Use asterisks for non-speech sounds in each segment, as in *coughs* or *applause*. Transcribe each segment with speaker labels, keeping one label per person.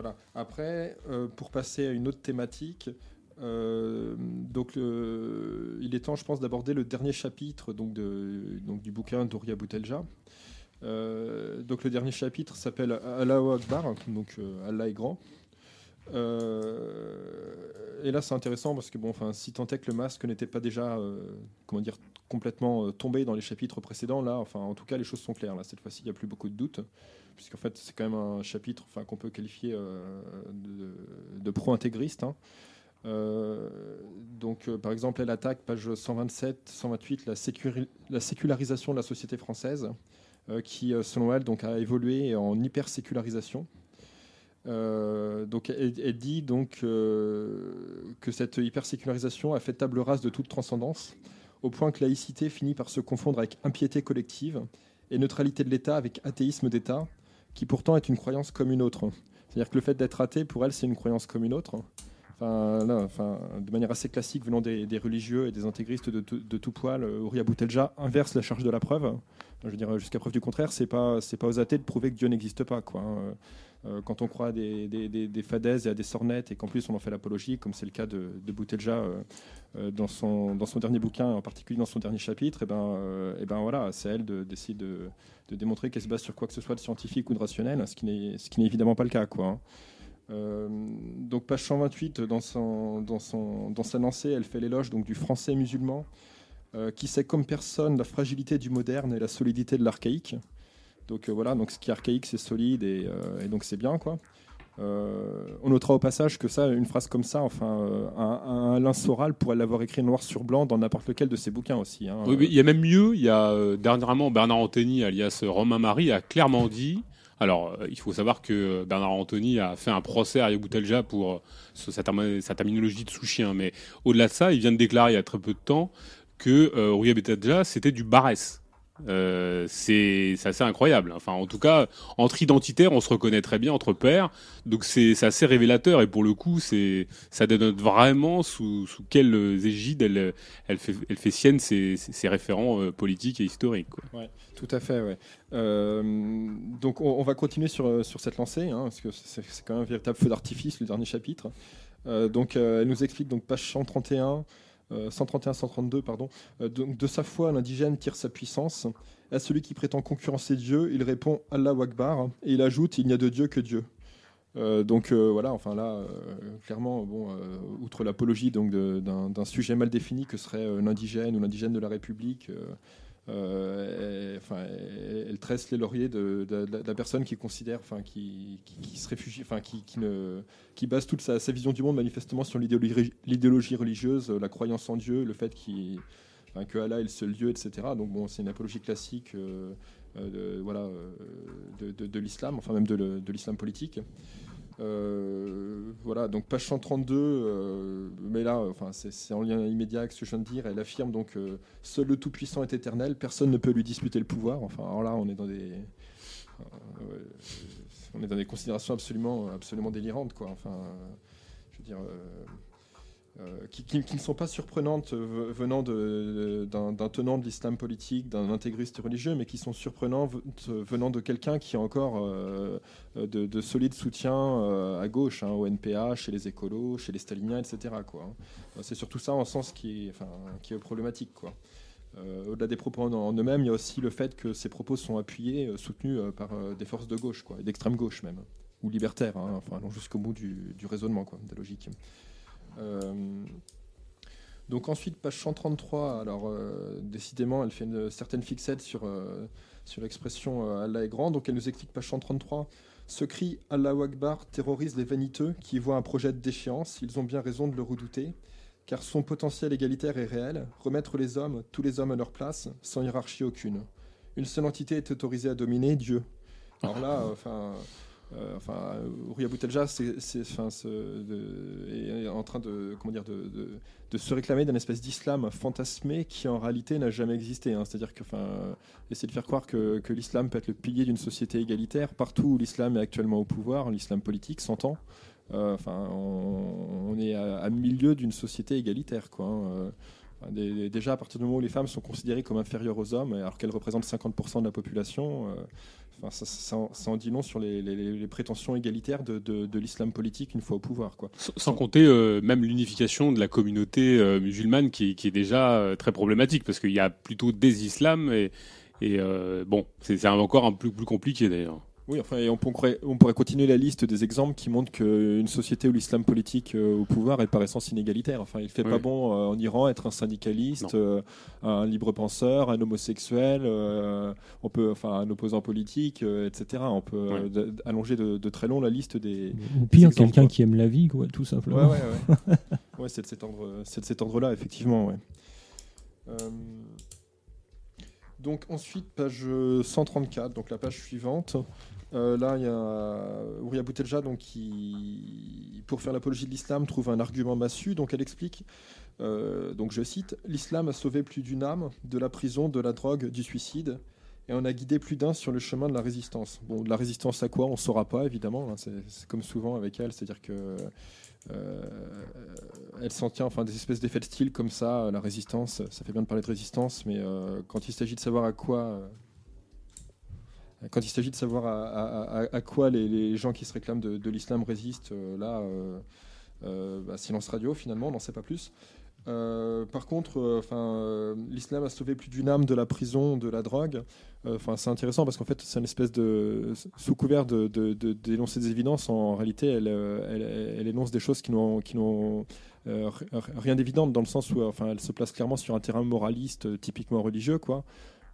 Speaker 1: Voilà. Après, pour passer à une autre thématique, donc il est temps, je pense, d'aborder le dernier chapitre donc, du bouquin d'Ouria Boutelja. donc le dernier chapitre s'appelle Allah Akbar, donc Allah est grand. Euh, et là, c'est intéressant parce que bon, enfin, si tant est que le masque n'était pas déjà, euh, comment dire, complètement euh, tombé dans les chapitres précédents, là, enfin, en tout cas, les choses sont claires. Là, cette fois-ci, il n'y a plus beaucoup de doutes, puisqu'en fait, c'est quand même un chapitre, qu'on peut qualifier de, pro-intégriste. Hein. donc, par exemple, elle attaque page 127, 128, la, la sécularisation de la société française, qui, selon elle, donc, a évolué en hyper-sécularisation. Euh, donc, elle, dit donc euh, que cette hypersécularisation a fait table rase de toute transcendance, au point que laïcité finit par se confondre avec impiété collective et neutralité de l'État avec athéisme d'État, qui pourtant est une croyance comme une autre. C'est-à-dire que le fait d'être athée, pour elle, c'est une croyance comme une autre. Enfin, enfin, de manière assez classique, venant des, religieux et des intégristes de, tout poil, Ouria Boutelja inverse la charge de la preuve. Je veux dire, jusqu'à preuve du contraire, c'est pas, c'est pas aux athées de prouver que Dieu n'existe pas. Quoi. Euh, quand on croit à des, des, fadaises et à des sornettes, et qu'en plus on en fait l'apologie, comme c'est le cas de, Boutelja euh, euh, dans, son, dernier bouquin, en particulier dans son dernier chapitre, et ben, ben voilà, c'est elle d'essayer de, de, démontrer qu'elle se base sur quoi que ce soit de scientifique ou de rationnel, ce qui n'est évidemment pas le cas. Hein. donc page 128, dans, sa lancée, elle fait l'éloge du français musulman, qui sait comme personne la fragilité du moderne et la solidité de l'archaïque. Donc euh, voilà, donc ce qui est archaïque, c'est solide et, euh, donc c'est bien quoi. Euh, on notera au passage que ça, une phrase comme ça, enfin, un, Alain Soral pourrait l'avoir écrit noir sur blanc dans n'importe lequel de ses bouquins aussi. Hein.
Speaker 2: Oui, il y a même mieux. Il y a dernièrement Bernard Anthony, alias Romain Marie, a clairement dit. Alors, il faut savoir que Bernard Anthony a fait un procès à Yaboutelja pour sa, terminologie de sous-chien. Mais au-delà de ça, il vient de déclarer il y a très peu de temps que euh, c'était du Barès. Euh, c'est assez incroyable. Enfin, en tout cas, entre identitaires, on se reconnaît très bien entre pairs. Donc c'est assez révélateur. Et pour le coup, c'est ça dénote vraiment sous, sous quelle égide elle, elle, fait, elle fait sienne ses, référents euh, politiques et historiques. Quoi.
Speaker 1: Ouais, tout à fait. Ouais. Euh, donc on, va continuer sur, sur cette lancée, hein, parce que c'est quand même un véritable feu d'artifice, le dernier chapitre. donc elle nous explique donc page 131. 131-132, euh, pardon. Euh, donc, de sa foi, l'indigène tire sa puissance. À celui qui prétend concurrencer Dieu, il répond Allah Akbar et il ajoute il n'y a de Dieu que Dieu. Euh, donc voilà, enfin là, clairement, outre l'apologie d'un sujet mal défini que serait l'indigène ou l'indigène de la République, euh, elle, tresse les lauriers de, la personne qui considère, enfin, qui, se réfugie, enfin, qui, base toute sa, vision du monde manifestement sur l'idéologie religieuse, la croyance en Dieu, le fait Allah est le seul Dieu, etc. Donc bon, c'est une apologie classique, euh, euh, de, voilà, de, l'islam, enfin même de l'islam politique. Euh, voilà, donc page 132, euh, mais là, enfin, c'est en lien immédiat avec ce que je viens de dire. Elle affirme donc euh, seul le Tout-Puissant est éternel, personne ne peut lui disputer le pouvoir. Enfin, alors là, on est dans des, on est dans des considérations absolument, absolument délirantes, quoi. Enfin, je veux dire. Euh, qui, ne sont pas surprenantes euh, venant d'un tenant de l'islam politique, d'un intégriste religieux, mais qui sont surprenantes venant de quelqu'un qui a encore euh, de, solides soutiens à gauche, hein, au NPA, chez les écolos, chez les staliniens, etc. Hein. C'est surtout ça en sens qui est, problématique. Au-delà des propos en, eux-mêmes, il y a aussi le fait que ces propos sont appuyés, soutenus par des forces de gauche, d'extrême gauche même, ou libertaires, hein, enfin, jusqu'au bout du, raisonnement, de la logique. Euh, donc ensuite, page 133, alors euh, décidément, elle fait une certaine fixette sur, euh, sur l'expression Allah est grand. Donc elle nous explique, page 133, ce cri Allah Akbar terrorise les vaniteux qui voient un projet de déchéance. Ils ont bien raison de le redouter, car son potentiel égalitaire est réel. Remettre les hommes, tous les hommes à leur place, sans hiérarchie aucune. Une seule entité est autorisée à dominer, Dieu. Alors là, *laughs* enfin... Euh, enfin, Rouya Boutelja est en train de, se réclamer d'un espèce d'islam fantasmé qui en réalité n'a jamais existé. Hein. C'est-à-dire que, enfin, essayer de faire croire que, l'islam peut être le pilier d'une société égalitaire partout où l'islam est actuellement au pouvoir, l'islam politique s'entend. Euh, enfin, on, est à, milieu d'une société égalitaire. Hein. Euh, déjà, à partir du moment où les femmes sont considérées comme inférieures aux hommes, alors qu'elles représentent 50% de la population, Enfin, ça, ça en- dit long sur les, prétentions égalitaires de, l'islam politique une fois au pouvoir. Quoi.
Speaker 2: Sans- compter euh, même l'unification de la communauté euh, musulmane qui, est déjà euh, très problématique parce qu'il y a plutôt des islams et, bon, c'est encore un peu plus compliqué d'ailleurs.
Speaker 1: Oui, enfin, et on, pourrait, on pourrait continuer la liste des exemples qui montrent qu'une société où l'islam politique euh, au pouvoir est par essence inégalitaire. Enfin, il fait pas bon euh, en Iran être un syndicaliste, euh, un libre penseur, un homosexuel, euh, on peut, enfin, un opposant politique, euh, etc. On peut allonger de, de très long la liste des.
Speaker 3: Ou pire,
Speaker 1: exemples,
Speaker 3: quelqu'un
Speaker 1: quoi.
Speaker 3: qui aime la vie, quoi, tout simplement.
Speaker 1: Ouais, ouais, ouais. *laughs* ouais, c'est de cet ordre, c'est de cet ordre-là, effectivement, ouais. Euh, donc ensuite, page 134, donc la page suivante. Euh, là, il y a Ouria Boutelja, donc, qui, pour faire l'apologie de l'islam, trouve un argument massu. Donc elle explique, euh, donc je cite, L'islam a sauvé plus d'une âme de la prison, de la drogue, du suicide, et on a guidé plus d'un sur le chemin de la résistance. Bon, de la résistance à quoi On ne saura pas, évidemment. hein, c'est comme souvent avec elle, c'est-à-dire que euh, elle s'en tient, enfin des espèces d'effets de style comme ça, la résistance, ça fait bien de parler de résistance, mais quand il s'agit de savoir à quoi, quand il s'agit de savoir à, quoi les, gens qui se réclament de, l'islam résistent, euh, là, euh, euh, bah, silence radio finalement, on n'en sait pas plus. Par contre, l'islam a sauvé plus d'une âme de la prison, de la drogue. Enfin, c'est intéressant parce qu'en fait, c'est une espèce de sous couvert de, d'énoncer des évidences. En réalité, elle, énonce des choses qui n'ont, qui rien d'évident dans le sens où, elle se place clairement sur un terrain moraliste, typiquement religieux, quoi.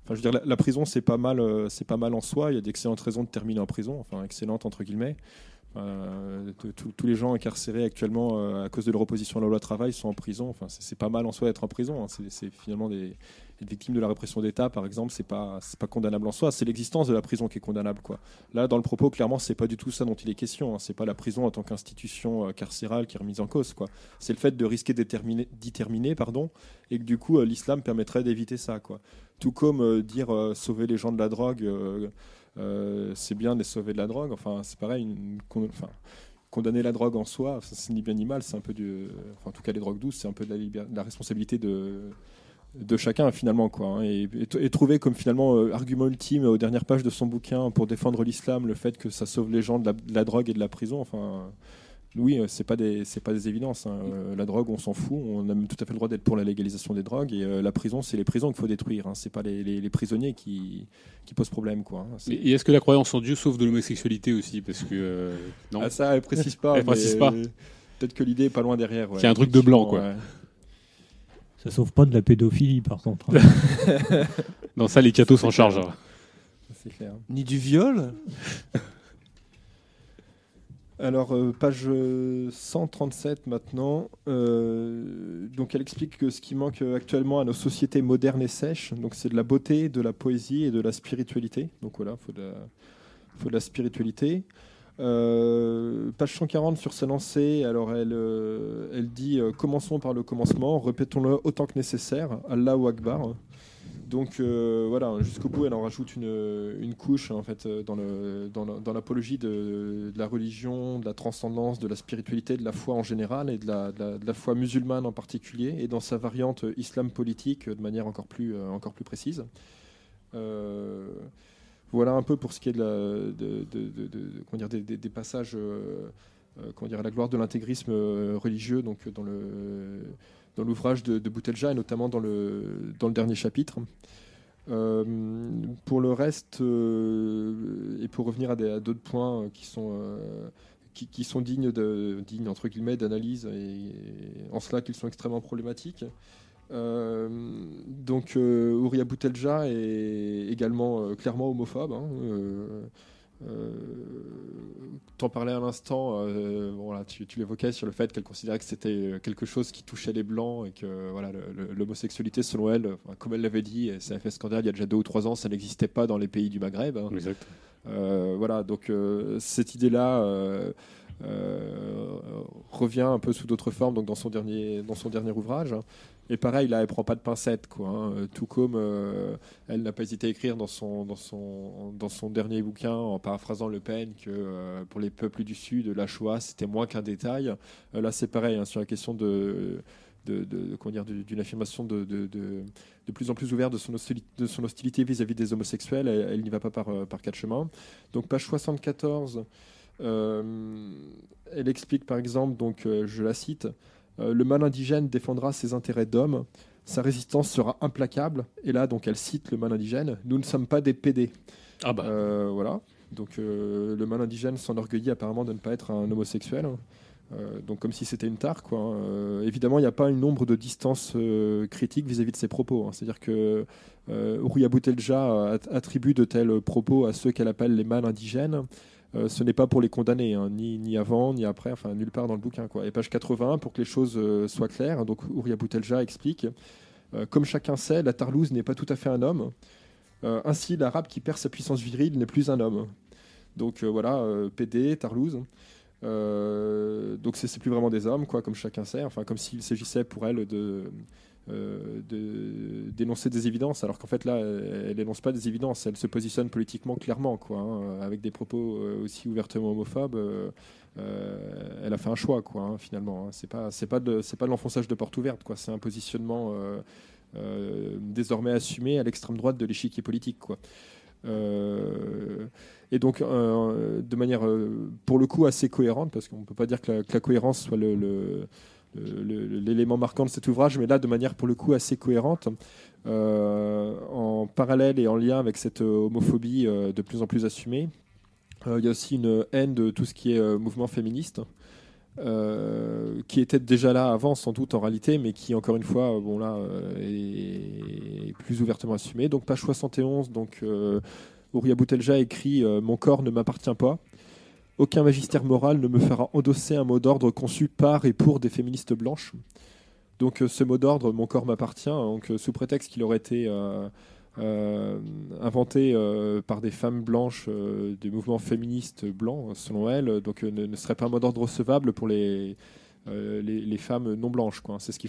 Speaker 1: Enfin, je veux dire, la, prison, c'est pas mal, euh, c'est pas mal en soi. Il y a d'excellentes raisons de terminer en prison, enfin, excellentes entre guillemets. Euh, tous les gens incarcérés actuellement euh, à cause de leur opposition à la loi travail sont en prison. Enfin, c'est pas mal en soi d'être en prison. hein. C'est finalement des, être victime de la répression d'État, par exemple, c'est pas pas condamnable en soi. C'est l'existence de la prison qui est condamnable, quoi. Là, dans le propos, clairement, c'est pas du tout ça dont il est question. hein. C'est pas la prison en tant qu'institution euh, carcérale qui est remise en cause. C'est le fait de risquer d'y pardon, et que du coup, l'islam permettrait d'éviter ça, quoi. Tout comme dire sauver les gens de la drogue. Euh, euh, c'est bien de sauver de la drogue. Enfin, c'est pareil. condamner la drogue en soi, c'est ni bien ni mal. C'est un peu en tout cas, les drogues douces, c'est un peu de la, responsabilité de chacun finalement quoi hein. et, trouver comme finalement euh, argument ultime aux dernières pages de son bouquin pour défendre l'islam le fait que ça sauve les gens de la, de la drogue et de la prison enfin oui euh, c'est pas des c'est pas des évidences hein. Euh, la drogue on s'en fout on a même tout à fait le droit d'être pour la légalisation des drogues et euh, la prison c'est les prisons qu'il faut détruire hein. c'est pas les, les- les prisonniers qui qui posent problème quoi hein. C'est-
Speaker 2: Et est-ce que la croyance en Dieu sauve de l'homosexualité aussi? Parce que euh, non.
Speaker 1: Ah, ça elle précise pas
Speaker 2: Elle
Speaker 1: mais,
Speaker 2: précise pas.
Speaker 1: peut-être que l'idée est pas loin derrière ouais.
Speaker 2: A un truc de blanc, quoi.
Speaker 1: Ouais.
Speaker 3: Ça sauve pas de la pédophilie, par contre. hein. *laughs*
Speaker 2: Dans ça, les cathos s'en
Speaker 1: C'est
Speaker 2: chargent.
Speaker 1: c'est clair
Speaker 4: Ni du viol?
Speaker 1: Alors, euh, page euh, 137 maintenant. Euh, donc, elle explique que ce qui manque actuellement à nos sociétés modernes et sèches, c'est de la beauté, de la poésie et de la spiritualité. Donc voilà, il faut, spiritualité. Euh, page 140 sur sa lancée, alors elle, dit Commençons par le commencement, répétons-le autant que nécessaire, Allahu Akbar. Donc euh, voilà, jusqu'au bout, elle en rajoute une, couche en fait euh, dans, l'apologie de, la religion, de la transcendance, de la spiritualité, de la foi en général et de la, foi musulmane en particulier, et dans sa variante islam politique de manière encore plus, euh, encore plus précise. Voilà un peu pour ce qui est de dire, des, passages comment dire, à la gloire de l'intégrisme religieux donc, dans le dans l'ouvrage de, Boutelja et notamment dans le, dans le dernier chapitre. Euh, pour le reste, euh, et pour revenir à, d'autres points euh, qui sont, qui, sont dignes, de, dignes entre guillemets d'analyse et, en cela qu'ils sont extrêmement problématiques. Donc Ouria Boutelja est également clairement homophobe. hein, T'en parlais à l'instant, euh, bon, là, tu, tu l'évoquais sur le fait qu'elle considérait que c'était euh, quelque chose qui touchait les blancs et que voilà, l'homosexualité, selon elle, comme elle l'avait dit, et ça a fait scandale il y a déjà deux ou trois ans, ça n'existait pas dans les pays du Maghreb. hein.
Speaker 2: Exact.
Speaker 1: Euh, voilà, donc euh, cette idée-là euh, euh, revient un peu sous d'autres formes donc dans son dernier, dans son dernier ouvrage. Et pareil, là, elle prend pas de pincettes, quoi. hein. Euh, Tout comme euh, elle n'a pas hésité à écrire dans son, dans, son, dans son dernier bouquin, en paraphrasant Le Pen, que euh, pour les peuples du Sud, la Shoah, c'était moins qu'un détail. Euh, là, c'est pareil, hein, sur la question de, de, comment dire, d'une affirmation de, de, de- plus en plus ouverte de son hostilité, de son hostilité vis-à-vis des homosexuels. Elle, n'y va pas par, euh, par quatre chemins. Donc page 74, euh, elle explique par exemple, donc euh, je la cite, euh, le mal indigène défendra ses intérêts d'homme. Sa résistance sera implacable. Et là, donc, elle cite le mal indigène. Nous ne sommes pas des PD.
Speaker 2: Ah bah.
Speaker 1: Euh, voilà. Donc euh, le mal indigène s'enorgueillit apparemment de ne pas être un homosexuel. Euh, donc comme si c'était une tare. Quoi. hein. Euh, évidemment, il n'y a pas une nombre de distance euh, critique vis-à-vis de ses propos. hein. C'est-à-dire que euh, Ouria Boutelja at- attribue de tels propos à ceux qu'elle appelle les mâles indigènes. Euh, ce n'est pas pour les condamner, hein, ni, avant, ni après, enfin nulle part dans le bouquin. Quoi. Et page 81, pour que les choses euh, soient claires, donc Ouria Boutelja explique euh, Comme chacun sait, la Tarlouse n'est pas tout à fait un homme. Ainsi, l'arabe qui perd sa puissance virile n'est plus un homme. Donc voilà, PD, Tarlouse. Donc c'est plus vraiment des hommes, quoi, comme chacun sait. Enfin, comme s'il s'agissait pour elle de, de d'énoncer des évidences, alors qu'en fait là, elle n'énonce pas des évidences. Elle se positionne politiquement clairement, quoi, hein, avec des propos euh, aussi ouvertement homophobes. euh, euh, elle a fait un choix, quoi, hein, finalement. hein. C'est pas c'est pas de c'est pas l'enfonçage de porte ouverte, quoi. C'est un positionnement euh, euh, désormais assumé à l'extrême droite de l'échiquier politique, quoi. Euh, et donc, euh, de manière, euh, pour le coup, assez cohérente, parce qu'on ne peut pas dire que la, cohérence soit le- l'élément marquant de cet ouvrage, mais là, de manière, pour le coup, assez cohérente, euh, en parallèle et en lien avec cette euh, homophobie euh, de plus en plus assumée, euh, il y a aussi une haine de tout ce qui est euh, mouvement féministe. euh, qui était déjà là avant sans doute en réalité mais qui encore une fois euh, bon euh, est plus ouvertement assumé donc page 71 donc euh, Boutelja écrit euh, Mon corps ne m'appartient pas. Aucun magistère moral ne me fera endosser un mot d'ordre conçu par et pour des féministes blanches. Donc euh, ce mot d'ordre, mon corps m'appartient, donc euh, sous prétexte qu'il aurait été euh, inventé par des femmes blanches du mouvement féministe blanc, selon elle, donc ne, serait pas un mot d'ordre recevable pour les, femmes non blanches. C'est ce qu'il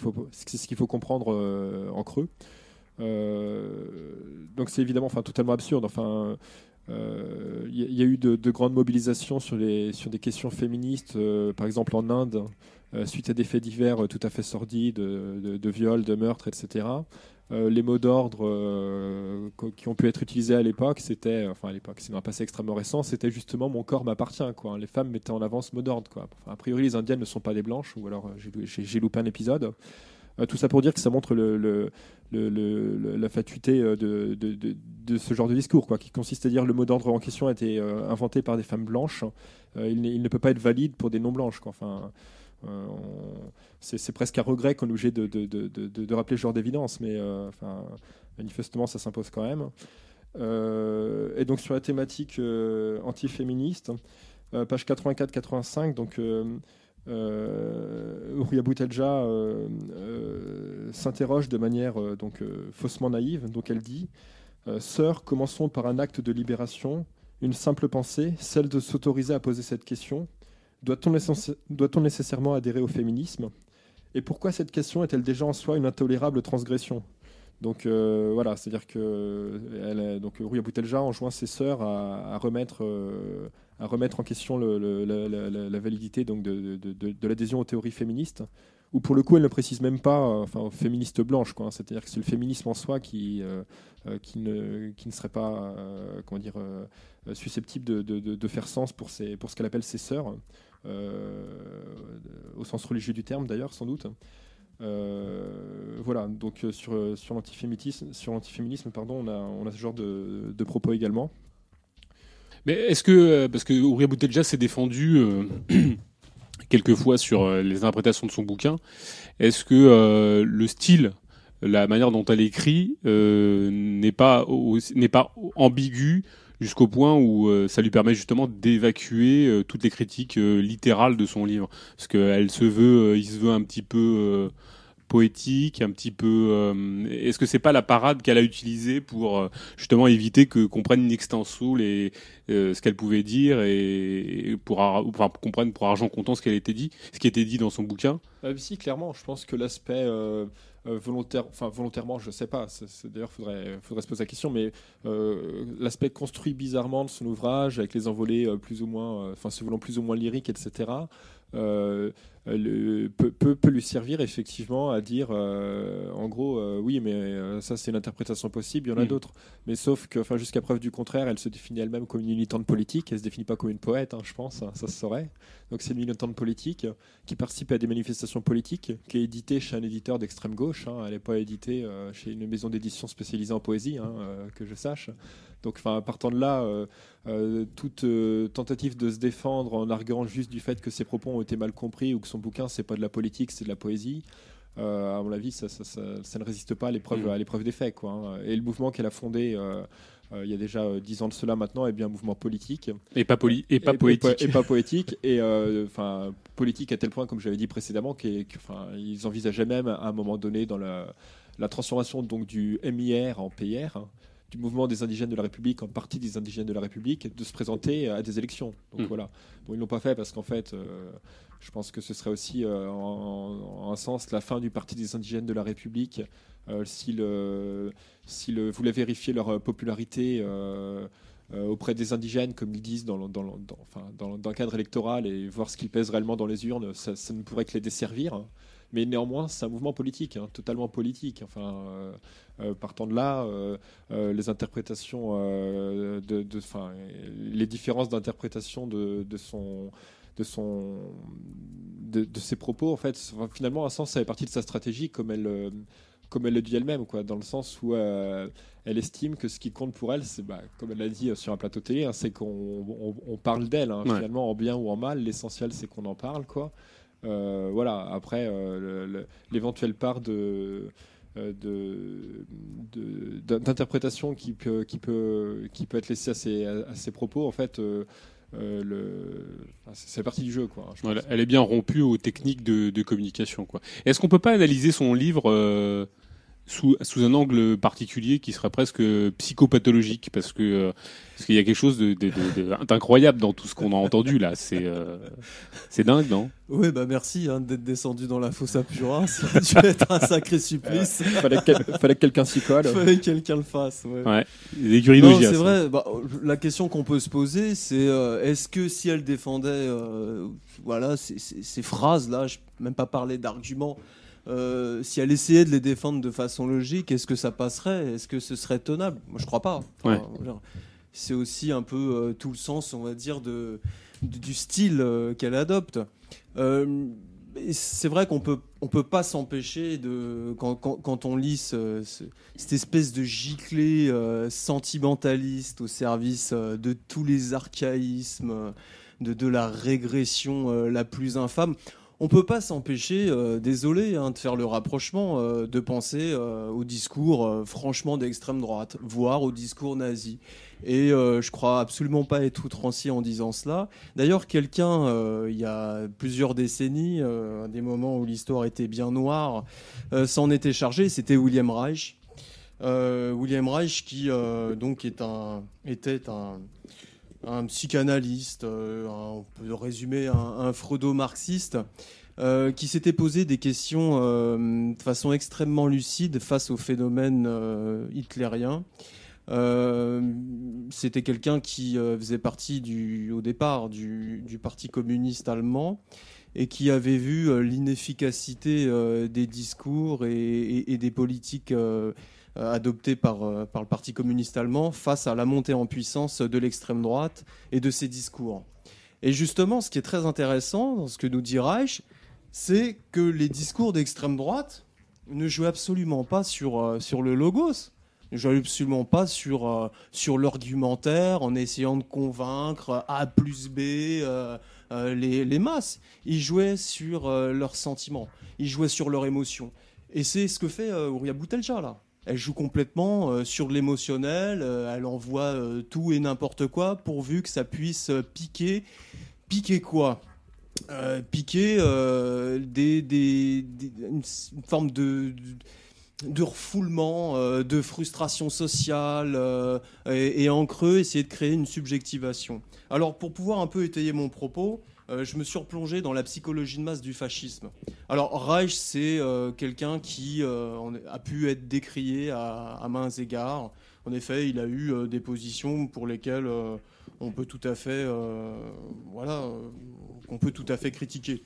Speaker 1: faut, comprendre en creux. Donc c'est évidemment enfin, totalement absurde. Euh, il il y a eu de, de grandes mobilisations sur, des questions féministes, euh, par exemple en Inde, euh, suite à des faits divers euh, tout à fait sordides, de, viols, de meurtres, etc. Euh, les mots d'ordre euh, qui ont pu être utilisés à l'époque, c'était, enfin à l'époque, c'est dans un passé extrêmement récent, c'était justement mon corps m'appartient. Les femmes mettaient en avant ce mot d'ordre. A priori, les indiennes ne sont pas des blanches, ou alors euh, j'ai loupé un épisode. Euh, tout ça pour dire que ça montre la fatuité euh, de, ce genre de discours, quoi, qui consiste à dire le mot d'ordre en question a été euh, inventé par des femmes blanches, il, ne peut pas être valide pour des non-blanches. Enfin, c'est, presque un regret qu'on est obligé de, rappeler ce genre d'évidence, mais manifestement ça s'impose quand même. Et donc sur la thématique antiféministe, page 84-85, donc euh, euh, Boutelja euh, euh, s'interroge de manière euh, donc faussement naïve. Donc elle dit Sœurs, commençons par un acte de libération, une simple pensée, celle de s'autoriser à poser cette question. Doit-on doit-on nécessairement adhérer au féminisme? Et pourquoi cette question est-elle déjà en soi une intolérable transgression? Donc euh, voilà, c'est-à-dire que elle, est- donc Ouria Boutelja enjoint ses sœurs à, remettre euh, à remettre en question la, validité donc de, de- de- l'adhésion aux théories féministes, ou pour le coup elle ne précise même pas, euh, enfin aux féministes quoi. C'est-à-dire que c'est le féminisme en soi qui euh, euh, qui ne qui ne serait pas euh, comment dire euh, susceptible de, faire sens pour ses pour ce qu'elle appelle ses sœurs, euh, au sens religieux du terme d'ailleurs sans doute. Euh, voilà, donc euh, sur, euh, sur l'antiféminisme, sur l'antiféminisme, pardon, on a, on a ce genre de, de propos également.
Speaker 2: Mais est-ce que, parce que Ouria Boutelja s'est défendu euh, *clears throat* quelquefois sur les interprétations de son bouquin, est-ce que le style, la manière dont elle écrit, n'est pas, n'est pas ambigu jusqu'au point où euh, ça lui permet justement d'évacuer euh, toutes les critiques euh, littérales de son livre Parce qu'elle se veut, il se veut un petit peu poétique, un petit peu. Est-ce que c'est pas la parade qu'elle a utilisée pour justement éviter que qu'on prenne in extenso les ce qu'elle pouvait dire et, pour enfin qu'on prenne pour argent comptant ce qu'elle était dit, ce qui était dit dans son bouquin?
Speaker 1: Si, clairement, je pense que l'aspect enfin volontairement, je sais pas, d'ailleurs, faudrait, faudrait se poser la question, mais euh, l'aspect construit bizarrement de son ouvrage, avec les envolées euh, plus ou moins, euh, enfin se voulant plus ou moins lyriques, etc., euh, le- peut, peut- peut lui servir effectivement à dire euh, en gros euh, oui mais ça c'est une interprétation possible il y en a
Speaker 2: Mm.
Speaker 1: d'autres mais sauf que enfin jusqu'à preuve du contraire elle se définit elle-même comme une militante politique elle se définit pas comme une poète hein, je pense hein, ça se saurait donc c'est une militante politique qui participe à des manifestations politiques qui est éditée chez un éditeur d'extrême gauche hein. elle n'est pas éditée chez une maison d'édition spécialisée en poésie que je sache donc enfin partant de là euh, euh, toute euh, tentative de se défendre en arguant juste du fait que ses propos ont été mal compris ou que son bouquin c'est pas de la politique c'est de la poésie à mon avis ça, ça- ça- ça ne résiste pas à l'épreuve à l'épreuve des faits quoi hein. et le mouvement qu'elle a fondé il y a déjà dix ans de cela maintenant est bien un mouvement politique
Speaker 2: Et pas, poli et pas
Speaker 1: et,
Speaker 2: poétique.
Speaker 1: et, pas poétique et euh, enfin politique à tel point comme j'avais dit précédemment qu'est- que, enfin, ils envisageaient même à un moment donné dans la, la transformation donc du MIR en PR hein, du mouvement des indigènes de la République en parti des indigènes de la République de se présenter à des élections donc
Speaker 2: Mm.
Speaker 1: voilà bon ils l'ont pas fait parce qu'en fait euh, je pense que ce serait aussi euh, en, en un sens la fin du parti des indigènes de la République euh, s'ils voulaient vérifier leur popularité auprès des indigènes, comme ils disent dans, le- dans, le- dans- enfin, dans, dans le cadre électoral, et voir ce qu'ils pèsent réellement dans les urnes, ça, ça ne pourrait que les desservir. Mais néanmoins, c'est un mouvement politique, hein, totalement politique. Enfin, euh, euh, partant de là, euh, les interprétations, de, de- les différences d'interprétation de, de son, de son, de, de ses propos, en fait, enfin, finalement, un sens, ça fait partie de sa stratégie, comme elle, euh, comme elle le dit elle-même, quoi, dans le sens où euh, elle estime que ce qui compte pour elle, c'est, bah, comme elle l'a dit euh, sur un plateau télé, hein, c'est qu'on on, on parle d'elle, hein,
Speaker 2: Ouais.
Speaker 1: finalement, en bien ou en mal. L'essentiel, c'est qu'on en parle, quoi. Euh, voilà. Après, euh, le- le- l'éventuelle part de euh, de- de- d'in- d'interprétation qui peut, qui, peut, qui peut être laissée à ses, à ses propos, en fait, euh, euh, le, enfin, c'est partie du jeu. Quoi, je
Speaker 2: Voilà,
Speaker 1: pense.
Speaker 2: elle est bien rompue aux techniques de, de communication. quoi. Est-ce qu'on peut pas analyser son livre euh, sous, sous un angle particulier qui serait presque psychopathologique Parce que euh, parce qu'il y a quelque chose de- de- de- de- d'incroyable dans tout ce qu'on a entendu là. C'est euh, c'est dingue, non?
Speaker 4: Oui, bah merci hein, d'être descendu dans la fosse à Purin. Ça a dû être un sacré supplice.
Speaker 1: fallait, que quel- fallait que quelqu'un s'y colle.
Speaker 4: Fallait que quelqu'un le fasse. ouais.
Speaker 2: Ouais. Les écuries
Speaker 4: Non,
Speaker 2: d'Augias,
Speaker 4: c'est
Speaker 2: hein.
Speaker 4: vrai. Bah, la question qu'on peut se poser, c'est euh, est-ce que si elle défendait, euh, voilà, ces, ces- ces phrases-là, je peux même pas parler d'arguments, euh, si elle essayait de les défendre de façon logique, est-ce que ça passerait? Est-ce que ce serait tenable? Moi, je crois pas.
Speaker 2: Ouais.
Speaker 4: C'est aussi un peu euh, tout le sens, on va dire, de, du du style euh, qu'elle adopte. C'est vrai qu'on peut on peut pas s'empêcher de quand, quand, quand on lit ce- ce- cette espèce de giclée sentimentaliste au service de tous les archaïsmes, de, de la régression la plus infâme. On peut pas s'empêcher, euh, désolé, hein, de faire le rapprochement, euh, de penser euh, au discours franchement d'extrême droite, voire au discours nazi. Et je crois absolument pas être outrancier en disant cela. D'ailleurs, quelqu'un, il y a plusieurs décennies, à des moments où l'histoire était bien noire, s'en était chargé, c'était William Reich. William Reich qui était un, un psychanalyste, euh, un- on peut résumer un, un freudo-marxiste, euh, qui s'était posé des questions euh, de façon extrêmement lucide face au phénomène hitlérien. C'était quelqu'un qui faisait partie du, au départ du, Parti communiste allemand et qui avait vu l'inefficacité des discours et des politiques euh, adoptées par, euh, par le Parti communiste allemand face à la montée en puissance de l'extrême droite et de ses discours. Et justement, ce qui est très intéressant dans ce que nous dit Reich, c'est que les discours d'extrême droite ne jouent absolument pas sur, euh, sur le logos, ne jouent absolument pas sur, sur l'argumentaire en essayant de convaincre A plus B les, les masses. Ils jouaient sur leurs sentiments, ils jouaient sur leurs émotions. Et c'est ce que fait Ouria Boutelja là. Elle joue complètement euh, sur l'émotionnel, euh, elle envoie euh, tout et n'importe quoi pourvu que ça puisse euh, piquer. Piquer quoi? Euh, Piquer des, des- une, forme de, de, refoulement, de frustration sociale, et en creux, essayer de créer une subjectivation. Alors, pour pouvoir un peu étayer mon propos, euh, je me suis replongé dans la psychologie de masse du fascisme. Alors, Reich, c'est euh, quelqu'un qui euh, a pu être décrié à, à mains égards. En effet, il a eu des positions pour lesquelles on peut tout à fait, voilà, qu'on peut tout à fait critiquer.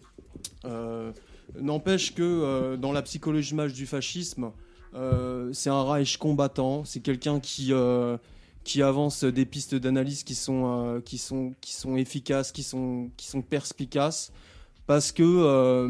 Speaker 4: N'empêche que dans la psychologie image du fascisme, c'est un Reich combattant, c'est quelqu'un qui, qui avance des pistes d'analyse qui, sont euh, qui, sont, qui sont efficaces, qui sont, qui sont perspicaces, parce que euh,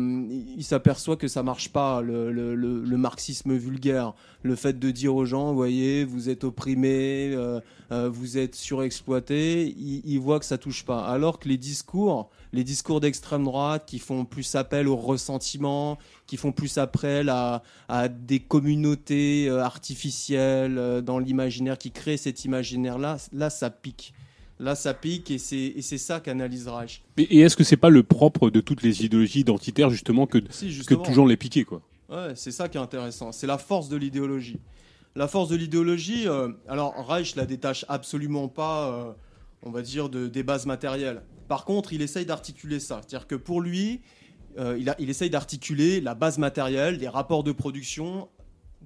Speaker 4: il s'aperçoit que ça marche pas, le, marxisme vulgaire, le fait de dire aux gens, voyez, vous êtes opprimés, euh, euh, vous êtes surexploités, il, voit que ça touche pas. Alors que les discours, les discours d'extrême droite qui font plus appel au ressentiment, qui font plus appel à, des communautés artificielles dans l'imaginaire, qui créent cet imaginaire-là, là, ça pique. Là, ça pique et c'est ça qu'analyse Reich.
Speaker 2: Et, et est-ce que c'est pas le propre de toutes les idéologies identitaires justement que,
Speaker 4: Si,
Speaker 2: que
Speaker 4: justement.
Speaker 2: toujours les piquer quoi?
Speaker 4: Ouais, c'est ça qui est intéressant. C'est la force de l'idéologie. La force de l'idéologie, euh, alors Reich la détache absolument pas, euh, on va dire, de, des bases matérielles. Par contre, il essaye d'articuler ça. C'est-à-dire que pour lui, euh, il, a- il essaye d'articuler la base matérielle, les rapports de production,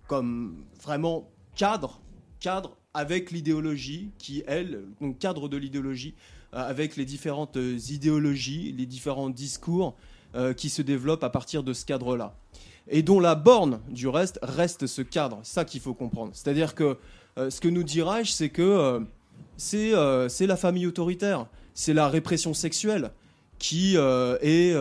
Speaker 4: comme vraiment cadre, cadre avec l'idéologie, qui, elle, donc cadre de l'idéologie, euh, avec les différentes euh, idéologies, les différents discours euh, qui se développent à partir de ce cadre-là et dont la borne du reste reste ce cadre. Ça qu'il faut comprendre. C'est-à-dire que ce que nous dit Reich, c'est que c'est la famille autoritaire, c'est la répression sexuelle qui est,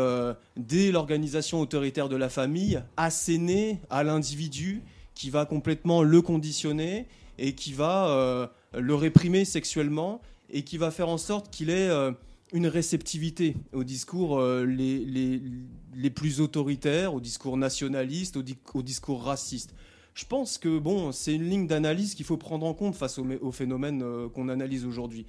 Speaker 4: dès l'organisation autoritaire de la famille, assénée à l'individu, qui va complètement le conditionner et qui va euh, le réprimer sexuellement et qui va faire en sorte qu'il ait euh, une réceptivité aux discours euh, les, les, les plus autoritaires, aux discours nationalistes, aux, di- aux discours racistes. Je pense que bon, c'est une ligne d'analyse qu'il faut prendre en compte face au, phénomène qu'on analyse aujourd'hui.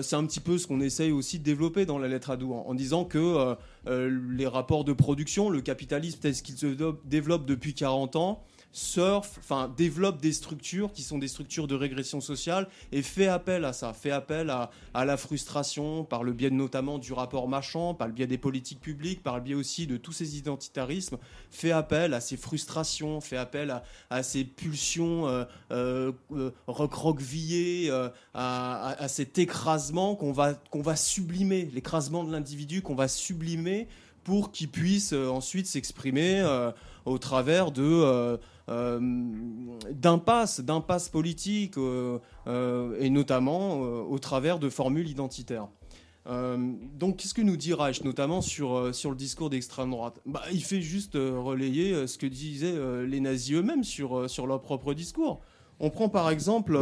Speaker 4: C'est un petit peu ce qu'on essaye aussi de développer dans la lettre à Douan, en disant que les rapports de production, le capitalisme tel qu'il se développe depuis 40 ans, surfe, enfin développe des structures qui sont des structures de régression sociale et fait appel à ça, fait appel à, à la frustration par le biais notamment du rapport Machan, par le biais des politiques publiques, par le biais aussi de tous ces identitarismes, fait appel à ces frustrations, fait appel à, à ces pulsions euh, euh, euh, recroquevillées, euh, à, à- cet écrasement qu'on va, qu'on va sublimer, l'écrasement de l'individu qu'on va sublimer pour qu'il puisse ensuite s'exprimer au travers de euh, euh, d'impasses, d'impasses politiques, euh, et notamment au travers de formules identitaires. Donc, qu'est-ce que nous dit Reich, notamment sur, sur le discours d'extrême droite? Bah, Il fait juste relayer ce que disaient les nazis eux-mêmes sur, sur leur propre discours. On prend par exemple,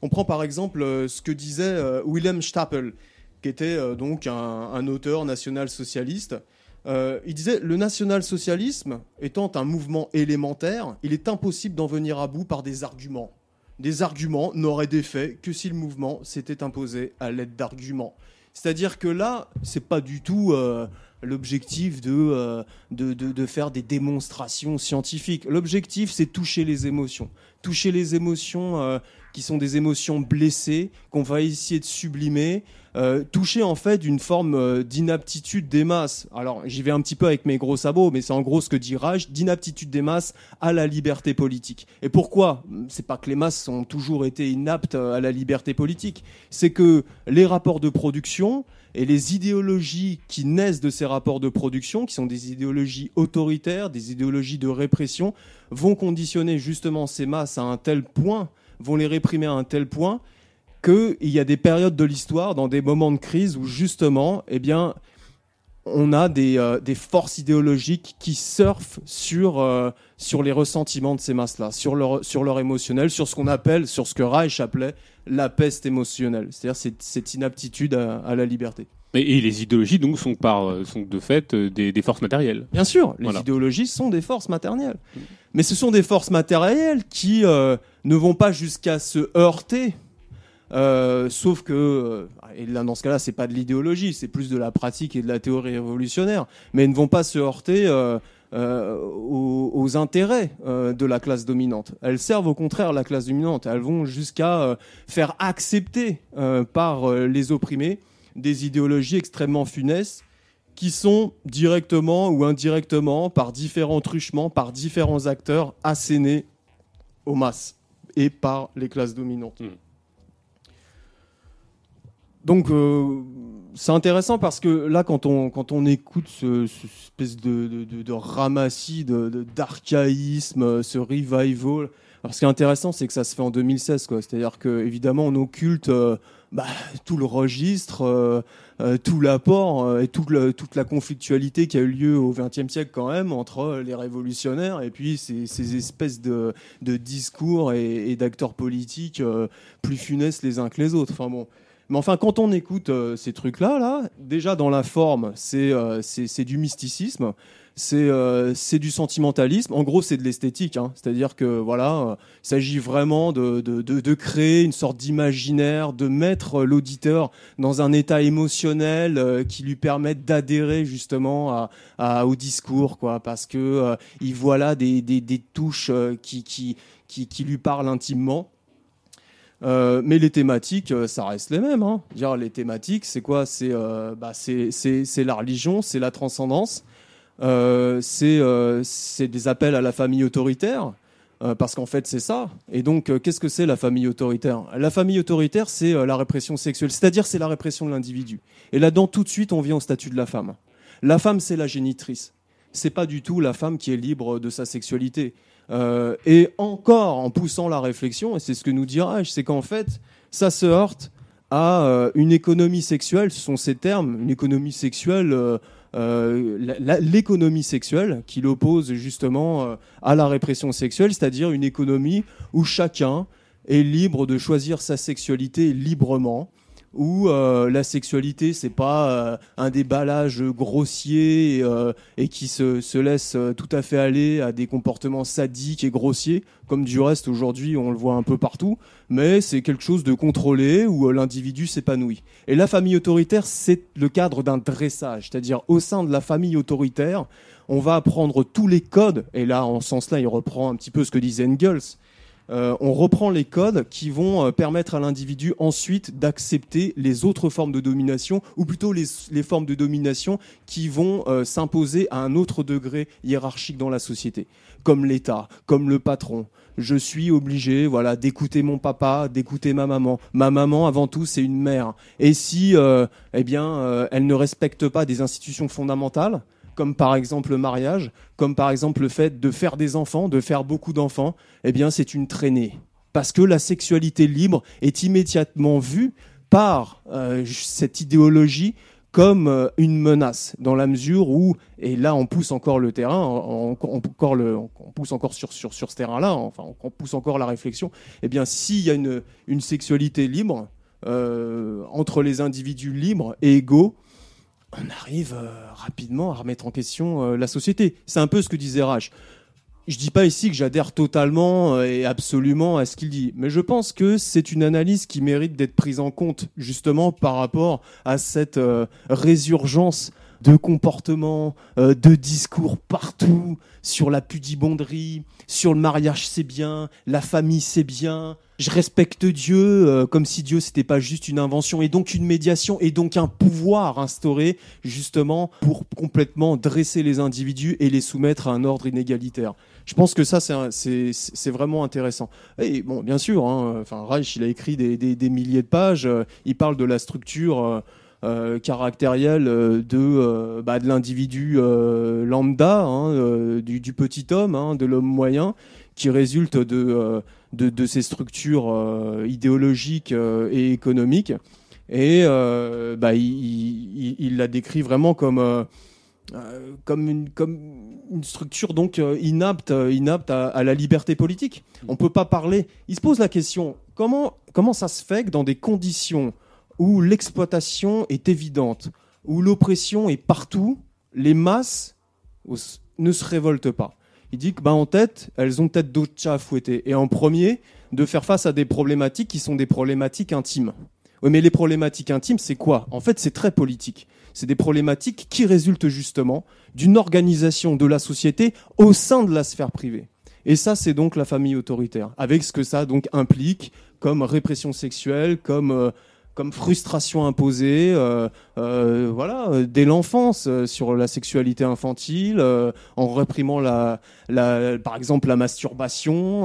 Speaker 4: on prend par exemple ce que disait Wilhelm Stapel, qui était donc un auteur national-socialiste. Euh, il disait Le national-socialisme étant un mouvement élémentaire, il est impossible d'en venir à bout par des arguments. Des arguments n'auraient d'effet que si le mouvement s'était imposé à l'aide d'arguments. C'est-à-dire que là, c'est pas du tout euh, l'objectif de, euh, de, de- de faire des démonstrations scientifiques. L'objectif, c'est toucher les émotions. Toucher les émotions qui sont des émotions blessées, qu'on va essayer de sublimer. Euh, toucher en fait d'une forme euh, d'inaptitude des masses. Alors j'y vais un petit peu avec mes gros sabots, mais c'est en gros ce que dit Raj, d'inaptitude des masses à la liberté politique. Et pourquoi? C'est pas que les masses ont toujours été inaptes euh, à la liberté politique, c'est que les rapports de production et les idéologies qui naissent de ces rapports de production, qui sont des idéologies autoritaires, des idéologies de répression, vont conditionner justement ces masses à un tel point, vont les réprimer à un tel point qu'il y a des périodes de l'histoire, dans des moments de crise, où justement, eh bien, on a des, euh, des forces idéologiques qui surfent sur, euh, sur les ressentiments de ces masses-là, sur leur, sur leur émotionnel, sur ce qu'on appelle, sur ce que Reich appelait la peste émotionnelle, c'est-à-dire cette, cette inaptitude à, à la liberté.
Speaker 2: Et, les idéologies donc sont par euh, sont de fait des, des forces matérielles.
Speaker 4: Bien sûr, les
Speaker 2: Voilà.
Speaker 4: idéologies sont des forces matérielles. Mais ce sont des forces matérielles qui euh, ne vont pas jusqu'à se heurter. Euh, sauf que, euh, et là dans ce cas-là, c'est pas de l'idéologie, c'est plus de la pratique et de la théorie révolutionnaire, mais elles ne vont pas se heurter euh, aux, intérêts de la classe dominante. Elles servent au contraire la classe dominante. Elles vont jusqu'à faire accepter par les opprimés des idéologies extrêmement funestes qui sont directement ou indirectement, par différents truchements, par différents acteurs, assénés aux masses et par les classes dominantes.
Speaker 2: Mm.
Speaker 4: Donc euh, c'est intéressant parce que là, quand on, quand on écoute ce, ce espèce de, de, de, de ramassis d'archaïsme, euh, ce revival, alors ce qui est intéressant, c'est que ça se fait en 2016, quoi. C'est-à-dire que évidemment, on occulte euh, bah, tout le registre, tout l'apport et tout le- toute la conflictualité qui a eu lieu au XXe siècle quand même entre les révolutionnaires et puis ces, ces espèces de, discours et, et d'acteurs politiques plus funestes les uns que les autres. Enfin bon. Mais enfin, quand on écoute euh, ces trucs-là, là, déjà dans la forme, c'est euh, du mysticisme, c'est euh, c'est du sentimentalisme. En gros, c'est de l'esthétique. hein. C'est-à-dire que voilà, euh, il s'agit vraiment de, de, de, créer une sorte d'imaginaire, de mettre l'auditeur dans un état émotionnel qui lui permette d'adhérer justement à, au discours, quoi, parce que il voit là des, des, des touches qui, qui, qui lui parlent intimement. Euh, mais les thématiques, euh, ça reste les mêmes. Hein. Dire, les thématiques, c'est quoi? C'est euh, bah, c'est- la religion, c'est la transcendance, c'est des appels à la famille autoritaire. parce qu'en fait, c'est ça. Et donc, qu'est-ce que c'est la famille autoritaire? La famille autoritaire, c'est la répression sexuelle, c'est-à-dire c'est la répression de l'individu. Et là-dedans, tout de suite, on vient au statut de la femme. La femme, c'est la génitrice. C'est pas du tout la femme qui est libre de sa sexualité. Euh, et encore en poussant la réflexion, et c'est ce que nous dit Raj, c'est qu'en fait, ça se heurte à euh, une économie sexuelle, ce sont ces termes, une économie sexuelle, euh, l'économie sexuelle qui l'oppose justement à la répression sexuelle, c'est-à-dire une économie où chacun est libre de choisir sa sexualité librement, où euh, la sexualité c'est pas euh, un déballage grossier euh, et qui se, se laisse tout à fait aller à des comportements sadiques et grossiers, comme du reste aujourd'hui on le voit un peu partout, mais c'est quelque chose de contrôlé où l'individu s'épanouit. Et la famille autoritaire, c'est le cadre d'un dressage, c'est-à-dire au sein de la famille autoritaire, on va apprendre tous les codes, et là en ce sens-là il reprend un petit peu ce que disait Engels, euh, on reprend les codes qui vont euh, permettre à l'individu ensuite d'accepter les autres formes de domination, ou plutôt les, les formes de domination qui vont euh, s'imposer à un autre degré hiérarchique dans la société, comme l'État, comme le patron. Je suis obligé, voilà, d'écouter mon papa, d'écouter ma maman. Ma maman, avant tout, c'est une mère. Et si, euh, eh bien, euh, elle ne respecte pas des institutions fondamentales, comme par exemple le mariage, comme par exemple le fait de faire des enfants, de faire beaucoup d'enfants, eh bien c'est une traînée. Parce que la sexualité libre est immédiatement vue par euh, cette idéologie comme euh, une menace, dans la mesure où, et là on pousse encore le terrain, on, pousse encore sur, sur, sur ce terrain-là, enfin on, on pousse encore la réflexion, eh bien s'il y a une, une sexualité libre, euh, entre les individus libres et égaux, on arrive euh, rapidement à remettre en question euh, la société. C'est un peu ce que disait Rach. Je dis pas ici que j'adhère totalement euh, et absolument à ce qu'il dit, mais je pense que c'est une analyse qui mérite d'être prise en compte justement par rapport à cette résurgence de comportements, de discours partout sur la pudibonderie, sur le mariage c'est bien, la famille c'est bien. Je respecte Dieu euh, comme si Dieu c'était pas juste une invention et donc une médiation et donc un pouvoir instauré justement pour complètement dresser les individus et les soumettre à un ordre inégalitaire. Je pense que ça c'est vraiment intéressant. Et bon, bien sûr, hein, enfin Reich il a écrit des, des, des milliers de pages. euh, il parle de la structure. euh, euh, caractérielle euh, de, euh, bah, de l'individu lambda, hein, du, du petit homme, hein, de l'homme moyen, qui résulte de, de, de ces structures euh, idéologiques euh, et économiques. Et euh, bah, il, il- la décrit vraiment comme, comme, une, comme une structure donc inapte, inapte à, la liberté politique. On peut pas parler. Il se pose la question comment, comment ça se fait que dans des conditions où l'exploitation est évidente, où l'oppression est partout, les masses ne se révoltent pas? Il dit que bah, en tête, elles ont peut-être d'autres chats à fouetter. Et en premier, de faire face à des problématiques qui sont des problématiques intimes. Oui, mais les problématiques intimes, c'est quoi? En fait, c'est très politique. C'est des problématiques qui résultent justement d'une organisation de la société au sein de la sphère privée. Et ça, c'est donc la famille autoritaire, avec ce que ça donc implique comme répression sexuelle, comme euh, comme frustration imposée, euh, euh, voilà, euh, dès l'enfance euh, sur la sexualité infantile, en réprimant la, la, par exemple la masturbation,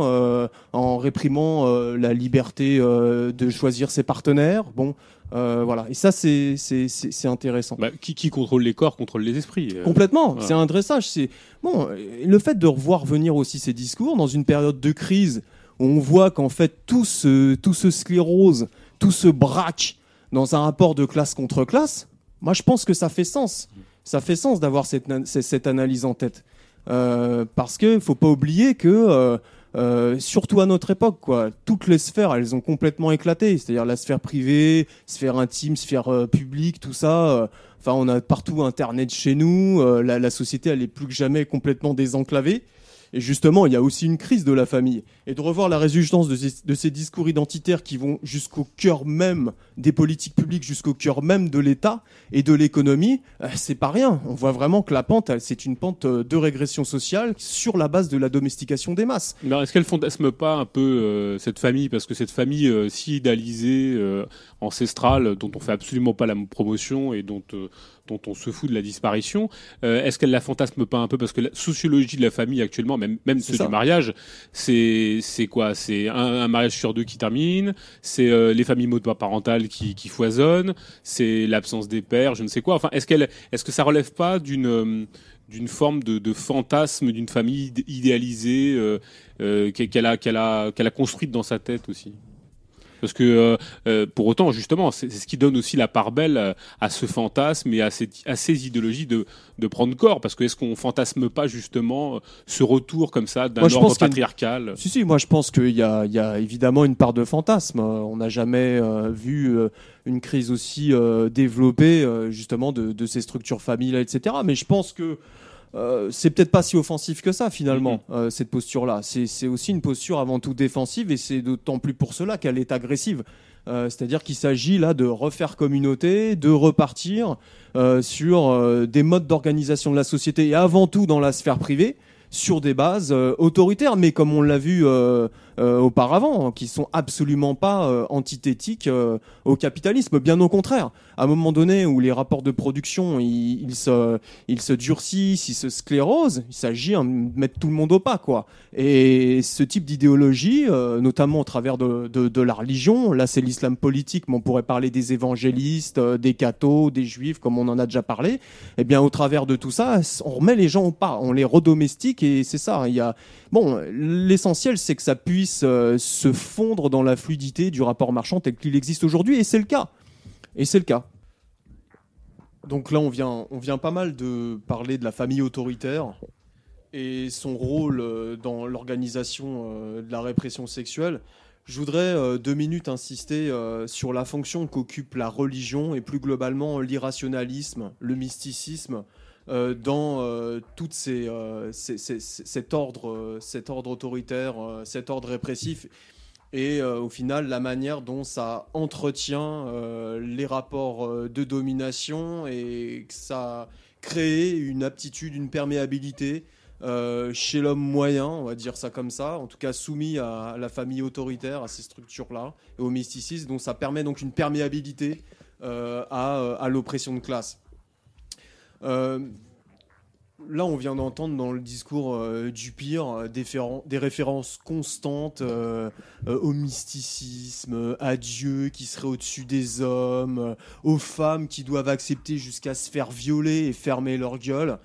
Speaker 4: en réprimant la liberté de choisir ses partenaires. Bon, euh, voilà. Et ça, c'est c'est c'est c'est intéressant.
Speaker 2: Bah, qui, qui contrôle les corps contrôle les esprits. euh.
Speaker 4: Complètement,
Speaker 2: voilà.
Speaker 4: c'est un dressage. C'est bon, le fait de revoir venir aussi ces discours dans une période de crise où on voit qu'en fait tout se tout se sclérose, tout se braque dans un rapport de classe contre classe. Moi, je pense que ça fait sens. Ça fait sens d'avoir cette, cette analyse en tête, Euh, parce que faut pas oublier que euh, euh, surtout à notre époque, quoi, toutes les sphères, elles ont complètement éclaté. C'est-à-dire la sphère privée, sphère intime, sphère publique, tout ça. Enfin, on a partout Internet chez nous. la, la société, elle est plus que jamais complètement désenclavée. Et justement, il y a aussi une crise de la famille. Et de revoir la résurgence de ces, discours identitaires qui vont jusqu'au cœur même des politiques publiques, jusqu'au cœur même de l'État et de l'économie, euh, c'est pas rien. On voit vraiment que la pente, c'est une pente euh, de régression sociale sur la base de la domestication des masses.
Speaker 2: Est-ce qu'elle fantasme pas un peu euh, cette famille? Parce que cette famille euh, si idéalisée, ancestrale, dont on fait absolument pas la promotion et dont, euh, dont on se fout de la disparition, euh, est-ce qu'elle la fantasme pas un peu? Parce que la sociologie de la famille actuellement, même, même ceux
Speaker 4: ça.
Speaker 2: du mariage, c'est c'est quoi? C'est un, un mariage sur deux qui termine, c'est euh, les familles monoparentales qui, qui foisonnent, c'est l'absence des pères, je ne sais quoi. Enfin, est-ce qu'elle, est-ce que ça relève pas d'une d'une forme de, de fantasme d'une famille idé- idéalisée euh, euh, qu'elle qu'elle a, qu'elle a, qu'elle a construite dans sa tête aussi? Parce que euh, euh, pour autant, justement, c'est ce qui donne aussi la part belle euh, à ce fantasme et à, cette, à ces idéologies de, de prendre corps. Parce que est-ce qu'on fantasme pas justement ce retour comme ça d'un ordre
Speaker 4: a une-
Speaker 2: patriarcal?
Speaker 4: Si, si, moi je pense qu'il y a, il y a évidemment une part de fantasme. Euh, On n'a jamais euh, vu euh, une crise aussi développée justement de, de ces structures familiales, etc. Mais je pense que euh, c'est peut-être pas si offensif que ça finalement, euh, cette posture-là. C'est c'est aussi une posture avant tout défensive et c'est d'autant plus pour cela qu'elle est agressive. Euh, C'est-à-dire qu'il s'agit là de refaire communauté, de repartir euh, sur euh, des modes d'organisation de la société et avant tout dans la sphère privée sur des bases euh, autoritaires, mais comme on l'a vu euh, auparavant, qui sont absolument pas euh, antithétiques euh, au capitalisme. Bien au contraire, à un moment donné où les rapports de production ils, se, durcissent, ils se sclérosent, il s'agit hein, de mettre tout le monde au pas, quoi. Et ce type d'idéologie, notamment au travers de, la religion, là c'est l'islam politique, mais on pourrait parler des évangélistes, des cathos, des juifs, comme on en a déjà parlé. Eh bien, au travers de tout ça, on remet les gens au pas, on les redomestique et c'est ça. Il y a bon, l'essentiel c'est que ça puisse euh, se fondre dans la fluidité du rapport marchand tel qu'il existe aujourd'hui et c'est le cas. Et c'est le cas. Donc là, on vient, on vient pas mal de parler de la famille autoritaire et son rôle euh, dans l'organisation euh, de la répression sexuelle. Je voudrais deux minutes insister sur la fonction qu'occupe la religion et plus globalement l'irrationalisme, le mysticisme euh, dans euh, ces, euh, cet ordre, cet ordre autoritaire, cet ordre répressif et au final la manière dont ça entretient les rapports de domination et que ça crée une aptitude, une perméabilité chez l'homme moyen, on va dire ça comme ça, en tout cas soumis à la famille autoritaire, à ces structures-là, et au mysticisme, dont ça permet donc une perméabilité à l'oppression de classe. Euh, là, on vient d'entendre dans le discours euh, du pire euh, des, féren- des références constantes au mysticisme, à Dieu qui serait au-dessus des hommes, aux femmes qui doivent accepter jusqu'à se faire violer et fermer leur gueule.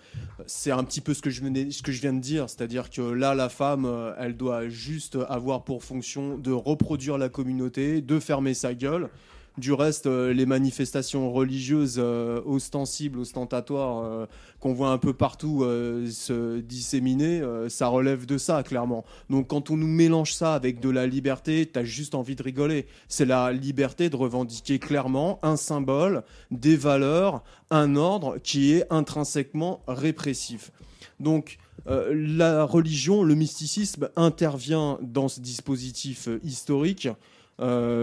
Speaker 4: C'est un petit peu ce que je, venais, ce que je viens de dire, c'est-à-dire que là, la femme, elle doit juste avoir pour fonction de reproduire la communauté, de fermer sa gueule. Du reste, euh, les manifestations religieuses euh, ostensibles, ostentatoires, euh, qu'on voit un peu partout se disséminer, ça relève de ça, clairement. Donc quand on nous mélange ça avec de la liberté, t'as juste envie de rigoler. C'est la liberté de revendiquer clairement un symbole, des valeurs, un ordre qui est intrinsèquement répressif. Donc la religion, le mysticisme intervient dans ce dispositif historique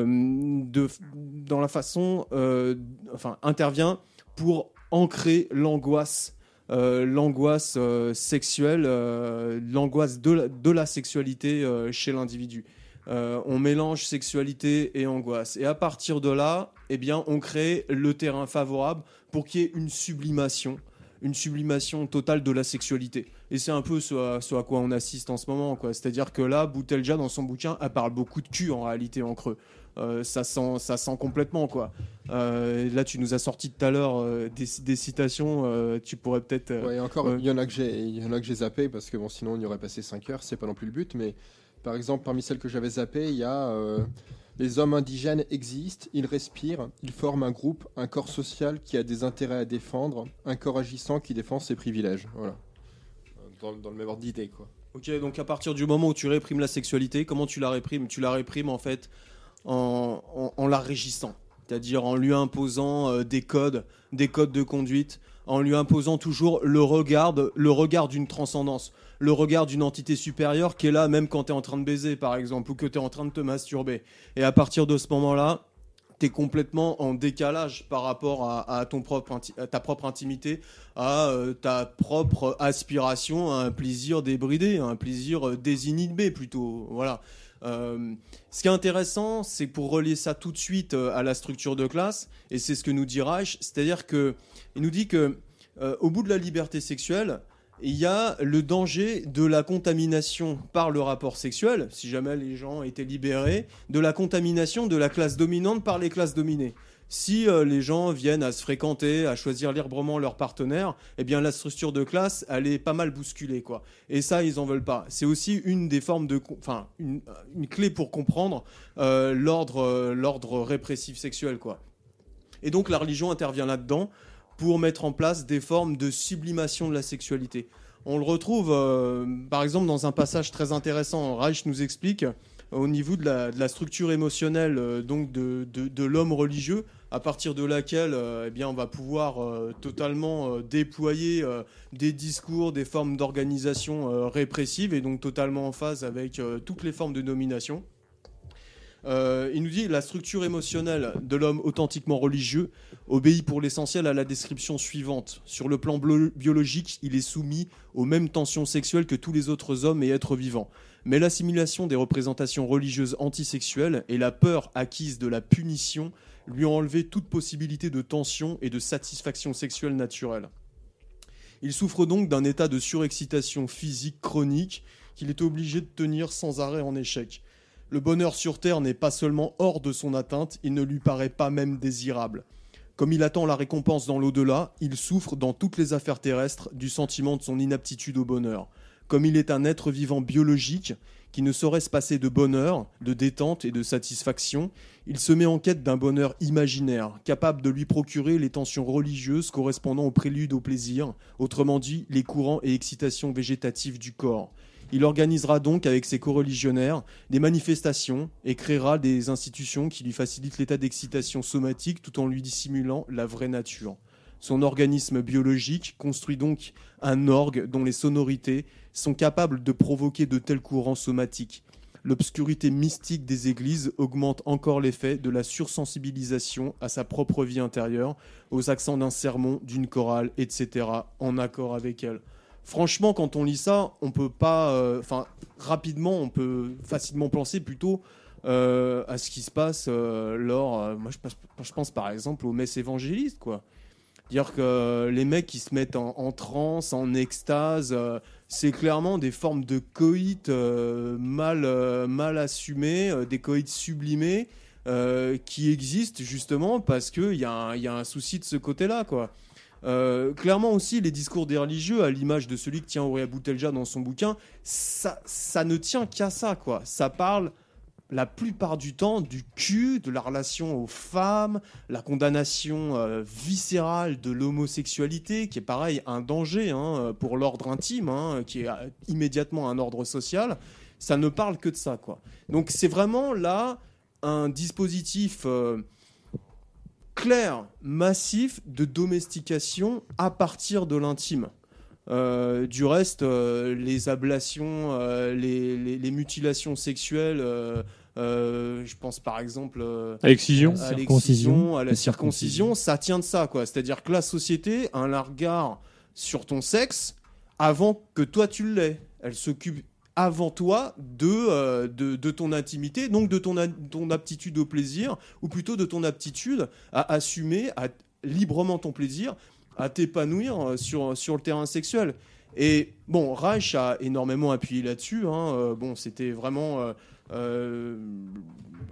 Speaker 4: de, dans la façon, euh, enfin, intervient pour ancrer l'angoisse, euh, l'angoisse euh, sexuelle, euh, l'angoisse de, la- de sexualité euh, chez l'individu. Euh, on mélange sexualité et angoisse. Et à partir de là, eh bien, on crée le terrain favorable pour qu'il y ait une sublimation, une sublimation totale de la sexualité. Et c'est un peu ce à, ce à quoi on assiste en ce moment. quoi. C'est-à-dire que là, Boutelja, dans son bouquin, elle parle beaucoup de cul en réalité en creux. Euh, ça, sent, ça sent complètement. quoi. Euh, là, tu nous as sorti tout à l'heure euh, des, des citations. tu pourrais peut-être.
Speaker 1: Ouais, encore, il y en a que j'ai, il y en a que j'ai zappé parce que bon, sinon on y aurait passé 5 heures. C'est pas non plus le but, mais par exemple, parmi celles que j'avais zappées, il y a les hommes indigènes existent, ils respirent, ils forment un groupe, un corps social qui a des intérêts à défendre, un corps agissant qui défend ses privilèges. Voilà. Dans, le même ordre.
Speaker 4: Ok, donc à partir du moment où tu réprimes la sexualité, comment tu la réprimes? Tu la réprimes en fait en, la régissant, c'est-à-dire en lui imposant euh, des codes, des codes de conduite, en lui imposant toujours le regard, le regard d'une transcendance, le regard d'une entité supérieure qui est là même quand tu es en train de baiser par exemple ou que tu es en train de te masturber. Et à partir de ce moment-là, tu es complètement en décalage par rapport à, ton propre ta propre intimité, à euh, ta propre aspiration à un plaisir débridé, à un plaisir euh, désinhibé plutôt. Voilà. Euh, ce qui est intéressant, c'est pour relier ça tout de suite à la structure de classe, et c'est ce que nous dit Reich, c'est-à-dire que il nous dit que euh, au bout de la liberté sexuelle, il y a le danger de la contamination par le rapport sexuel, si jamais les gens étaient libérés, de la contamination de la classe dominante par les classes dominées. Si euh, les gens viennent à se fréquenter, à choisir librement leur partenaire, eh bien la structure de classe, elle est pas mal bousculée, quoi. Et ça, ils en veulent pas. C'est aussi une des formes de, enfin, une, une clé pour comprendre euh, l'ordre, euh, l'ordre répressif sexuel, quoi. Et donc la religion intervient là-dedans pour mettre en place des formes de sublimation de la sexualité. On le retrouve, euh, par exemple, dans un passage très intéressant. Reich nous explique euh, au niveau de la, structure émotionnelle euh, donc de, de- l'homme religieux, à partir de laquelle eh bien, on va pouvoir totalement déployer des discours, des formes d'organisation répressives et donc totalement en phase avec toutes les formes de domination. Euh, il nous dit la structure émotionnelle de l'homme authentiquement religieux obéit pour l'essentiel à la description suivante. Sur le plan biologique, il est soumis aux mêmes tensions sexuelles que tous les autres hommes et êtres vivants. Mais l'assimilation des représentations religieuses antisexuelles et la peur acquise de la punition lui ont enlevé toute possibilité de tension et de satisfaction sexuelle naturelle. Il souffre donc d'un état de surexcitation physique chronique qu'il est obligé de tenir sans arrêt en échec. Le bonheur sur Terre n'est pas seulement hors de son atteinte, il ne lui paraît pas même désirable. Comme il attend la récompense dans l'au-delà, il souffre dans toutes les affaires terrestres du sentiment de son inaptitude au bonheur. Comme il est un être vivant biologique qui ne saurait se passer de bonheur, de détente et de satisfaction, il se met en quête d'un bonheur imaginaire, capable de lui procurer les tensions religieuses correspondant au prélude au plaisir, autrement dit les courants et excitations végétatives du corps. Il organisera donc avec ses coreligionnaires des manifestations et créera des institutions qui lui facilitent l'état d'excitation somatique tout en lui dissimulant la vraie nature. Son organisme biologique construit donc un orgue dont les sonorités sont capables de provoquer de tels courants somatiques. L'obscurité mystique des églises augmente encore l'effet de la sursensibilisation à sa propre vie intérieure, aux accents d'un sermon, d'une chorale, etc., en accord avec elle. Franchement, quand on lit ça, on peut pas. euh, Enfin, rapidement, on peut facilement penser plutôt euh, à ce qui se passe euh, lors. moi, je pense, par exemple aux messes évangélistes, quoi. Dire que les mecs qui se mettent en, transe, en extase, c'est clairement des formes de coït mal, mal assumées, des coïts sublimés qui existent justement parce qu'il y, y a un souci de ce côté-là, quoi. Euh, clairement aussi, les discours des religieux, à l'image de celui que tient Auréa Boutelja dans son bouquin, ça, ça ne tient qu'à ça, quoi. Ça parle la plupart du temps du cul, de la relation aux femmes, la condamnation euh, viscérale de l'homosexualité, qui est pareil un danger hein, pour l'ordre intime, hein, qui est euh, immédiatement un ordre social. Ça ne parle que de ça, quoi. Donc c'est vraiment là un dispositif clair, massif de domestication à partir de l'intime. Euh, du reste, euh, les ablations, euh, les, les- les mutilations sexuelles, euh, euh, je pense par exemple euh,
Speaker 2: À l'excision
Speaker 4: à
Speaker 3: Circoncision.
Speaker 4: à la
Speaker 3: La
Speaker 4: circoncision, ça tient de ça, quoi. C'est-à-dire que la société a un regard sur ton sexe avant que toi tu l'aies. Elle s'occupe avant toi de, euh, de, de ton intimité, donc de ton, ton aptitude au plaisir, ou plutôt de ton aptitude à assumer à, librement ton plaisir, à t'épanouir euh, sur, sur le terrain sexuel. Et bon, Reich a énormément appuyé là-dessus. hein. Euh, bon, c'était vraiment.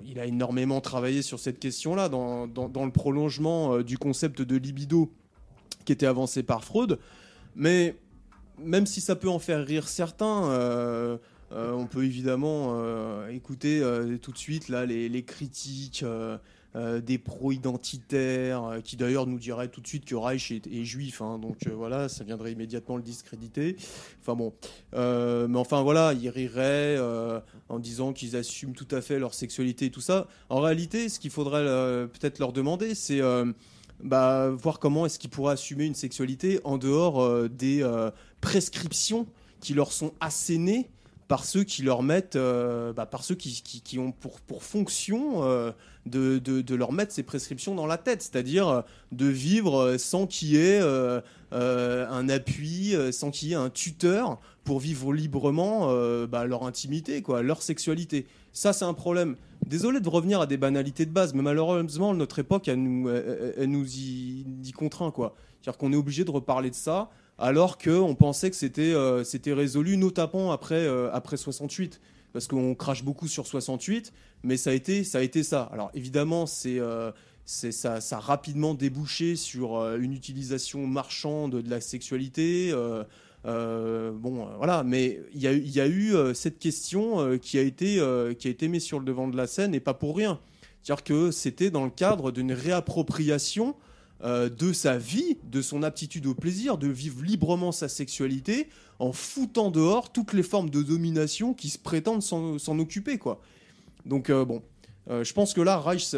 Speaker 4: il a énormément travaillé sur cette question-là, dans, dans- le prolongement du concept de libido qui était avancé par Freud. Mais même si ça peut en faire rire certains, euh, euh, on peut évidemment euh, écouter tout de suite là, les, critiques des pro-identitaires, qui d'ailleurs nous diraient tout de suite que Reich est, juif. hein. donc voilà, ça viendrait immédiatement le discréditer. Enfin bon. Mais enfin voilà, ils riraient en disant qu'ils assument tout à fait leur sexualité et tout ça. En réalité, ce qu'il faudrait peut-être leur demander, c'est bah, voir comment est-ce qu'ils pourraient assumer une sexualité en dehors des prescriptions qui leur sont assénées par ceux qui leur mettent, euh, bah, par ceux qui, ont pour, fonction euh, de, leur mettre ces prescriptions dans la tête, c'est-à-dire euh, de vivre sans qu'il y ait un appui, sans qu'il y ait un tuteur pour vivre librement bah, leur intimité, leur sexualité. Ça, c'est un problème. Désolé de revenir à des banalités de base, mais malheureusement, notre époque, elle nous, y, contraint. C'est-à-dire qu'on est obligé de reparler de ça, alors qu'on pensait que c'était euh, résolu, notamment après, euh, après 68. Parce qu'on crache beaucoup sur 68, mais ça a été ça. Alors évidemment, euh, ça, ça a rapidement débouché sur une utilisation marchande de la sexualité. bon, voilà, mais il y a, eu- cette question qui, a été, qui a été mise sur le devant de la scène et pas pour rien. C'est-à-dire que c'était dans le cadre d'une réappropriation euh, de sa vie, de son aptitude au plaisir, de vivre librement sa sexualité en foutant dehors toutes les formes de domination qui se prétendent s'en occuper, quoi. Donc, euh, bon. Euh, je pense que là, Reich,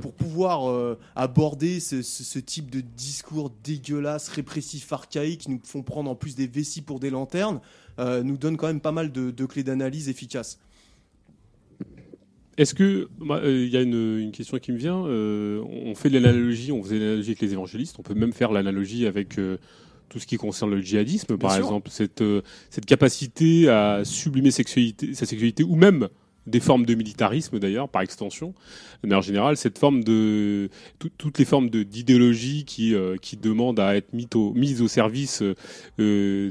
Speaker 4: pour pouvoir aborder ce, type de discours dégueulasse, répressif, archaïque, qui nous font prendre en plus des vessies pour des lanternes, nous donne quand même pas mal de, de clés d'analyse efficaces.
Speaker 2: Est-ce que moi, euh, il y a une, une question qui me vient euh, On fait de l'analogie, on faisait l'analogie avec les évangélistes. On peut même faire l'analogie avec euh, tout ce qui concerne le djihadisme, par
Speaker 4: sûr.
Speaker 2: exemple, cette euh, cette capacité à sublimer sexualité, sa sexualité, ou même des formes de militarisme d'ailleurs, par extension, mais en général, cette forme de tout- toutes les formes d'idéologie qui euh, qui demandent à être mises au, service euh,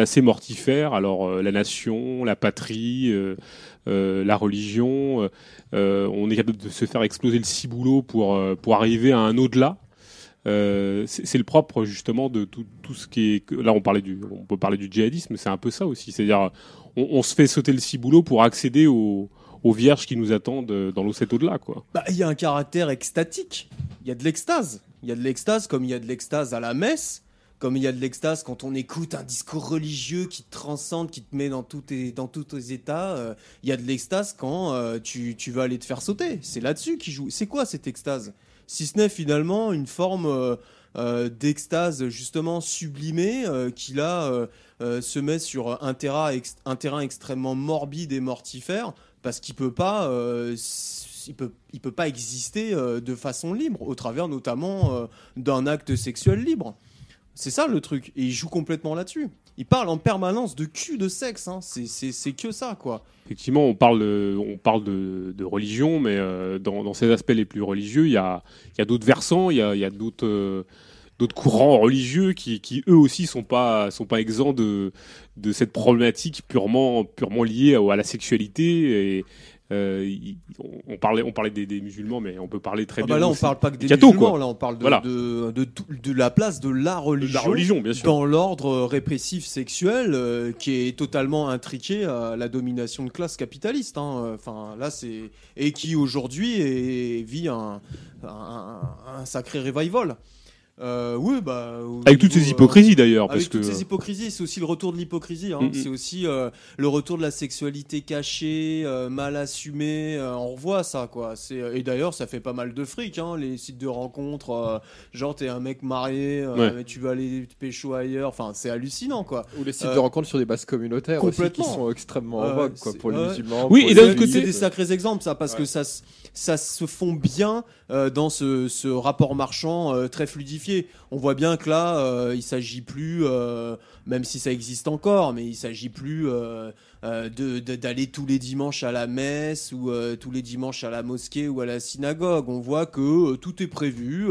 Speaker 2: assez mortifères. Alors euh, la nation, la patrie, euh, euh, la religion. on est capable de se faire exploser le ciboulot pour pour arriver à un au-delà. Euh, c'est le propre justement de tout, tout ce qui est là on parlait du on peut parler du djihadisme c'est un peu ça aussi c'est-à-dire on, se fait sauter le ciboulot pour accéder aux, aux vierges qui nous attendent euh, dans l'eau au-delà quoi
Speaker 4: Bah, il y a un caractère extatique. Il y a de l'extase. Il y a de l'extase comme il y a de l'extase à la messe, comme il y a de l'extase quand on écoute un discours religieux qui te transcende, qui te met dans tous tes, états. euh, il y a de l'extase quand tu, tu vas aller te faire sauter. C'est là-dessus qu'il joue. C'est quoi cette extase? Si ce n'est finalement une forme euh, euh, d'extase justement sublimée euh, qui là se met sur un terrain, extrêmement morbide et mortifère parce qu'il peut pas il peut il peut pas exister de façon libre au travers notamment d'un acte sexuel libre. C'est ça le truc et il joue complètement là-dessus il parle en permanence de cul de sexe hein. c'est que ça quoi
Speaker 2: effectivement on parle de, on parle de, religion mais euh, dans, ces aspects les plus religieux il y a y a d'autres versants il y a, y a d'autres euh, d'autres courants religieux qui, qui eux aussi sont pas sont pas exempts de de cette problématique purement purement liée à, la sexualité euh, on, parlait on parlait des, des musulmans mais on peut parler très
Speaker 4: Ah
Speaker 2: bien
Speaker 4: bah là on parle pas que des musulmans
Speaker 2: quoi.
Speaker 4: là on parle de,
Speaker 2: Voilà.
Speaker 4: de, de, tout- de la place de la religion,
Speaker 2: la religion bien sûr
Speaker 4: dans l'ordre répressif sexuel euh, qui est totalement intriqué à la domination de classe capitaliste. hein. Enfin là c'est et qui aujourd'hui vit un, un, un sacré revival. Euh, oui bah
Speaker 2: avec toutes ces
Speaker 4: euh,
Speaker 2: hypocrisies d'ailleurs parce
Speaker 4: avec
Speaker 2: que
Speaker 4: toutes ces hypocrisies, c'est aussi le retour de l'hypocrisie. hein.
Speaker 2: Mm, mm.
Speaker 4: C'est aussi euh, le retour de la sexualité cachée, euh, mal assumée. euh, on revoit ça, quoi. Et d'ailleurs, ça fait pas mal de fric, hein, les sites de rencontres. euh, genre, t'es un mec marié, euh,
Speaker 2: Ouais.
Speaker 4: mais tu vas aller te pécho ailleurs. Enfin, c'est hallucinant, quoi.
Speaker 1: Ou les sites
Speaker 4: Euh,
Speaker 1: de rencontres sur des bases communautaires aussi qui sont extrêmement en vogue quoi, pour les musulmans.
Speaker 2: Oui, et d'un autre
Speaker 1: juifs.
Speaker 4: c'est
Speaker 2: côté-
Speaker 4: des sacrés exemples, ça, parce
Speaker 1: Ouais.
Speaker 4: que ça, se- ça se fond bien euh, dans ce, rapport marchand euh, très fluidifié. On voit bien que là, euh, il s'agit plus, euh, même si ça existe encore, mais il s'agit plus d'aller tous les dimanches à la messe ou tous les dimanches à la mosquée ou à la synagogue. On voit que tout est prévu,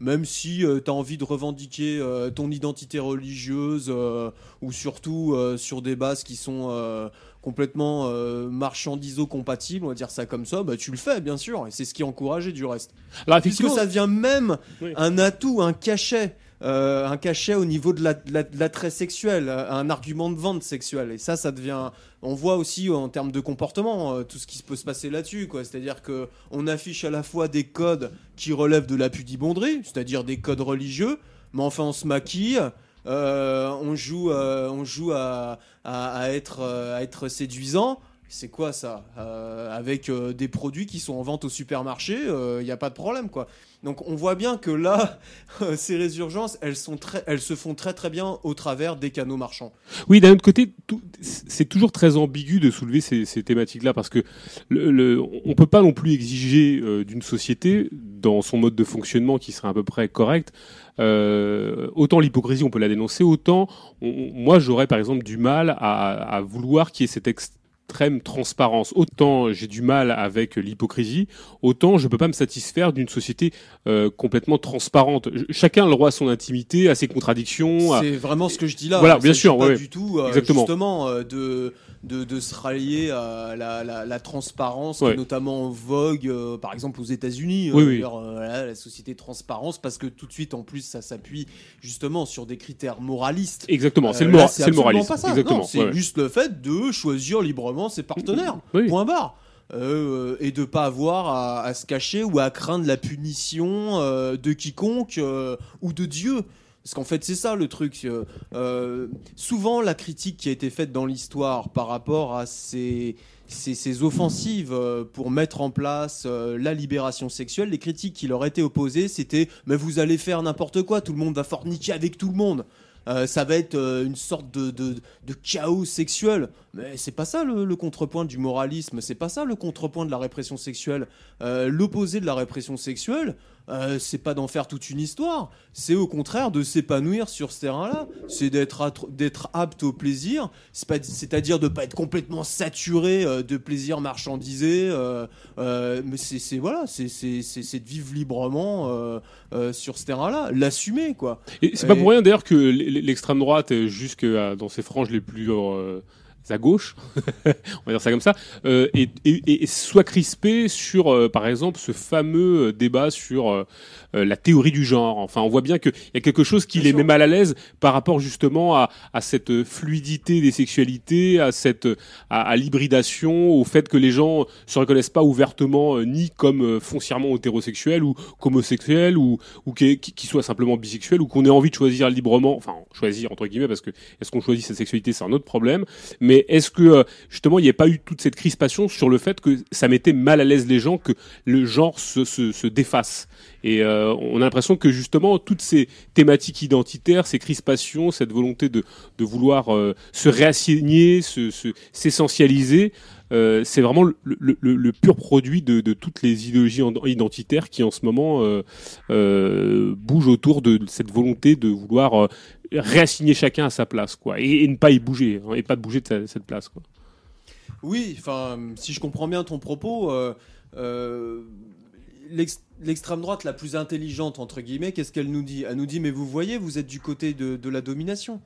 Speaker 4: même si tu as envie de revendiquer ton identité religieuse ou surtout sur des bases qui sont complètement euh, marchandiso-compatibles, on va dire ça comme ça, bah, tu le fais bien sûr, et c'est ce qui est encouragé du reste.
Speaker 2: Alors
Speaker 4: Puisque ça devient même
Speaker 2: Oui.
Speaker 4: un atout, un cachet. euh, un cachet au niveau de la- de la- de l'attrait sexuel, euh, un argument de vente sexuelle. Et ça, ça devient. On voit aussi euh, en termes de comportement euh, tout ce qui peut se passer là-dessus. quoi. C'est-à-dire que on affiche à la fois des codes qui relèvent de la pudibonderie, c'est-à-dire des codes religieux, mais enfin on se maquille. Euh, on joue, euh, on joue à, à- à être, euh, à être séduisant. C'est quoi ça Euh, Avec euh, des produits qui sont en vente au supermarché, il n'y a pas de problème quoi. Donc on voit bien que là, *laughs* ces résurgences, elles, sont très, elles se font très très bien au travers des canaux marchands.
Speaker 2: Oui, d'un autre côté, c'est toujours très ambigu de soulever ces, ces thématiques-là parce que le, le- on peut pas non plus exiger euh, d'une société dans son mode de fonctionnement qui serait à peu près correct. Euh, autant l'hypocrisie, on peut la dénoncer, autant moi j'aurais par exemple du mal à, à vouloir qu'il y ait cette extrême transparence. Autant j'ai du mal avec l'hypocrisie, autant je peux pas me satisfaire d'une société euh, complètement transparente. Ch- Chacun a le droit à son intimité, à ses contradictions. à-
Speaker 4: C'est vraiment ce que je dis là.
Speaker 2: Voilà,
Speaker 4: Il
Speaker 2: bien sûr,
Speaker 4: Pas
Speaker 2: ouais,
Speaker 4: du tout, euh,
Speaker 2: exactement.
Speaker 4: justement, euh, de, de, de se rallier à la, la, la transparence,
Speaker 2: Ouais.
Speaker 4: notamment en vogue, par exemple aux États-Unis.
Speaker 2: Oui, oui.
Speaker 4: voilà, la société transparence, parce que tout de suite, en plus, ça s'appuie justement sur des critères moralistes.
Speaker 2: Exactement, c'est le, mora- le moralisme.
Speaker 4: c'est juste le fait de choisir librement ses partenaires.
Speaker 2: Oui.
Speaker 4: Point barre. Euh, et de pas avoir à, à se cacher ou à craindre la punition euh, de quiconque euh, ou de Dieu. Parce qu'en fait, c'est ça le truc. souvent, la critique qui a été faite dans l'histoire par rapport à ces, ces, ces offensives pour mettre en place la libération sexuelle, les critiques qui leur étaient opposées, c'était Mais vous allez faire n'importe quoi, tout le monde va forniquer avec tout le monde. Euh, ça va être euh, une sorte de, chaos sexuel. Mais c'est pas ça le, le contrepoint du moralisme, c'est pas ça le contrepoint de la répression sexuelle. Euh, L'opposé de la répression sexuelle, euh, c'est pas d'en faire toute une histoire, c'est au contraire de s'épanouir sur ce terrain-là, c'est d'être apte au plaisir, c'est-à-dire de pas être complètement saturé euh, de plaisir marchandisé, euh, euh, mais c'est voilà, c'est de vivre librement sur ce terrain-là, l'assumer quoi.
Speaker 2: Et c'est pas pour rien d'ailleurs que l'extrême droite, jusque dans ses franges les plus à gauche, *laughs* on va dire ça comme ça, euh, et, soit crispée sur, euh, par exemple, ce fameux euh, débat sur euh, la théorie du genre. Enfin, on voit bien qu'il y a quelque chose qui les met mal à l'aise par rapport justement à, à cette fluidité des sexualités, à cette à, à l'hybridation, au fait que les gens se reconnaissent pas ouvertement euh, ni comme euh, foncièrement hétérosexuels ou qu'homosexuels ou ou qui, qui, qui soient simplement bisexuels ou qu'on ait envie de choisir librement, enfin choisir entre guillemets parce que est-ce qu'on choisit sa sexualité c'est un autre problème, mais est-ce que justement il n'y a pas eu toute cette crispation sur le fait que ça mettait mal à l'aise les gens que le genre se, se, se défasse et euh, on a l'impression que justement toutes ces thématiques identitaires, ces crispations, cette volonté de, de vouloir euh, se réassigner, se, se- s'essentialiser, euh, c'est vraiment le, le- le- pur produit de, de toutes les idéologies en- identitaires qui en ce moment euh, euh, bougent autour de cette volonté de vouloir réassigner chacun à sa place, quoi, et, et ne pas y bouger, hein, et pas bouger de sa- cette place, quoi.
Speaker 4: Oui, enfin, si je comprends bien ton propos, euh, euh, l'extrême droite la plus intelligente, entre guillemets, qu'est-ce qu'elle nous dit? Elle nous dit, mais vous voyez, vous êtes du côté de, la domination.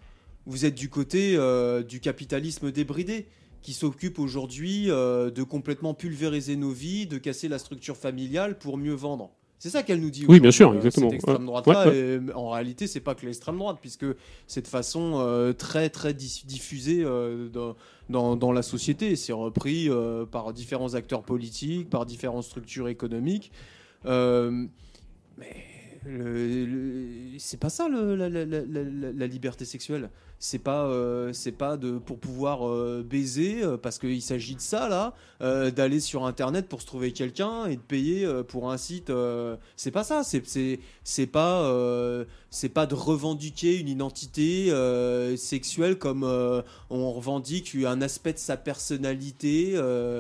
Speaker 4: Vous êtes du côté euh, du capitalisme débridé qui s'occupe aujourd'hui euh, de complètement pulvériser nos vies, de casser la structure familiale pour mieux vendre. C'est ça qu'elle nous dit.
Speaker 2: Oui, bien sûr,
Speaker 4: euh,
Speaker 2: exactement.
Speaker 4: Cette extrême
Speaker 2: Ouais,
Speaker 4: et en réalité, c'est pas que l'extrême droite, puisque c'est de façon euh, très très diffusée euh, dans, dans, dans la société. C'est repris euh, par différents acteurs politiques, par différentes structures économiques. Mais c'est pas ça la, liberté sexuelle. C'est pas, euh, c'est pas de pour pouvoir euh, baiser euh, parce qu'il s'agit de ça là, d'aller sur internet pour se trouver quelqu'un et de payer pour un site. c'est pas ça. C'est c'est c'est pas c'est pas de revendiquer une identité sexuelle comme on revendique un aspect de sa personnalité,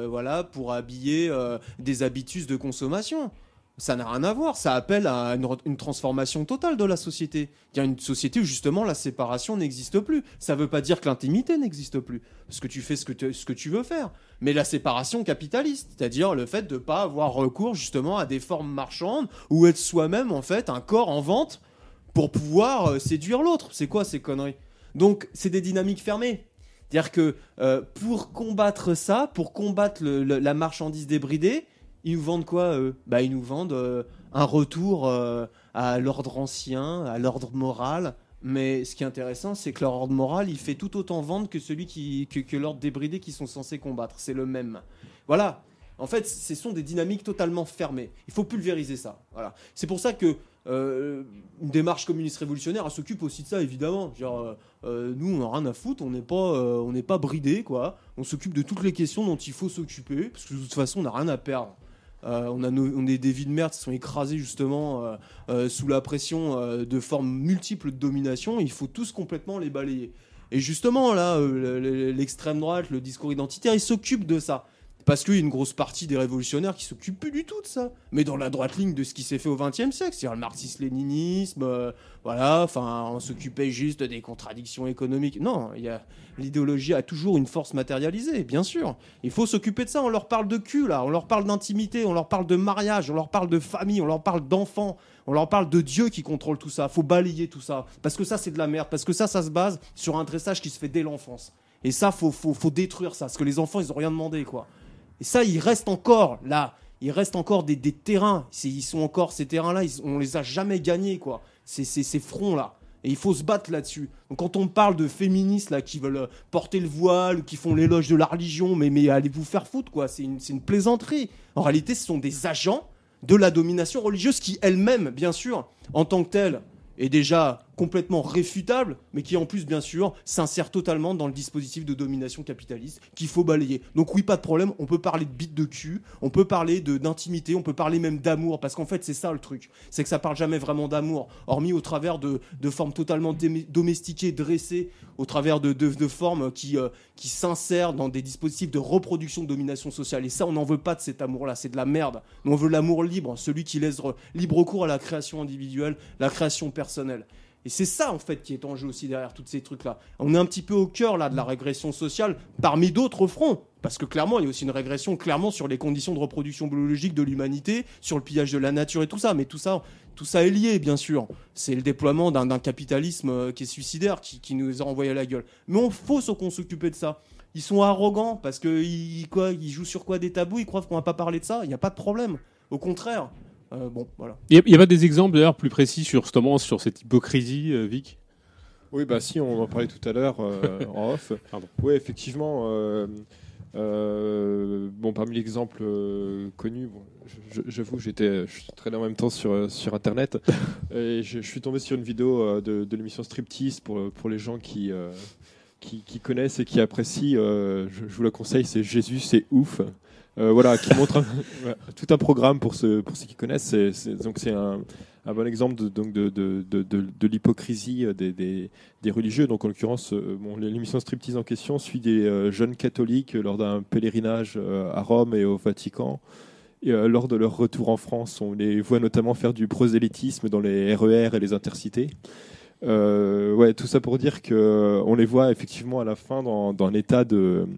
Speaker 4: voilà, pour habiller des habitus de consommation. Ça n'a rien à voir. Ça appelle à une, transformation totale de la société. Il y a une société où justement la séparation n'existe plus. Ça ne veut pas dire que l'intimité n'existe plus. Parce que tu fais ce que, tu- veux faire. Mais la séparation capitaliste, c'est-à-dire le fait de ne pas avoir recours justement à des formes marchandes ou être soi-même en fait un corps en vente pour pouvoir euh, séduire l'autre. C'est quoi ces conneries? Donc c'est des dynamiques fermées. C'est-à-dire que euh, pour combattre ça, pour combattre la marchandise débridée, ils nous vendent quoi eux? Bah ils nous vendent euh, un retour euh, à l'ordre ancien, à l'ordre moral. Mais ce qui est intéressant, c'est que leur ordre moral, il fait tout autant vendre que celui qui que, l'ordre débridé qu'ils sont censés combattre. C'est le même. Voilà. En fait, ce sont des dynamiques totalement fermées. Il faut pulvériser ça. Voilà. C'est pour ça que euh, une démarche communiste révolutionnaire, elle s'occupe aussi de ça, évidemment. Genre, nous, on n'a rien à foutre, on n'est pas, euh, pas bridé, quoi. On s'occupe de toutes les questions dont il faut s'occuper, parce que de toute façon, on n'a rien à perdre. Euh, on, a est des vies de merde qui sont écrasées justement euh, euh, sous la pression de formes multiples de domination. Il faut tous complètement les balayer. Et justement, là, le- le- l'extrême droite, le discours identitaire, il s'occupe de ça. Parce qu'il y a une grosse partie des révolutionnaires qui s'occupent plus du tout de ça. Mais dans la droite ligne de ce qui s'est fait au XXe siècle, c'est-à-dire le marxisme-léninisme, euh, voilà, enfin, on s'occupait juste des contradictions économiques. Non, il l'idéologie a toujours une force matérialisée, bien sûr. Il faut s'occuper de ça. On leur parle de cul, là, on leur parle d'intimité, on leur parle de mariage, on leur parle de famille, on leur parle d'enfants, on leur parle de Dieu qui contrôle tout ça. Faut balayer tout ça. Parce que ça, c'est de la merde. Parce que ça, ça se base sur un dressage qui se fait dès l'enfance. Et ça, faut, faut, détruire ça. Parce que les enfants, ils ont rien demandé, quoi. Et ça, il reste encore là. Il reste encore des, terrains. Ils sont encore ces terrains-là. On les a jamais gagnés, quoi. Ces, ces, fronts-là. Et il faut se battre là-dessus. Donc quand on parle de féministes là qui veulent euh, porter le voile ou qui font l'éloge de la religion, mais, allez vous faire foutre quoi. C'est une, une plaisanterie. En réalité, ce sont des agents de la domination religieuse qui elle-même, bien sûr, en tant que telle, est déjà complètement réfutable, mais qui en plus, bien sûr, s'insère totalement dans le dispositif de domination capitaliste qu'il faut balayer. Donc oui, pas de problème, on peut parler de bite de cul, on peut parler d'intimité, on peut parler même d'amour, parce qu'en fait c'est ça le truc, c'est que ça parle jamais vraiment d'amour, hormis au travers de, de formes totalement domestiquées, dressées, au travers de, de, formes qui, euh, qui s'insèrent dans des dispositifs de reproduction de domination sociale. Et ça, on n'en veut pas de cet amour-là, c'est de la merde. Nous, on veut l'amour libre, celui qui laisse re- libre cours à la création individuelle, la création personnelle. Et c'est ça, en fait, qui est en jeu aussi derrière tous ces trucs-là. On est un petit peu au cœur, là, de la régression sociale, parmi d'autres fronts. Parce que clairement, il y a aussi une régression, clairement, sur les conditions de reproduction biologique de l'humanité, sur le pillage de la nature et tout ça. Mais tout ça, tout ça est lié, bien sûr. C'est le déploiement d'un capitalisme euh, qui est suicidaire, qui, nous a envoyé à la gueule. Mais on faut qu'on s'occupe de ça. Ils sont arrogants parce qu'ils quoi, ils jouent sur quoi des tabous, ils croient qu'on va pas parler de ça. Il n'y a pas de problème. Au contraire. Euh, bon, voilà.
Speaker 2: Il n'y a, pas des exemples d'ailleurs plus précis sur justement sur cette hypocrisie, euh, Vic?
Speaker 1: Oui, bah si, on en parlait tout à l'heure euh, en off. *laughs*
Speaker 2: Pardon.
Speaker 1: Oui, effectivement. euh, euh, bon, parmi les exemples euh, connus, bon, j'avoue, j'étais, je traînais en même temps sur, sur Internet *laughs* et je, je suis tombé sur une vidéo euh, de, de l'émission Striptease pour, pour les gens qui, euh, qui, qui connaissent et qui apprécient. euh, je, je vous la conseille, c'est Jésus, c'est ouf. Euh, voilà, qui montre *laughs* tout un programme pour ceux, pour ceux qui connaissent. Donc c'est un, bon exemple de, donc de, de, de, l'hypocrisie euh, des, des, religieux. Donc en l'occurrence, euh, bon, l'émission Striptease en question suit des jeunes catholiques lors d'un pèlerinage à Rome et au Vatican. Et lors de leur retour en France, on les voit notamment faire du prosélytisme dans les RER et les intercités. Ouais, tout ça pour dire que on les voit effectivement à la fin dans, dans un état de,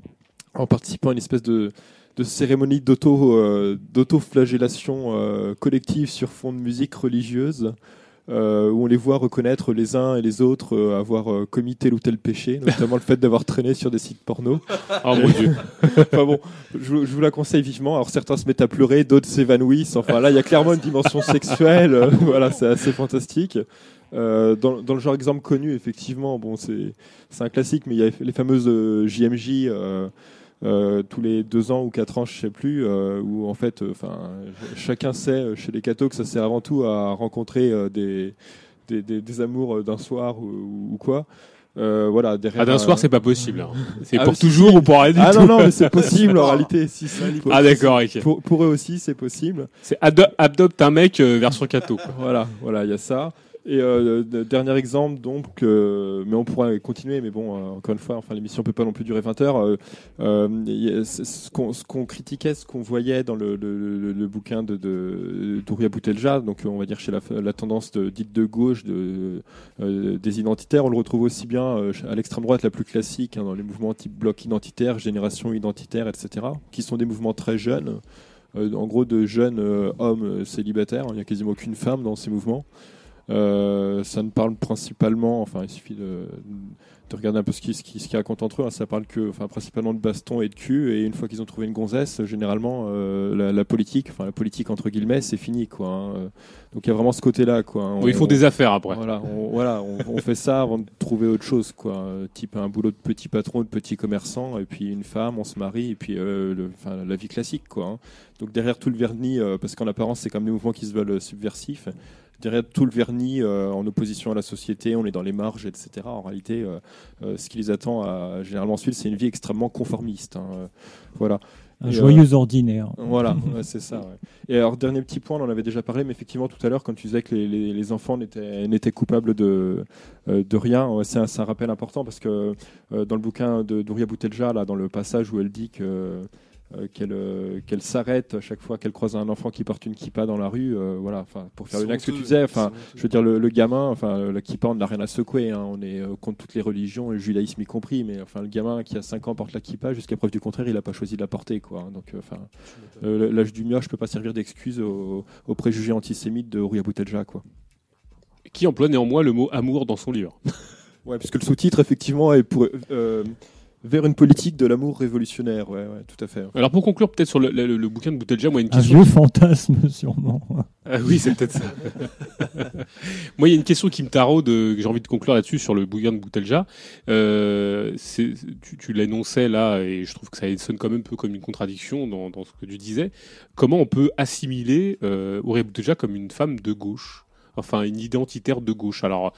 Speaker 1: en participant à une espèce de, de cérémonie d'auto, euh, d'auto-flagellation euh, collective sur fond de musique religieuse, euh, où on les voit reconnaître les uns et les autres euh, avoir euh, commis tel ou tel péché, *laughs* notamment le fait d'avoir traîné sur des sites porno.
Speaker 2: Oh mon dieu *laughs*
Speaker 1: Enfin bon, je, vous- je vous la conseille vivement. Alors certains se mettent à pleurer, d'autres s'évanouissent. Enfin là, il y a clairement une dimension sexuelle. *laughs* Voilà, c'est assez fantastique. Euh, dans, dans le genre exemple connu, effectivement, bon, c'est c'est un classique, mais il y a les fameuses euh, JMJ. euh, euh, tous les deux ans ou quatre ans, je sais plus, euh, où en fait, euh, enfin, chacun sait euh, chez les cathos que ça sert avant tout à rencontrer euh, des, des, des- des amours d'un soir ou, ou quoi. Euh, voilà, derrière.
Speaker 2: Ah, d'un
Speaker 1: un-
Speaker 2: soir, c'est pas possible. hein. C'est
Speaker 1: Ah,
Speaker 2: pour toujours
Speaker 1: si.
Speaker 2: ou pour rien du
Speaker 1: Ah
Speaker 2: tout
Speaker 1: non, non, mais c'est possible en *laughs* réalité. Si, si, pour-
Speaker 2: Ah d'accord, ok.
Speaker 1: Pour, pour eux aussi, c'est possible.
Speaker 2: C'est ado- adopte un mec euh, version cato.
Speaker 1: Voilà, voilà, il y a ça. Et euh, de- dernier exemple, donc, euh, mais on pourra continuer, mais bon, euh, encore une fois, enfin, l'émission peut pas non plus durer 20 heures. Ce qu'on critiquait, ce qu'on voyait dans le, bouquin de, d'Ouria Boutelja, donc on va dire chez la, la tendance dite de gauche de, des identitaires, on le retrouve aussi bien à l'extrême droite la plus classique, hein, dans les mouvements type bloc identitaire, génération identitaire, etc., qui sont des mouvements très jeunes, en gros de jeunes hommes célibataires. Il n'y a quasiment aucune femme dans ces mouvements. Euh, ça ne parle principalement, enfin il suffit de, de regarder un peu ce qu'ils ce qui, ce qu'ils racontent entre eux, hein. ça parle que, enfin principalement de baston et de cul, et une fois qu'ils ont trouvé une gonzesse, généralement euh, la, la politique, enfin la politique entre guillemets, c'est fini quoi. hein. Donc il y a vraiment ce côté-là quoi. hein.
Speaker 2: Ils font
Speaker 1: On-
Speaker 2: des affaires après.
Speaker 1: voilà, on, voilà, on, fait ça avant de trouver autre chose, quoi. Type un boulot de petit patron, de petit commerçant, et puis une femme, on se marie, et puis euh, le- enfin, la vie classique, quoi. hein. Donc derrière tout le vernis, euh, parce qu'en apparence c'est comme des mouvements qui se veulent euh, subversifs, derrière tout le vernis euh, en opposition à la société, on est dans les marges, etc. En réalité, euh, euh, ce qui les attend à, généralement ensuite, c'est une vie extrêmement conformiste. hein. Voilà.
Speaker 3: Un
Speaker 1: Et,
Speaker 3: joyeux ordinaire.
Speaker 1: Voilà, *laughs* ouais, c'est ça. ouais. Et alors, dernier petit point, on en avait déjà parlé, mais effectivement, tout à l'heure, quand tu disais que les, les- les enfants n'étaient n'étaient coupables de, euh, de rien, c'est un, rappel important parce que euh, dans le bouquin de Douria Boutelja, là, dans le passage où elle dit que. Euh, qu'elle euh, qu'elle s'arrête à chaque fois qu'elle croise un enfant qui porte une kippa dans la rue, euh, voilà, enfin pour faire le lien avec ce que tu disais, enfin je veux dire, le, le gamin, enfin, la kippa, on n'a rien à secouer. hein. On est euh, contre toutes les religions, le judaïsme y compris. Mais enfin, le gamin qui a 5 ans porte la kippa, jusqu'à preuve du contraire, il n'a pas choisi de la porter. Quoi. Donc, euh, enfin, euh, l'âge du mioche peut pas servir d'excuse aux, aux préjugés antisémites de Rouya Boutelja. Quoi.
Speaker 2: Qui emploie néanmoins le mot amour dans son livre.
Speaker 1: Ouais, parce que le sous-titre, effectivement, est pour, euh, vers une politique de l'amour révolutionnaire. Ouais, ouais, tout à fait.
Speaker 2: Alors pour conclure peut-être sur le, le- le bouquin de Boutelja, moi il y a une
Speaker 3: Un
Speaker 2: question.
Speaker 3: vieux fantasme, *laughs* sûrement.
Speaker 2: Ah oui, c'est peut-être ça. *laughs* Moi, il y a une question qui me taraude, euh, que j'ai envie de conclure là-dessus sur le bouquin de Boutelja. Euh, tu tu l'énonçais là, et je trouve que ça sonne quand même un peu comme une contradiction dans, dans ce que tu disais. Comment on peut assimiler euh, Aurélie Boutelja comme une femme de gauche? Enfin, une identitaire de gauche. Alors,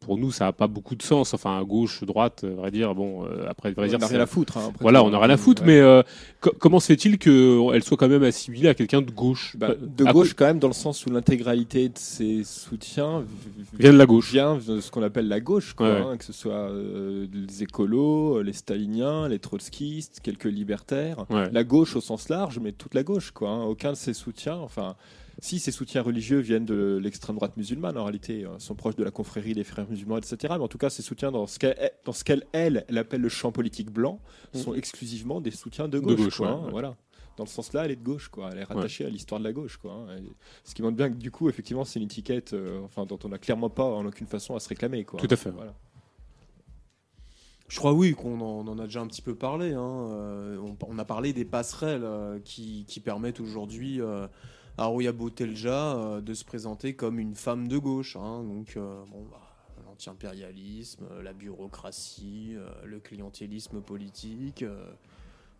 Speaker 2: pour nous, ça n'a pas beaucoup de sens. Enfin, gauche, droite, à vrai dire, bon, euh, après, à vrai
Speaker 1: on
Speaker 2: dire,
Speaker 1: n'a
Speaker 2: c'est-
Speaker 1: rien à foutre. hein, après
Speaker 2: voilà, on n'a rien à foutre,
Speaker 1: Ouais.
Speaker 2: mais euh, co- comment se fait-il qu'elle soit quand même assimilée à quelqu'un de gauche?
Speaker 1: Bah, de
Speaker 2: À
Speaker 1: gauche, quand même, dans le sens où l'intégralité de ses soutiens
Speaker 2: Vient de la gauche.
Speaker 1: vient de ce qu'on appelle la gauche, quoi,
Speaker 2: Ouais,
Speaker 1: hein, que ce soit euh, les écolos, les staliniens, les trotskistes, quelques libertaires.
Speaker 2: Ouais.
Speaker 1: La gauche au sens large, mais toute la gauche. Quoi, hein. Aucun de ses soutiens, enfin, si ses soutiens religieux viennent de l'extrême droite musulmane, en réalité, euh, sont proches de la confrérie des frères musulmans, etc. Mais en tout cas, ses soutiens dans ce qu'elle, dans ce qu'elle elle, elle appelle le champ politique blanc, sont exclusivement des soutiens de gauche.
Speaker 2: gauche,
Speaker 1: quoi,
Speaker 2: ouais,
Speaker 1: hein,
Speaker 2: ouais.
Speaker 1: Voilà. Dans ce sens-là, elle est de gauche, quoi. Elle est rattachée à l'histoire de la gauche, quoi. hein. Et ce qui montre bien que du coup, effectivement, c'est une étiquette, euh, enfin, dont on n'a clairement pas, en aucune façon, à se réclamer, quoi.
Speaker 2: Tout à fait.
Speaker 1: Voilà.
Speaker 4: Je crois oui qu'on en, a déjà un petit peu parlé. hein. Euh, on, on a parlé des passerelles euh, qui, qui permettent aujourd'hui euh, à Rouya Boutelja euh, de se présenter comme une femme de gauche. hein. Donc euh, bon, bah, l'anti-impérialisme, euh, la bureaucratie, le clientélisme politique.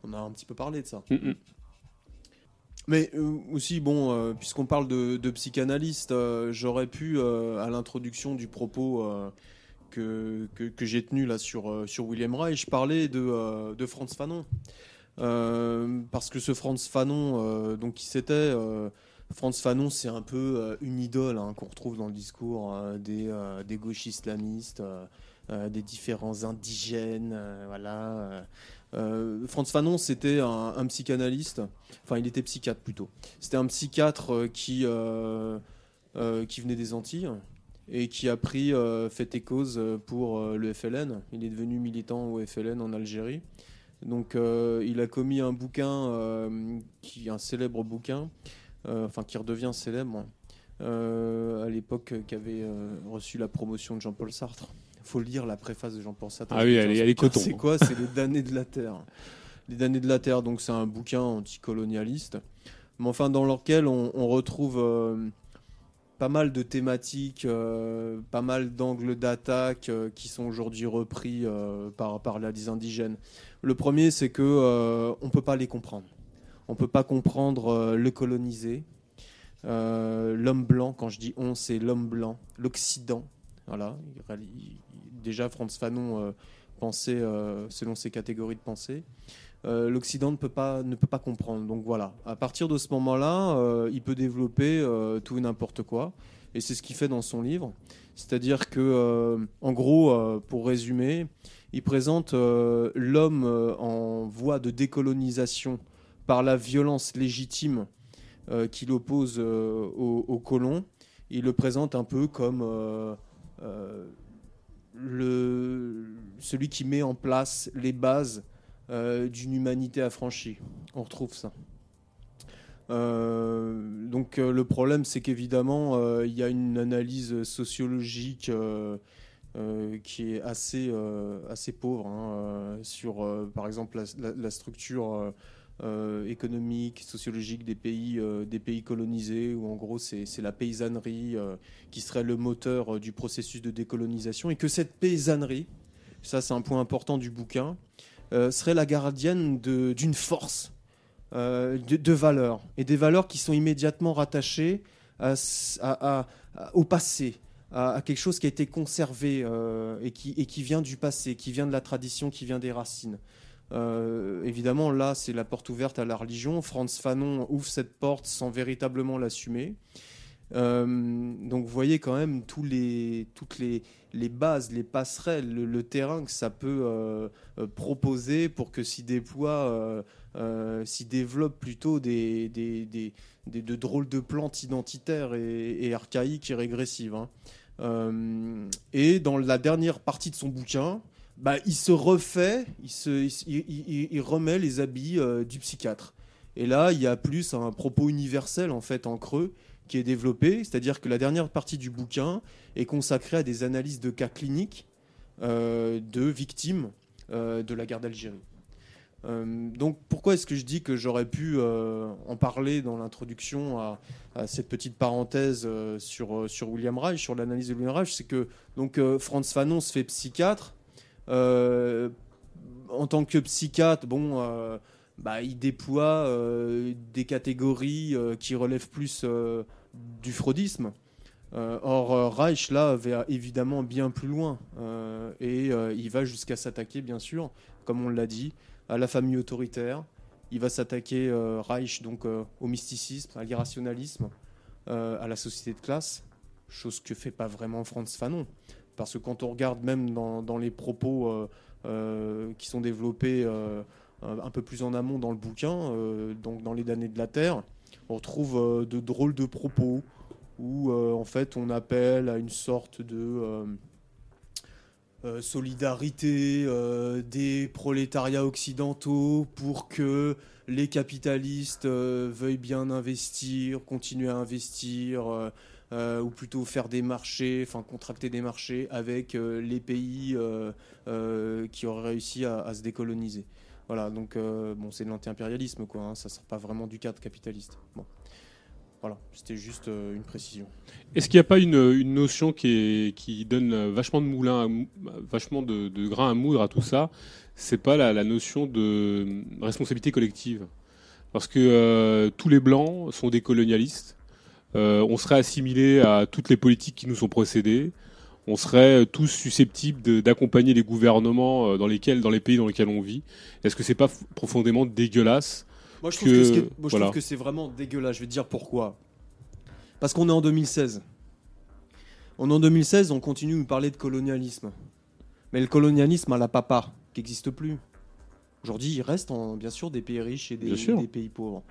Speaker 4: on a un petit peu parlé de ça.
Speaker 2: Mm, mm.
Speaker 4: Mais aussi, bon, puisqu'on parle de, de psychanalyste, j'aurais pu, à l'introduction du propos que, que, que j'ai tenu là sur, sur William Reich, parler de, de Franz Fanon. Euh, parce que ce Franz Fanon, donc qui c'était euh, Franz Fanon, c'est un peu euh, une idole hein, qu'on retrouve dans le discours euh, des, euh, des gauches islamistes, des différents indigènes, voilà. euh. Franz Fanon, c'était un, psychanalyste, enfin il était psychiatre plutôt. C'était un psychiatre qui, venait des Antilles et qui a pris fait et cause pour le FLN. Il est devenu militant au FLN en Algérie. Donc il a commis un bouquin, qui, un célèbre bouquin, enfin qui redevient célèbre euh, à l'époque, euh, qui avait euh, reçu la promotion de Jean-Paul Sartre. Il faut lire la préface de Jean-Paul Sartre.
Speaker 2: Ah oui, elle est- elle est
Speaker 4: Putain,
Speaker 2: coton.
Speaker 4: C'est quoi? C'est les damnés de la Terre. Les damnés de la Terre, donc c'est un bouquin anticolonialiste, mais enfin dans lequel on, on retrouve euh, pas mal de thématiques, euh, pas mal d'angles d'attaque euh, qui sont aujourd'hui repris euh, par, par les indigènes. Le premier, c'est que euh, on peut pas les comprendre. On peut pas comprendre euh, le colonisé, euh, l'homme blanc. Quand je dis on, c'est l'homme blanc, l'Occident. Voilà. Il- il- déjà, Franz Fanon euh, pensait selon ses catégories de pensée. L'Occident ne peut pas ne peut pas comprendre. Donc voilà. À partir de ce moment-là, il peut développer tout et n'importe quoi. et c'est ce qu'il fait dans son livre. C'est-à-dire que, en gros, pour résumer, il présente l'homme en voie de décolonisation par la violence légitime euh, qu'il oppose euh, aux, colons. Il le présente un peu comme euh, le, celui qui met en place les bases d'une humanité affranchie. On retrouve ça. Donc le problème, c'est qu'évidemment, il y a une analyse sociologique qui est assez, assez pauvre hein, sur, par exemple, la structure euh, économique, sociologique des pays, euh, des pays colonisés, où en gros c'est la paysannerie euh, qui serait le moteur du processus de décolonisation, et que cette paysannerie, ça c'est un point important du bouquin, serait la gardienne d'une force, de, valeurs, et des valeurs qui sont immédiatement rattachées à au passé, à, quelque chose qui a été conservé et, qui, et qui vient du passé, qui vient de la tradition, qui vient des racines. Euh, évidemment, là, c'est la porte ouverte à la religion. Franz Fanon ouvre cette porte sans véritablement l'assumer. Euh, donc, vous voyez quand même toutes les, bases, les passerelles, le, terrain que ça peut euh, proposer pour que s'y déploie, s'y développe plutôt des, de drôles de plantes identitaires et, archaïques et régressives. hein. Et dans la dernière partie de son bouquin, bah, il se refait, il, remet les habits euh, du psychiatre. Et là, il y a plus un propos universel en fait en creux qui est développé, c'est-à-dire que la dernière partie du bouquin est consacrée à des analyses de cas cliniques euh, de victimes euh, de la guerre d'Algérie. Donc pourquoi est-ce que je dis que j'aurais pu en parler dans l'introduction à, cette petite parenthèse sur, sur William Reich, sur l'analyse de William Reich, c'est que donc Franz Fanon se fait psychiatre. Euh, en tant que psychiatre, bon, euh, bah, il déploie euh, des catégories qui relèvent plus du freudisme. Euh, or, Reich, là, va évidemment bien plus loin. Et il va jusqu'à s'attaquer, bien sûr, comme on l'a dit, à la famille autoritaire. Il va s'attaquer, Reich, donc, au mysticisme, à l'irrationalisme, à la société de classe, chose que fait pas vraiment Franz Fanon. Parce que quand on regarde même dans, les propos euh, euh, qui sont développés euh, un peu plus en amont dans le bouquin, donc dans les damnés de la Terre, on retrouve de drôles de propos où en fait on appelle à une sorte de solidarité des prolétariats occidentaux pour que les capitalistes veuillent bien investir, continuer à investir, euh, ou plutôt faire des marchés, enfin contracter des marchés avec euh, les pays euh, qui auraient réussi à, se décoloniser. Voilà, donc bon, c'est de l'anti-impérialisme, quoi. hein, ça sort pas vraiment du cadre capitaliste. Bon, voilà, c'était juste une précision.
Speaker 2: Est-ce qu'il n'y a pas une, une notion qui, donne vachement de moulin, à vachement de, de grain à moudre à tout ça? C'est pas la, notion de responsabilité collective Parce que tous les blancs sont des colonialistes. Euh, on serait assimilés à toutes les politiques qui nous sont précédées. On serait tous susceptibles d'accompagner les gouvernements euh, dans lesquels, dans les pays dans lesquels on vit. Est-ce que c'est pas profondément dégueulasse
Speaker 4: Moi, je trouve
Speaker 2: que-
Speaker 4: que, ce qui est- moi, je
Speaker 2: voilà.
Speaker 4: trouve que c'est vraiment dégueulasse. Je vais te dire pourquoi. Parce qu'on est en 2016. On est en 2016, on continue de nous parler de colonialisme. Mais le colonialisme à la papa, qui n'existe plus. Aujourd'hui, il reste en- bien sûr des pays riches et des pays pauvres.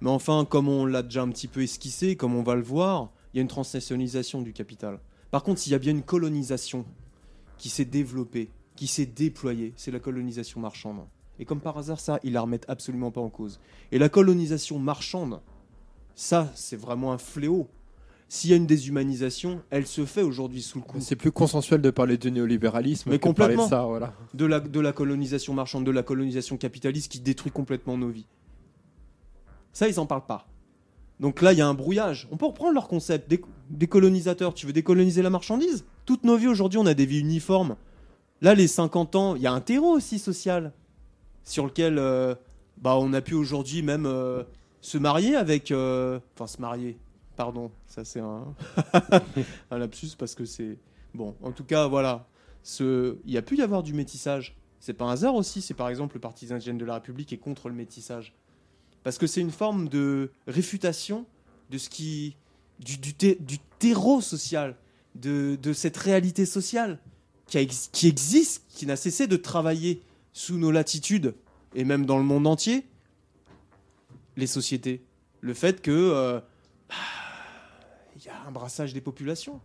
Speaker 4: Mais enfin, comme on l'a déjà un petit peu esquissé, comme on va le voir, il y a une transnationalisation du capital. Par contre, s'il y a bien une colonisation qui s'est développée, qui s'est déployée, c'est la colonisation marchande. Et comme par hasard, ça, ils la remettent absolument pas en cause. Et la colonisation marchande, ça, c'est vraiment un fléau. S'il y a une déshumanisation, elle se fait aujourd'hui sous le coup
Speaker 1: C'est plus consensuel de parler de néolibéralisme
Speaker 4: Mais
Speaker 1: que de parler de
Speaker 4: complètement.
Speaker 1: ça, voilà.
Speaker 4: de la, de la colonisation marchande, de la colonisation capitaliste qui détruit complètement nos vies. Ça, ils en parlent pas. Donc là, il y a un brouillage. On peut reprendre leur concept. Des, tu veux décoloniser la marchandise? Toutes nos vies aujourd'hui, on a des vies uniformes. Là, les 50 ans, il y a un terreau aussi social sur lequel euh, bah, on a pu aujourd'hui même euh, se marier avec. euh, Enfin, se marier. Pardon, ça c'est un, *laughs* lapsus parce que c'est. Bon, en tout cas, voilà. Il y a pu y avoir du métissage. C'est pas un hasard aussi, c'est par exemple le Parti indigène de la République est contre le métissage. Parce que c'est une forme de réfutation de ce qui, du, du, ter- du terreau social, de, de cette réalité sociale qui, qui existe, qui n'a cessé de travailler sous nos latitudes et même dans le monde entier, les sociétés. Le fait que euh, bah, il y a un brassage des populations.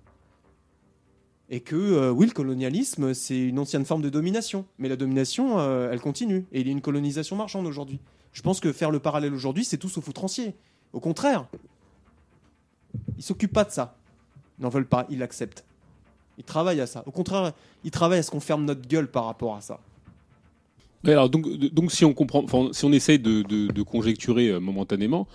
Speaker 4: Et que euh, oui, le colonialisme, c'est une ancienne forme de domination. Mais la domination, euh, elle continue. Et il y a une colonisation marchande aujourd'hui. Je pense que faire le parallèle aujourd'hui, c'est tout sauf outrancier. Au contraire, ils s'occupent pas de ça. Ils n'en veulent pas, ils l'acceptent. Ils travaillent à ça. Au contraire, ils travaillent à ce qu'on ferme notre gueule par rapport à ça.
Speaker 2: Alors, donc, donc si on comprend, si on essaye de conjecturer euh, momentanément,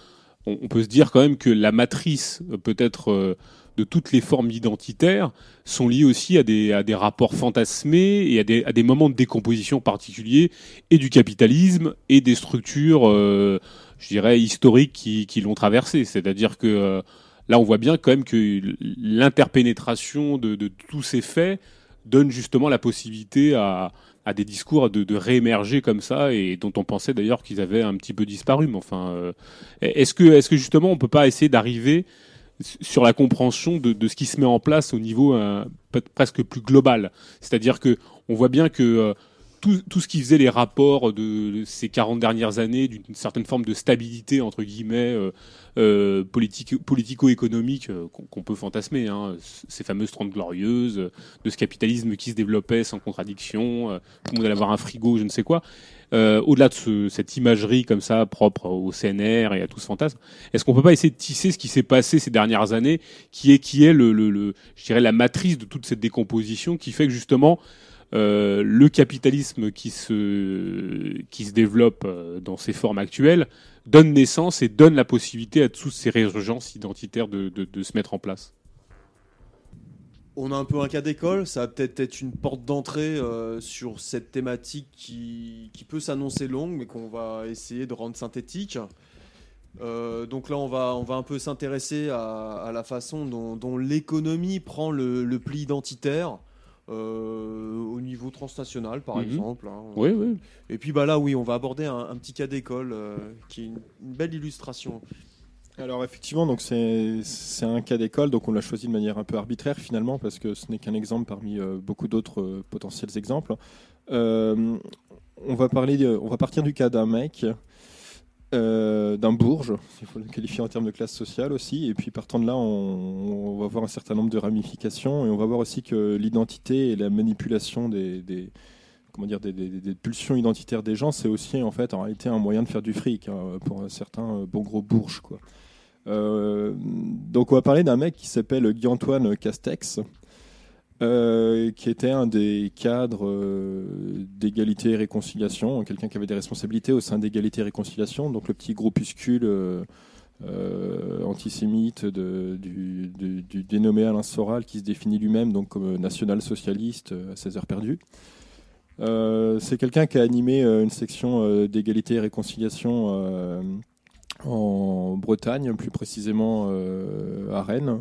Speaker 2: on, peut se dire quand même que la matrice, euh, peut-être, euh, de toutes les formes identitaires sont liées aussi à des, rapports fantasmés et à des, moments de décomposition particuliers et du capitalisme et des structures, euh, je dirais, historiques qui, l'ont traversé. C'est-à-dire que là, on voit bien quand même que l'interpénétration de tous ces faits donne justement la possibilité à, à des discours de, de réémerger comme ça et dont on pensait d'ailleurs qu'ils avaient un petit peu disparu. Mais enfin, euh, est-ce que, est-ce que justement on peut pas essayer d'arriver sur la compréhension de, ce qui se met en place au niveau euh, presque plus global? C'est-à-dire que on voit bien que euh, tout, tout ce qui faisait les rapports de ces 40 dernières années d'une certaine forme de stabilité entre guillemets euh, euh, politico-économique euh, qu'on peut fantasmer, hein, ces fameuses 30 glorieuses, euh, de ce capitalisme qui se développait sans contradiction, tout le monde allait avoir un frigo, je ne sais quoi. Au-delà de ce- cette imagerie comme ça propre au CNR et à tout ce fantasme, est-ce qu'on peut pas essayer de tisser ce qui s'est passé ces dernières années, qui est qui est le, le, le- je dirais la matrice de toute cette décomposition, qui fait que justement euh, le capitalisme qui se qui se développe euh, dans ses formes actuelles donne naissance et donne la possibilité à toutes ces résurgences identitaires de, de, se mettre en place.
Speaker 4: On a un peu un cas d'école, ça va peut-être être une porte d'entrée euh, sur cette thématique qui, qui peut s'annoncer longue, mais qu'on va essayer de rendre synthétique. Donc là, on va, on va un peu s'intéresser à, la façon dont, dont l'économie prend le, le pli identitaire au niveau transnational, par
Speaker 2: Mhm.
Speaker 4: exemple. hein.
Speaker 2: Oui, oui.
Speaker 4: Et puis bah là, oui, on va aborder un, un petit cas d'école euh, qui est une, une belle illustration.
Speaker 1: Alors effectivement, donc c'est c'est un cas d'école, donc on l'a choisi de manière un peu arbitraire finalement parce que ce n'est qu'un exemple parmi euh, beaucoup d'autres euh, potentiels exemples. Euh, on va parler, de- on va partir du cas d'un mec, euh, d'un bourge, s'il faut le qualifier en termes de classe sociale aussi, et puis partant de là, on, va voir un certain nombre de ramifications. Et on va voir aussi que l'identité et la manipulation des, comment dire, des pulsions identitaires des gens, c'est aussi en fait en réalité un moyen de faire du fric hein, pour certains euh, bons gros bourges quoi. Euh, donc on va parler d'un mec qui s'appelle Guy-Antoine Castex, euh, qui était un des cadres euh, d'égalité et réconciliation, quelqu'un qui avait des responsabilités au sein d'égalité et réconciliation, donc le petit groupuscule euh, antisémite du, dénommé Alain Soral qui se définit lui-même donc comme national-socialiste à 16 heures perdues. C'est quelqu'un qui a animé une section d'égalité et réconciliation en Bretagne, plus précisément à Rennes.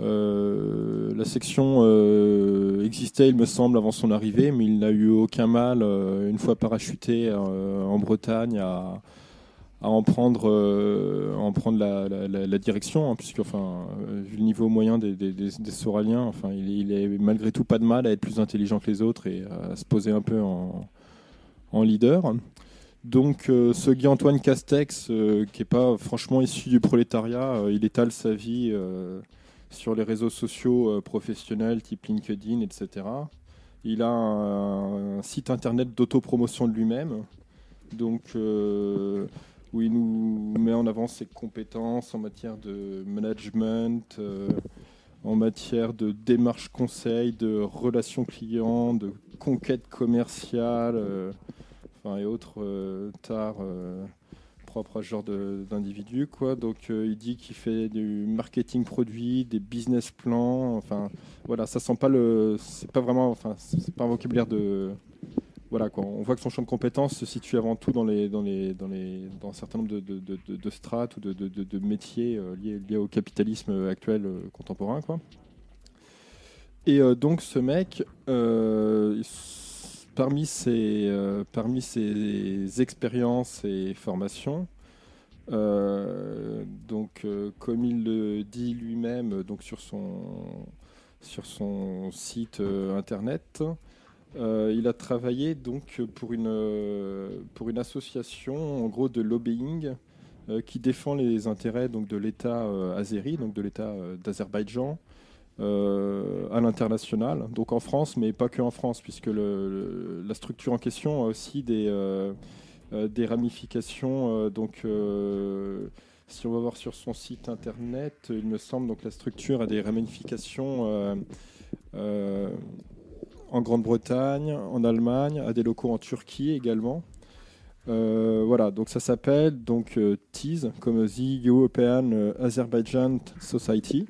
Speaker 1: Euh, la section euh, existait, il me semble, avant son arrivée, mais il n'a eu aucun mal, euh, une fois parachuté en Bretagne, à, en prendre, à en prendre la, direction, hein, puisque, vu le niveau moyen des, des, Soraliens, enfin, il, il est malgré tout pas de mal à être plus intelligent que les autres et à se poser un peu en, en leader. Donc, ce Guy-Antoine Castex, euh, qui n'est pas franchement issu du prolétariat, il étale sa vie sur les réseaux sociaux euh, professionnels type LinkedIn, etc. Il a un, site internet d'autopromotion de lui-même, donc euh, où il nous met en avant ses compétences en matière de management, euh, en matière de démarche conseil, de relations clients, de conquête commerciale. euh, enfin, et autres tares propres à ce genre quoi. Donc euh, il dit qu'il fait du marketing produit, des business plans. Enfin voilà, ça sent pas le, c'est pas vraiment, enfin c'est pas un vocabulaire de, voilà quoi. On voit que son champ de compétences se situe avant tout dans les, dans les, dans les, dans un certain nombre de, de, de, de- strates ou de, métiers euh, liés, liés au capitalisme actuel euh, contemporain quoi. Et donc ce mec, parmi ses, euh, parmi ses expériences et formations, Euh, donc, euh, comme il le dit lui-même, donc sur son sur son site internet, il a travaillé donc pour une pour une association en gros de lobbying qui défend les intérêts donc de l'État azéri, donc de l'État d'Azerbaïdjan. Euh, à l'international, donc en France, mais pas que en France, puisque la structure en question a aussi des, euh, euh, ramifications. donc, si on va voir sur son site internet, il me semble donc la structure a des ramifications en Grande-Bretagne, en Allemagne, a des locaux en Turquie également. Voilà, donc ça s'appelle donc TEAS, comme The European Azerbaijan Society.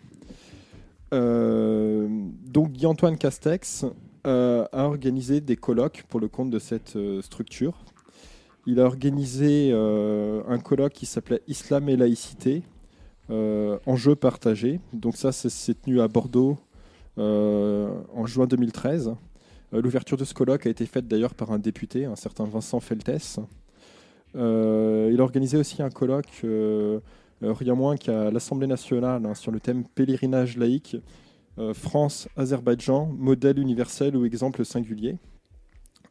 Speaker 1: Euh, donc Guy-Antoine Castex euh, a organisé des colloques pour le compte de cette euh, structure. Il a organisé un colloque qui s'appelait Islam et laïcité, enjeux partagés. Donc ça, c'est- tenu à Bordeaux en juin 2013. Euh, L'ouverture de ce colloque a été faite d'ailleurs par un député, un certain Vincent Feltès. Euh, il a organisé aussi un colloque, rien moins qu'à l'Assemblée nationale, hein, sur le thème pèlerinage laïque, euh, France-Azerbaïdjan, modèle universel ou exemple singulier.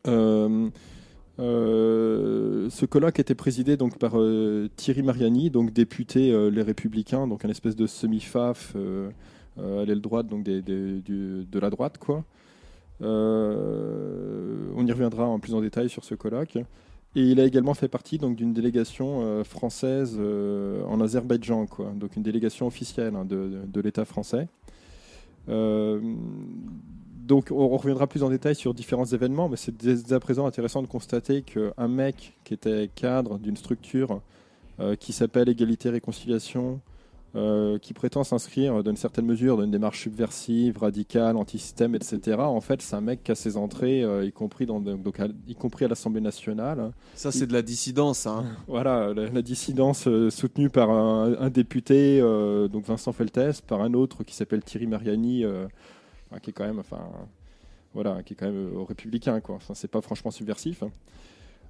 Speaker 1: Euh, euh, ce colloque était présidé donc par euh, Thierry Mariani, donc député euh, Les Républicains, donc un espèce de semi-faf euh, euh, à l'aile droite, donc de la droite, quoi. Euh, on y reviendra en plus en détail sur ce colloque. Et il a également fait partie d'une délégation euh, française euh, en Azerbaïdjan. Donc une délégation officielle hein, de, l'État français. Euh, donc on reviendra plus en détail sur différents événements, mais c'est dès à présent intéressant de constater qu'un mec qui était cadre d'une structure qui s'appelle Égalité Réconciliation, euh, qui prétend s'inscrire d'une certaine mesure dans une démarche subversive, radicale, anti-système, etc. En fait, c'est un mec qui a ses entrées, euh, y compris dans donc à, y compris à l'Assemblée nationale.
Speaker 4: Ça, c'est de la dissidence. Hein. *laughs*
Speaker 1: Voilà, la, la dissidence euh, soutenue par un, un député, donc Vincent Feltès, par un autre qui s'appelle Thierry Mariani, qui est quand même, enfin, voilà, qui est quand même républicain, quoi. Enfin, c'est pas franchement subversif.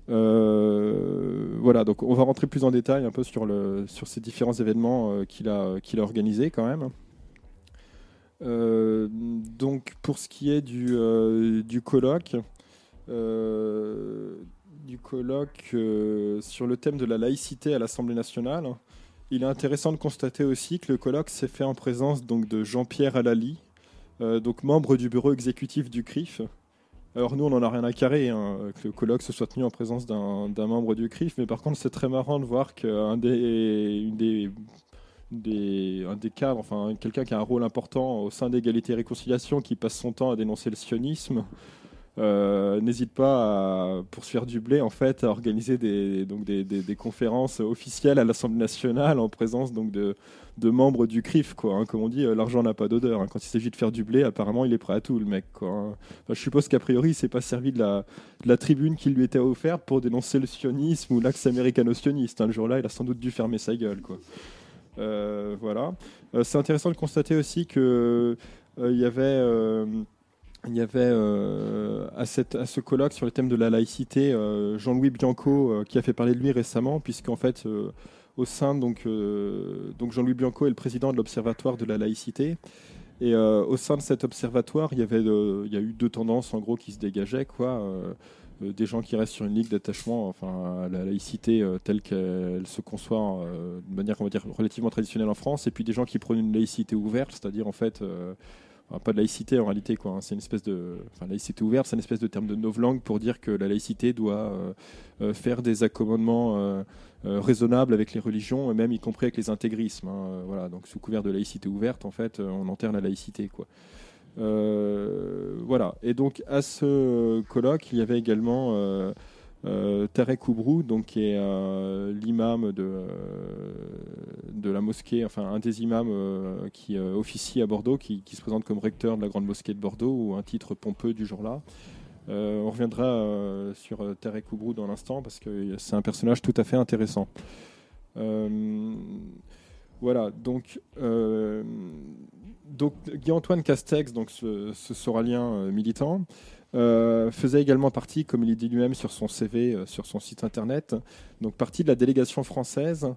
Speaker 1: Euh, voilà, donc on va rentrer plus en détail un peu sur, ces différents événements euh, qu'il a, organisés quand même. Euh, donc pour ce qui est du, colloque, sur le thème de la laïcité à l'Assemblée nationale, il est intéressant de constater aussi que le colloque s'est fait en présence donc, de Jean-Pierre Alali, donc membre du bureau exécutif du CRIF. Alors nous, on n'en a rien à carrer, hein, que le colloque se soit tenu en présence d'un membre du CRIF, mais par contre, c'est très marrant de voir qu'un des, une des, des, un des cadres, enfin quelqu'un qui a un rôle important au sein d'égalité et réconciliation, qui passe son temps à dénoncer le sionisme, euh, n'hésite pas à, pour se faire du blé, en fait, à organiser des, donc des- des conférences officielles à l'Assemblée nationale en présence donc de, de membres du CRIF, quoi. hein. Comme on dit, euh, l'argent n'a pas d'odeur. hein. Quand il s'agit de faire du blé, apparemment, il est prêt à tout, le mec, quoi. hein. Je suppose qu'a priori, il s'est pas servi de la, tribune qui lui était offerte pour dénoncer le sionisme ou l'axe américano-sioniste. Le jour-là, il a sans doute dû fermer sa gueule, quoi. Euh, voilà. Euh, c'est intéressant de constater aussi que il y avait, il y avait à, ce colloque sur le thème de la laïcité Jean-Louis Bianco qui a fait parler de lui récemment, puisqu'en fait, au sein donc, euh, donc Jean-Louis Bianco est le président de l'Observatoire de la laïcité. Et euh, au sein de cet observatoire, il y avait, euh, il y a eu deux tendances en gros qui se dégageaient, quoi. Des gens qui restent sur une ligne d'attachement, enfin à la laïcité telle qu'elle se conçoit de manière on va dire relativement traditionnelle en France, et puis des gens qui prônent une laïcité ouverte, c'est-à-dire en fait pas de laïcité en réalité quoi. hein, c'est une espèce de, enfin laïcité ouverte, c'est une espèce de terme de novlangue pour dire que la laïcité doit euh, euh, faire des accommodements euh, raisonnables avec les religions, et même y compris avec les intégrismes. hein, voilà, donc sous couvert de laïcité ouverte, en fait, on enterre la laïcité quoi. Voilà. Et donc à ce colloque, il y avait également euh, Tarek Oubrou, donc qui est euh, l'imam de, euh, de la mosquée, enfin un des imams euh, qui officie à Bordeaux, qui, se présente comme recteur de la grande mosquée de Bordeaux, ou un titre pompeux du jour-là. On reviendra sur Tarek Oubrou dans l'instant parce que c'est un personnage tout à fait intéressant. Voilà, donc, donc Guy-Antoine Castex, donc ce, soralien militant, euh, faisait également partie, comme il dit lui-même sur son CV, euh, sur son site internet, donc partie de la délégation française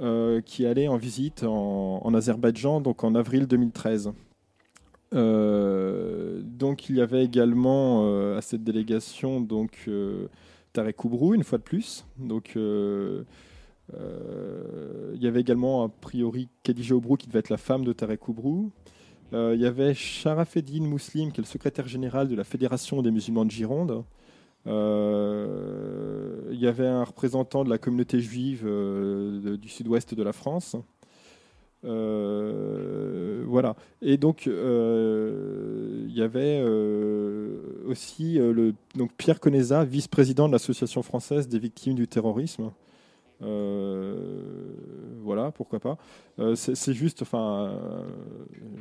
Speaker 1: euh, qui allait en visite en, Azerbaïdjan, donc en avril 2013. Euh, donc il y avait également à cette délégation donc Tarek Oubrou une fois de plus. Donc il y avait également a priori Khadija qui devait être la femme de Tarek Euh, il y avait Sharafeddin Mouslim qui est le secrétaire général de la Fédération des musulmans de Gironde. Euh, il y avait un représentant de la communauté juive euh, du sud-ouest de la France. Voilà. Et donc, il y avait aussi le, donc Pierre Coneza, vice-président de l'Association française des victimes du terrorisme. Voilà, pourquoi pas. Euh, c'est juste, enfin, euh,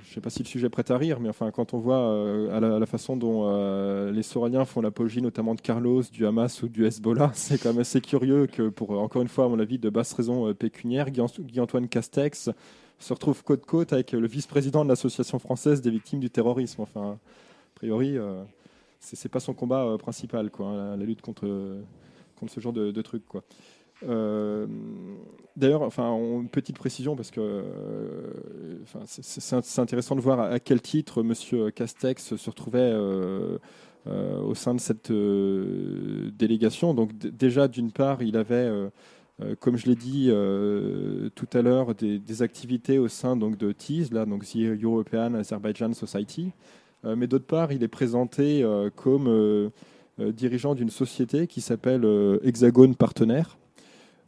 Speaker 1: je sais pas si le sujet prête à rire, mais enfin, quand on voit euh, à, la, façon dont les Soraliens font l'apologie notamment de Carlos, du Hamas ou du Hezbollah, *laughs* c'est quand même assez curieux que, pour encore une fois, à mon avis, de basse raison pécuniaire, Guy- Guy-Antoine Castex se retrouve côte-côte avec le vice-président de l'Association française des victimes du terrorisme. Enfin, a priori, euh, c'est pas son combat principal, quoi, hein, la, la lutte contre, contre ce genre de, de trucs, quoi. Euh, D'ailleurs, enfin, une petite précision parce que euh, c'est- intéressant de voir à, quel titre Monsieur Castex se retrouvait euh, au sein de cette délégation. Donc déjà, d'une part, il avait, comme je l'ai dit tout à l'heure, des, activités au sein de TIS, là, donc The European Azerbaijan Society. Mais d'autre part, il est présenté comme dirigeant d'une société qui s'appelle Hexagone Partenaire.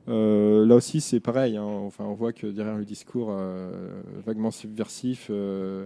Speaker 1: Euh, là aussi, c'est pareil. hein. Enfin, on voit que derrière le discours euh, vaguement subversif euh,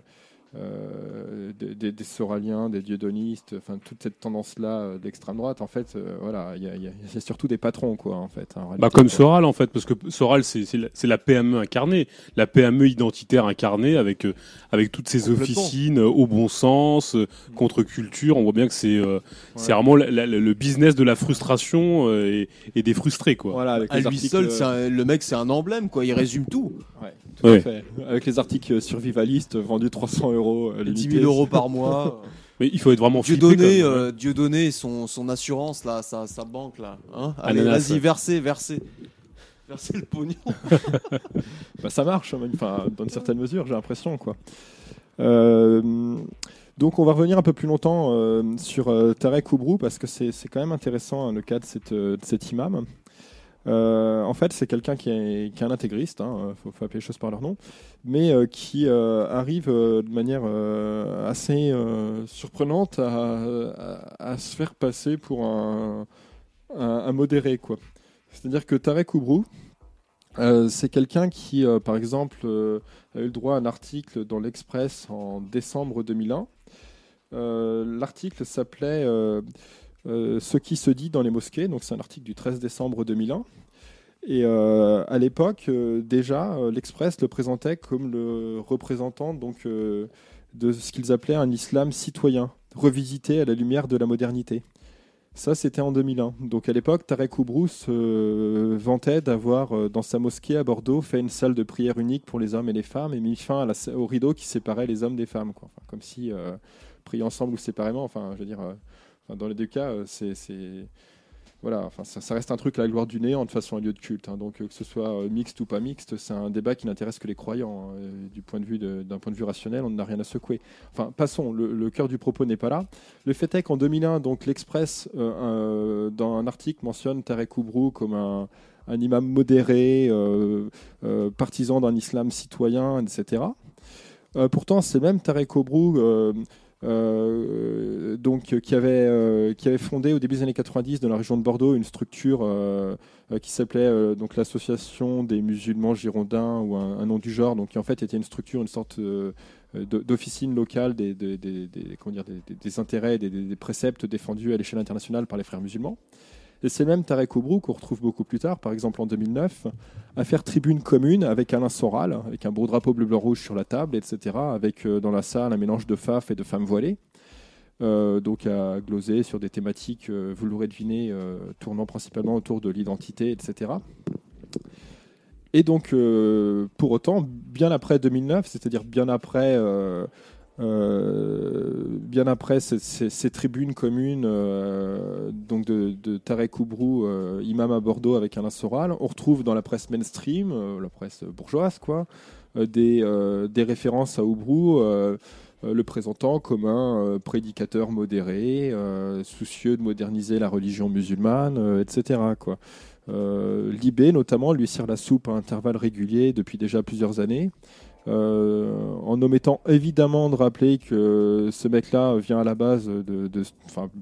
Speaker 1: euh, des, des- des Soraliens, des dieudonistes, enfin toute cette tendance-là euh, d'extrême droite, en fait, euh, voilà, il y, y y a surtout des patrons, quoi, en fait. en
Speaker 2: Bah, comme
Speaker 1: quoi.
Speaker 2: Soral en fait, parce que Soral c'est la, PME incarnée, la PME identitaire incarnée avec euh, avec toutes ces officines euh, au bon sens, euh, contre-culture. On voit bien que c'est euh, c'est vraiment la- la- le business de la frustration euh, et, et des frustrés quoi.
Speaker 1: Voilà, avec
Speaker 4: À
Speaker 1: les
Speaker 4: lui
Speaker 1: articles,
Speaker 4: seul, c'est un- le mec, c'est un emblème, quoi. Il résume tout.
Speaker 1: ouais, tout
Speaker 2: Ouais.
Speaker 1: à fait. Avec les articles survivalistes vendus 300 euros, euh,
Speaker 4: 10
Speaker 1: limités.
Speaker 4: 000 euros par mois. *laughs*
Speaker 2: Mais il faut être vraiment
Speaker 4: Dieu donné, euh, Dieu donné son, son assurance, là, sa, sa banque, là. Hein Allez, vas-y, versez, versez. *laughs* Versez le pognon. *laughs*
Speaker 1: Bah, ça marche, hein, enfin, dans une certaine mesure, j'ai l'impression. quoi. Euh, donc, on va revenir un peu plus longtemps euh, sur euh, Tarek Oubrou, parce que c'est c'est quand même intéressant hein, le cas de, cette, euh, de cet imam. Euh, en fait, c'est quelqu'un qui est, un intégriste, il faut, faut appeler les choses par leur nom, mais euh, qui euh, arrive euh, de manière euh, assez euh, surprenante à, se faire passer pour un, modéré. C'est-à-dire que Tarek Oubrou, euh, c'est quelqu'un qui, euh, par exemple, euh, a eu le droit à un article dans l'Express en décembre 2001. Euh, L'article s'appelait euh, euh, Ce qui se dit dans les mosquées. Donc, c'est un article du 13 décembre 2001. Et euh, à l'époque, euh, déjà, euh, l'Express le présentait comme le représentant donc, euh, de ce qu'ils appelaient un islam citoyen, revisité à la lumière de la modernité. Ça, c'était en 2001. Donc à l'époque, Tarek Oubrou se vantait d'avoir, euh, dans sa mosquée à Bordeaux, fait une salle de prière unique pour les hommes et les femmes et mis fin au rideau qui séparait les hommes des femmes. quoi. Comme si, euh, prier ensemble ou séparément, enfin, je veux dire, euh, dans les deux cas, euh, c'est. Voilà, ça, reste un truc, la gloire du néant, de façon un lieu de culte. hein. Donc, euh, que ce soit euh, mixte ou pas mixte, c'est un débat qui n'intéresse que les croyants. hein. Du point de vue d'un point de vue rationnel, on n'a rien à secouer. Enfin, passons, le, cœur du propos n'est pas là. Le fait est qu'en 2001, donc l'Express, dans un article, mentionne Tarek Oubrou comme un, imam modéré, partisan d'un islam citoyen, etc. Pourtant, c'est même Tarek Oubrou euh, euh, donc, qui, avait, euh, qui avait fondé au début des années 90 dans la région de Bordeaux une structure euh, euh, qui s'appelait euh, donc l'association des musulmans girondins ou un, nom du genre, donc qui en fait était une structure, une sorte euh, euh, d'officine locale des, des, comment dire, des, intérêts, des préceptes défendus à l'échelle internationale par les frères musulmans. Et c'est même Tarek Oubrou qu'on retrouve beaucoup plus tard, par exemple en 2009, à faire tribune commune avec Alain Soral, avec un beau drapeau bleu-blanc-rouge sur la table, etc., avec euh, dans la salle un mélange de faf et de femmes voilées. Euh, donc à gloser sur des thématiques, euh, vous l'aurez deviné, tournant principalement autour de l'identité, etc. Et donc, pour autant, bien après 2009, c'est-à-dire bien après, bien après ces, tribunes communes euh, donc de, Tarek Oubrou, euh, imam à Bordeaux avec Alain Soral. On retrouve dans la presse mainstream, euh, la presse bourgeoise, quoi, euh, des, euh, références à Oubrou, euh, euh, le présentant comme un euh, prédicateur modéré, euh, soucieux de moderniser la religion musulmane, euh, etc. Quoi. Euh, Libé, notamment, lui sert la soupe à intervalles réguliers depuis déjà plusieurs années. Euh, en omettant évidemment de rappeler que ce mec-là vient à la base de,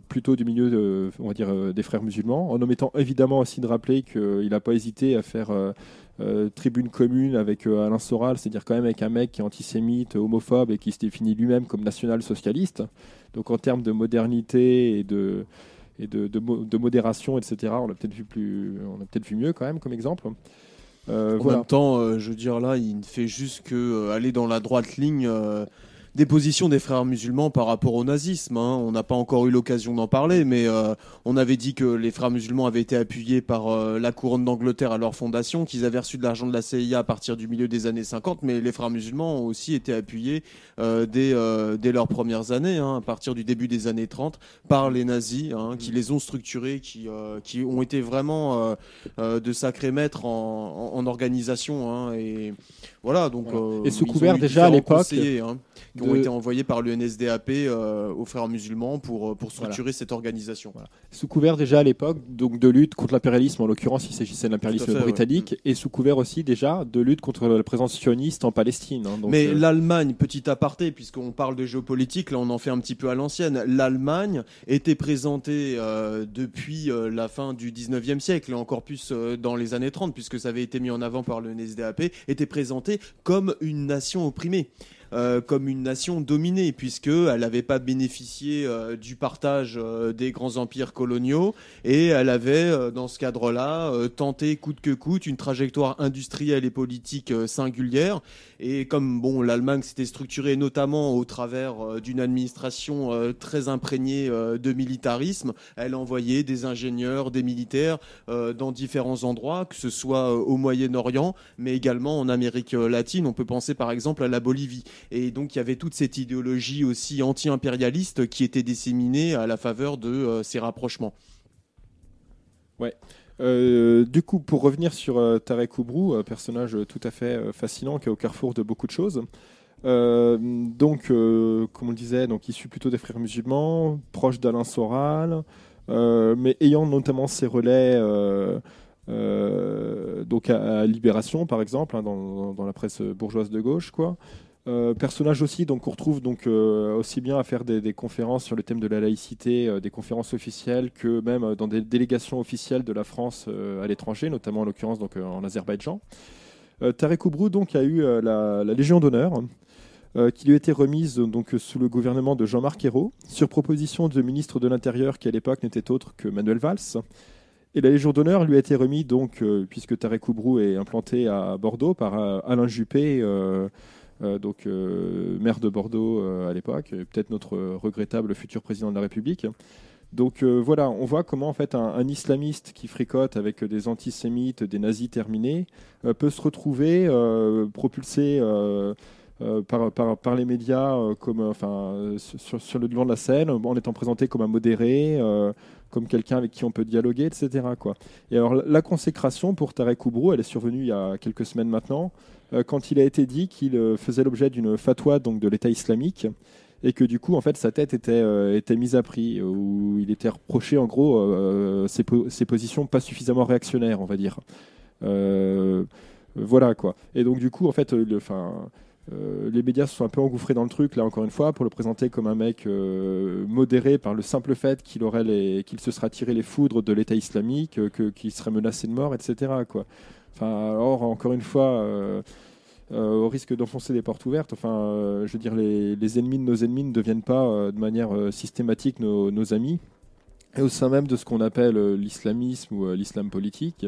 Speaker 1: plutôt du milieu euh, des frères musulmans, en omettant évidemment aussi de rappeler qu'il n'a pas hésité à faire euh, euh, tribune commune avec euh, Alain Soral, c'est-à-dire quand même avec un mec qui est antisémite, homophobe et qui se définit lui-même comme national-socialiste. Donc en termes de modernité et de, modération, etc., on a peut-être vu, peut-être vu mieux quand même comme exemple. Euh,
Speaker 4: En
Speaker 1: voilà.
Speaker 4: même temps, euh, je veux dire là, il ne fait juste que euh, aller dans la droite ligne des positions des frères musulmans par rapport au nazisme. hein. On n'a pas encore eu l'occasion d'en parler, mais euh, on avait dit que les frères musulmans avaient été appuyés par euh, la couronne d'Angleterre à leur fondation, qu'ils avaient reçu de l'argent de la CIA à partir du milieu des années 50, mais les frères musulmans ont aussi été appuyés euh, dès, euh, dès leurs premières années, hein, à partir du début des années 30, par les nazis, hein, qui les ont structurés, qui, euh, qui ont été vraiment de sacrés maîtres en, organisation. hein, voilà, donc.
Speaker 1: Voilà.
Speaker 4: euh,
Speaker 1: Et
Speaker 4: ont
Speaker 1: couvert déjà à l'époque
Speaker 4: hein, qui ont été envoyés par le NSDAP euh, aux frères musulmans pour, euh, pour structurer cette organisation.
Speaker 1: Sous couvert déjà à l'époque donc de lutte contre l'impérialisme, en l'occurrence il s'agissait de l'impérialisme britannique, et sous couvert aussi déjà de lutte contre la présence sioniste en Palestine. hein. Donc,
Speaker 4: Mais
Speaker 1: euh,
Speaker 4: l'Allemagne, petit aparté, puisqu'on parle de géopolitique, là on en fait un petit peu à l'ancienne, l'Allemagne était présentée euh, depuis euh, la fin du 19e siècle, et encore plus dans les années 30, puisque ça avait été mis en avant par le NSDAP, était présentée comme une nation opprimée. euh, comme une nation dominée, puisqu'elle n'avait pas bénéficié euh, du partage euh, des grands empires coloniaux, et elle avait, dans ce cadre-là, tenté coûte que coûte une trajectoire industrielle et politique singulière, et comme bon, l'Allemagne s'était structurée notamment au travers euh, d'une administration euh, très imprégnée euh, de militarisme, elle envoyait des ingénieurs, des militaires dans différents endroits, que ce soit au Moyen-Orient, mais également en Amérique latine. On peut penser par exemple à la Bolivie. Et donc il y avait toute cette idéologie aussi anti-impérialiste qui était disséminée à la faveur de ces rapprochements.
Speaker 1: Euh, du coup, pour revenir sur euh, Tarek Oubrou, personnage euh, tout à fait fascinant qui est au carrefour de beaucoup de choses. Donc, comme on le disait, donc issu plutôt des frères musulmans, proche d'Alain Soral, mais ayant notamment ses relais donc à, à Libération, par exemple, hein, dans, dans la presse bourgeoise de gauche, quoi. Euh, personnage aussi, donc on retrouve donc euh, aussi bien à faire des, conférences sur le thème de la laïcité, euh, des conférences officielles, que même dans des délégations officielles de la France à l'étranger, notamment en l'occurrence donc en Azerbaïdjan. Tarek Oubrou donc a eu la, Légion d'honneur. qui lui a été remise donc sous le gouvernement de Jean-Marc Ayrault, sur proposition du ministre de l'Intérieur qui à l'époque n'était autre que Manuel Valls. Et la Légion d'honneur lui a été remise donc, puisque Tarek Oubrou est implanté à Bordeaux par Alain Juppé, donc euh, maire de Bordeaux euh, à l'époque, et peut-être notre euh, regrettable futur président de la République. Donc euh, voilà, on voit comment en fait un, islamiste qui fricote avec des antisémites, des nazis terminés, euh, peut se retrouver euh, propulsé euh, euh, par, les médias euh, comme euh, enfin euh, sur, le devant de la scène, en étant présenté comme un modéré, euh, comme quelqu'un avec qui on peut dialoguer, etc. Et alors la- consécration pour Tarek Oubrou, elle est survenue il y a quelques semaines maintenant, euh, quand il a été dit qu'il euh, faisait l'objet d'une fatwa donc de l'État islamique et que du coup en fait sa tête était, euh, était mise à prix où il était reproché en gros euh, ses, po- ses positions pas suffisamment réactionnaires on va dire. Euh, voilà quoi. Et donc du coup en fait euh, le, euh, les médias se sont un peu engouffrés dans le truc là encore une fois pour le présenter comme un mec euh, modéré par le simple fait qu'il aurait qu'il se sera tiré les foudres de l'État islamique euh, que qu'il serait menacé de mort etc quoi enfin alors encore une fois euh, euh, au risque d'enfoncer des portes ouvertes. Enfin, euh, je veux dire, les, ennemis de nos ennemis ne deviennent pas de manière systématique nos, amis. Et au sein même de ce qu'on appelle l'islamisme ou l'islam politique,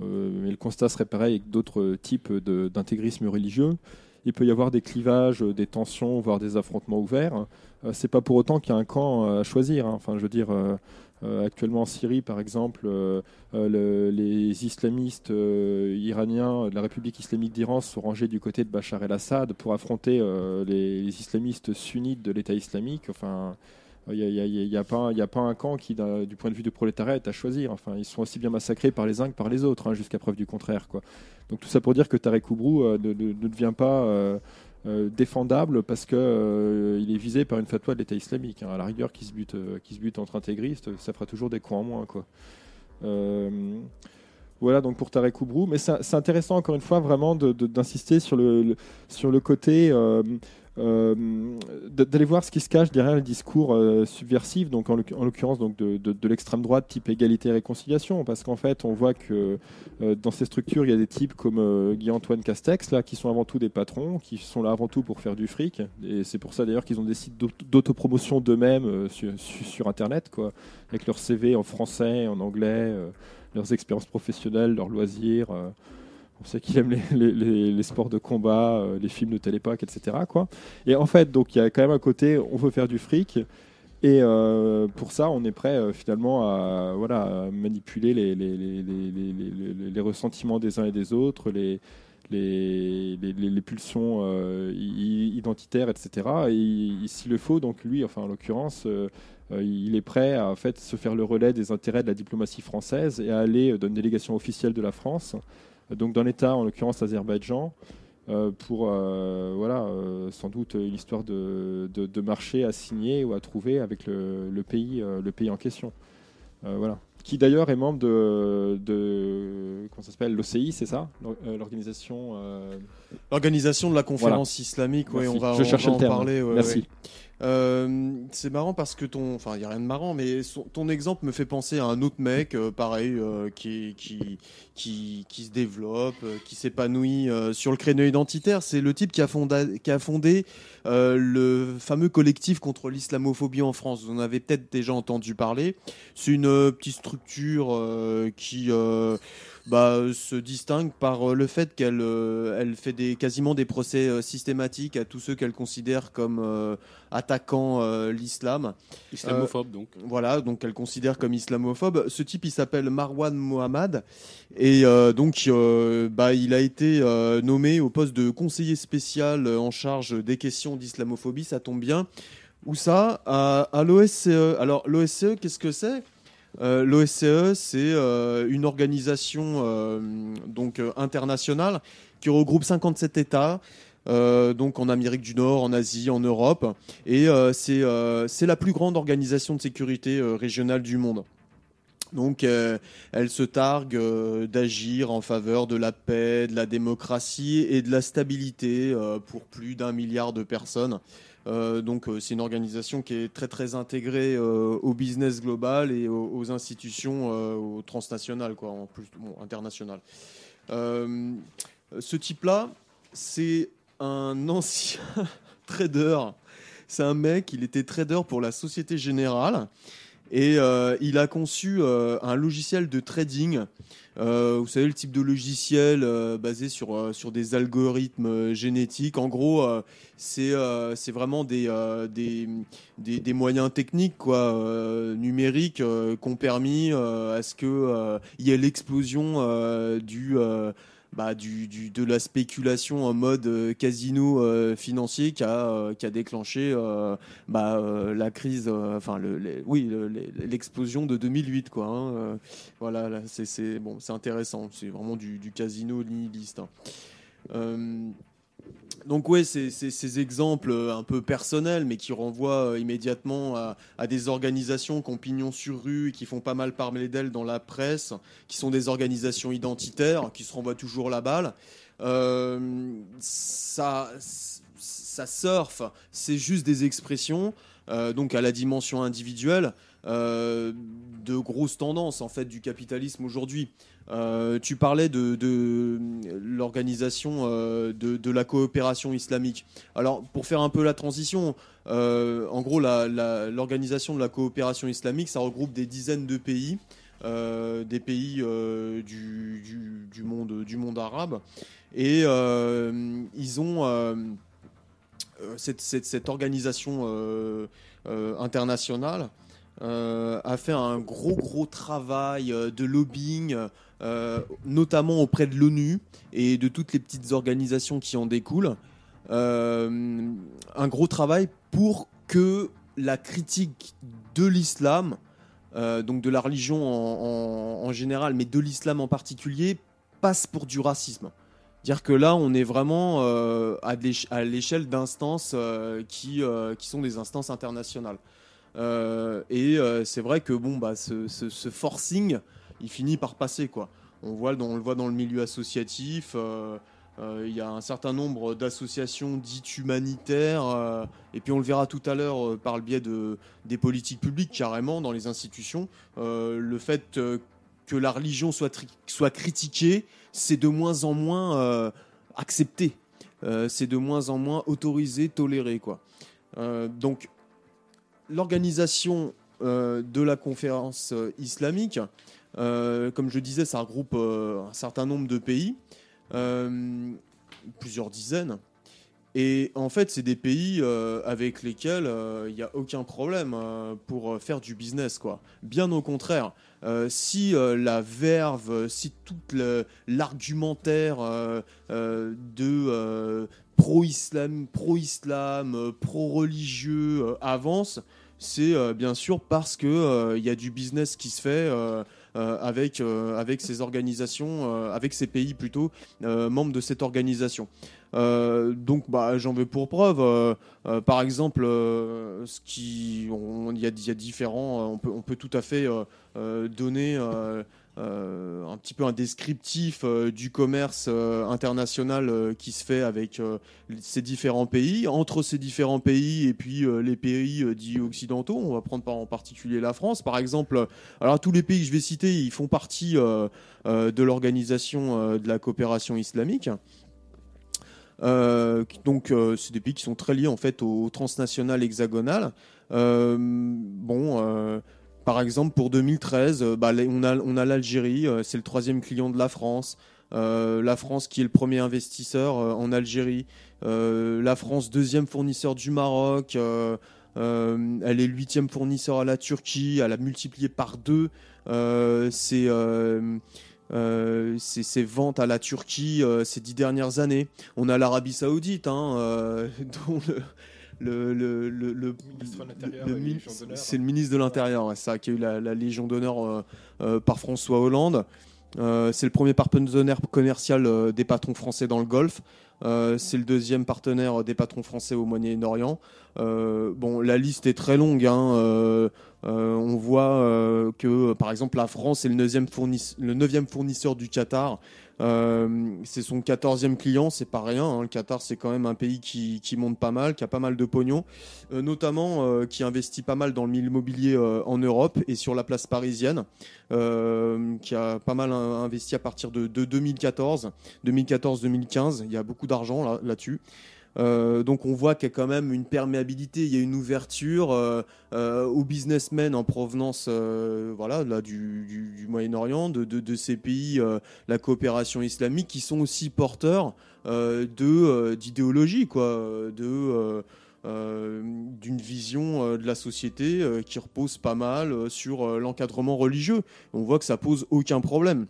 Speaker 1: mais le constat serait pareil avec d'autres types d'intégrisme religieux. Il peut y avoir des clivages, des tensions, voire des affrontements ouverts. C'est pas pour autant qu'il y a un camp à choisir. hein. Enfin, je veux dire, euh, actuellement en Syrie, par exemple, euh, euh, le- les islamistes iraniens de la République islamique d'Iran sont rangés du côté de Bachar el-Assad pour affronter les, islamistes sunnites de l'État islamique. Enfin, Il n'y a, pas un- camp qui, du point de vue du prolétariat, est à choisir. Enfin, ils sont aussi bien massacrés par les uns que par les autres, hein, jusqu'à preuve du contraire. Donc tout ça pour dire que Tarek Oubrou ne- ne devient pas euh, défendable parce que euh, il est visé par une fatwa de l'État islamique. hein. À la rigueur, qui se bute, euh, qui se bute entre intégristes, ça fera toujours des cons en moins. Quoi. Voilà donc pour Tarek Oubrou. Mais c'est intéressant encore une fois vraiment d'insister sur le, sur le côté d'aller voir ce qui se cache derrière le discours euh, subversif, donc en, l'oc- en l'occurrence donc de, de- l'extrême droite type égalité et réconciliation, parce qu'en fait on voit que euh, dans ces structures il y a des types comme euh, Guy-Antoine Castex là qui sont avant tout des patrons, qui sont là avant tout pour faire du fric, et c'est pour ça d'ailleurs qu'ils ont des sites d'aut- d'autopromotion d'eux-mêmes euh, sur, sur- internet quoi, avec leur CV en français, en anglais, euh, leurs expériences professionnelles, leurs loisirs. Euh, on sait qu'il aime les, sports de combat, euh, les films de telle époque, etc. Et en fait, donc il y a quand même un côté, on veut faire du fric, et euh, pour ça, on est prêt euh, finalement à, manipuler les, ressentiments des uns et des autres, les, pulsions euh, identitaires, etc. Et il- s'il le faut, donc lui, enfin en l'occurrence, euh, euh, il est prêt à se faire le relais des intérêts de la diplomatie française et à aller euh, dans une délégation officielle de la France, euh, donc dans l'État, en l'occurrence l'Azerbaïdjan, euh, pour euh, voilà, euh, sans doute une histoire de, de, de marché à signer ou à trouver avec le, le pays, le pays en question. Voilà. Qui d'ailleurs est membre de, de comment ça s'appelle l'OCI, c'est ça? L'or- L'organisation.
Speaker 4: L'organisation de la conférence islamique, ouais, on va,
Speaker 1: Je
Speaker 4: on
Speaker 1: cherchais
Speaker 4: va
Speaker 1: le
Speaker 4: en
Speaker 1: terme.
Speaker 4: parler. ouais,
Speaker 1: Merci.
Speaker 4: ouais. Euh, c'est marrant parce que ton, enfin, il y a rien de marrant, mais ton exemple me fait penser à un autre mec, euh, pareil, euh, qui, qui, qui, qui se développe, euh, qui s'épanouit sur le créneau identitaire. C'est le type qui a fondé, qui a fondé le fameux collectif contre l'islamophobie en France. Vous en avez peut-être déjà entendu parler. C'est une petite structure qui bah, se distingue par euh, le fait qu'elle euh, elle fait des, quasiment des procès euh, systématiques à tous ceux qu'elle considère comme euh, attaquant l'islam.
Speaker 2: Islamophobe, donc.
Speaker 4: Voilà, donc elle considère comme islamophobe. Ce type, il s'appelle Marwan Mohammad et donc bah, il a été nommé au poste de conseiller spécial en charge des questions d'islamophobie. Ça tombe bien. Où ça? À, à l'OSCE. Alors l'OSCE, qu'est-ce que c'est? Euh, L'OSCE, c'est euh, une organisation euh, donc internationale qui regroupe 57 États. donc en Amérique du Nord, en Asie, en Europe, et c'est la plus grande organisation de sécurité régionale du monde. Donc, elle se targue d'agir en faveur de la paix, de la démocratie et de la stabilité pour plus d'un milliard de personnes. Euh, donc, euh, c'est une organisation qui est très très intégrée euh, au business global et aux, institutions transnationales, quoi, en plus bon, internationales. Ce type-là, c'est un *laughs* ancien trader. C'est un mec, il était trader pour la Société Générale. Et il a conçu un logiciel de trading. Euh, vous savez, le type de logiciel euh, basé sur, euh, sur des algorithmes génétiques. En gros, c'est c'est vraiment des, des, des, moyens techniques quoi, numériques qui ont permis à ce qu'il y ait l'explosion du, bah, du, du- de la spéculation en mode euh, casino euh, financier qui a, euh, qui a déclenché bah, la crise, enfin, le, oui, le- les- l'explosion de 2008. Quoi, hein, voilà, là, c'est- bon, intéressant. C'est vraiment du, du casino nihiliste. hein. Donc ouais, c'est ces exemples euh, un peu personnels, mais qui renvoient euh, immédiatement à, des organisations qui ont pignon sur rue et qui font pas mal parler d'elles dans la presse, qui sont des organisations identitaires, qui se renvoient toujours la balle. Euh, ça, ça surfe, c'est juste des expressions, donc à la dimension individuelle, euh, de grosses tendances en fait du capitalisme aujourd'hui. Euh, tu parlais de, l'organisation euh, de, la coopération islamique. Alors, pour faire un peu la transition, en gros, l'organisation de la coopération islamique, ça regroupe des dizaines de pays, des pays du, monde, arabe. Et ils ont cette, organisation internationale euh, a fait un gros gros travail euh, de lobbying, euh, notamment auprès de l'ONU et de toutes les petites organisations qui en découlent. Un gros travail pour que la critique de l'islam, donc de la religion en, en- général, mais de l'islam en particulier, passe pour du racisme. Dire que là, on est vraiment à l'éch- à l'échelle d'instances qui, qui sont des instances internationales. Euh, et euh, c'est vrai que bon, bah, ce, forcing, il finit par passer. Quoi. On, voit, on le voit dans le milieu associatif. euh, Il y a un certain nombre d'associations dites humanitaires, et puis on le verra tout à l'heure par le biais de, des politiques publiques, carrément, dans les institutions. Le fait que la religion soit, soit critiquée, c'est de moins en moins accepté. C'est de moins en moins autorisé, toléré. Quoi. Donc, l'organisation euh, de la conférence euh, islamique, euh, comme je disais, ça regroupe un certain nombre de pays, plusieurs dizaines. Et en fait, c'est des pays avec lesquels il n'y a aucun problème pour faire du business. Quoi. Bien au contraire, si la verve, si tout l'argumentaire de pro-islam, pro-islam, pro-religieux avance, c'est euh, bien sûr parce que euh, il y a du business qui se fait euh, avec ces organisations, avec ces pays plutôt membres de cette organisation. Donc, bah, j'en veux pour preuve. par exemple, ce qui, il y, a, différents. On peut, on peut tout à fait donner euh, un petit peu un descriptif euh, du commerce euh, international qui se fait avec ces différents pays. Entre ces différents pays et puis les pays dits occidentaux, on va prendre par en particulier la France, par exemple. Alors tous les pays que je vais citer, ils font partie de l'organisation de la coopération islamique. Donc, c'est des pays qui sont très liés en fait au transnational hexagonal. Euh, bon, par exemple, pour 2013, euh, bah, on a, l'Algérie, euh, c'est le troisième client de la France. Euh, la France qui est le premier investisseur en Algérie. La France, deuxième fournisseur du Maroc. Elle est huitième fournisseur à la Turquie. Elle a multiplié par deux ses, ventes à la Turquie ces dix dernières années. On a l'Arabie Saoudite, hein, *laughs* dont le, le, c'est le ministre de l'Intérieur, ouais, ça, qui a eu la, la Légion d'honneur euh, euh, par François Hollande. Euh, c'est le premier partenaire commercial euh, des patrons français dans le Golfe. Euh, c'est le deuxième partenaire des patrons français au Moyen-Orient. Bon, la liste est très longue. hein. On voit que, par exemple, la France est le neuvième, fournis- le neuvième fournisseur du Qatar. Euh, c'est son quatorzième client, c'est pas rien. hein. Le Qatar, c'est quand même un pays qui, monte pas mal, qui a pas mal de pognon, euh, notamment euh, qui investit pas mal dans le milieu immobilier euh, en Europe et sur la place parisienne, qui a pas mal in- investi à partir de, de 2014, 2014-2015. Il y a beaucoup d'argent là- là-dessus. Euh, donc on voit qu'il y a quand même une perméabilité, il y a une ouverture euh, euh, aux businessmen en provenance voilà, là, du, Moyen-Orient, de, ces pays, la coopération islamique, qui sont aussi porteurs de d'idéologie, quoi, d'une vision de la société qui repose pas mal sur l'encadrement religieux. On voit que ça pose aucun problème.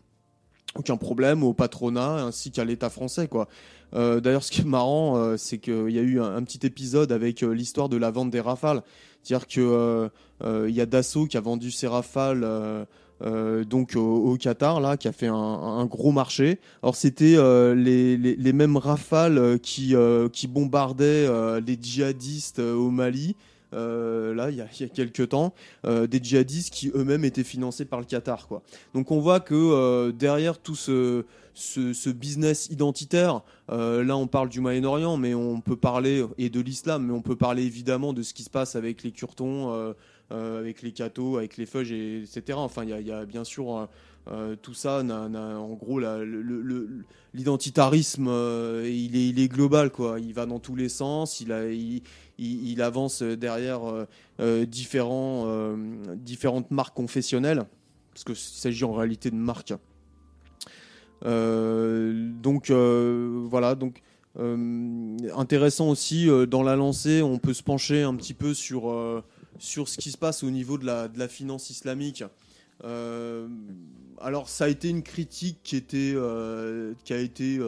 Speaker 4: Aucun problème au patronat ainsi qu'à l'État français. Quoi. Euh, D'ailleurs, ce qui est marrant, euh, c'est qu'il y a eu un, petit épisode avec euh, l'histoire de la vente des rafales. C'est-à-dire qu'il il y a Dassault qui a vendu ses rafales euh, euh, donc au, Qatar, là, qui a fait un, gros marché. Alors, c'était euh, les, les, mêmes rafales euh, qui, euh, qui bombardaient euh, les djihadistes euh, au Mali. Euh, là, il y, a, y a quelques temps, euh, des djihadistes qui eux-mêmes étaient financés par le Qatar. Quoi. Donc on voit que euh, derrière tout ce, ce, business identitaire, là on parle du Moyen-Orient, mais on peut parler, et de l'islam, mais on peut parler évidemment de ce qui se passe avec les euh, avec les cathos, avec les feuges, et- etc. Enfin, il y, a- bien sûr tout ça, en gros, l'identitarisme, il, est, il est global, quoi. Il va dans tous les sens, il, a, il- avance derrière euh, euh, différents, euh, différentes marques confessionnelles, parce qu'il s'agit en réalité de marques. Donc voilà, donc intéressant aussi dans la lancée, on peut se pencher un petit peu sur, sur ce qui se passe au niveau de la, de la finance islamique. Alors ça a été une critique qui, était, qui a été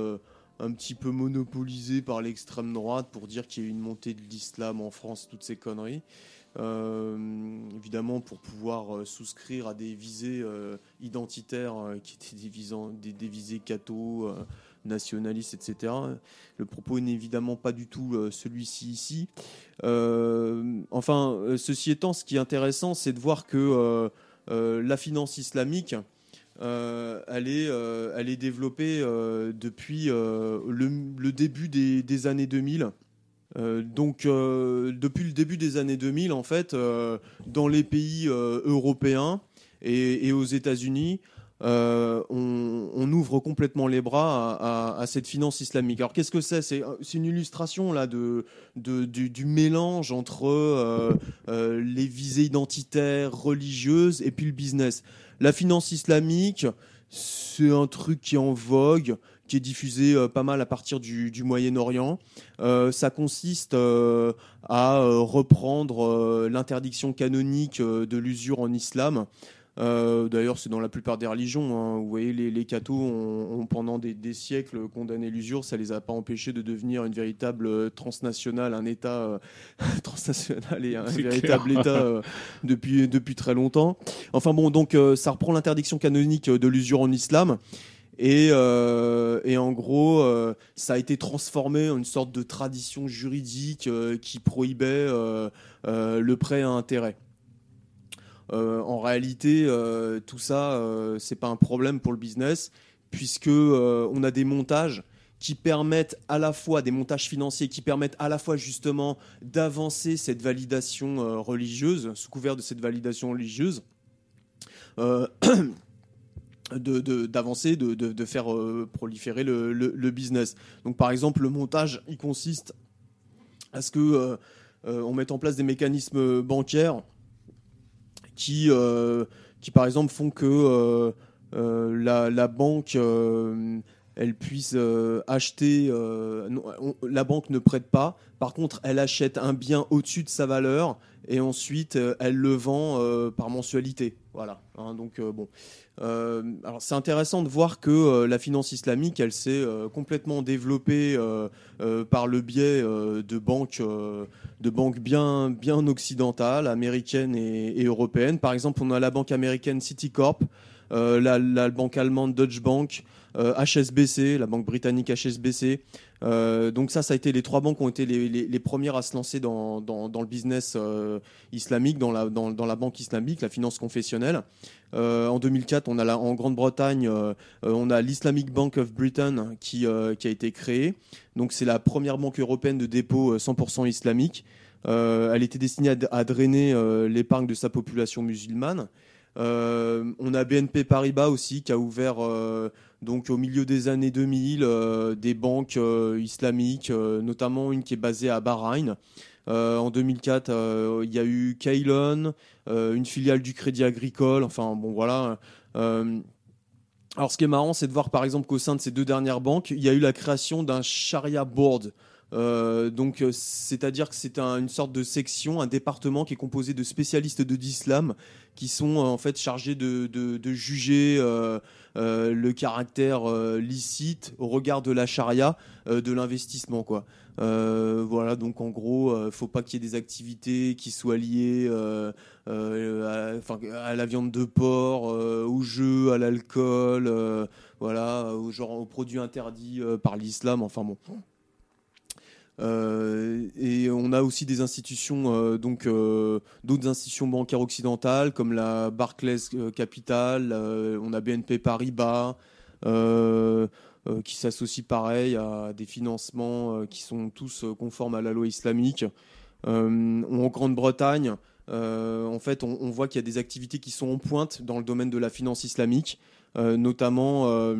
Speaker 4: un petit peu monopolisée par l'extrême droite pour dire qu'il y a eu une montée de l'islam en France, toutes ces conneries. euh, évidemment pour pouvoir euh, souscrire à des visées euh, identitaires qui étaient des, visées catho, nationalistes, etc. Le propos n'est évidemment pas du tout celui-ci ici. Enfin, ceci étant, ce qui est intéressant, c'est de voir que la finance islamique, elle, est, développée depuis le, début des, années 2000. Euh, donc, depuis le début des années 2000, en fait, euh, dans les pays euh, européens et, aux États-Unis, euh, on, ouvre complètement les bras à, cette finance islamique. Alors, qu'est-ce que c'est? C'est une illustration là de, du, mélange entre les visées identitaires, religieuses et puis le business. La finance islamique, c'est un truc qui est en vogue, qui est diffusé euh, pas mal à partir du, Moyen-Orient. Euh, ça consiste euh, à reprendre l'interdiction canonique de l'usure en islam. Euh, D'ailleurs, c'est dans la plupart des religions. hein. Vous voyez, les, les cathos ont, ont pendant des, des siècles condamné l'usure. Ça les a pas empêchés de devenir une véritable euh, transnationale, un État euh, *laughs* transnational et un véritable
Speaker 2: clair.
Speaker 4: État euh, depuis, depuis très longtemps. Enfin bon, donc ça reprend l'interdiction canonique de l'usure en islam. Et, euh, et en gros, euh, ça a été transformé en une sorte de tradition juridique euh, qui prohibait le prêt à intérêt. Euh, en réalité, euh, tout ça, euh, c'est pas un problème pour le business, puisque on a des montages qui permettent à la fois des montages financiers qui permettent à la fois justement d'avancer cette validation religieuse sous couvert de cette validation religieuse. *coughs* D'avancer, de, de- faire proliférer le, le- business. Donc par exemple, le montage, il consiste à ce que euh, on mette en place des mécanismes bancaires qui, euh, qui par exemple font que euh, euh, la, la banque elle puisse euh, acheter euh, la banque ne prête pas. Par contre elle achète un bien au-dessus de sa valeur et ensuite euh, elle le vend par mensualité. Voilà hein, donc bon. Alors c'est intéressant de voir que la finance islamique, elle s'est complètement développée par le biais de banques, de banques bien, bien occidentales, américaines et, européennes. Par exemple, on a la banque américaine Citicorp, la, banque allemande Deutsche Bank, HSBC, la banque britannique HSBC. Euh, donc ça, ça a été les trois banques ont été les, premières à se lancer dans, le business euh, islamique, dans la, dans, dans la banque islamique, la finance confessionnelle. Euh, en 2004, on a en Grande-Bretagne, euh, euh, on a l'Islamic Bank of Britain qui, euh, qui a été créée. Donc c'est la première banque européenne de dépôt euh, 100% islamique. Euh, elle était destinée à, à drainer euh, l'épargne de sa population musulmane. Euh, on a BNP Paribas aussi qui a ouvert euh, donc au milieu des années 2000 euh, des banques islamiques, notamment une qui est basée à Bahreïn. En 2004, euh, il y a eu Kaylon, euh, une filiale du Crédit Agricole. Enfin bon voilà. Alors ce qui est marrant, c'est de voir par exemple qu'au sein de ces deux dernières banques, il y a eu la création d'un Sharia Board. Euh, donc, euh, c'est-à-dire que c'est un- une sorte de section, un département qui est composé de spécialistes de l'islam qui sont euh, en fait chargés de, juger le caractère licite au regard de la charia de l'investissement, quoi. Voilà, donc en gros, faut pas qu'il y ait des activités qui soient liées à, à la viande de porc, au jeu, à l'alcool, voilà, au genre aux produits interdits par l'islam. Enfin bon. Euh, et on a aussi des institutions, euh, donc euh, d'autres institutions bancaires occidentales comme la Barclays Capital, on a BNP Paribas, qui s'associent pareil à des financements qui sont tous conformes à la loi islamique. En Grande-Bretagne, en fait, on, voit qu'il y a des activités qui sont en pointe dans le domaine de la finance islamique, notamment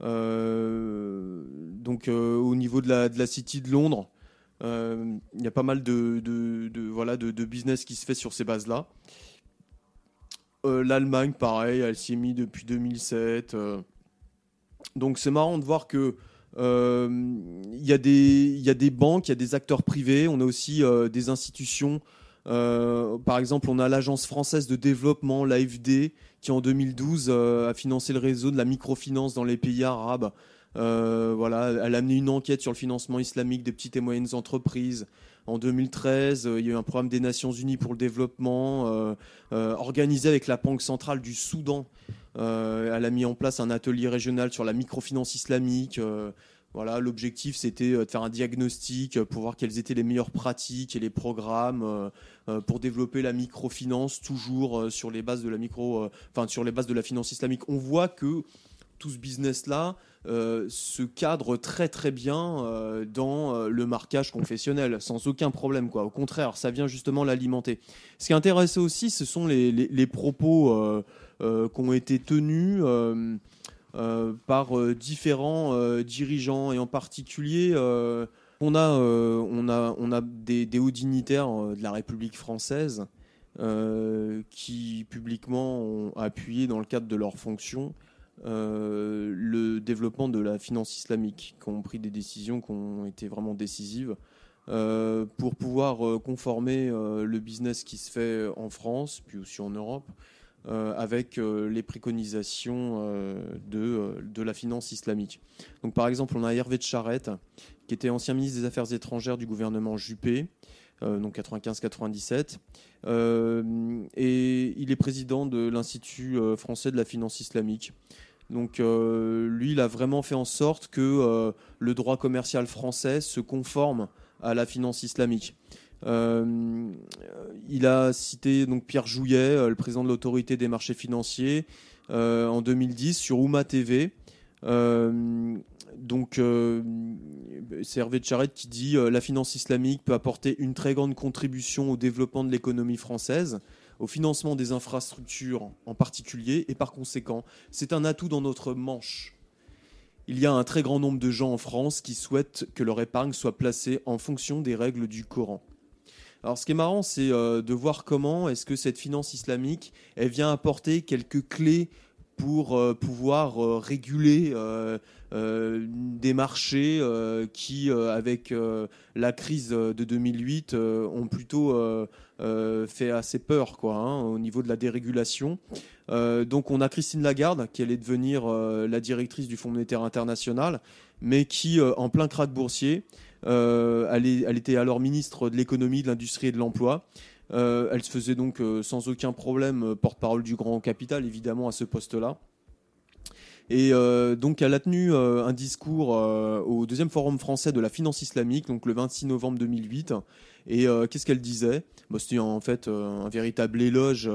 Speaker 4: donc euh, au niveau de la, de la City de Londres. euh, Il y a pas mal de, de, voilà, de, business qui se fait sur ces bases-là. Euh, L'Allemagne, pareil, elle s'y est mise depuis 2007. euh. Donc c'est marrant de voir que euh, il y, des- il y a des banques, il y a des acteurs privés, on a aussi euh, des institutions. Euh, par exemple, on a l'Agence française de développement, l'AFD, qui en 2012 euh, a financé le réseau de la microfinance dans les pays arabes. Euh, voilà, elle a amené une enquête sur le financement islamique des petites et moyennes entreprises. En 2013, il y a eu un programme des Nations Unies pour le développement, organisé avec la Banque centrale du Soudan. elle a mis en place un atelier régional sur la microfinance islamique. Voilà, l'objectif c'était de faire un diagnostic pour voir quelles étaient les meilleures pratiques et les programmes pour développer la microfinance toujours sur les bases de la micro, enfin sur les bases de la finance islamique. On voit que tout ce business là euh, se cadre très très bien euh, dans euh, le marquage confessionnel, sans aucun problème. Quoi. Au contraire, ça vient justement l'alimenter. Ce qui est intéressant aussi, ce sont les, les, propos qui ont été tenus par différents dirigeants, et en particulier... on a, on a, on a des, hauts dignitaires de la République française qui publiquement ont appuyé dans le cadre de leurs fonctions euh, le développement de la finance islamique, qui ont pris des décisions qui ont été vraiment décisives euh, pour pouvoir euh, conformer le business qui se fait en France, puis aussi en Europe, avec les préconisations de, de la finance islamique. Donc, par exemple, on a Hervé de Charette, qui était ancien ministre des Affaires étrangères du gouvernement Juppé, donc 95-97. et il est président de l'Institut français de la finance islamique. Donc euh, lui, il a vraiment fait en sorte que euh, le droit commercial français se conforme à la finance islamique. Euh, il a cité donc Pierre Jouillet, le président de l'autorité des marchés financiers, en 2010 sur Ouma TV. donc c'est Hervé Charette qui dit la finance islamique peut apporter une très grande contribution au développement de l'économie française au financement des infrastructures en particulier, et par conséquent, c'est un atout dans notre manche. Il y a un très grand nombre de gens en France qui souhaitent que leur épargne soit placée en fonction des règles du Coran. Alors ce qui est marrant, c'est euh, de voir comment est-ce que cette finance islamique, elle vient apporter quelques clés pour euh, pouvoir euh, réguler des marchés qui, avec la crise de 2008, ont plutôt fait assez peur quoi, hein, au niveau de la dérégulation. Donc on a Christine Lagarde qui allait devenir la directrice du Fonds monétaire international, mais qui en plein krach boursier, elle, elle, était alors ministre de l'économie, de l'industrie et de l'emploi. elle se faisait donc sans aucun problème porte-parole du grand capital, évidemment, à ce poste-là. Et donc, elle a tenu un discours au deuxième forum français de la finance islamique, donc le 26 novembre 2008. Et qu'est-ce qu'elle disait? Bah, C'était en fait un véritable éloge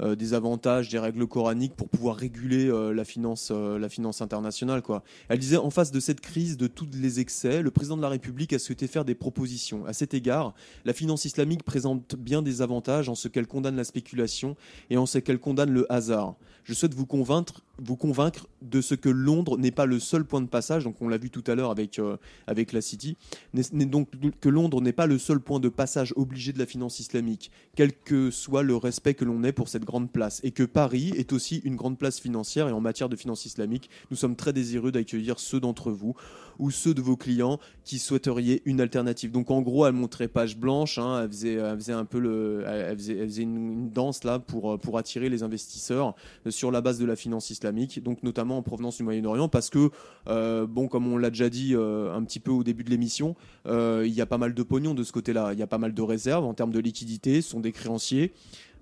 Speaker 4: euh, des avantages des règles coraniques pour pouvoir réguler euh, la finance, euh, la finance internationale. Quoi. Elle disait en face de cette crise de tous les excès, le président de la République a souhaité faire des propositions. À cet égard, la finance islamique présente bien des avantages en ce qu'elle condamne la spéculation et en ce qu'elle condamne le hasard. Je souhaite vous convaincre, vous convaincre de ce que Londres n'est pas le seul point de passage, donc on l'a vu tout à l'heure avec, avec la City, donc que Londres n'est pas le seul point de passage obligé de la finance islamique, quel que soit le respect que l'on ait pour cette grande place et que Paris est aussi une grande place financière et en matière de finance islamique, nous sommes très désireux d'accueillir ceux d'entre vous ou ceux de vos clients qui souhaiteriez une alternative. Donc en gros, elle montrait page blanche, hein, elle, faisait, un peu le, elle faisait, une, danse là pour, pour attirer les investisseurs sur la base de la finance islamique, donc notamment en provenance du Moyen-Orient, parce que euh, bon, comme on l'a déjà dit euh, un petit peu au début de l'émission, euh, il y a pas mal de pognon de ce côté-là, il y a pas mal de réserves en termes de liquidité, sont des créanciers.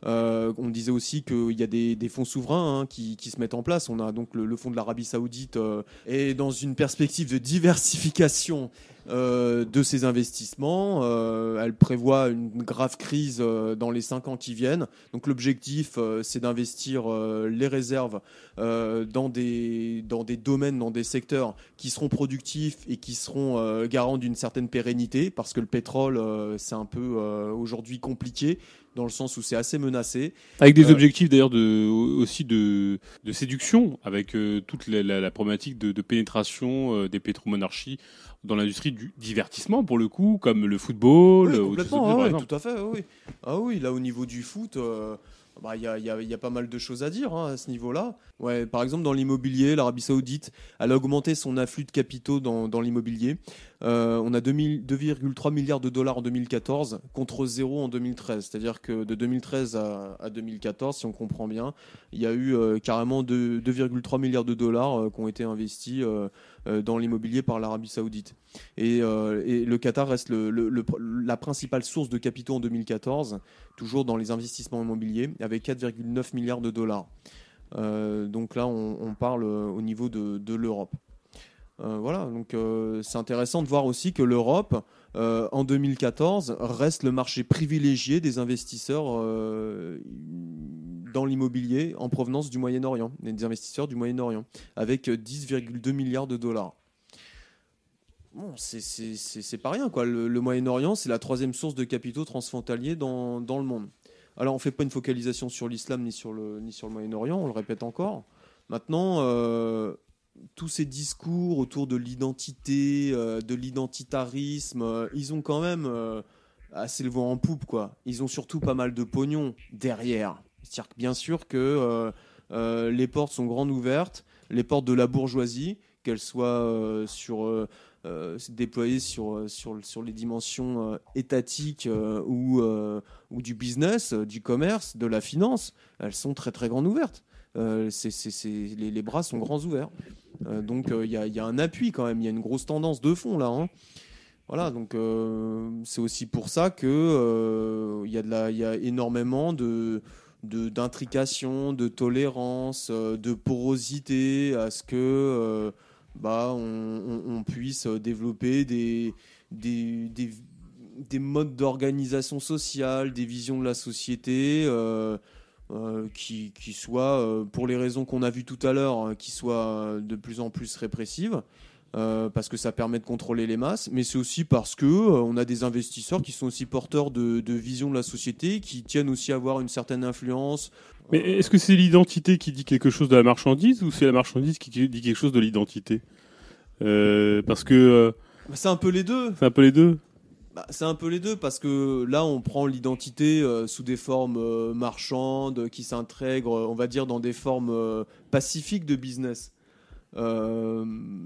Speaker 4: Euh, on disait aussi qu'il y a des, fonds souverains hein, qui, se mettent en place. On a donc le, fonds de l'Arabie Saoudite euh, et dans une perspective de diversification euh, de ses investissements. elle prévoit une grave crise dans les cinq ans qui viennent. Donc l'objectif, c'est d'investir les réserves dans des domaines, dans des secteurs qui seront productifs et qui seront garants d'une certaine pérennité, parce que le pétrole, c'est un peu aujourd'hui compliqué dans le sens où c'est assez menacé.
Speaker 2: Avec des euh, objectifs d'ailleurs de, aussi de, de séduction, avec euh, toute la, problématique de, pénétration euh, des pétromonarchies dans l'industrie du divertissement, pour le coup, comme le football.
Speaker 4: Oui, complètement, tout à fait. Oui. Ah oui, là au niveau du foot. bah, il y, a, y a- y a pas mal de choses à dire hein, à ce niveau-là. Ouais, par exemple, dans l'immobilier, l'Arabie Saoudite, elle a augmenté son afflux de capitaux dans, dans l'immobilier. Euh, on a 2000 2,3 milliards de dollars en 2014 contre zéro en 2013. C'est-à-dire que de 2013 à, à 2014, si on comprend bien, il y a eu euh, carrément de- 2,3 milliards de dollars euh, qui ont été investis dans l'immobilier par l'Arabie Saoudite. Et, le Qatar reste la principale source de capitaux en 2014, toujours dans les investissements immobiliers, avec 4,9 milliards de dollars. Donc là, on, parle au niveau de l'Europe. Euh, voilà, donc euh, c'est intéressant de voir aussi que l'Europe, euh, en 2014, reste le marché privilégié des investisseurs dans l'immobilier en provenance du Moyen-Orient, des investisseurs du Moyen-Orient, avec 10,2 milliards de dollars. Bon, c'est- pas rien, quoi. Le, Moyen-Orient, c'est la troisième source de capitaux transfrontaliers dans, le monde. Alors, on fait pas une focalisation sur l'islam ni sur le, ni sur le Moyen-Orient, on le répète encore. Maintenant, tous ces discours autour de l'identité, euh, de l'identitarisme, euh, ils ont quand même euh, assez le vent en poupe, quoi. Ils ont surtout pas mal de pognon derrière. C'est-à-dire que bien sûr que les portes sont grandes ouvertes, les portes de la bourgeoisie, qu'elles soient sur déployées sur, sur, sur les dimensions étatiques ou, ou du business, du commerce, de la finance, elles sont très très grandes ouvertes. Les bras sont grands ouverts. Euh, donc il y, a- y a un appui quand même, il y a une grosse tendance de fond là. hein. Voilà, donc euh, c'est aussi pour ça que euh, il y, a y a énormément d'intrication, de, tolérance, euh, de porosité à ce que euh, bah, on, puisse développer des, des, des, des modes d'organisation sociale, des visions de la société euh, euh, qui, qui soient, euh, pour les raisons qu'on a vues tout à l'heure, hein, qui soient de plus en plus répressives. euh, parce que ça permet de contrôler les masses, mais c'est aussi parce que euh, on a des investisseurs qui sont aussi porteurs de, de vision de la société, qui tiennent aussi à avoir une certaine influence.
Speaker 2: Mais est-ce que c'est l'identité qui dit quelque chose de la marchandise ou c'est la marchandise qui dit quelque chose de l'identité? Euh, Parce que euh,
Speaker 4: C'est un peu les deux.
Speaker 2: c'est un peu les deux.
Speaker 4: Bah, c'est un peu les deux parce que là, on prend l'identité euh, sous des formes euh, marchandes qui s'intègrent, on va dire, dans des formes euh, pacifiques de business. Euh,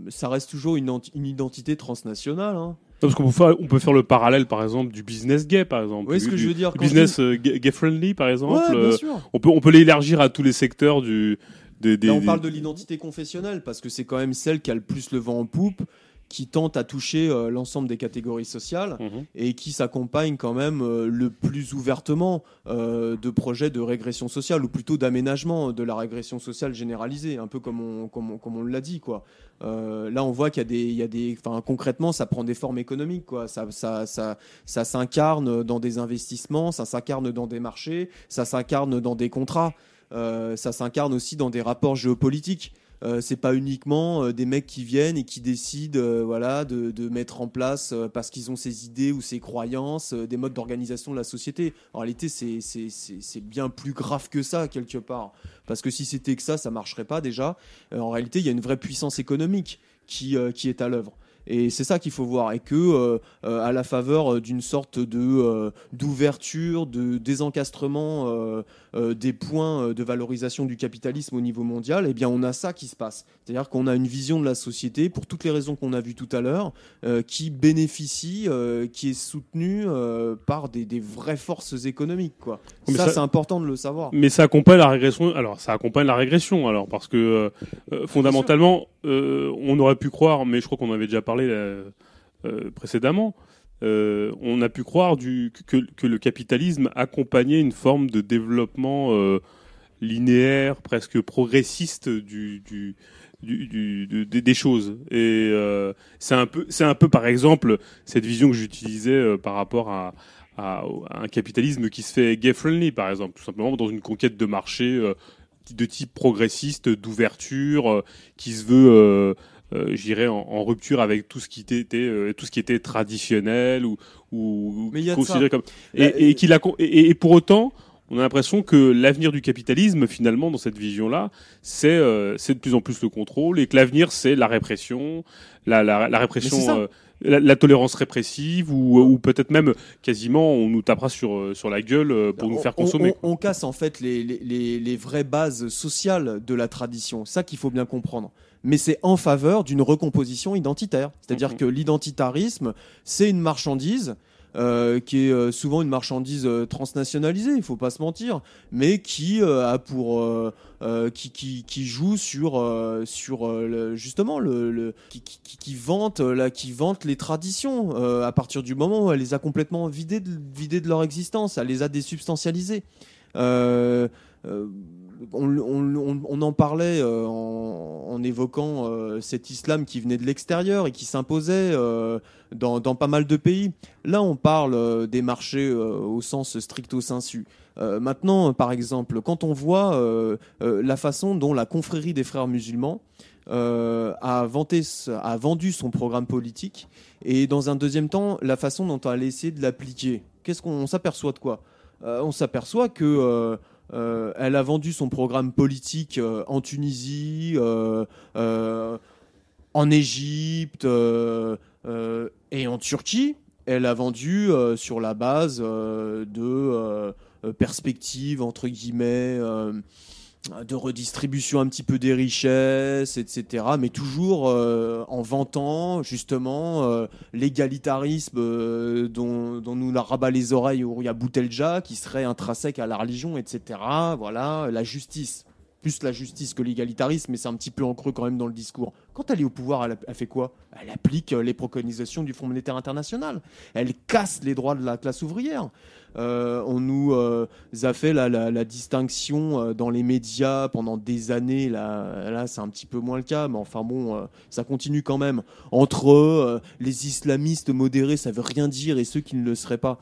Speaker 4: ça reste toujours une, identité transnationale. hein.
Speaker 2: Non, Parce qu'on peut faire, on peut faire le parallèle, par exemple, du business gay, par exemple.
Speaker 4: Voyez ce
Speaker 2: Du-
Speaker 4: que je veux dire je
Speaker 2: business euh, gay friendly, par exemple.
Speaker 4: Ouais, bien
Speaker 2: euh,
Speaker 4: sûr.
Speaker 2: on peut, on peut l'élargir à tous les secteurs du. Des, des-
Speaker 4: Là, on
Speaker 2: des-
Speaker 4: parle de l'identité confessionnelle parce que c'est quand même celle qui a le plus le vent en poupe, qui tente à toucher euh, l'ensemble des catégories sociales.
Speaker 2: Mhm.
Speaker 4: et qui s'accompagne quand même euh, le plus ouvertement euh, de projets de régression sociale ou plutôt d'aménagement de la régression sociale généralisée, un peu comme on, comme on, comme on l'a dit quoi. Là, on voit qu'il y a des, il y a des, enfin concrètement, ça prend des formes économiques quoi. Ça, ça, ça, ça s'incarne dans des investissements, ça s'incarne dans des marchés, ça s'incarne dans des contrats, ça s'incarne aussi dans des rapports géopolitiques. Euh, c'est pas uniquement euh, des mecs qui viennent et qui décident euh, voilà, de, mettre en place, parce qu'ils ont ces idées ou ces croyances, des modes d'organisation de la société. En réalité, c'est- bien plus grave que ça, quelque part. Parce que si c'était que ça, ça marcherait pas déjà. En réalité, il y a une vraie puissance économique qui est à l'œuvre. Et c'est ça qu'il faut voir. Et que, euh, euh, à la faveur euh, d'une sorte de d'ouverture, de désencastrement des points de valorisation du capitalisme au niveau mondial, eh bien, on a ça qui se passe. C'est-à-dire qu'on a une vision de la société, pour toutes les raisons qu'on a vues tout à l'heure, qui bénéficie, qui est soutenue par des, des vraies forces économiques. Quoi.
Speaker 2: Mais
Speaker 4: ça,
Speaker 2: ça-
Speaker 4: c'est important de le savoir.
Speaker 2: Mais ça accompagne la régression. Alors, ça accompagne la régression. Alors, parce que euh, fondamentalement, on aurait pu croire, mais je crois qu'on avait déjà parlé euh, euh, précédemment. euh, on a pu croire que, le capitalisme accompagnait une forme de développement euh, linéaire, presque progressiste des- choses. Et euh, c'est un un peu, par exemple, cette vision que j'utilisais euh, par rapport à, à, un capitalisme qui se fait gay friendly, par exemple, tout simplement dans une conquête de marché euh, de type progressiste, d'ouverture, euh, qui se veut, euh, euh, je dirais, en, en rupture avec tout ce qui était, euh, tout ce qui était traditionnel ou, ou considéré comme
Speaker 4: Là,
Speaker 2: et, et, qu'il a, et, et pour autant, on a l'impression que l'avenir du capitalisme, finalement, dans cette vision-là, c'est euh, c'est de plus en plus le contrôle, et que l'avenir, c'est la répression, la, la, la répression La, la tolérance répressive ou, ou peut-être même quasiment on nous tapera sur, euh, sur la gueule euh, pour nous faire
Speaker 4: on-
Speaker 2: consommer.
Speaker 4: On, on casse en fait les, les- les- les vraies bases sociales de la tradition. Ça qu'il faut bien comprendre. Mais c'est en faveur d'une recomposition identitaire. C'est-à-dire
Speaker 2: Mhm.
Speaker 4: que l'identitarisme, c'est une marchandise. euh, qui est souvent une marchandise transnationalisée, il faut pas se mentir, mais qui euh, a pour euh, euh, qui, joue sur euh, sur euh, justement le, qui, qui, vante là qui vante les traditions à partir du moment où elle les a complètement vidées de, leur existence, elle les a désubstantialisées. On, en parlait en, évoquant cet islam qui venait de l'extérieur et qui s'imposait dans, dans pas mal de pays. Là, on parle des marchés au sens stricto sensu. Euh, maintenant, par exemple, quand on voit euh, euh, la façon dont la confrérie des frères musulmans a, vendu son programme politique et dans un deuxième temps, la façon dont elle a essayé de l'appliquer. Qu'est-ce qu'on on s'aperçoit de quoi? On s'aperçoit que euh, elle a vendu son programme politique en Tunisie, en Égypte et en Turquie. Elle a vendu sur la base de euh, perspectives entre guillemets. euh, de redistribution un petit peu des richesses, etc. Mais toujours euh, en vantant justement l'égalitarisme dont, dont nous la rabat les oreilles Ouria Boutelja, qui serait intrinsèque à la religion, etc. Voilà, la justice. Plus la justice que l'égalitarisme, mais c'est un petit peu en creux quand même dans le discours. Quand elle est au pouvoir, elle, fait quoi? Elle applique euh, les préconisations du Fonds monétaire international. Elle casse les droits de la classe ouvrière. Euh, on nous euh, a fait la, distinction dans les médias pendant des années. Là, là c'est un petit peu moins le cas, mais enfin bon, ça continue quand même. Entre les islamistes modérés, ça veut rien dire, et ceux qui ne le seraient pas.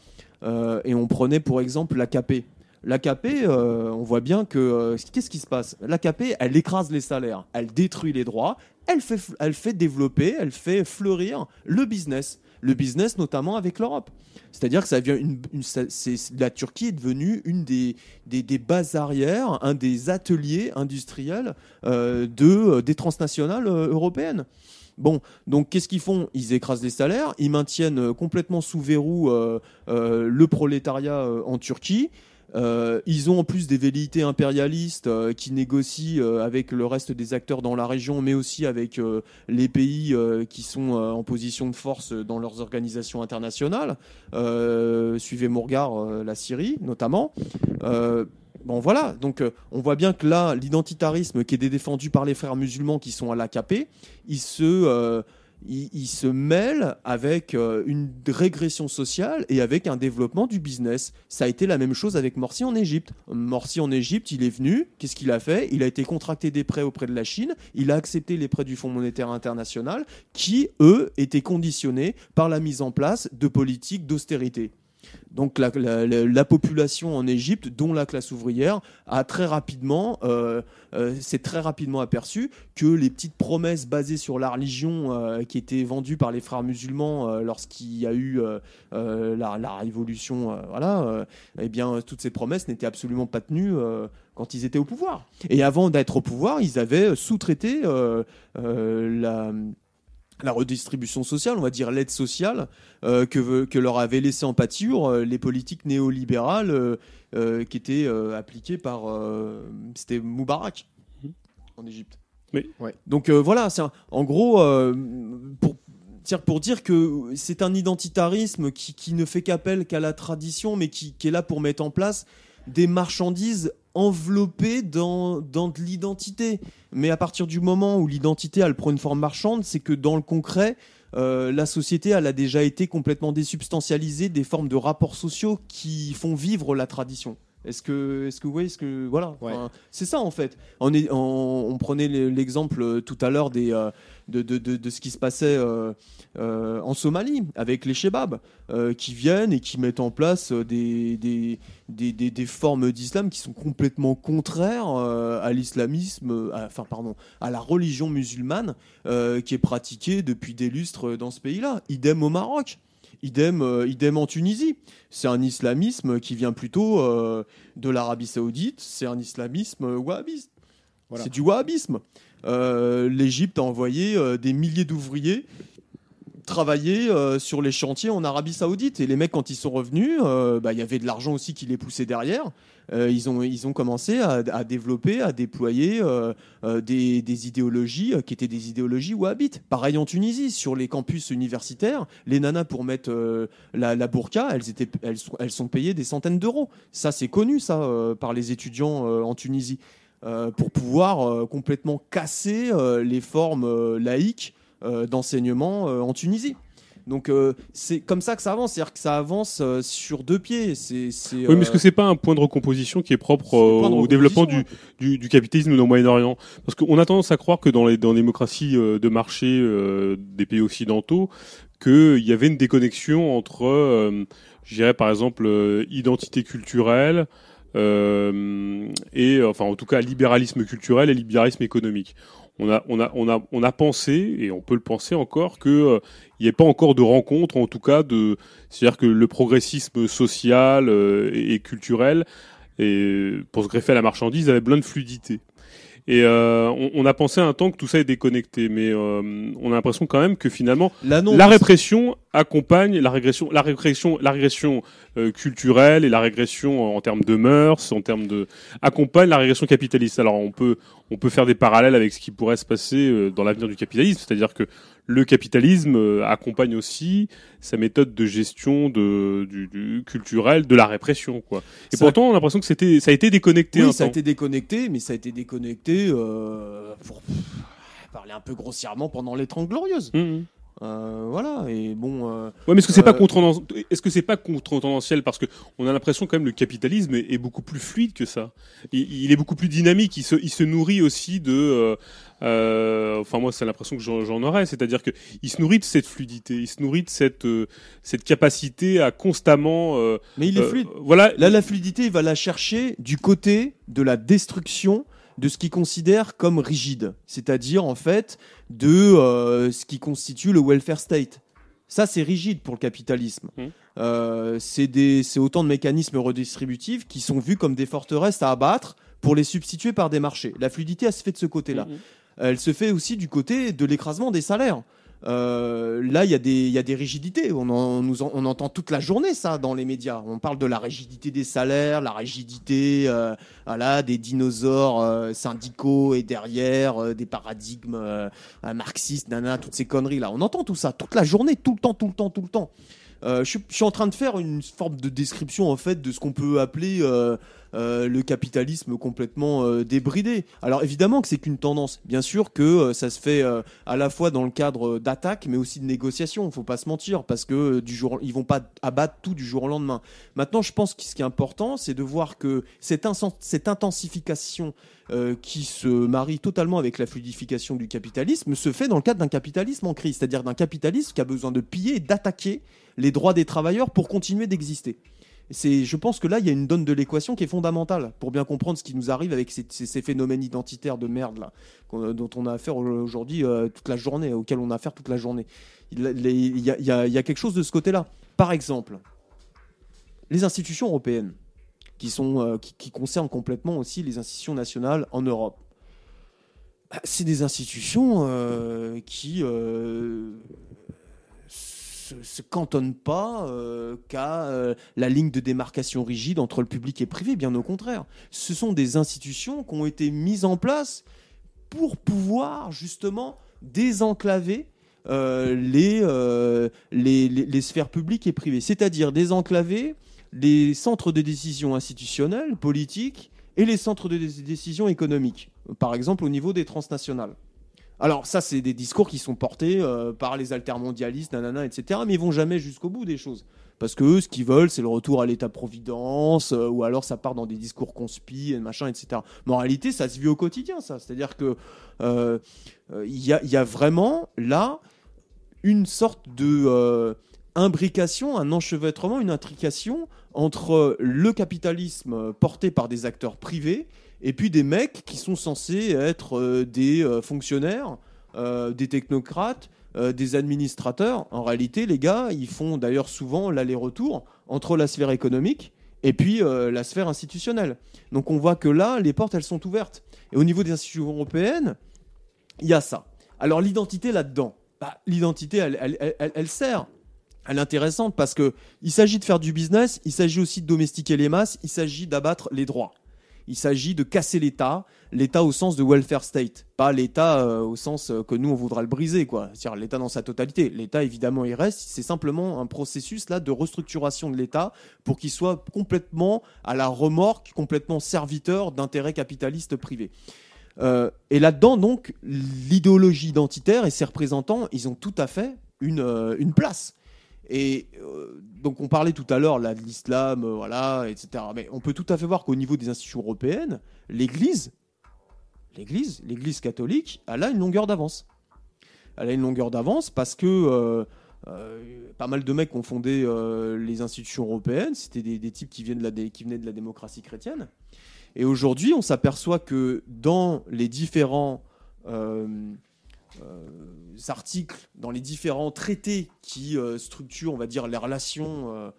Speaker 4: Et on prenait pour exemple l'AKP. L'AKP, euh, on voit bien que euh, qu'est-ce qui se passe? L'AKP, elle écrase les salaires, elle détruit les droits, elle fait, elle fait développer, elle fait fleurir le business. Le business notamment avec l'Europe. C'est-à-dire que ça c'est- la Turquie est devenue une des, des, bases arrières, un des ateliers industriels euh, de, des transnationales européennes. Bon, donc qu'est-ce qu'ils font? Ils écrasent les salaires, ils maintiennent complètement sous verrou le prolétariat en Turquie. Euh, ils ont en plus des velléités impérialistes euh, qui négocient euh, avec le reste des acteurs dans la région, mais aussi avec les pays qui sont en position de force dans leurs organisations internationales. Suivez mon regard, la Syrie notamment. Bon voilà, donc on voit bien que là, l'identitarisme qui est défendu par les frères musulmans qui sont à l'AKP, il se, il, se mêle avec euh, une régression sociale et avec un développement du business. Ça a été la même chose avec Morsi en Égypte. Morsi en Égypte, il est venu, qu'est-ce qu'il a fait? Il a été contracté des prêts auprès de la Chine, il a accepté les prêts du Fonds monétaire international qui, eux, étaient conditionnés par la mise en place de politiques d'austérité. Donc la, la- la- la population en Égypte, dont la classe ouvrière, a très rapidement, euh, euh, s'est très rapidement aperçu que les petites promesses basées sur la religion euh, qui étaient vendues par les frères musulmans lorsqu'il y a eu la, révolution, voilà, eh bien toutes ces promesses n'étaient absolument pas tenues. quand ils étaient au pouvoir. Et avant d'être au pouvoir, ils avaient sous-traité la, la redistribution sociale, on va dire l'aide sociale, euh, que, que leur avaient laissé en pâture euh, les politiques néolibérales euh, euh, qui étaient euh, appliquées par. euh, C'était Moubarak
Speaker 2: Mhm.
Speaker 4: en Égypte.
Speaker 2: Oui.
Speaker 1: Ouais.
Speaker 4: Donc euh, voilà, c'est un- en gros, euh, pour, dire- pour dire que c'est un identitarisme qui, qui ne fait qu'appel qu'à la tradition, mais qui, qui est là pour mettre en place des marchandises enveloppées dans, dans de l'identité. Mais à partir du moment où l'identité elle prend une forme marchande, c'est que dans le concret, euh, la société elle a déjà été complètement désubstantialisée des formes de rapports sociaux qui font vivre la tradition. Est-ce que, est-ce que vous voyez ce que voilà,
Speaker 1: Ouais.
Speaker 4: Enfin, c'est ça en fait. On, est, on, on prenait le- l'exemple euh, tout à l'heure des euh, de, de, de, de ce qui se passait euh, euh, en Somalie avec les shebabs euh, qui viennent et qui mettent en place des, des, des, des, des formes d'islam qui sont complètement contraires à l'islamisme, enfin pardon, à la religion musulmane qui est pratiquée depuis des lustres dans ce pays-là. Idem au Maroc. Idem, euh, idem en Tunisie. C'est un islamisme qui vient plutôt euh, de l'Arabie Saoudite. C'est un islamisme wahhabiste.
Speaker 1: Voilà.
Speaker 4: C'est du wahhabisme. Euh, L'Égypte a envoyé euh, des milliers d'ouvriers travailler euh, sur les chantiers en Arabie Saoudite. Et les mecs, quand ils sont revenus, bah, il y avait de l'argent aussi qui les poussait derrière. Ils, ont, ils ont commencé à, développer, à déployer des, idéologies qui étaient des idéologies wahhabites. Pareil en Tunisie, sur les campus universitaires, les nanas pour mettre la, burqa, elles, étaient, elles, sont, elles sont payées des centaines d'euros. Ça, c'est connu, ça, par les étudiants en Tunisie. Euh, pour pouvoir euh, complètement casser euh, les formes euh, laïques euh, d'enseignement euh, en Tunisie. Donc euh, c'est comme ça que ça avance, c'est-à-dire que ça avance euh, sur deux pieds. C'est, c'est,
Speaker 2: Oui, mais est-ce que c'est pas un point de recomposition qui est propre au développement du, du, du capitalisme dans le Moyen-Orient? Parce qu'on a tendance à croire que dans les, dans les démocraties euh, de marché euh, des pays occidentaux, qu'il y avait une déconnexion entre, euh, je dirais par exemple, euh, identité culturelle et, enfin en tout cas, libéralisme culturel et libéralisme économique. On a, on a, on a, on a pensé, et on peut le penser encore, que euh, il n'y ait pas encore de rencontre, en tout cas, de, c'est-à-dire que le progressisme social euh, et, et culturel, et pour se greffer à la marchandise, avait plein de fluidité. Et euh, on, on a pensé un temps que tout ça est déconnecté, mais euh, on a l'impression quand même que finalement
Speaker 4: la
Speaker 2: répression accompagne la régression, la régression, la régression euh, culturelle et la régression en termes de mœurs, en termes de accompagne la régression capitaliste. Alors on peut on peut faire des parallèles avec ce qui pourrait se passer euh, dans l'avenir du capitalisme, c'est-à-dire que le capitalisme euh, accompagne aussi sa méthode de gestion de, du, du culturel de la répression, quoi. Et
Speaker 4: Ça-
Speaker 2: pourtant, on a l'impression que c'était ça a été déconnecté un
Speaker 4: Oui, ça a été déconnecté, mais ça a été déconnecté euh, pour parler un peu grossièrement pendant les 30 glorieuses.
Speaker 2: Mhm.
Speaker 4: Euh, voilà, et bon. euh,
Speaker 2: Ouais, mais est-ce que c'est pas
Speaker 4: Euh,
Speaker 2: contre est-ce que c'est pas contre-tendanciel parce que on a l'impression quand même le capitalisme est, est beaucoup plus fluide que ça. Il, il est beaucoup plus dynamique. Il se, il se nourrit aussi de. euh, enfin moi c'est l'impression que j'en, aurais, c'est-à-dire que il se nourrit de cette fluidité, il se nourrit de cette cette capacité à constamment.
Speaker 4: mais il est fluide.
Speaker 2: Voilà.
Speaker 4: Là, la fluidité, il va la chercher du côté de la destruction de ce qu'il considère comme rigide, c'est-à-dire en fait de euh, ce qui constitue le welfare state. Ça, c'est rigide pour le capitalisme.
Speaker 2: Mhm.
Speaker 4: Euh, c'est autant de mécanismes redistributifs qui sont vus comme des forteresses à abattre pour les substituer par des marchés. La fluidité, elle se fait de ce côté-là.
Speaker 2: Mhm.
Speaker 4: Elle se fait aussi du côté de l'écrasement des salaires. Euh, là, il y, a des- il y a des rigidités. On, en- nous en- on entend toute la journée ça dans les médias. On parle de la rigidité des salaires, la rigidité euh, voilà, des dinosaures euh, syndicaux et derrière euh, des paradigmes euh, marxistes, nana, toutes ces conneries là. On entend tout ça toute la journée, tout le temps, tout le temps, tout le temps. Je suis en train de faire une forme de description en fait de ce qu'on peut appeler euh, le capitalisme complètement euh, débridé. Alors évidemment que c'est qu'une tendance. Bien sûr que euh, ça se fait à la fois dans le cadre d'attaque, mais aussi de négociation. Faut pas se mentir parce que du jour, ils vont pas abattre tout du jour au lendemain. Maintenant, je pense que ce qui est important, c'est de voir que cette, cette intensification qui se marie totalement avec la fluidification du capitalisme se fait dans le cadre d'un capitalisme en crise, c'est-à-dire d'un capitalisme qui a besoin de piller et d'attaquer les droits des travailleurs pour continuer d'exister. C'est, je pense que là, il y a une donne de l'équation qui est fondamentale pour bien comprendre ce qui nous arrive avec ces, ces- phénomènes identitaires de merde là, dont on a affaire aujourd'hui euh, toute la journée, auxquels on a affaire toute la journée. Il, y, a, quelque chose de ce côté-là. Par exemple, les institutions européennes, qui, sont, euh, qui, concernent complètement aussi les institutions nationales en Europe. Bah, C'est des institutions euh, qui se, se cantonnent pas euh, qu'à euh, la ligne de démarcation rigide entre le public et le privé, bien au contraire. Ce sont des institutions qui ont été mises en place pour pouvoir justement désenclaver euh, les, sphères publiques et privées, c'est-à-dire désenclaver les centres de décision institutionnels, politiques, et les centres de dé- décision économiques, par exemple au niveau des transnationales. Alors ça, c'est des discours qui sont portés euh, par les altermondialistes, nanana, etc., mais ils vont jamais jusqu'au bout des choses. Parce que eux, ce qu'ils veulent, c'est le retour à l'État-providence, euh, ou alors ça part dans des discours conspi, et machin, etc. Mais en réalité, ça se vit au quotidien, ça. C'est-à-dire que euh, il y, a, vraiment là une sorte de imbrication, un enchevêtrement, une intrication entre le capitalisme porté par des acteurs privés et puis des mecs qui sont censés être euh, des euh, fonctionnaires, euh, des technocrates, des administrateurs. En réalité, les gars, ils font d'ailleurs souvent l'aller-retour entre la sphère économique et puis la sphère institutionnelle. Donc on voit que là, les portes, elles sont ouvertes. Et au niveau des institutions européennes, il y a ça. Alors l'identité là-dedans, bah, l'identité, elle, elle- elle- elle- elle sert. Elle est intéressante parce que il s'agit de faire du business, il s'agit aussi de domestiquer les masses, il s'agit d'abattre les droits. Il s'agit de casser l'État, l'État au sens de welfare state, pas l'État euh, au sens euh, que nous on voudra le briser, quoi. C'est-à-dire l'État dans sa totalité. L'État évidemment il reste, c'est simplement un processus là de restructuration de l'État pour qu'il soit complètement à la remorque, complètement serviteur d'intérêts capitalistes privés. Euh, et là-dedans, donc, l'idéologie identitaire et ses représentants, ils ont tout à fait une, une place. Et euh, donc, on parlait tout à l'heure de l'islam, euh, voilà, etc. Mais on peut tout à fait voir qu'au niveau des institutions européennes, l'Église, l'Église, l'Église catholique, elle a une longueur d'avance. Elle a une longueur d'avance parce que euh, pas mal de mecs ont fondé les institutions européennes, c'était des, types qui, viennent de la qui venaient de la démocratie chrétienne. Et aujourd'hui, on s'aperçoit que dans les différents articles, dans les différents traités qui euh, structurent, on va dire, les relations euh,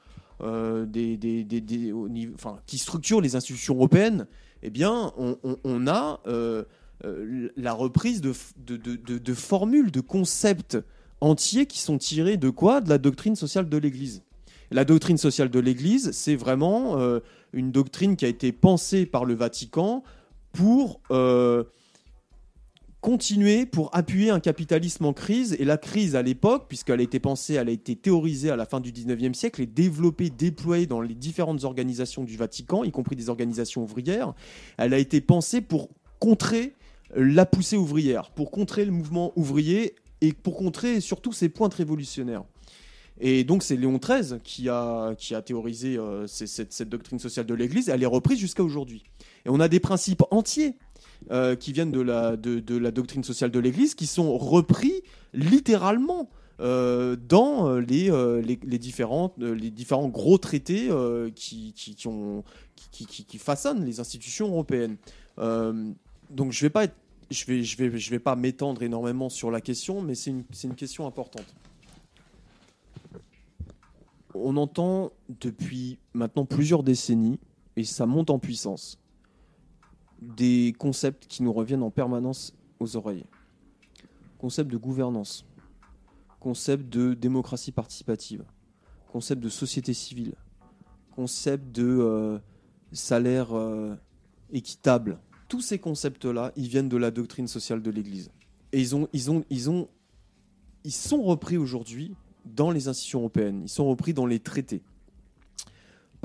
Speaker 4: euh, des, enfin, qui structurent les institutions européennes, eh bien, on, a euh, euh, la reprise de, formules, de concepts entiers qui sont tirés de quoi? De la doctrine sociale de l'Église. La doctrine sociale de l'Église, c'est vraiment euh, une doctrine qui a été pensée par le Vatican pour euh, continuer, pour appuyer un capitalisme en crise. Et la crise à l'époque, puisqu'elle a été pensée, elle a été théorisée à la fin du 19e siècle et développée, déployée dans les différentes organisations du Vatican, y compris des organisations ouvrières, elle a été pensée pour contrer la poussée ouvrière, pour contrer le mouvement ouvrier et pour contrer surtout ses pointes révolutionnaires. Et donc c'est Léon XIII qui a, qui a théorisé euh, cette doctrine sociale de l'Église, elle est reprise jusqu'à aujourd'hui. Et on a des principes entiers euh, qui viennent de la, de, la doctrine sociale de l'Église qui sont repris littéralement euh, dans euh, les, les, euh, les différents gros traités qui, qui, façonnent les institutions européennes. Donc je vais pas je vais, je vais, je vais pas m'étendre énormément sur la question, mais c'est une, une question importante. On entend depuis maintenant plusieurs décennies, et ça monte en puissance, des concepts qui nous reviennent en permanence aux oreilles. Concept de gouvernance, concept de démocratie participative, concept de société civile, concept de euh, salaire euh, équitable. Tous ces concepts-là, ils viennent de la doctrine sociale de l'Église. Et ils, ont, ils, ont, ils, ont, ils sont repris aujourd'hui dans les institutions européennes, ils sont repris dans les traités.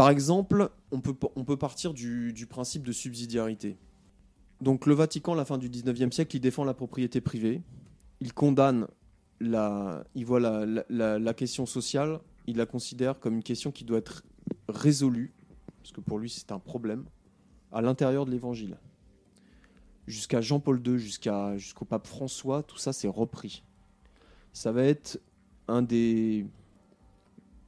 Speaker 4: Par exemple, on peut, on partir du, principe de subsidiarité. Donc le Vatican, à la fin du 19e siècle, il défend la propriété privée, il condamne la question sociale, il la considère comme une question qui doit être résolue, parce que pour lui c'est un problème, à l'intérieur de l'Évangile. Jusqu'à Jean-Paul II, jusqu'à, jusqu'au pape François, tout ça c'est repris. Ça va être un des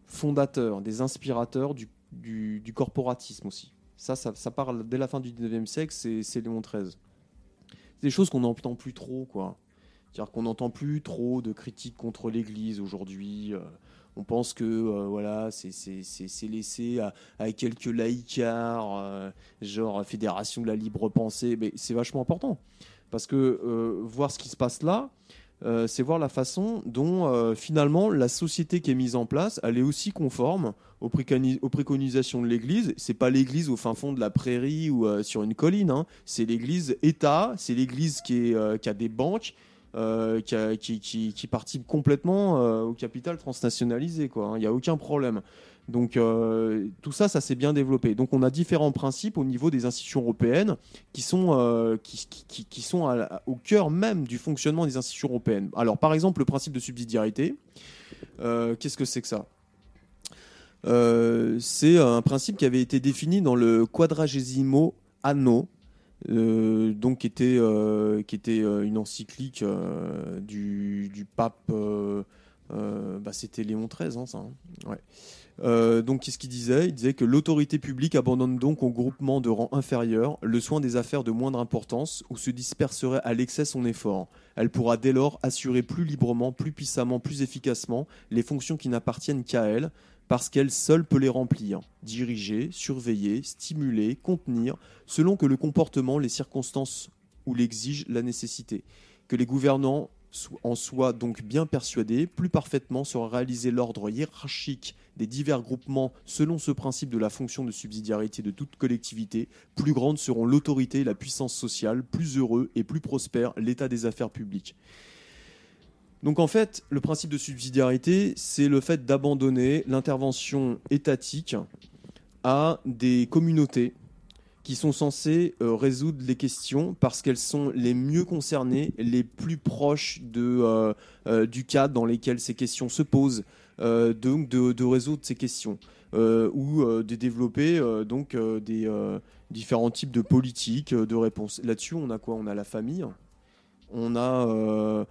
Speaker 4: fondateurs, des inspirateurs du, du- corporatisme aussi. Ça, ça, ça parle dès la fin du 19e siècle, c'est, Léon XIII. C'est des choses qu'on n'entend plus trop, quoi. C'est-à-dire qu'on n'entend plus trop de critiques contre l'Église aujourd'hui. euh, on pense que euh, voilà, c'est, laissé à, quelques laïcards, euh, genre Fédération de la libre pensée. Mais c'est vachement important. Parce que euh, voir ce qui se passe là, euh, c'est voir la façon dont euh, finalement la société qui est mise en place, elle est aussi conforme aux, préconi- aux préconisations de l'Église. C'est pas l'Église au fin fond de la prairie ou euh, sur une colline. hein. C'est l'Église État. C'est l'Église qui, a des banques. qui, a- participe complètement au capital transnationalisé. hein. Il n'y a aucun problème. Donc euh, tout ça, ça s'est bien développé. Donc on a différents principes au niveau des institutions européennes qui sont, euh, qui, sont au cœur même du fonctionnement des institutions européennes. Alors par exemple le principe de subsidiarité, euh, qu'est-ce que c'est que ça? C'est un principe qui avait été défini dans le Quadragesimo Anno, donc qui était, qui était une encyclique du, du pape, bah, c'était Léon XIII, hein, ça. hein. Ouais. Euh, donc, qu'est-ce qu'il disait? Il disait que l'autorité publique abandonne donc au groupement de rang inférieur le soin des affaires de moindre importance ou se disperserait à l'excès son effort. Elle pourra dès lors assurer plus librement, plus puissamment, plus efficacement les fonctions qui n'appartiennent qu'à elle, parce qu'elle seule peut les remplir, diriger, surveiller, stimuler, contenir, selon que le comportement, les circonstances ou l'exige la nécessité. Que les gouvernants en soit donc bien persuadé, plus parfaitement sera réalisé l'ordre hiérarchique des divers groupements selon ce principe de la fonction de subsidiarité de toute collectivité, plus grandes seront l'autorité et la puissance sociale, plus heureux et plus prospère l'état des affaires publiques. Donc en fait, le principe de subsidiarité, c'est le fait d'abandonner l'intervention étatique à des communautés qui sont censées euh, résoudre les questions parce qu'elles sont les mieux concernées, les plus proches de, euh, euh, du cadre dans lequel ces questions se posent, donc de, résoudre ces questions ou de développer donc des différents types de politiques de réponse. Là-dessus, on a quoi? On a la famille, on a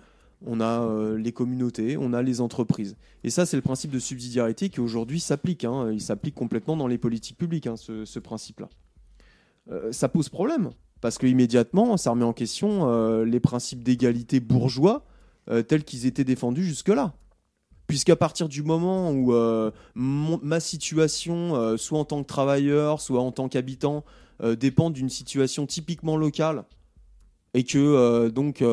Speaker 4: on a les communautés, on a les entreprises. Et ça, c'est le principe de subsidiarité qui aujourd'hui s'applique. hein. Il s'applique complètement dans les politiques publiques, hein, ce principe-là. Euh, ça pose problème, parce que immédiatement, ça remet en question euh, les principes d'égalité bourgeois euh, tels qu'ils étaient défendus jusque-là. Puisqu'à partir du moment où ma situation, soit en tant que travailleur, soit en tant qu'habitant, dépend d'une situation typiquement locale, et que donc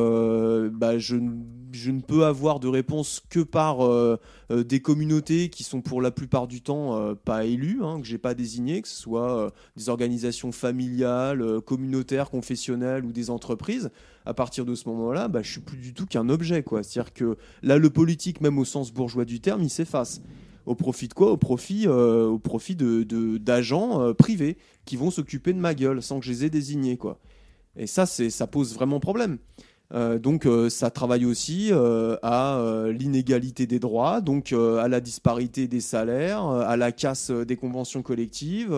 Speaker 4: bah, je, n- je ne peux avoir de réponse que par euh, euh, des communautés qui sont pour la plupart du temps euh, pas élues, hein, que j'ai pas désignées, que ce soit des organisations familiales, communautaires, confessionnelles ou des entreprises. À partir de ce moment-là, bah, je suis plus du tout qu'un objet. C'est-à-dire que là, le politique, même au sens bourgeois du terme, il s'efface. Au profit de quoi? Au profit, au profit de d'agents privés qui vont s'occuper de ma gueule sans que je les ai désignés, quoi. Et ça, ça pose vraiment problème. Euh, donc, euh, ça travaille aussi euh, à l'inégalité des droits, donc à la disparité des salaires, à la casse des conventions collectives,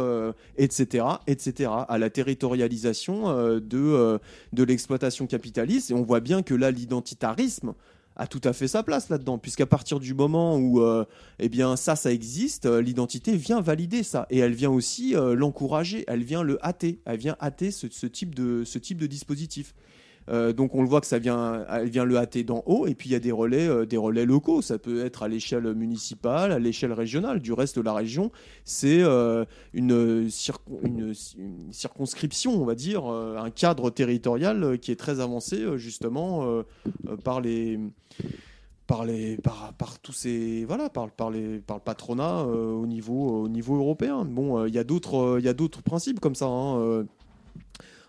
Speaker 4: etc., etc., à la territorialisation de, de l'exploitation capitaliste. Et on voit bien que là, l'identitarisme a tout à fait sa place là-dedans, puisqu'à partir du moment où eh bien ça, ça existe, l'identité vient valider ça, et elle vient aussi l'encourager, elle vient le hâter, elle vient hâter ce type de ce type de dispositif. Euh, donc on le voit que ça vient, elle vient le hâter d'en haut, et puis il y a des relais, euh, des relais locaux. Ça peut être à l'échelle municipale, à l'échelle régionale. Du reste, la région, c'est euh, une, circon- une- une circonscription, on va dire, un cadre territorial qui est très avancé justement par les par les par, par tous ces voilà par les par le patronat au niveau au niveau européen bon il y a d'autres il principes comme ça hein,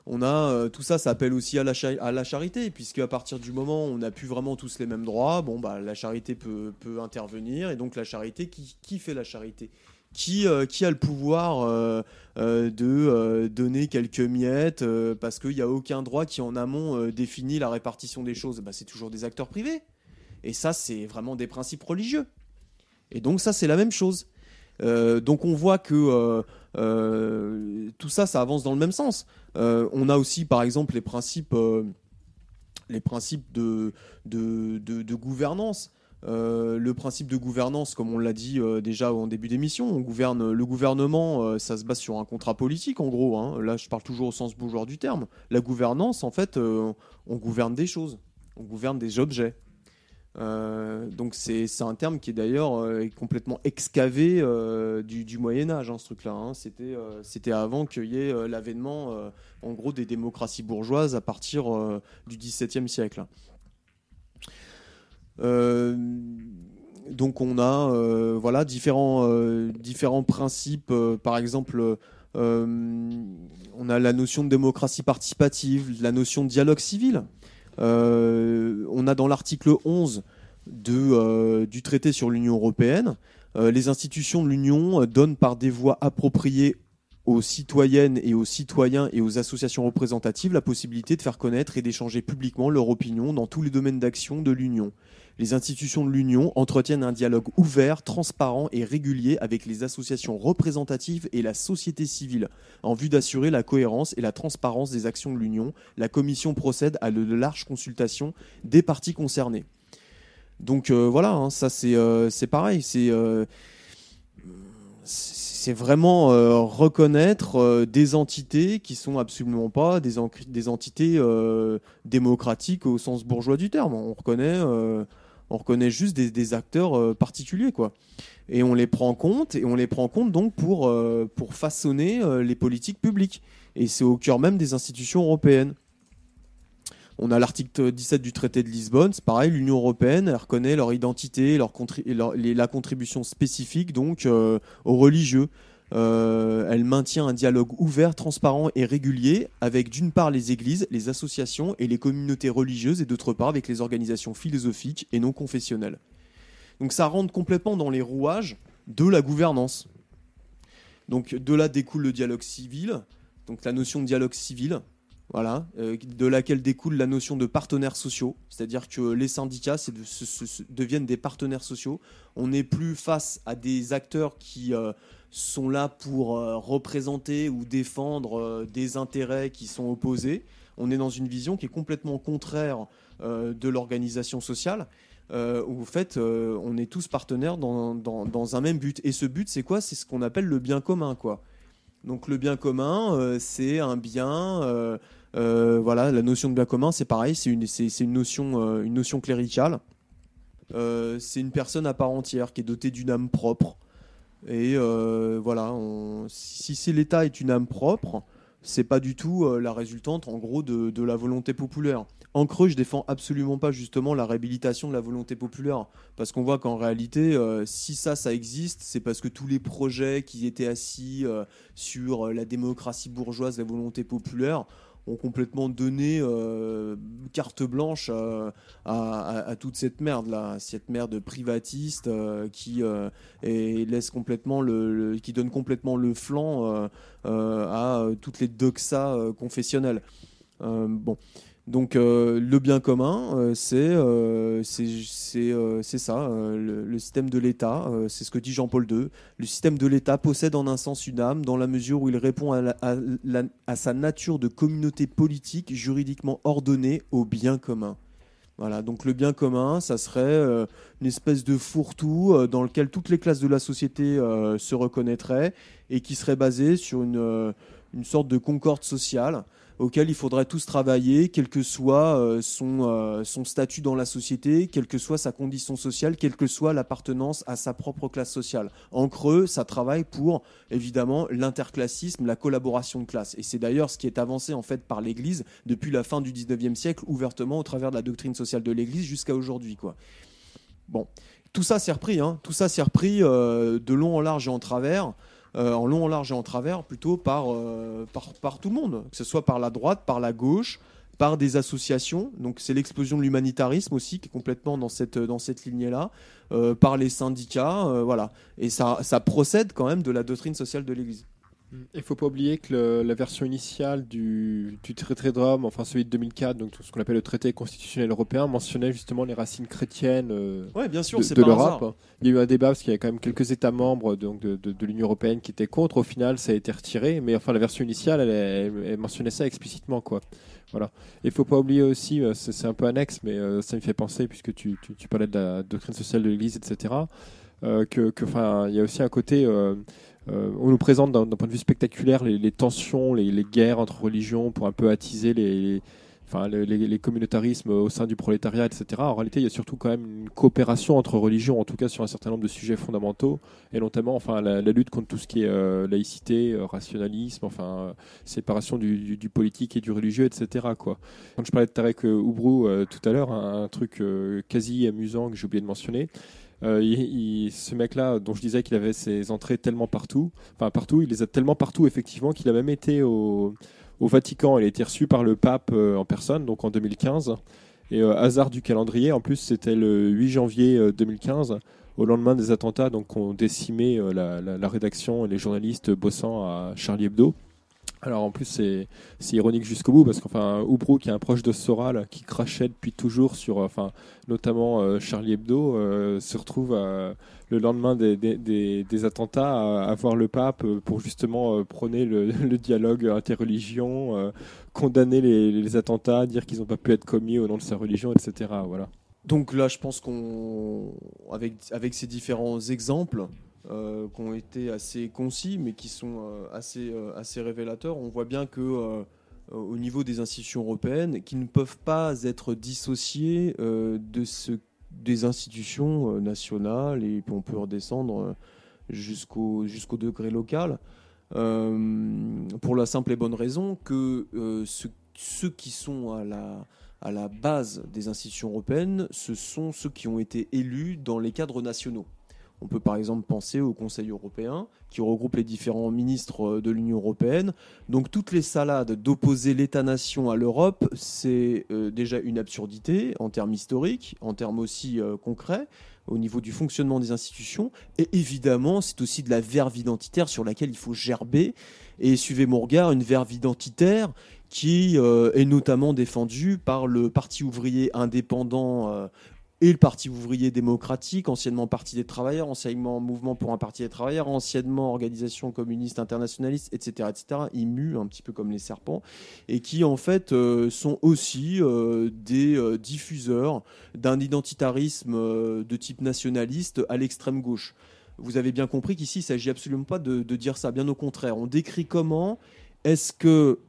Speaker 4: on a euh, tout ça, ça appelle aussi à la, charité, puisque à partir du moment où on n'a plus vraiment tous les mêmes droits, bon bah la charité peut, intervenir, et donc la charité, qui, fait la charité? Qui, euh, qui a le pouvoir euh, de donner quelques miettes parce qu'il n'y a aucun droit qui en amont définit la répartition des choses? Bah, C'est toujours des acteurs privés. Et ça, c'est vraiment des principes religieux. Et donc ça, c'est la même chose. Donc on voit que tout ça, ça avance dans le même sens. Euh, on a aussi, par exemple, les principes, euh, de, gouvernance. Euh, le principe de gouvernance, comme on l'a dit déjà en début d'émission, le gouvernement, ça se base sur un contrat politique en gros. hein. Là, je parle toujours au sens bourgeois du terme. La gouvernance, en fait, on gouverne des choses, on gouverne des objets. Euh, donc c'est un terme qui est d'ailleurs euh, complètement excavé euh, du, Moyen Âge, hein, ce truc-là. hein. C'était avant qu'il y ait l'avènement, en gros, des démocraties bourgeoises à partir du XVIIe siècle. Donc on a voilà différents différents principes. par exemple, on a la notion de démocratie participative, la notion de dialogue civil. Euh, on a dans l'article 11 de, euh, du traité sur l'Union européenne, euh, les institutions de l'Union donnent par des voies appropriées aux citoyennes et aux citoyens et aux associations représentatives la possibilité de faire connaître et d'échanger publiquement leur opinion dans tous les domaines d'action de l'Union. Les institutions de l'Union entretiennent un dialogue ouvert, transparent et régulier avec les associations représentatives et la société civile en vue d'assurer la cohérence et la transparence des actions de l'Union la Commission procède à de larges consultations des parties concernées. Donc euh, voilà, hein, ça c'est euh, c'est pareil, c'est euh, vraiment reconnaître des entités qui sont absolument pas des, des entités démocratiques au sens bourgeois du terme. On reconnaît, on reconnaît juste des, acteurs euh, particuliers, quoi. Et on les prend en compte, et on les prend en compte donc pour, euh, façonner euh, les politiques publiques. Et c'est au cœur même des institutions européennes. On a l'article 17 du traité de Lisbonne, c'est pareil, l'Union européenne reconnaît leur identité leur la contribution spécifique donc aux religieux. Euh, elle maintient un dialogue ouvert, transparent et régulier avec d'une part les églises, les associations et les communautés religieuses et d'autre part avec les organisations philosophiques et non confessionnelles. Donc ça rentre complètement dans les rouages de la gouvernance. Donc de là découle le dialogue civil, donc la notion de dialogue civil, voilà, euh, de laquelle découle la notion de partenaires sociaux, c'est-à-dire que les syndicats deviennent des partenaires sociaux. On n'est plus face à des acteurs qui euh, sont là pour euh, représenter ou défendre des intérêts qui sont opposés. On est dans une vision qui est complètement contraire de l'organisation sociale. Où en fait, on est tous partenaires dans, dans- dans un même but. Et ce but, c'est quoi? C'est ce qu'on appelle le bien commun, quoi. Donc le bien commun, c'est un bien. Euh, voilà, la notion de bien commun, c'est pareil, c'est une, c'est, une notion, euh, une notion cléricale. Euh, c'est une personne à part entière qui est dotée d'une âme propre. Et voilà, si si l'État est une âme propre, c'est pas du tout la résultante, en gros, de, de la volonté populaire. En creux, je défends absolument pas justement la réhabilitation de la volonté populaire, parce qu'on voit qu'en réalité, si ça, ça existe, c'est parce que tous les projets qui étaient assis sur la démocratie bourgeoise, la volonté populaire, ont complètement donné euh, carte blanche euh, à, toute cette merde là, cette merde privatiste euh, qui le, qui donne complètement le flanc à toutes les doxas confessionnelles. Bon. Donc euh, le bien commun, euh, c'est euh, c'est ça, le, système de l'État, c'est ce que dit Jean-Paul II. Le système de l'État possède en un sens une âme dans la mesure où il répond à, sa nature de communauté politique juridiquement ordonnée au bien commun. Voilà, donc le bien commun, ça serait une espèce de fourre-tout dans lequel toutes les classes de la société se reconnaîtraient et qui serait basé sur une sorte de concorde sociale auquel il faudrait tous travailler, quel que soit euh, son, euh, son statut dans la société, quelle que soit sa condition sociale, quelle que soit l'appartenance à sa propre classe sociale. En creux, ça travaille pour évidemment l'interclassisme, la collaboration de classe. Et c'est d'ailleurs ce qui est avancé en fait par l'Église depuis la fin du 19e siècle, ouvertement au travers de la doctrine sociale de l'Église jusqu'à aujourd'hui. quoi. Bon, tout ça s'est repris, hein. tout ça s'est repris euh, de long en large et en travers euh, en long, en large et en travers, plutôt par, euh, par, par tout le monde, que ce soit par la droite, par la gauche, par des associations. Donc c'est l'explosion de l'humanitarisme aussi qui est complètement dans cette, dans cette lignée-là, euh, par les syndicats, euh, voilà. Et ça, ça procède quand même de la doctrine sociale de l'Église.
Speaker 1: Il ne faut pas oublier que le- la version initiale du, du traité de Rome, enfin celui de 2004, donc ce qu'on appelle le traité constitutionnel européen, mentionnait justement les racines chrétiennes euh,
Speaker 4: Ouais, bien sûr,
Speaker 1: de, l'Europe. Il y a eu un débat parce qu'il y a quand même quelques États membres donc, de, de- de l'Union européenne qui étaient contre. Au final, ça a été retiré, mais enfin la version initiale, elle, elle- elle mentionnait ça explicitement, quoi. Voilà. Il faut pas oublier aussi, euh, c'est un peu annexe, mais euh, ça me fait penser puisque tu, tu- tu parlais de la doctrine sociale de l'Église, etc. euh, que, que, il y a aussi un côté. Euh, on nous présente d'un point de vue spectaculaire les, tensions, les, les guerres entre religions pour un peu attiser les, enfin, les, communautarismes au sein du prolétariat, etc. En réalité, il y a surtout quand même une coopération entre religions, en tout cas sur un certain nombre de sujets fondamentaux, et notamment enfin, la, lutte contre tout ce qui est euh, laïcité, euh, rationalisme, enfin, séparation du, politique et du religieux, etc. Quand je parlais de Tarek Oubrou tout à l'heure, un, un truc quasi amusant que j'ai oublié de mentionner, euh, ce mec-là, dont je disais qu'il avait ses entrées tellement partout, enfin partout, il les a tellement partout effectivement qu'il a même été au, Vatican. Il a été reçu par le pape euh, en personne, donc en 2015. Et euh, hasard du calendrier, en plus c'était le 8 janvier euh, 2015, au lendemain des attentats donc ont décimé la, la- la rédaction et les journalistes bossant à Charlie Hebdo. Alors en plus c'est ironique jusqu'au bout parce qu'enfin Oubrou qui est un proche de Soral qui crachait depuis toujours sur euh, enfin notamment euh, Charlie Hebdo euh, se retrouve le lendemain des, des- des- attentats à, voir le pape pour justement prôner le, *laughs* le dialogue interreligion, condamner les, les attentats, dire qu'ils n'ont pas pu être commis au nom de sa religion, etc. Voilà.
Speaker 4: Donc là, je pense qu'on, avec, avec ces différents exemples euh, qui ont été assez concis, mais qui sont euh, assez, euh, assez révélateurs, on voit bien que au niveau des institutions européennes, qui ne peuvent pas être dissociées de des institutions nationales, et puis on peut redescendre jusqu'au degré local, pour la simple et bonne raison que ce- ceux qui sont à la base des institutions européennes, ce sont ceux qui ont été élus dans les cadres nationaux. On peut par exemple penser au Conseil européen, qui regroupe les différents ministres euh, de l'Union européenne. Donc toutes les salades d'opposer l'État-nation à l'Europe, c'est euh, déjà une absurdité en termes historiques, en termes aussi euh, concrets, au niveau du fonctionnement des institutions. Et évidemment, c'est aussi de la verve identitaire sur laquelle il faut gerber. Et suivez mon regard, une verve identitaire qui est notamment défendue par le Parti ouvrier indépendant et le Parti ouvrier démocratique, anciennement Parti des travailleurs, anciennement Mouvement pour un Parti des travailleurs, anciennement Organisation communiste internationaliste, etc., etc. Muent un petit peu comme les serpents et qui en fait euh, sont aussi euh, des euh, diffuseurs d'un identitarisme de type nationaliste à l'extrême gauche. Vous avez bien compris qu'ici, il ne s'agit absolument pas de, dire ça, bien au contraire. On décrit comment est-ce que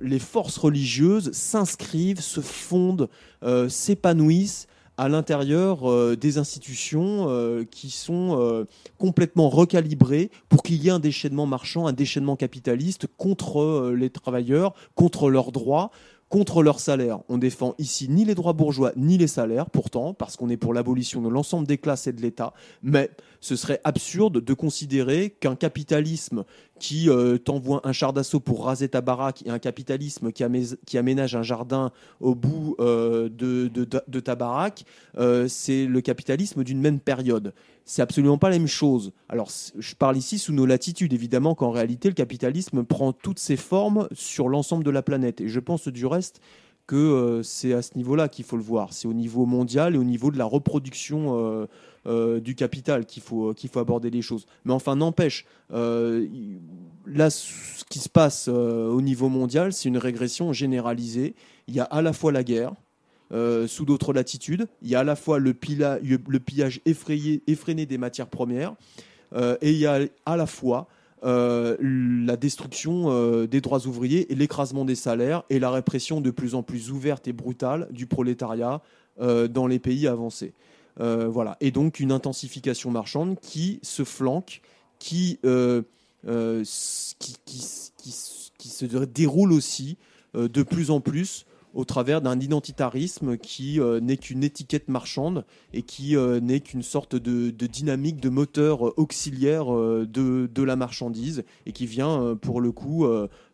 Speaker 4: les forces religieuses s'inscrivent, se fondent, s'épanouissent à l'intérieur euh, des institutions euh, qui sont euh, complètement recalibrées pour qu'il y ait un déchaînement marchand, un déchaînement capitaliste contre les travailleurs, contre leurs droits, contre leurs salaires. On défend ici ni les droits bourgeois ni les salaires, pourtant, parce qu'on est pour l'abolition de l'ensemble des classes et de l'État. Mais ce serait absurde de considérer qu'un capitalisme qui euh, t'envoie un char d'assaut pour raser ta baraque et un capitalisme qui, aménage un jardin au bout euh, de, de, ta baraque, euh, c'est le capitalisme d'une même période. C'est absolument pas la même chose. Alors, je parle ici sous nos latitudes, évidemment qu'en réalité, le capitalisme prend toutes ses formes sur l'ensemble de la planète. Et je pense du reste que c'est à ce niveau-là qu'il faut le voir. C'est au niveau mondial et au niveau de la reproduction euh, du capital qu'il faut, qu'il faut aborder les choses. Mais enfin, n'empêche, euh, là, ce qui se passe euh, au niveau mondial, c'est une régression généralisée. Il y a à la fois la guerre, sous d'autres latitudes. Il y a à la fois le, le pillage effrayé, effréné des matières premières et il y a à la fois la destruction des droits ouvriers et l'écrasement des salaires et la répression de plus en plus ouverte et brutale du prolétariat dans les pays avancés. Euh, voilà. Et donc une intensification marchande qui se flanque, qui, euh, euh, qui, qui, se déroule aussi de plus en plus au travers d'un identitarisme qui n'est qu'une étiquette marchande et qui n'est qu'une sorte de, dynamique, de moteur auxiliaire de, de, la marchandise et qui vient pour le coup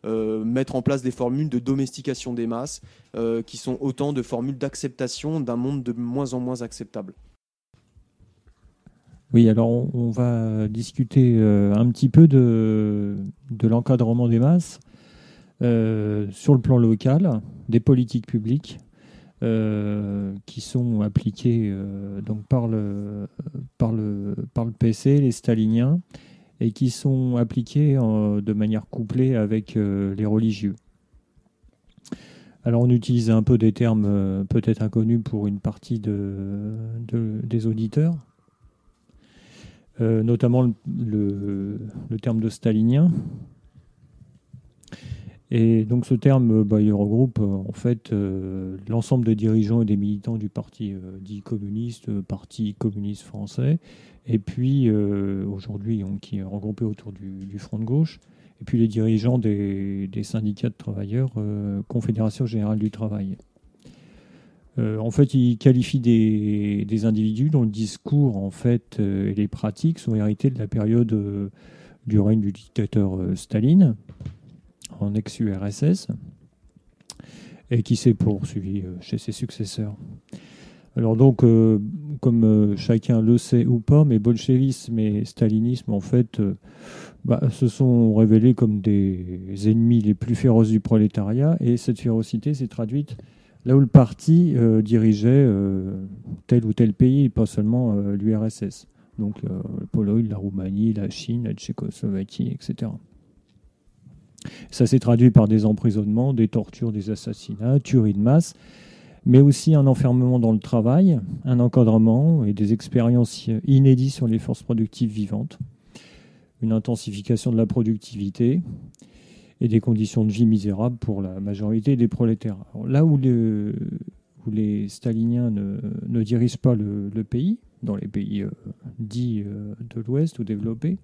Speaker 4: mettre en place des formules de domestication des masses qui sont autant de formules d'acceptation d'un monde de moins en moins acceptable.
Speaker 3: Oui, alors on, va discuter euh, un petit peu de, l'encadrement des masses euh, sur le plan local, des politiques publiques euh, qui sont appliquées donc par, le, par, le, par le PC, les staliniens, et qui sont appliquées de manière couplée avec les religieux. Alors on utilise un peu des termes peut-être inconnus pour une partie de, des auditeurs. Euh, notamment le, terme de stalinien. Et donc ce terme, bah, il regroupe en fait euh, l'ensemble des dirigeants et des militants du parti euh, dit communiste, parti communiste français, et puis aujourd'hui qui est regroupé autour du, Front de gauche, et puis les dirigeants des, des syndicats de travailleurs, Confédération générale du travail. Euh, en fait, il qualifie des, individus dont le discours en fait, euh, et les pratiques sont hérités de la période euh, du règne du dictateur Staline en ex-URSS et qui s'est poursuivi chez ses successeurs. Alors donc, comme chacun le sait ou pas, mais bolchevisme et stalinisme, en fait, bah, se sont révélés comme des ennemis les plus féroces du prolétariat, et cette férocité s'est traduite là où le parti euh, dirigeait euh, tel ou tel pays, pas seulement euh, l'URSS. Donc le Pologne, la Roumanie, la Chine, la Tchécoslovaquie, etc. Ça s'est traduit par des emprisonnements, des tortures, des assassinats, tueries de masse, mais aussi un enfermement dans le travail, un encadrement et des expériences inédites sur les forces productives vivantes, une intensification de la productivité, et des conditions de vie misérables pour la majorité des prolétaires. là où, les staliniens ne, dirigent pas le, pays, dans les pays euh, dits euh, de l'Ouest ou développés,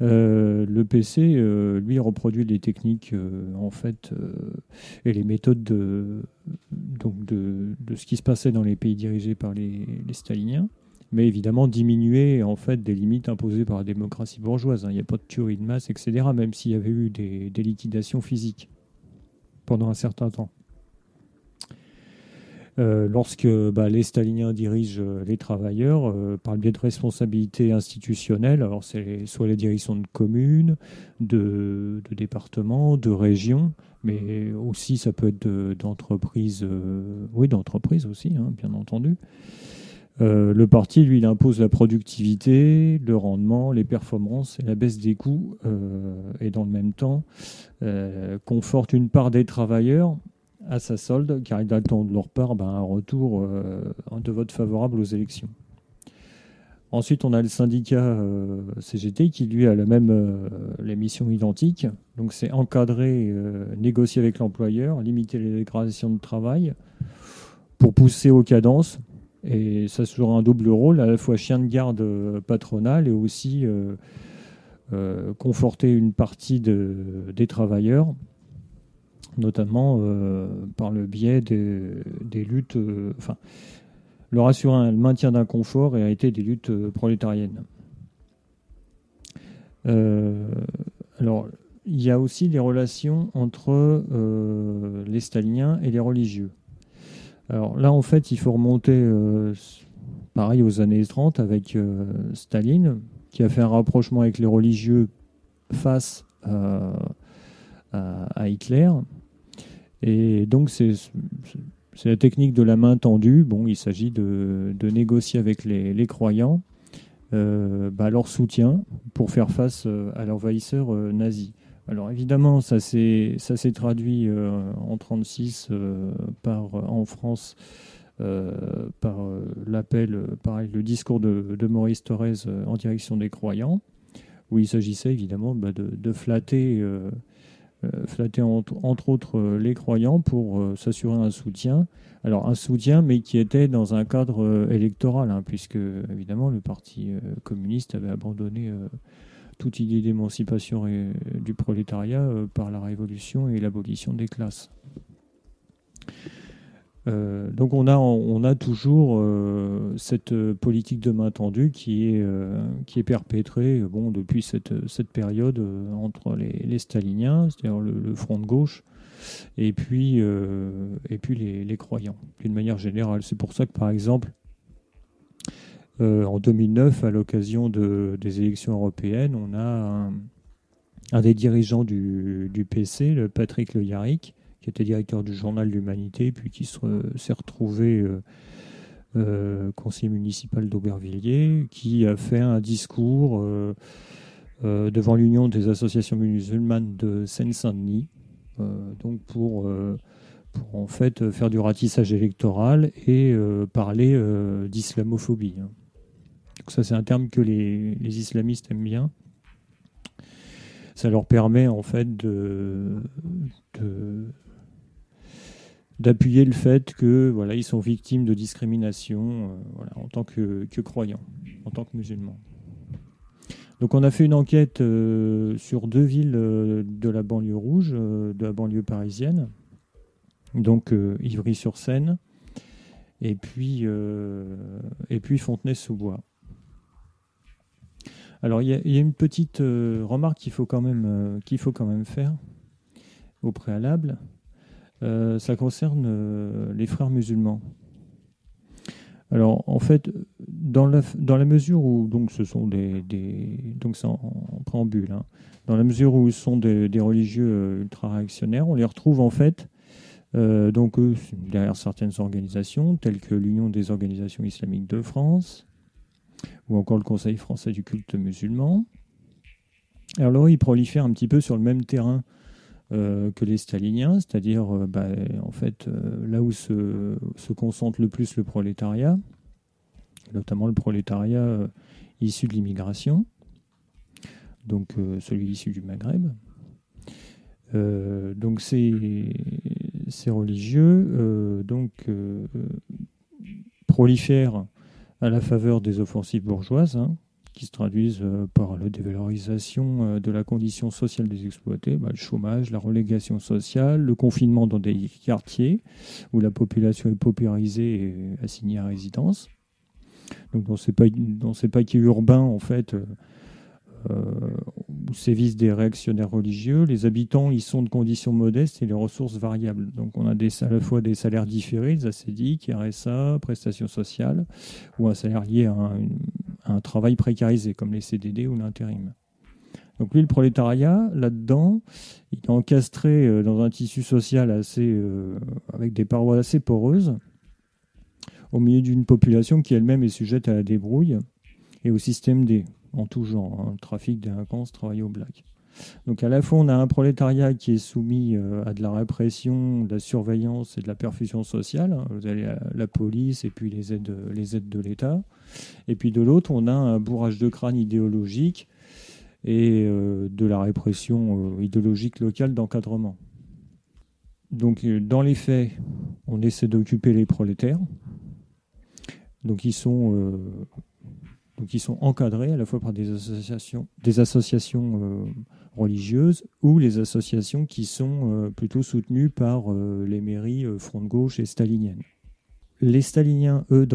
Speaker 3: le PC, lui, reproduit les techniques en fait et les méthodes de, donc de, ce qui se passait dans les pays dirigés par les, staliniens, mais évidemment diminuer en fait des limites imposées par la démocratie bourgeoise. Hein. Il n'y a pas de tuerie de masse, etc. Même s'il y avait eu des liquidations physiques pendant un certain temps. Euh, lorsque bah, les staliniens dirigent euh, les travailleurs euh, par le biais de responsabilités institutionnelles. Alors, c'est soit les directions de communes, de, départements, de régions, mais aussi ça peut être d'entreprises, oui, d'entreprises aussi, hein, bien entendu. le parti, lui, il impose la productivité, le rendement, les performances et la baisse des coûts, et dans le même temps, conforte une part des travailleurs à sa solde, car il attend de leur part ben, un retour euh, de vote favorable aux élections. Ensuite, on a le syndicat euh, CGT qui, lui, a la même euh, les missions identiques. Donc, c'est encadrer, négocier avec l'employeur, limiter les dégradations de travail pour pousser aux cadences. Et ça sera un double rôle, à la fois chien de garde patronal et aussi conforter une partie de, des travailleurs notamment euh, par le biais des, luttes, euh, enfin, leur assurer le maintien d'un confort et a été des luttes euh, prolétariennes. alors, il y a aussi les relations entre les staliniens et les religieux. Alors là, en fait, il faut remonter, pareil, aux années 30 avec Staline, qui a fait un rapprochement avec les religieux face à Hitler. Et donc, c'est la technique de la main tendue. Bon, il s'agit de, négocier avec les, croyants euh, bah, leur soutien pour faire face euh, à l'envahisseur euh, nazi. Alors évidemment, ça s'est traduit en 1936 par, en France par l'appel, pareil, le discours de, Maurice Thorez en direction des croyants, où il s'agissait évidemment bah, de, de, flatter flatter entre, autres euh, les croyants pour euh, s'assurer un soutien. Alors un soutien, mais qui était dans un cadre électoral, hein, puisque évidemment le Parti communiste avait abandonné toute idée d'émancipation du prolétariat par la révolution et l'abolition des classes. Euh, donc on a, on a toujours euh, cette euh, politique de main tendue qui est, qui est perpétrée bon, depuis cette, cette période entre les, staliniens, c'est-à-dire le, front de gauche, et puis, et puis les, les croyants, d'une manière générale. C'est pour ça que par exemple, en 2009, à l'occasion de, des élections européennes, on a un, un des dirigeants du, du PC, le Patrick Le Yarrick, qui était directeur du journal L'Humanité, puis qui s'est retrouvé euh, euh, conseiller municipal d'Aubervilliers, qui a fait un discours euh, devant l'Union des associations musulmanes de Seine-Saint-Denis, donc pour, pour, en fait faire du ratissage électoral et parler d'islamophobie. Hein. ça c'est un terme que les, islamistes aiment bien. Ça leur permet en fait de d'appuyer le fait que voilà ils sont victimes de discrimination euh, en tant que, croyants, en tant que musulmans. Donc on a fait une enquête euh, sur deux villes euh, de la banlieue rouge, de la banlieue parisienne, donc Ivry-sur-Seine, et puis Fontenay-sous-Bois. Alors il y, a une petite remarque qu'il faut quand même faire au préalable, euh, ça concerne euh, les frères musulmans. Alors, en fait, dans la, mesure où, donc, ce sont des. donc, c'est en, préambule, hein, dans la mesure où sont des, religieux euh, ultra-réactionnaires, on les retrouve, en fait, donc, derrière certaines organisations, telles que l'Union des organisations islamiques de France, ou encore le Conseil français du culte musulman. Alors, là, ils prolifèrent un petit peu sur le même terrain euh, que les staliniens, c'est-à-dire euh, bah, en fait euh, là où se, concentre le plus le prolétariat, notamment le prolétariat issu de l'immigration, donc celui issu du Maghreb. donc ces, religieux donc prolifèrent à la faveur des offensives bourgeoises, hein, qui se traduisent euh, par la dévalorisation euh, de la condition sociale des exploités, bah, le chômage, la relégation sociale, le confinement dans des quartiers où la population est paupérisée et assignée à résidence. Donc dans ces, dans ces paquets urbains, en fait, euh, où sévissent des réactionnaires religieux. Les habitants, ils sont de conditions modestes et les ressources variables. Donc on a à la fois des salaires différés, des ACDIC, RSA, prestations sociales, ou un salaire lié à un, travail précarisé, comme les CDD ou l'intérim. Donc lui, le prolétariat, là-dedans, il est encastré euh, dans un tissu social assez, euh, avec des parois assez poreuses, au milieu d'une population qui elle-même est sujette à la débrouille et au système D en tout genre, hein, trafic, délinquance, travail au black. Donc à la fois on a un prolétariat qui est soumis euh, à de la répression, de la surveillance et de la perfusion sociale. Hein. Vous avez la, police et puis les aides, les aides de l'État. Et puis de l'autre on a un bourrage de crâne idéologique et euh, de la répression euh, idéologique locale d'encadrement. Donc dans les faits, on essaie d'occuper les prolétaires. Donc ils sont donc ils sont encadrés à la fois par des associations, euh, religieuses ou les associations qui sont euh, plutôt soutenues par euh, les mairies front de gauche et staliniennes. Les staliniens, eux,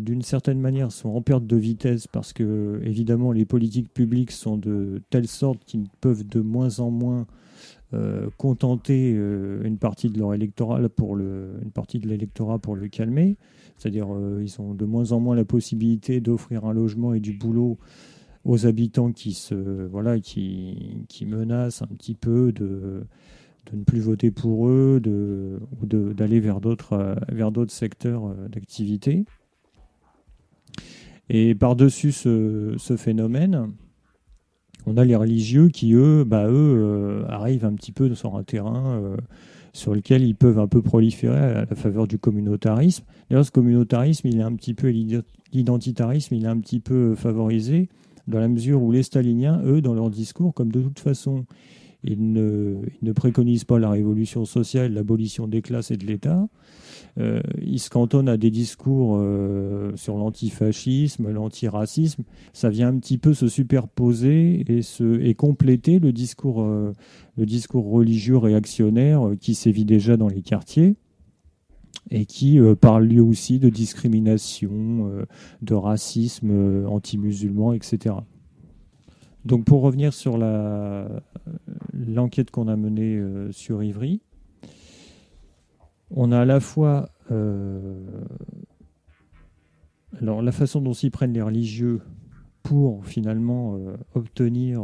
Speaker 3: d'une certaine manière, sont en perte de vitesse parce que, évidemment, les politiques publiques sont de telle sorte qu'ils peuvent de moins en moins contenter une partie de leur électorat pour une partie de l'électorat pour le calmer. C'est-à-dire euh, ils ont de moins en moins la possibilité d'offrir un logement et du boulot aux habitants qui se voilà qui, qui menacent un petit peu de, de ne plus voter pour eux de, ou d'aller vers d'autres euh, vers d'autres secteurs euh, d'activité. Et par-dessus ce, phénomène, on a les religieux qui, eux, bah, eux arrivent un petit peu sur un terrain sur lequel ils peuvent un peu proliférer à la faveur du communautarisme. D'ailleurs, ce communautarisme, il est un petit peu l'identitarisme, il est un petit peu favorisé dans la mesure où les staliniens, eux, dans leur discours, comme de toute façon, ils ne, préconisent pas la révolution sociale, l'abolition des classes et de l'État, euh, il se cantonne à des discours euh, sur l'antifascisme, l'antiracisme. Ça vient un petit peu se superposer et, se, et compléter le discours, euh, le discours religieux réactionnaire qui sévit déjà dans les quartiers et qui parle lui aussi de discrimination, de racisme anti-musulman, etc. Donc pour revenir sur l'enquête qu'on a menée sur Ivry, on a à la fois euh, alors la façon dont s'y prennent les religieux pour finalement euh, obtenir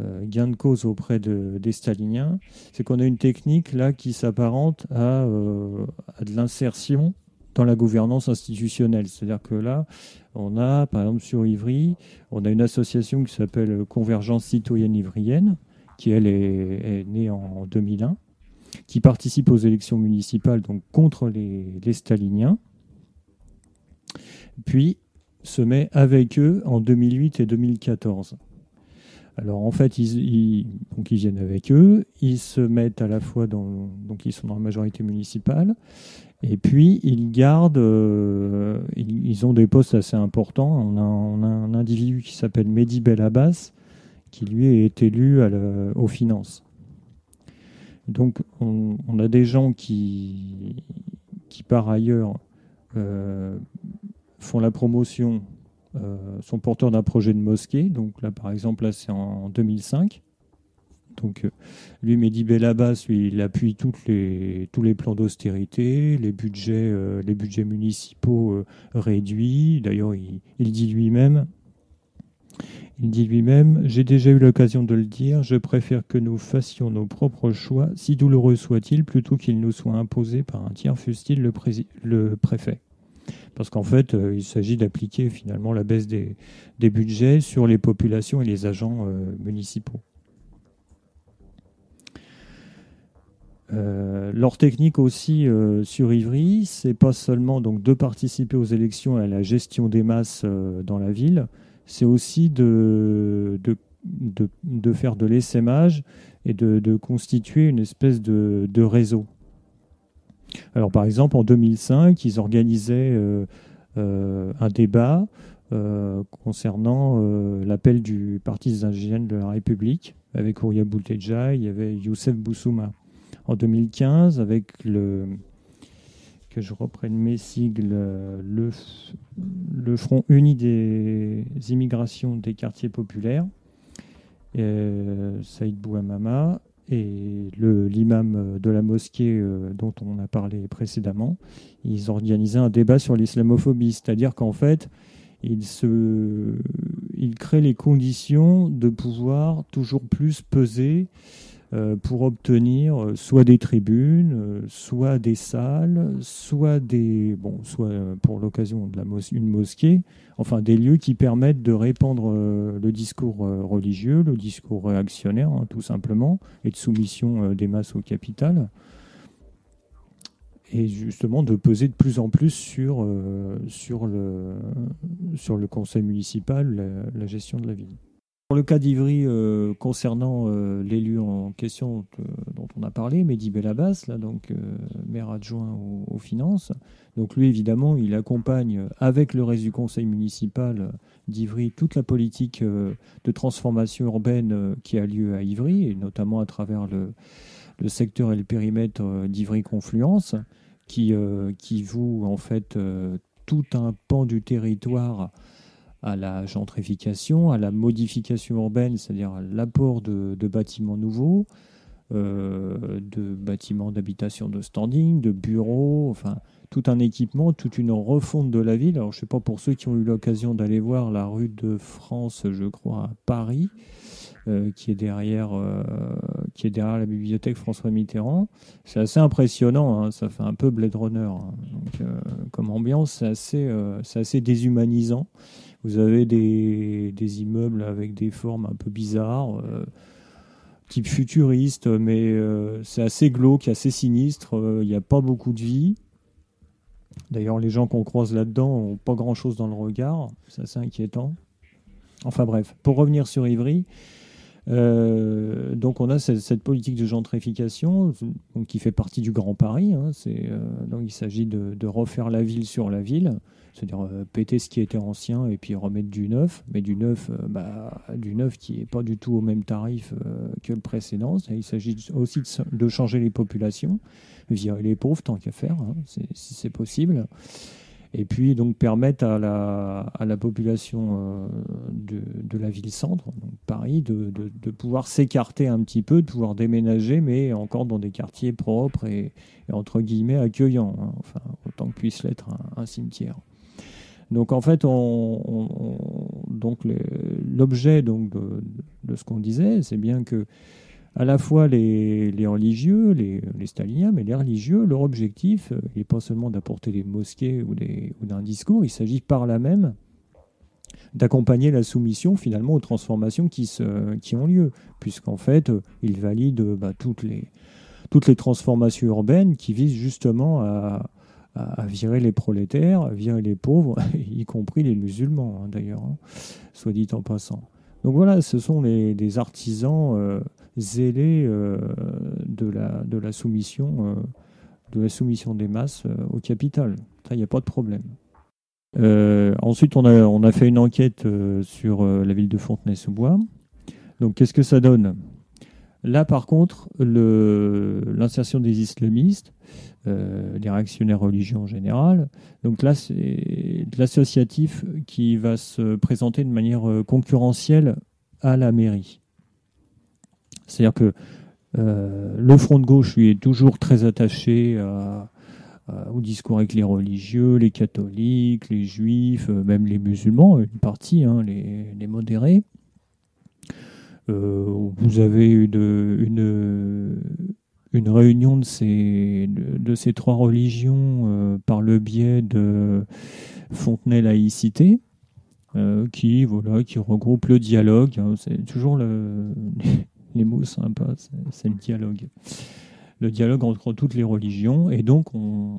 Speaker 3: euh, gain de cause auprès des staliniens, c'est qu'on a une technique là qui s'apparente à, de l'insertion dans la gouvernance institutionnelle. C'est-à-dire que là, on a, par exemple, sur Ivry, on a une association qui s'appelle Convergence citoyenne ivrienne, qui, elle, est née en 2001 qui participent aux élections municipales contre les, staliniens, puis se met avec eux en 2008 et 2014. Alors en fait, ils viennent avec eux, ils se mettent à la fois dans, donc ils sont dans la majorité municipale, et puis ils gardent, euh, ils, ont des postes assez importants. On a, un individu qui s'appelle Mehdi Belabas, qui lui est élu aux finances. Donc on, a des gens qui, qui par ailleurs euh, font la promotion, euh, sont porteurs d'un projet de mosquée. Donc là par exemple, là c'est en 2005. Donc, euh, lui, Mehdi Belabas, lui, il appuie tous les plans d'austérité, les budgets, budgets municipaux réduits. D'ailleurs, il, dit lui-même J'ai déjà eu l'occasion de le dire, je préfère que nous fassions nos propres choix, si douloureux soit-il, plutôt qu'il nous soit imposé par un tiers, fût-il le, préfet. Parce qu'en fait, euh, il s'agit d'appliquer finalement la baisse des, budgets sur les populations et les agents euh, municipaux. Euh, leur technique aussi sur Ivry, c'est pas seulement donc de participer aux élections et à la gestion des masses dans la ville, c'est aussi de, de, faire de l'essaimage et de, constituer une espèce de, réseau. Alors par exemple, en 2005, ils organisaient euh, euh, un débat concernant l'appel du Parti des indigènes de la République avec Ouria Bouteja, il y avait Youssef Boussouma. En 2015, avec le que je reprenne mes sigles, le, Front uni des immigrations des quartiers populaires, euh, Saïd Bouamama, et l'imam de la mosquée euh, dont on a parlé précédemment, ils organisaient un débat sur l'islamophobie, c'est-à-dire qu'en fait, ils, créent les conditions de pouvoir toujours plus peser pour obtenir euh, soit des tribunes, euh, soit des salles, soit des bon, soit pour l'occasion de la une mosquée, enfin des lieux qui permettent de répandre le discours religieux, le discours réactionnaire, hein, tout simplement, et de soumission des masses au capital et justement de peser de plus en plus sur, sur, le, sur le conseil municipal, la gestion de la ville. Pour le cas d'Ivry, euh, concernant euh, l'élu en question dont on a parlé, Mehdi Belabas, là, donc, euh, maire adjoint aux, finances, donc lui, évidemment, il accompagne avec le reste du conseil municipal d'Ivry toute la politique de transformation urbaine qui a lieu à Ivry, et notamment à travers le, le secteur et le périmètre d'Ivry Confluence, qui, qui voue en fait tout un pan du territoire à la gentrification, à la modification urbaine, c'est-à-dire à, l'apport de, bâtiments nouveaux, euh, de bâtiments d'habitation de standing, de bureaux, enfin tout un équipement, toute une refonte de la ville. Alors je ne sais pas pour ceux qui ont eu l'occasion d'aller voir la rue de France, je crois, à Paris, euh, qui, est derrière, euh, qui est derrière la bibliothèque François Mitterrand. C'est assez impressionnant, hein. ça fait un peu Blade Runner. Hein. Donc, comme ambiance, c'est assez, assez déshumanisant. Vous avez des, immeubles avec des formes un peu bizarres, euh, type futuriste, mais euh, c'est assez glauque, assez sinistre. Euh, il n'y a pas beaucoup de vie. D'ailleurs, les gens qu'on croise là-dedans n'ont pas grand-chose dans le regard. C'est assez inquiétant. Enfin bref, pour revenir sur Ivry, donc on a cette, politique de gentrification qui fait partie du Grand Paris. Hein. donc il s'agit de, refaire la ville sur la ville c'est-à-dire euh, péter ce qui était ancien et puis remettre du neuf, mais du neuf, euh, bah, du neuf qui n'est pas du tout au même tarif euh, que le précédent. Il s'agit aussi de, changer les populations, virer les pauvres tant qu'à faire, hein, si c'est possible. Et puis donc permettre à la, à la population de, de, la ville-centre, Paris, de, de, pouvoir s'écarter un petit peu, de pouvoir déménager, mais encore dans des quartiers propres et, entre guillemets accueillants, hein, enfin autant que puisse l'être un cimetière. Donc en fait, l'objet donc de, ce qu'on disait, c'est bien que à la fois les, religieux, les, staliniens, mais les religieux, leur objectif n'est pas seulement d'apporter des mosquées ou, d'un discours, il s'agit par là même d'accompagner la soumission finalement aux transformations qui, ont lieu, puisqu'en fait, ils valident bah, toutes, les, toutes les transformations urbaines qui visent justement à, à, virer les prolétaires, à virer les pauvres, *laughs* y compris les musulmans hein, d'ailleurs, hein, soit dit en passant. Donc voilà, ce sont des artisans euh, zélés euh, de, la, soumission, euh, de la soumission des masses au capital. Il n'y a pas de problème. ensuite, on a fait une enquête sur la ville de Fontenay-sous-Bois. Donc, qu'est-ce que ça donne? Là, par contre, l'insertion des islamistes, euh, les réactionnaires religieux en général. Donc là, c'est l'associatif qui va se présenter de manière euh, concurrentielle à la mairie. C'est-à-dire que euh, le front de gauche, lui, est toujours très attaché au discours avec les religieux, les catholiques, les juifs, même les musulmans, une partie, hein, les, modérés. vous avez une, une réunion de ces, de, ces trois religions euh, par le biais de Fontenay Laïcité, euh, qui, voilà, qui regroupe le dialogue. Hein, c'est toujours le, *laughs* les mots sympas, c'est le dialogue. Le dialogue entre toutes les religions. Et donc, on,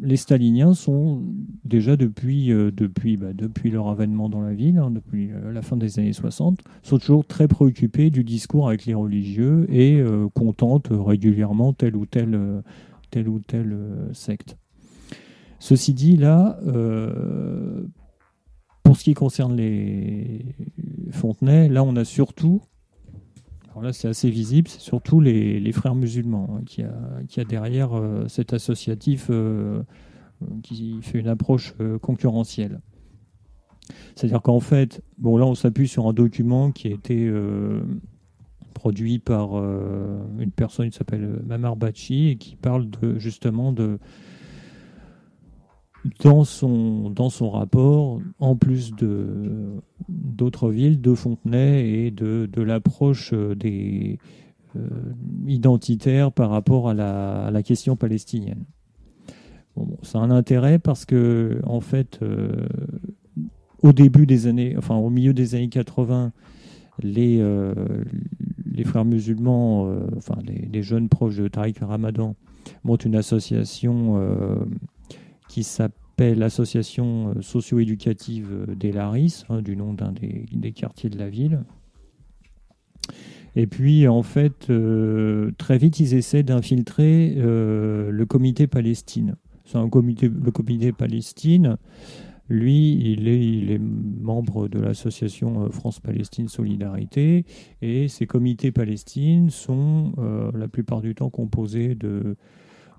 Speaker 3: les staliniens sont déjà depuis, euh, depuis, bah, depuis leur avènement dans la ville, hein, depuis euh, la fin des années 60, sont toujours très préoccupés du discours avec les religieux et euh, contentent régulièrement telle ou telle, telle, ou telle secte. Ceci dit, là, pour ce qui concerne les Fontenay, là, on a surtout, alors là, c'est assez visible, c'est surtout les, frères musulmans hein, qui, a, derrière cet associatif qui fait une approche concurrentielle. C'est-à-dire qu'en fait, bon là on s'appuie sur un document qui a été euh, produit par euh, une personne qui s'appelle Mamar Bachi et qui parle de, justement de dans son, dans son rapport, en plus de d'autres villes, de Fontenay et de, de l'approche des euh, identitaires par rapport à la, à la question palestinienne. Bon, a un intérêt parce que en fait, au début des années, enfin au milieu des années 80, les, euh, les frères musulmans, euh, enfin les, jeunes proches de Tariq Ramadan, montent une association euh, qui s'appelle l'Association socio-éducative des Laris, hein, du nom d'un des, quartiers de la ville. Et puis, en fait, très vite, ils essaient d'infiltrer le comité Palestine. C'est un comité, le comité Palestine lui, il est, il est membre de l'association euh, France-Palestine Solidarité et ces comités Palestine sont euh, la plupart du temps composés de,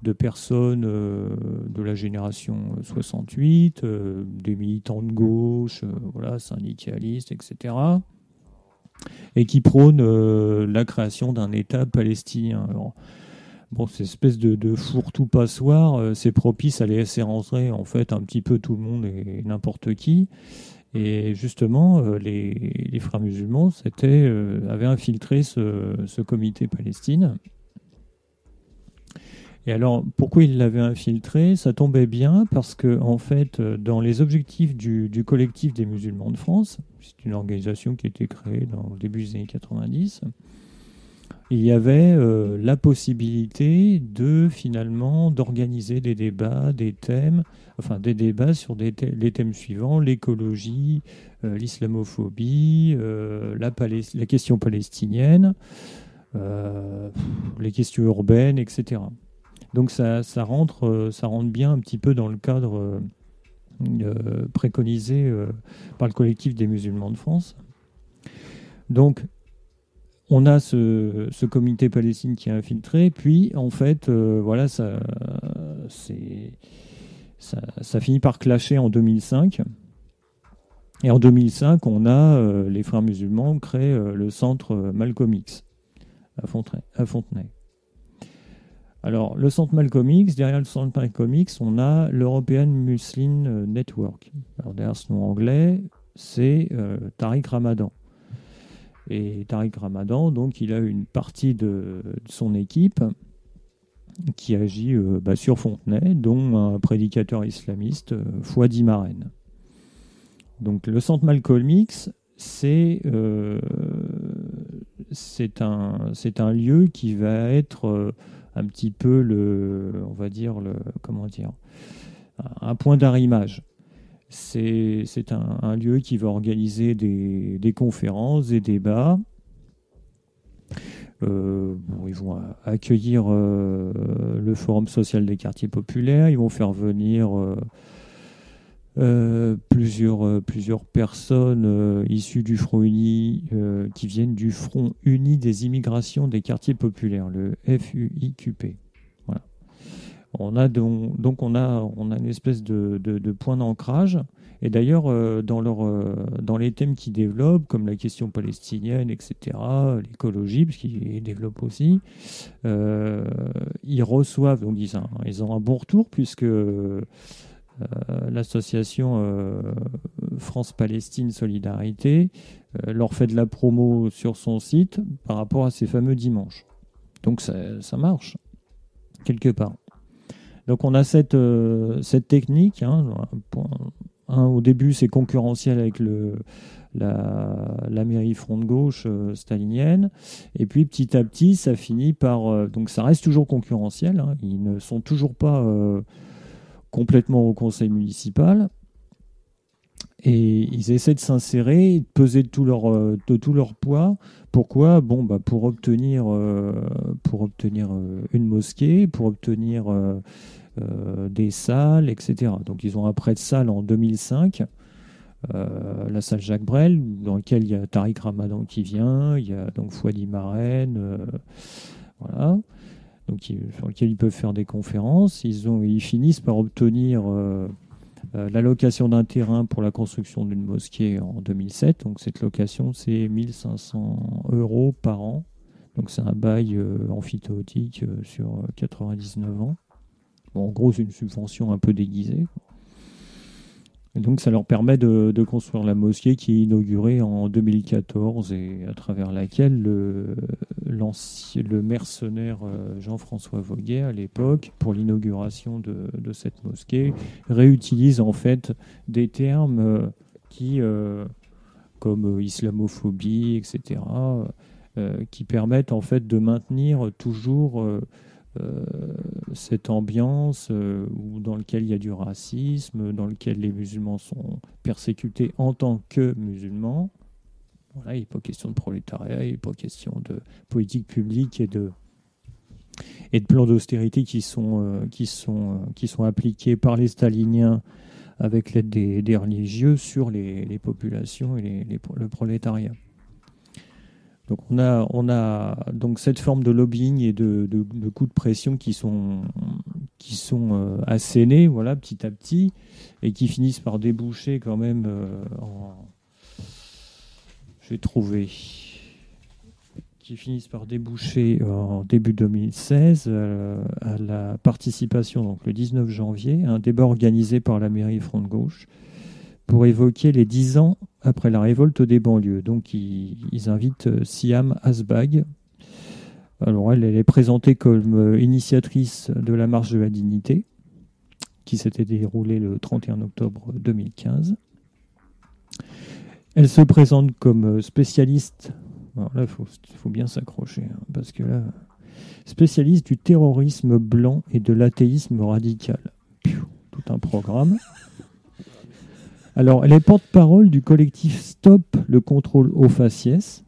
Speaker 3: de personnes euh, de la génération 68, des militants de gauche, voilà, syndicalistes, etc. Et qui prônent la création d'un État palestinien. Bon, cette espèce de, fourre-tout passoire, euh, c'est propice à laisser rentrer en fait un petit peu tout le monde et n'importe qui. Et justement, euh, les, frères musulmans euh, avaient infiltré ce, comité Palestine. Et alors, pourquoi ils l'avaient infiltré? Ça tombait bien parce que, en fait, dans les objectifs du, collectif des musulmans de France, c'est une organisation qui a été créée dans début des années 90, il y avait euh, la possibilité de finalement d'organiser des débats, des thèmes, enfin des débats sur les thèmes suivants l'écologie, euh, l'islamophobie, euh, la, la, question palestinienne, les questions urbaines, etc. Donc ça, rentre, ça rentre bien un petit peu dans le cadre préconisé par le collectif des musulmans de France. Donc on a ce, comité palestine qui est infiltré, puis en fait, euh, voilà, ça, finit par clasher en 2005. Et en 2005, on a euh, les frères musulmans créent euh, le centre Malcolm X à Fontenay. Alors, le centre Malcolm X, derrière le centre Malcolm X, on a l'European Muslim Network. Alors, derrière ce nom anglais, c'est Tariq Ramadan. Et Tariq Ramadan, donc, il a une partie de, son équipe qui agit euh, bah, sur Fontenay, dont un prédicateur islamiste, euh. Donc le centre Malcolm X, c'est euh, un lieu qui va être un petit peu le, on va dire, le, comment dire, un point d'arrimage. C'est un, lieu qui va organiser des, conférences, des débats. Euh, ils vont accueillir euh, le Forum social des quartiers populaires, ils vont faire venir euh, plusieurs, plusieurs personnes issues du Front Uni qui viennent du Front Uni des immigrations des quartiers populaires, le FUIQP. On a donc, on a, on a une espèce de, point d'ancrage. Et d'ailleurs, euh, dans, euh, dans les thèmes qu'ils développent, comme la question palestinienne, etc., l'écologie, parce qu'ils développent aussi, euh, ils reçoivent, donc ils ont, ils ont un bon retour, puisque l'association France-Palestine Solidarité leur fait de la promo sur son site par rapport à ces fameux dimanches. Donc ça, marche, quelque part. Donc on a cette, euh, technique. Hein, au début, c'est concurrentiel avec le, la, mairie front de gauche euh, stalinienne. Et puis petit à petit, ça finit par. Euh, donc ça reste toujours concurrentiel. Hein, ils ne sont toujours pas complètement au conseil municipal. Et ils essaient de s'insérer, de peser de tout leur, de tout leur poids. Pourquoi? Bon, bah pour obtenir, pour obtenir une mosquée, pour obtenir euh, des salles, etc. Donc ils ont un prêt de salle en 2005. euh, la salle Jacques Brel, dans laquelle il y a Tariq Ramadan qui vient, il y a donc Fouadi Marraine, euh, voilà, donc, sur lequel ils peuvent faire des conférences. Ils, ont, ils finissent par obtenir euh, euh, la location d'un terrain pour la construction d'une mosquée en 2007. Donc cette location, c'est 1500 euros par an. Donc c'est un bail euh, amphithéotique euh, sur euh, 99 ans. Bon, en gros, c'est une subvention un peu déguisée. Donc ça leur permet de, construire la mosquée qui est inaugurée en 2014 et à travers laquelle le, mercenaire euh, Jean-François Voguet, à l'époque, pour l'inauguration de, cette mosquée, réutilise en fait des termes euh, qui, euh, comme islamophobie, etc., qui permettent en fait de maintenir toujours cette ambiance euh, dans laquelle il y a du racisme, dans lequel les musulmans sont persécutés en tant que musulmans. Voilà, il n'est pas question de prolétariat, il n'est pas question de politique publique et de, et de plans d'austérité qui sont, euh, qui, euh, qui sont appliqués par les staliniens avec l'aide des, religieux sur les, populations et les- le prolétariat. Donc on a, on a donc cette forme de lobbying et de, de, coups de pression qui sont, qui sont euh, assénés voilà, petit à petit et qui finissent par déboucher quand même euh, en... Je vais trouver qui finissent par déboucher en début 2016 euh, à la participation, donc le 19 janvier, à un débat organisé par la mairie Front de Gauche pour évoquer les 10 ans après la révolte des banlieues. Donc ils, invitent euh, Siam Asbag. Alors elle, est présentée comme euh, initiatrice de la marche de la dignité qui s'était déroulée le 31 octobre 2015. Elle se présente comme euh, spécialiste alors là, il faut, bien s'accrocher, hein, parce que là, spécialiste du terrorisme blanc et de l'athéisme radical. Tout un programme. Alors, elle est porte-parole du collectif Stop le contrôle au faciès,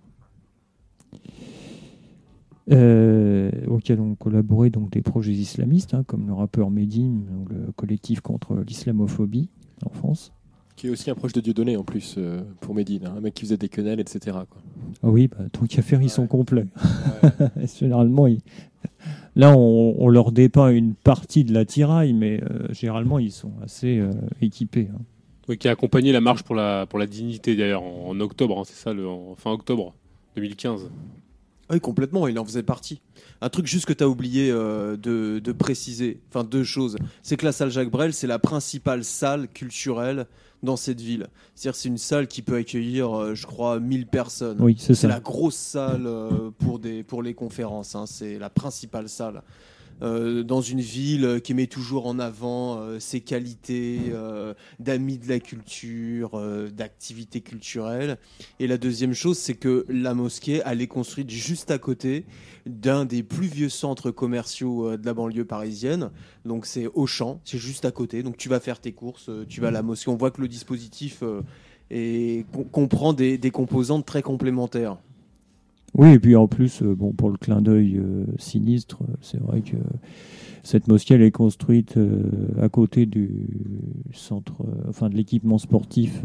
Speaker 3: euh, auquel ont collaboré donc des projets islamistes, hein, comme le rappeur Medine, ou le collectif contre l'islamophobie en France.
Speaker 5: Qui est aussi un proche de Dieudonné en plus euh, pour Médine, hein, un mec qui faisait des quenelles, etc. quoi.
Speaker 3: Ah oui, bah, tant qu'à faire, ils sont
Speaker 5: Ouais.
Speaker 3: complets. *laughs* Généralement, ils- là, on, on leur dépeint une partie de la tiraille, mais euh, généralement, ils sont assez euh, équipés. hein.
Speaker 2: Oui, qui a accompagné la marche pour la, pour la dignité d'ailleurs en, en octobre, hein, c'est ça, le, en fin octobre 2015.
Speaker 4: Oui, complètement, il en faisait partie. Un truc juste que tu as oublié euh, de, de préciser, enfin deux choses, c'est que la salle Jacques Brel, c'est la principale salle culturelle dans cette ville. C'est-à-dire c'est une salle qui peut accueillir, euh, je crois, 1000 personnes.
Speaker 3: Oui, c'est
Speaker 4: C'est
Speaker 3: ça.
Speaker 4: la grosse salle euh, pour, des, pour les conférences, hein. c'est la principale salle. Euh, dans une ville qui met toujours en avant euh, ses qualités euh, d'amis de la culture, euh, d'activités culturelles. Et la deuxième chose, c'est que la mosquée, elle est construite juste à côté d'un des plus vieux centres commerciaux de la banlieue parisienne. Donc c'est Auchan, c'est juste à côté. Donc tu vas faire tes courses, tu vas à la mosquée. On voit que le dispositif comprend des, des composantes très complémentaires.
Speaker 3: Oui, et puis en plus, euh, bon, pour le clin d'œil euh, sinistre, euh, c'est vrai que cette mosquée, est construite à côté du centre, enfin de l'équipement sportif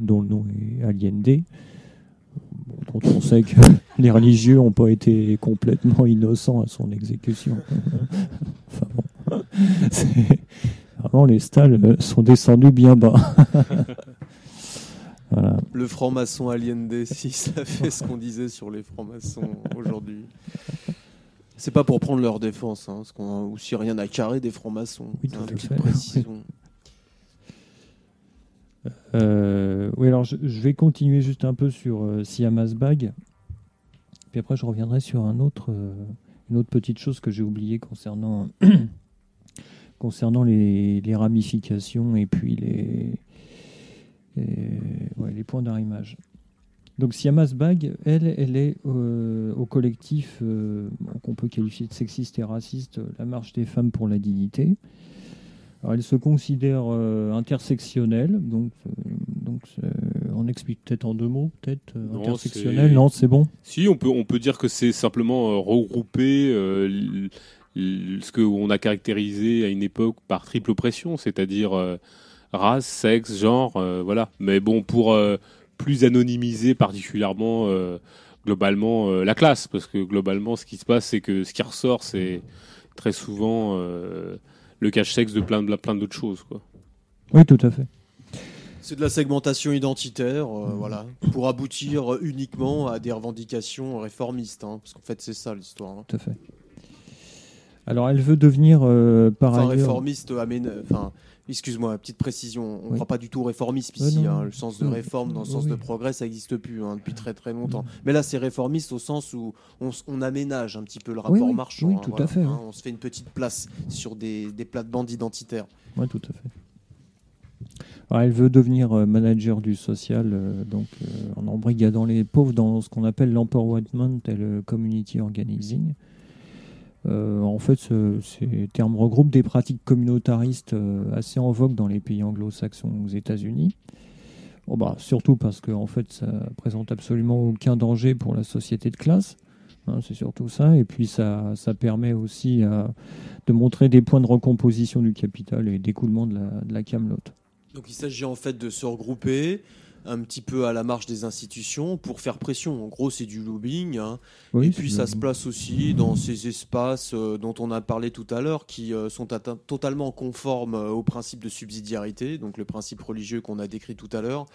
Speaker 3: dont le nom est Allende. Bon, dont on sait que *laughs* les religieux n'ont pas été complètement innocents à son exécution. *laughs* enfin *laughs* vraiment les stalles sont descendus bien bas. Voilà.
Speaker 4: Le franc-maçon Allende, si ça fait ce qu'on disait sur les francs-maçons aujourd'hui. C'est pas pour prendre leur défense, hein, parce qu'on a aussi rien à carrer des francs-maçons.
Speaker 3: Oui, tout fait.
Speaker 4: précision.
Speaker 3: Euh, oui, alors je, je vais continuer juste un peu sur euh, Siam Asbag. Puis après, je reviendrai sur un autre, euh, une autre petite chose que j'ai oubliée concernant, *coughs* concernant les, les ramifications et puis les, les, ouais, les points d'arrimage. Donc Siam Asbag, elle, elle est euh, au collectif euh, qu'on peut qualifier de sexiste et raciste, la marche des femmes pour la dignité. Alors, elle se considère euh, intersectionnelle, donc, euh, donc euh, on explique peut-être en deux mots, peut-être euh, intersectionnelle. Non, c'est bon.
Speaker 2: Si, on peut, on peut dire que c'est simplement euh, regrouper euh, l- l- ce qu'on a caractérisé à une époque par triple oppression, c'est-à-dire euh, race, sexe, genre, euh, voilà. Mais bon, pour euh, plus anonymiser particulièrement, euh, globalement, euh, la classe, parce que globalement, ce qui se passe, c'est que ce qui ressort, c'est très souvent euh, le cache-sexe de plein, de, plein d'autres choses, quoi.
Speaker 3: Oui, tout à fait.
Speaker 4: C'est de la segmentation identitaire, euh, voilà, pour aboutir uniquement à des revendications réformistes, hein, parce qu'en fait c'est ça l'histoire. hein.
Speaker 3: Tout à fait. Alors, elle veut devenir, euh, par
Speaker 4: Enfin,
Speaker 3: ailleurs...
Speaker 4: réformiste, amène- enfin, excuse-moi, petite précision, on ne
Speaker 3: Oui.
Speaker 4: croit pas du tout au réformisme
Speaker 3: Ouais,
Speaker 4: ici, hein, le sens de réforme dans le
Speaker 3: Oui,
Speaker 4: sens de progrès, ça n'existe plus hein, depuis très très longtemps. Mais là, c'est réformiste au sens où on, aménage un petit peu le rapport marchand.
Speaker 3: oui,
Speaker 4: hein,
Speaker 3: tout
Speaker 4: voilà,
Speaker 3: à fait,
Speaker 4: on se fait une petite place sur des, des plates-bandes identitaires.
Speaker 3: Oui, tout à fait. Alors, elle veut devenir euh, manager du social, euh, donc euh, en embrigadant les pauvres dans ce qu'on appelle l'empowerment et le community organizing. Euh, en fait, ce- ces termes regroupent des pratiques communautaristes euh, assez en vogue dans les pays anglo-saxons aux États-Unis. Bon, bah, surtout parce que en fait, ça présente absolument aucun danger pour la société de classe. Hein, c'est surtout ça. Et puis, ça, ça permet aussi à- de montrer des points de recomposition du capital et d'écoulement de la, de la camelote.
Speaker 4: Donc il s'agit en fait de se regrouper un petit peu à la marge des institutions pour faire pression. En gros, c'est du lobbying. hein.
Speaker 3: Oui,
Speaker 4: et puis ça se place aussi dans ces espaces euh, dont on a parlé tout à l'heure, qui euh, sont totalement conformes euh, au principe de subsidiarité, donc le principe religieux qu'on a décrit tout à l'heure.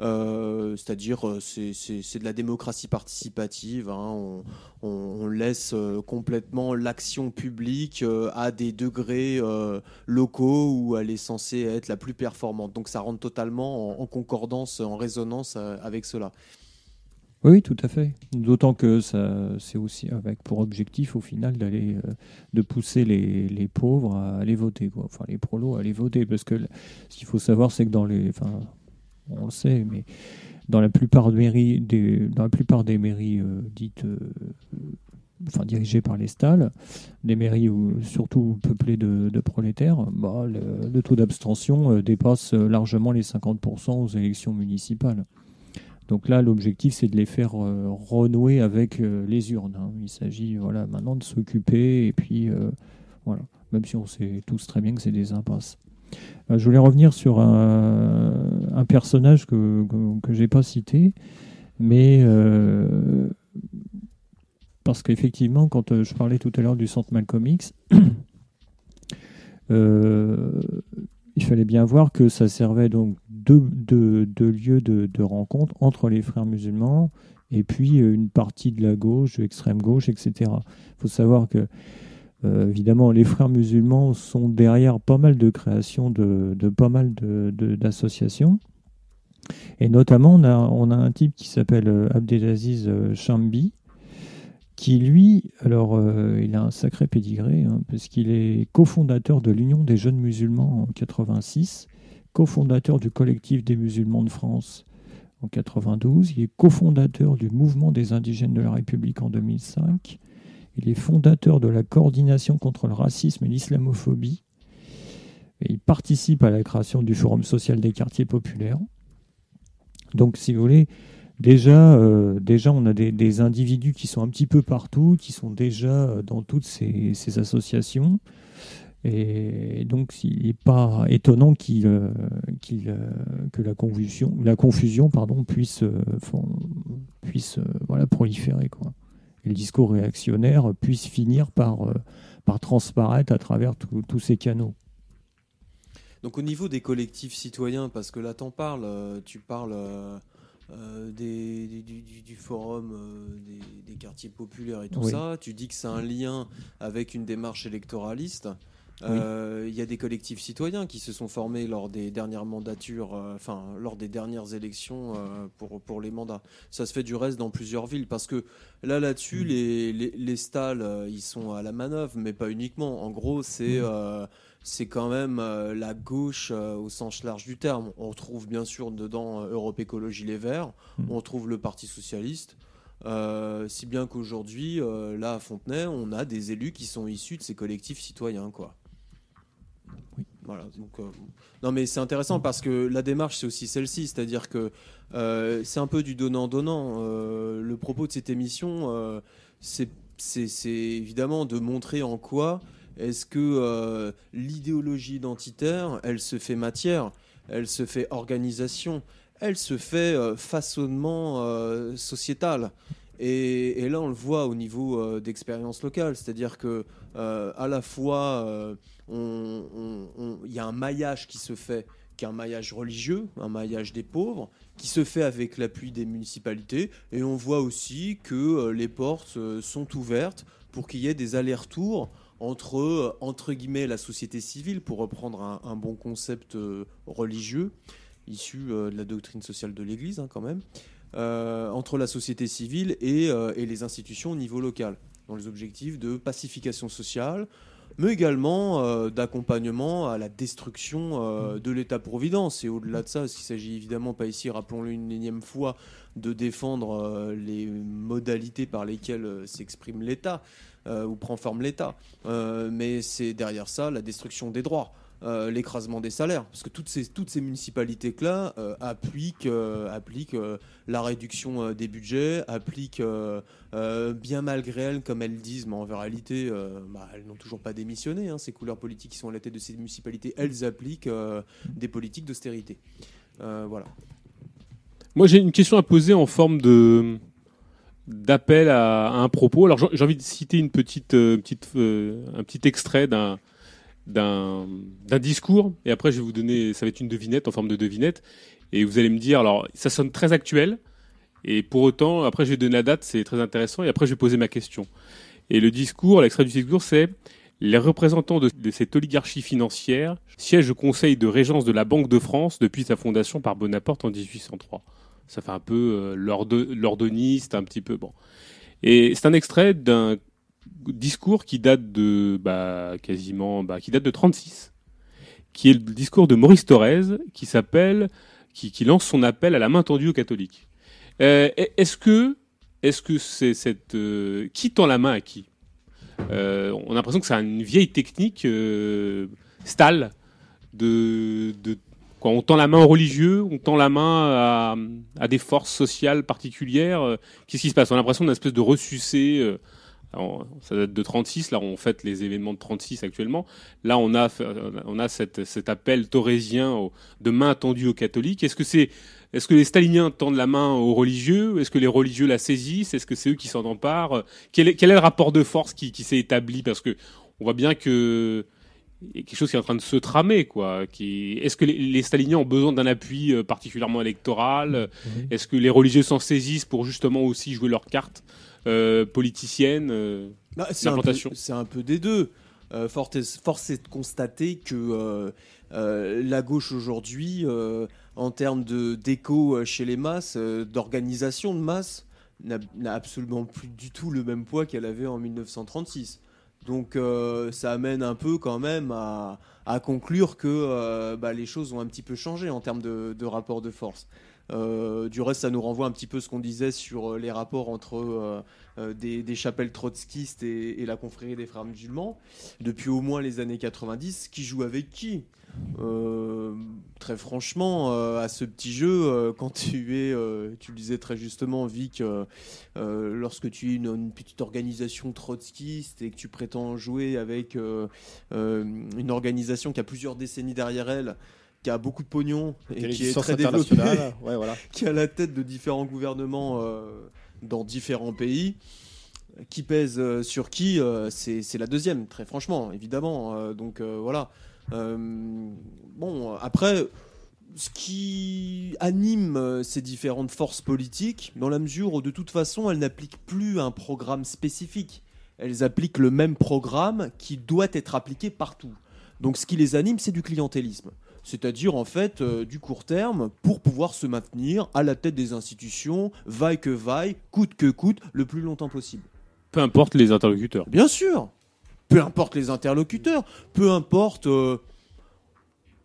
Speaker 4: Euh, C'est-à-dire, euh, c'est de la démocratie participative. hein. On, laisse euh, complètement l'action publique à des degrés locaux où elle est censée être la plus performante. Donc ça rentre totalement en, concordance, en résonance avec cela.
Speaker 3: Oui, tout à fait. D'autant que ça, c'est aussi avec pour objectif au final d'aller, de pousser les, les pauvres à aller voter. Enfin les prolos à aller voter, parce que ce qu'il faut savoir, c'est que dans les, on le sait, mais dans la plupart des mairies, euh, dites, euh, dirigées par les stalles, des mairies où- surtout peuplées de, prolétaires, bah, le, taux d'abstention euh, dépasse euh, largement les 50% aux élections municipales. Donc là, l'objectif, c'est de les faire euh, renouer avec euh, les urnes. hein. Il s'agit voilà, maintenant de s'occuper, et puis euh, voilà, même si on sait tous très bien que c'est des impasses. Euh, je voulais revenir sur un, personnage que que, je n'ai pas cité, mais euh, parce qu'effectivement, quand euh, je parlais tout à l'heure du centre Malcolm X, il fallait bien voir que ça servait donc de, de, lieu de, de rencontre entre les frères musulmans et puis une partie de la gauche, de l'extrême gauche, etc. Il faut savoir que, euh, évidemment, les frères musulmans sont derrière pas mal de créations de, pas mal d'associations. Et notamment, on a, un type qui s'appelle euh, Abdelaziz euh, Chambi, qui lui, alors euh, il a un sacré pédigré, hein, parce qu'il est cofondateur de l'Union des jeunes musulmans en 86, cofondateur du collectif des musulmans de France en 92, il est cofondateur du mouvement des indigènes de la République en 2005, il est fondateur de la coordination contre le racisme et l'islamophobie, il participe à la création du Forum social des quartiers populaires. Donc, si vous voulez, Déjà, euh, on a des, individus qui sont un petit peu partout, qui sont déjà euh, dans toutes ces, associations. Et donc, il n'est pas étonnant qu'il, euh, que la confusion, pardon, puisse, proliférer. Et le discours réactionnaire puisse finir par, euh, par transparaître à travers tous ces canaux.
Speaker 4: Donc au niveau des collectifs citoyens, parce que là t'en parles, euh, tu parles euh, des, du, du- du forum euh, des, des quartiers populaires et tout
Speaker 3: Oui.
Speaker 4: ça, tu dis que c'est un lien avec une démarche électoraliste. Euh, Il y a des collectifs citoyens qui se sont formés lors des dernières mandatures, euh, enfin lors des dernières élections euh, pour, pour les mandats. Ça se fait du reste dans plusieurs villes parce que là là-dessus
Speaker 3: Mm.
Speaker 4: les, les, les stalls euh, ils sont à la manœuvre, mais pas uniquement. En gros c'est
Speaker 3: Mm.
Speaker 4: c'est quand même la gauche au sens large du terme. On retrouve bien sûr dedans Europe Écologie Les Verts,
Speaker 3: Mm.
Speaker 4: on retrouve le Parti Socialiste. euh, si bien qu'aujourd'hui, euh, là à Fontenay, on a des élus qui sont issus de ces collectifs citoyens, quoi. Voilà. Euh, non, mais c'est intéressant parce que la démarche, c'est aussi celle-ci, c'est-à-dire que euh, c'est un peu du donnant-donnant. Euh, le propos de cette émission, c'est évidemment de montrer en quoi est-ce que l'idéologie identitaire, elle se fait matière. elle se fait organisation, elle se fait façonnement sociétal. Et, là, on le voit au niveau euh, d'expérience locale, c'est-à-dire que euh, à la fois, euh, il y a un maillage qui se fait, qui est un maillage religieux, un maillage des pauvres, qui se fait avec l'appui des municipalités, et on voit aussi que les portes sont ouvertes pour qu'il y ait des allers-retours entre, entre guillemets, la société civile, pour reprendre un, bon concept religieux, issu de la doctrine sociale de l'Église hein, quand même, entre la société civile et, euh, et les institutions au niveau local, dans les objectifs de pacification sociale, mais également euh, d'accompagnement à la destruction euh, de l'État-providence. Et au-delà de ça, parce qu'il s'agit évidemment pas ici, rappelons-le une énième fois, de défendre euh, les modalités par lesquelles euh, s'exprime l'État euh, ou prend forme l'État, Euh, mais c'est derrière ça la destruction des droits. Euh, l'écrasement des salaires, parce que toutes ces, toutes ces municipalités-là euh, appliquent, euh, appliquent la réduction des budgets, appliquent, bien malgré elles, comme elles disent, mais en réalité, bah, elles n'ont toujours pas démissionné. hein, ces couleurs politiques qui sont à la tête de ces municipalités, elles appliquent des politiques d'austérité. Voilà.
Speaker 2: Moi, j'ai une question à poser en forme de d'appel à, à un propos. Alors, j'ai envie de citer une petite, petite, un petit extrait d'un d'un discours, et après, je vais vous donner, ça va être une devinette en forme de devinette, et vous allez me dire, alors, ça sonne très actuel, et pour autant, après, je vais donner la date, c'est très intéressant, et après, je vais poser ma question. Et le discours, l'extrait du discours, c'est les représentants de, cette oligarchie financière siègent au conseil de régence de la Banque de France depuis sa fondation par Bonaparte en 1803. Ça fait un peu euh, l'ordoniste, un petit peu bon. Et c'est un extrait d'un discours qui date de bah, quasiment, bah, qui date de 36, qui est le discours de Maurice Thorez, qui s'appelle, qui, qui lance son appel à la main tendue aux catholiques. Euh, est-ce que, est-ce que c'est cette, euh, qui tend la main à qui? Euh, On a l'impression que c'est une vieille technique stale de, quoi, on tend la main aux religieux, on tend la main à, à des forces sociales particulières. Qu'est-ce qui se passe? On a l'impression d'une espèce de ressucé. Euh, alors, ça date de 36, là on fête les événements de 36 actuellement. Là on a, on a cette, cet appel thorésien au- de main tendue aux catholiques. Est-ce que, c'est, est-ce que les staliniens tendent la main aux religieux? Est-ce que les religieux la saisissent? Est-ce que c'est eux qui s'en emparent? Quel est, quel est le rapport de force qui, qui s'est établi? Parce que on voit bien que il y a quelque chose qui est en train de se tramer, quoi. Qui... Est-ce que les, les staliniens ont besoin d'un appui euh, particulièrement électoral? Est-ce que les religieux s'en saisissent pour justement aussi jouer leur carte euh, politicienne euh
Speaker 4: Bah, c'est un, peu- c'est un peu des deux. Euh, force, est, force est de constater que euh, euh, la gauche aujourd'hui, euh, en termes de d'écho euh, chez les masses, euh, d'organisation de masse, n'a n'a absolument plus du tout le même poids qu'elle avait en 1936. Donc euh, ça amène un peu quand même à, à conclure que euh, bah, les choses ont un petit peu changé en termes de, de rapport de force. Euh, du reste, ça nous renvoie un petit peu ce qu'on disait sur euh, les rapports entre euh, des, chapelles trotskistes et, la confrérie des frères musulmans. Depuis au moins les années 90, qui joue avec qui? Très franchement, à ce petit jeu, quand tu es, tu le disais très justement, Vic, lorsque tu es une, petite organisation trotskiste et que tu prétends jouer avec une organisation qui a plusieurs décennies derrière elle, qui a beaucoup de pognon et qui est très *laughs*
Speaker 5: Ouais, voilà.
Speaker 4: qui à la tête de différents gouvernements euh, dans différents pays. Qui pèse euh, sur qui euh, C'est c'est la deuxième, très franchement, évidemment. Euh, donc voilà. Bon, après, ce qui anime ces différentes forces politiques, dans la mesure où de toute façon, elles n'appliquent plus un programme spécifique. Elles appliquent le même programme qui doit être appliqué partout. Donc ce qui les anime, c'est du clientélisme. C'est-à-dire en fait euh, du court terme pour pouvoir se maintenir à la tête des institutions, vaille que vaille, coûte que coûte, le plus longtemps possible.
Speaker 2: Peu importe les interlocuteurs.
Speaker 4: Bien sûr. Peu importe les interlocuteurs, peu importe. euh,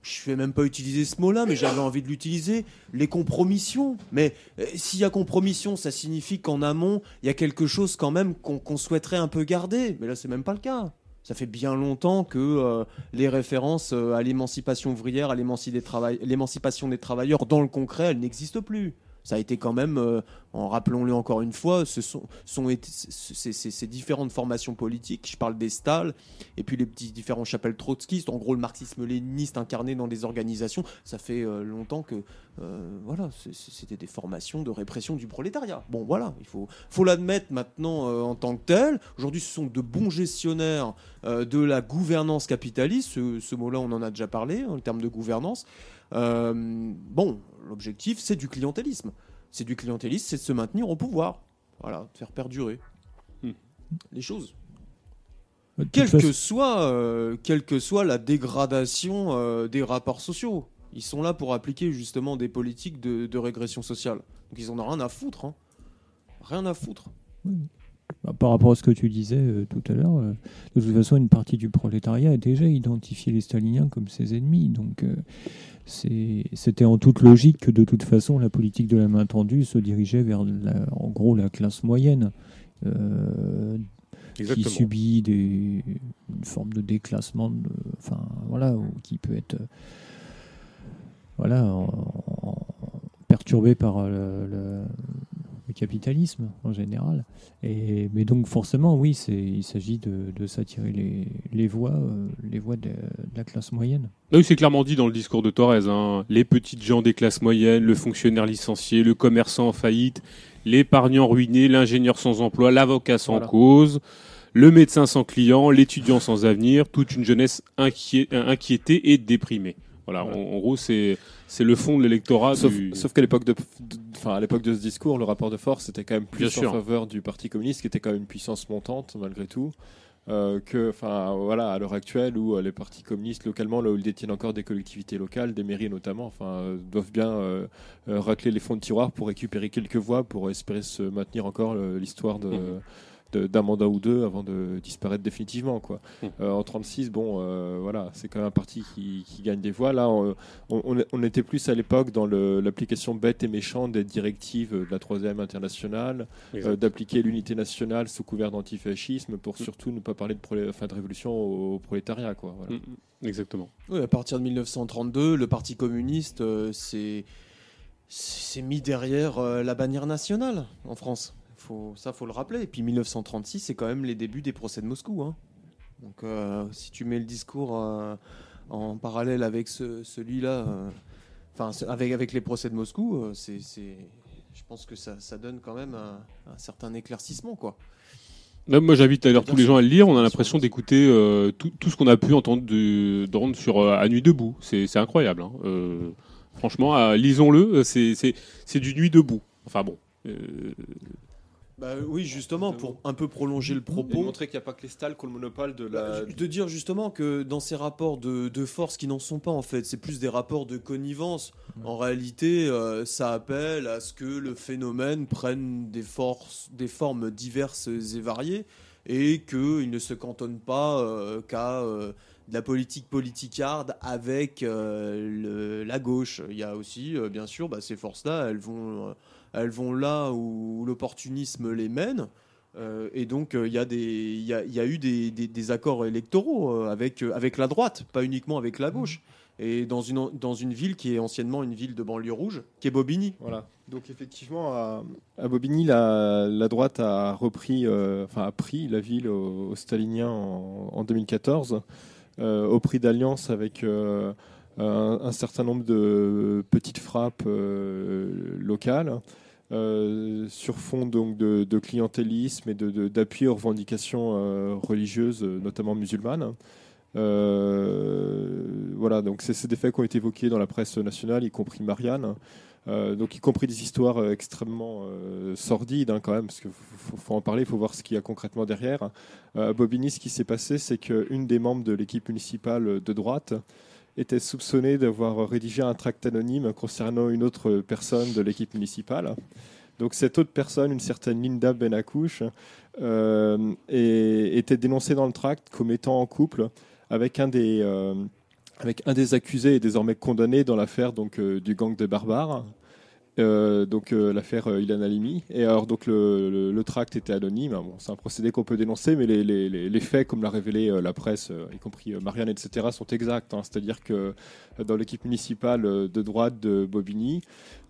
Speaker 4: je vais même pas utiliser ce mot-là, mais j'avais envie de l'utiliser. Les compromissions. Mais euh, s'il y a compromission, ça signifie qu'en amont, il y a quelque chose quand même qu'on qu'on souhaiterait un peu garder. Mais là, c'est même pas le cas. Ça fait bien longtemps que euh, les références euh, à l'émancipation ouvrière, à l'émanci des l'émancipation des travailleurs dans le concret, elles n'existent plus. Ça a été quand même, euh, en rappelons-le encore une fois, ce sont, ces, différentes formations politiques. Je parle des Stal et puis les petits différents chapelles trotskistes. En gros, le marxisme-léniniste incarné dans des organisations. Ça fait euh, longtemps que euh, voilà, c'était des formations de répression du prolétariat. Bon, voilà, il faut, faut l'admettre maintenant en tant que tel. Aujourd'hui, ce sont de bons gestionnaires de la gouvernance capitaliste. Ce, ce mot-là, on en a déjà parlé, en termes de gouvernance. Euh, bon, l'objectif, c'est du clientélisme. C'est du clientélisme, c'est de se maintenir au pouvoir. Voilà, de faire perdurer
Speaker 2: Hmm.
Speaker 4: les choses. Quelle que, soit, euh, quelle que soit la dégradation euh, des rapports sociaux. Ils sont là pour appliquer justement des politiques de, de régression sociale. Donc ils en ont rien à foutre. hein. Rien à foutre.
Speaker 3: Par rapport à ce que tu disais euh, tout à l'heure, euh, de toute façon, une partie du prolétariat a déjà identifié les staliniens comme ses ennemis. Donc, euh, c'était en toute logique que de toute façon, la politique de la main tendue se dirigeait vers, la- en gros, la classe moyenne. qui subit des, une forme de déclassement, de- enfin voilà, qui peut être voilà en- en- perturbé par le, le- le capitalisme en général. Et, mais donc forcément, oui, il s'agit de, de s'attirer les, les voix, euh, les voix de, de la classe moyenne.
Speaker 2: Ah Oui, c'est clairement dit dans le discours de Thorez. hein. Les petites gens des classes moyennes, le fonctionnaire licencié, le commerçant en faillite, l'épargnant ruiné, l'ingénieur sans emploi, l'avocat sans
Speaker 1: Voilà.
Speaker 2: cause, le médecin sans client, l'étudiant sans avenir, toute une jeunesse inquié- euh, inquiétée et déprimée. Voilà,
Speaker 1: Voilà.
Speaker 2: En, en gros, c'est c'est le fond de l'électorat.
Speaker 1: Sauf,
Speaker 2: du-
Speaker 1: sauf qu'à l'époque de, enfin, à l'époque de ce discours, le rapport de force était quand même plus
Speaker 2: Bien
Speaker 1: en
Speaker 2: sûr.
Speaker 1: faveur du Parti communiste, qui était quand même une puissance montante malgré tout, euh, que, enfin, voilà, à l'heure actuelle où euh, les partis communistes localement, là où ils détiennent encore des collectivités locales, des mairies notamment, enfin, euh, doivent bien euh, racler les fonds de tiroir pour récupérer quelques voix pour espérer se maintenir encore euh, l'histoire de.
Speaker 2: Mhm.
Speaker 1: D'un mandat ou deux avant de disparaître définitivement quoi.
Speaker 2: Mhm.
Speaker 1: Euh, en 36 bon euh, voilà c'est quand même un parti qui, qui gagne des voix là on, on, on- on était plus à l'époque dans l'application bête et méchante des directives de la troisième internationale, euh, d'appliquer l'unité nationale sous couvert d'antifascisme pour surtout ne pas parler de, enfin, de révolution au, au prolétariat. Quoi, voilà.
Speaker 2: Mm, Exactement.
Speaker 4: Oui, à partir de 1932, le Parti communiste euh, s'est s'est mis derrière euh, la bannière nationale en France. Faut, ça, faut le rappeler. Et puis 1936, c'est quand même les débuts des procès de Moscou. hein. Donc, euh, si tu mets le discours euh, en parallèle avec ce- celui-là, euh, enfin, avec, avec les procès de Moscou, c'est, c'est- je pense que ça, ça donne quand même un, un certain éclaircissement, quoi.
Speaker 2: Même moi, j'invite d'ailleurs tous les gens à le lire. On a l'impression d'écouter tout, tout ce qu'on a pu entendre de, d'entendre sur À Nuit debout. C'est, c'est incroyable. hein. Franchement, lisons-le. C'est, c'est, c'est du Nuit debout. Enfin bon.
Speaker 4: Bah, oui, justement, pour un peu prolonger le
Speaker 1: Et
Speaker 4: propos.
Speaker 1: montrer qu'il n'y a pas que les stalles qui ont le monopole de
Speaker 4: Bah,
Speaker 1: la.
Speaker 4: ju- de dire justement que dans ces rapports de, de force qui n'en sont pas en fait, c'est plus des rapports de connivence. En réalité, euh, ça appelle à ce que le phénomène prenne des, forces, des formes diverses et variées et qu'il ne se cantonne pas euh, qu'à euh, de la politique politicarde avec euh, le- la gauche. Il y a aussi, euh, bien sûr, bah, ces forces-là, elles vont, euh, elles vont là où l'opportunisme les mène. Euh, et donc, euh, il y, a des- il y, a, il y a eu des, des- des accords électoraux euh, avec, euh, avec la droite, pas uniquement avec la gauche. Et dans une, dans une ville qui est anciennement une ville de banlieue rouge, qui est Bobigny.
Speaker 1: Voilà. Donc effectivement, à, à Bobigny, la, la droite a repris, euh, enfin a pris la ville aux, aux staliniens en, en 2014, euh, au prix d'alliance avec euh, un, un certain nombre de petites frappes euh, locales. Euh, sur fond donc de, clientélisme et d'appui aux revendications euh, religieuses, notamment musulmanes. Euh, voilà, donc c'est des faits qui ont été évoqués dans la presse nationale, y compris Marianne. Donc y compris des histoires extrêmement sordides hein, quand même, parce qu'il faut, en parler, il faut voir ce qu'il y a concrètement derrière. À Bobigny, ce qui s'est passé, c'est qu'une des membres de l'équipe municipale de droite était soupçonnée d'avoir rédigé un tract anonyme concernant une autre personne de l'équipe municipale. Donc cette autre personne, une certaine Linda Benakouche, euh, était dénoncée dans le tract comme étant en couple avec un des, euh, avec un des accusés et désormais condamné dans l'affaire donc euh, du gang des barbares. Euh, donc euh, l'affaire euh, Ilan Halimi. Et alors donc le, tract était anonyme. C'est un procédé qu'on peut dénoncer, mais les, faits, comme l'a révélé euh, la presse, y compris Marianne, etc., sont exacts. hein. C'est-à-dire que dans l'équipe municipale de droite de Bobigny,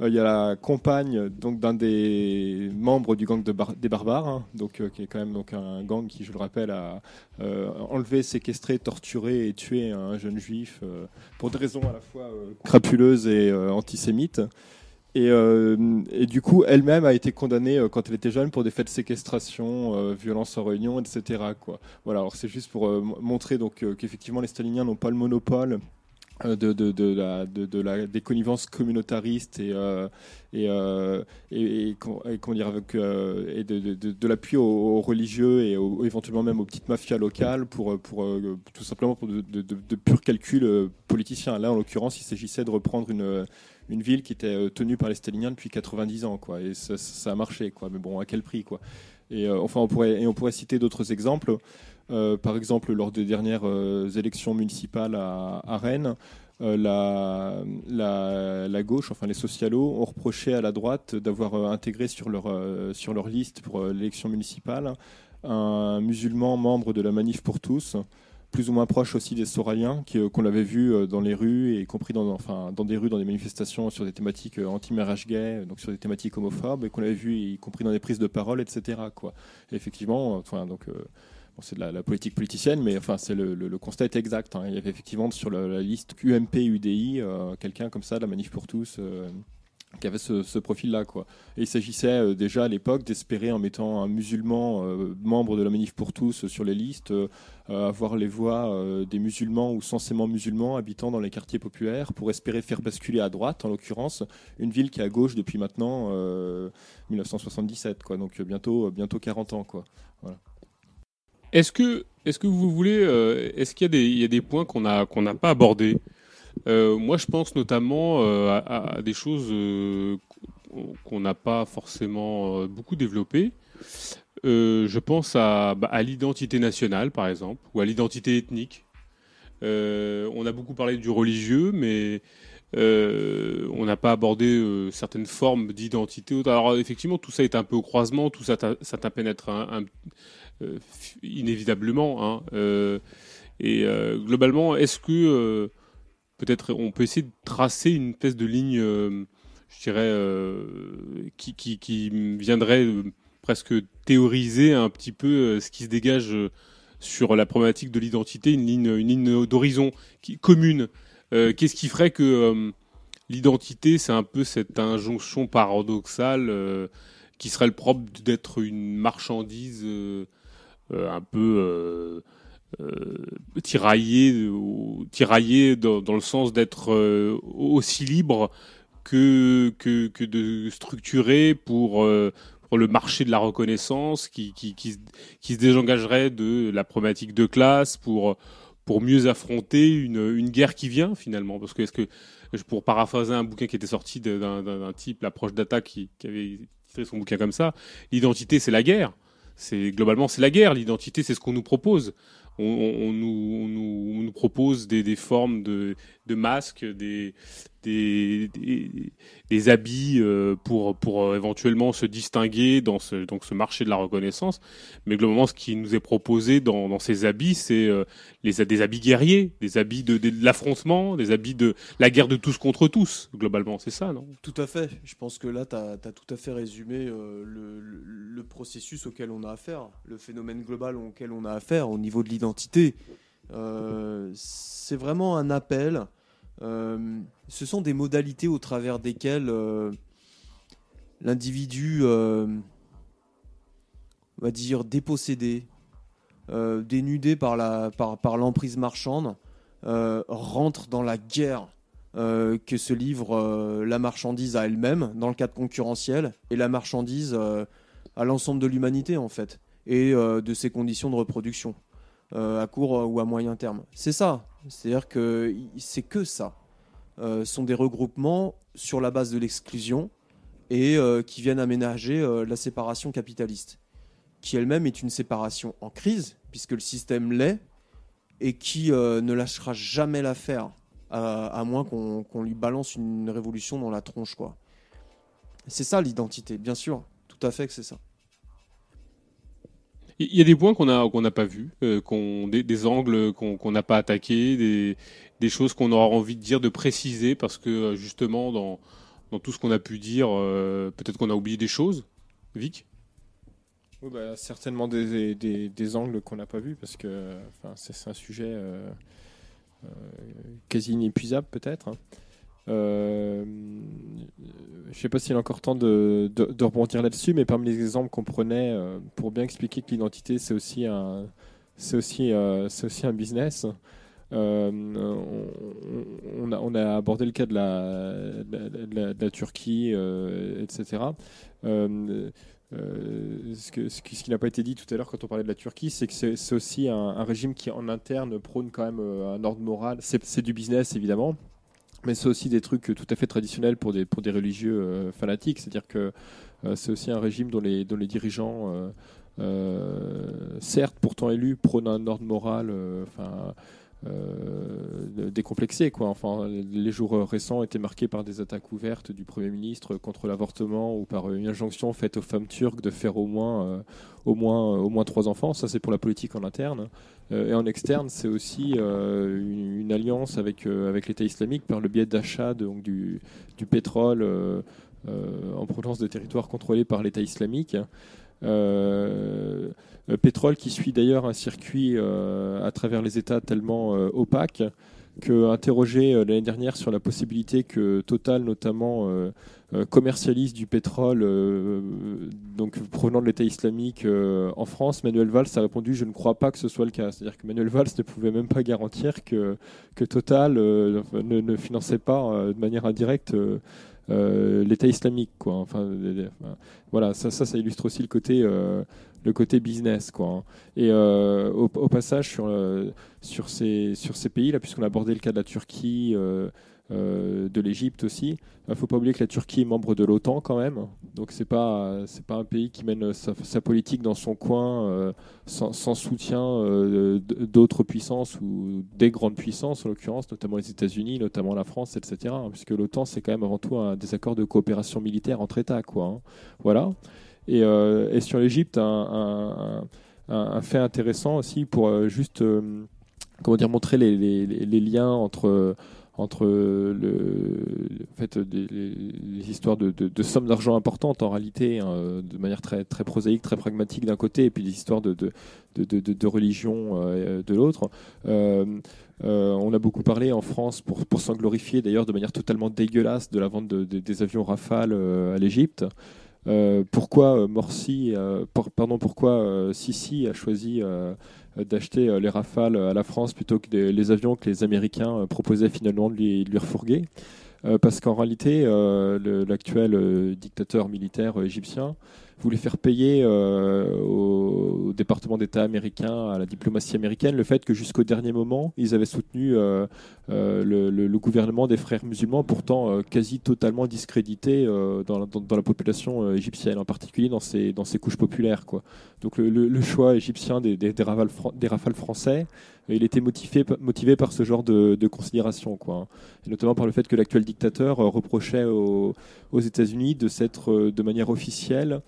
Speaker 1: il y a la compagne donc d'un des membres du gang des barbares, hein, donc qui est quand même donc un gang qui, je le rappelle, a enlevé, séquestré, torturé et tué un jeune juif pour des raisons à la fois crapuleuses et antisémites. Et, euh, et du coup, elle-même a été condamnée euh, quand elle était jeune pour des faits de séquestration, euh, violence en réunion, etc. Voilà. Alors c'est juste pour montrer donc qu'effectivement les staliniens n'ont pas le monopole de, la, de, la, des connivences communautaristes et, et, et, de, l'appui aux, religieux et éventuellement même aux petites mafias locales pour, tout simplement pour de, purs calculs politiciens. Là, en l'occurrence, il s'agissait de reprendre une, une ville qui était euh, tenue par les staliniens depuis 90 ans, quoi. Et ça, a marché, quoi. Mais bon, à quel prix, quoi? Et euh, enfin, on pourrait, citer d'autres exemples. Euh, par exemple, lors des dernières élections municipales à, à Rennes, la, gauche, enfin les socialos, ont reproché à la droite d'avoir intégré sur leur, liste pour l'élection municipale un musulman membre de la Manif pour tous, plus ou moins proche aussi des Soraliens, euh, qu'on l'avait vu euh, dans les rues, et y compris dans, enfin, dans des rues, dans des manifestations sur des thématiques euh, anti-mariage gay, donc sur des thématiques homophobes, et qu'on l'avait vu y compris dans des prises de parole, etc. Quoi. Effectivement, enfin, donc, bon, c'est de la, politique politicienne, mais enfin, c'est le, le- constat est exact. hein. Il y avait effectivement sur la liste UMP, UDI, euh, quelqu'un comme ça, la Manif pour tous. Euh, qui avait ce, profil-là. Il s'agissait euh, déjà à l'époque d'espérer, en mettant un musulman euh, membre de la Manif pour tous sur les listes, euh, euh, avoir les voix euh, des musulmans ou censément musulmans habitant dans les quartiers populaires pour espérer faire basculer à droite, en l'occurrence, une ville qui est à gauche depuis maintenant euh, 1977, quoi. donc euh, bientôt, euh, bientôt 40 ans. Quoi.
Speaker 2: Est-ce que, est-ce que vous voulez, euh, est-ce qu'il y a des, points qu'on n'a pas abordés? Euh, Moi, je pense notamment euh, à, des choses euh, qu'on- n'a pas forcément beaucoup développées. Je pense à, bah, à l'identité nationale, par exemple, ou à l'identité ethnique. On a beaucoup parlé du religieux, mais on n'a pas abordé certaines formes d'identité. Alors effectivement, tout ça est un peu au croisement, tout ça, ça t'apénètre inévitablement. Hein, et globalement, est-ce que peut-être on peut essayer de tracer une espèce de ligne, euh, je dirais, euh, qui, qui, viendrait euh, presque théoriser un petit peu ce qui se dégage sur la problématique de l'identité, une ligne, une ligne d'horizon commune. Qu'est-ce qui ferait que l'identité, c'est un peu cette injonction paradoxale qui serait le propre d'être une marchandise un peu euh, tiraillée, ou- dans, le sens d'être euh, aussi libre que, que, de structurer pour, euh, pour le marché de la reconnaissance, qui, qui, qui, qui se désengagerait de la problématique de classe pour, pour mieux affronter une, une guerre qui vient finalement. Parce que, est-ce que, pour paraphraser un bouquin qui était sorti d'un d'un- type, l'approche d'Attaque, qui, qui avait titré son bouquin comme ça, l'identité c'est la guerre. C'est globalement c'est la guerre. L'identité c'est ce qu'on nous propose. On, on- nous, on nous, on nous propose des, des formes de, de masques, des, des, des, habits euh, pour, pour euh, éventuellement se distinguer dans ce, donc ce marché de la reconnaissance. Mais globalement, ce qui nous est proposé dans, ces habits, c'est euh, des habits guerriers, des habits de, de, l'affrontement, des habits de la guerre de tous contre tous. Globalement, c'est ça, non?
Speaker 4: Tout à fait. Je pense que là, tu as, tout à fait résumé le, le- processus auquel on a affaire, le phénomène global auquel on a affaire au niveau de l'identité. C'est vraiment un appel. Euh, ce sont des modalités au travers desquelles euh, l'individu, euh, on va dire, dépossédé, dénudé par l'emprise marchande, rentre dans la guerre que se livre la marchandise à elle-même dans le cadre concurrentiel et la marchandise à l'ensemble de l'humanité en fait et de ses conditions de reproduction à court ou à moyen terme. C'est ça, c'est-à-dire que c'est que ça. Euh, sont des regroupements sur la base de l'exclusion et euh, qui viennent aménager euh, la séparation capitaliste, qui elle-même est une séparation en crise puisque le système l'est et qui euh, ne lâchera jamais l'affaire à, moins qu'on lui balance une révolution dans la tronche. C'est ça l'identité, bien sûr, tout à fait que c'est ça.
Speaker 2: Il y a des points qu'on n'a qu'on n'a pas vus, euh, des, angles qu'on n'a pas attaqués, des, choses qu'on aura envie de dire, de préciser, parce que euh, justement, dans, dans tout ce qu'on a pu dire, euh, peut-être qu'on a oublié des choses. Vic?
Speaker 1: Oui, bah, certainement des, des, angles qu'on n'a pas vus, parce que c'est un sujet quasi inépuisable peut-être. hein. Euh, je ne sais pas s'il est encore temps de, de, rebondir là-dessus, mais parmi les exemples qu'on prenait euh, pour bien expliquer que l'identité c'est aussi un, aussi, euh, aussi un business. On, a, abordé le cas de la, Turquie, etc. Ce, qui, n'a pas été dit tout à l'heure quand on parlait de la Turquie, c'est que c'est aussi un, régime qui en interne prône quand même un ordre moral. C'est du business évidemment, mais c'est aussi des trucs tout à fait traditionnels pour des, pour des religieux euh, fanatiques. C'est-à-dire que euh, c'est aussi un régime dont les, dont les dirigeants, euh, certes pourtant élus, prônent un ordre moral. Euh, quoi. Enfin, les jours récents étaient marqués par des attaques ouvertes du Premier ministre contre l'avortement ou par une injonction faite aux femmes turques de faire au moins, euh, au moins, au moins trois enfants. Ça, c'est pour la politique en interne. Euh, et en externe, c'est aussi euh, une, alliance avec, euh, avec l'État islamique par le biais d'achat de- donc, du, du pétrole euh, euh, en provenance des territoires contrôlés par l'État islamique. Euh, euh, pétrole qui suit d'ailleurs un circuit euh, à travers les États tellement euh, opaque que interrogé euh, l'année dernière sur la possibilité que Total notamment euh, euh, commercialise du pétrole euh, donc provenant de l'État islamique euh, en France, Manuel Valls a répondu je ne crois pas que ce soit le cas. C'est-à-dire que Manuel Valls ne pouvait même pas garantir que, que Total euh, ne, ne finançait pas euh, de manière indirecte euh, euh, l'État islamique. Quoi. Enfin, voilà, ça, ça, illustre aussi le côté, euh, le côté business. Quoi. hein. Et euh, au, passage, sur, euh, sur, ces, sur ces pays, là, puisqu'on a abordé le cas de la Turquie, euh, de l'Égypte aussi, il ne faut pas oublier que la Turquie est membre de l'OTAN quand même. Donc c'est pas c'est pas un pays qui mène sa, politique dans son coin sans, soutien d'autres puissances ou des grandes puissances en l'occurrence, notamment les États-Unis, notamment la France, etc. hein, puisque l'OTAN c'est quand même avant tout un des accords de coopération militaire entre États, quoi. hein. Voilà. Et, euh, et sur l'Égypte, un, fait intéressant aussi pour euh, juste euh, comment dire montrer les, les- les- les liens entre entre les, les histoires de, sommes d'argent importantes en réalité hein, de manière très très prosaïque très pragmatique d'un côté et puis des histoires de de, de, religion de l'autre. On a beaucoup parlé en France pour, pour s'en glorifier d'ailleurs de manière totalement dégueulasse de la vente de- de- des avions Rafale à l'Égypte euh, pourquoi euh, Morsi, euh, pardon, pourquoi euh, Sisi a choisi d'acheter les Rafales à la France plutôt que des- les avions que les Américains proposaient finalement de lui, de lui refourguer? Parce qu'en réalité, l'actuel dictateur militaire égyptien voulait faire payer euh, au, département d'État américain, à la diplomatie américaine, le fait que jusqu'au dernier moment, ils avaient soutenu euh, euh, le, gouvernement des frères musulmans, pourtant quasi totalement discrédité dans, la- population égyptienne, en particulier dans ses, dans ses couches populaires. Quoi. Donc le, choix égyptien des, des, rafales, des rafales français, il était motivé, motivé par ce genre de, de considération, quoi. hein. Notamment par le fait que l'actuel dictateur reprochait aux, États-Unis de s'être de manière officielle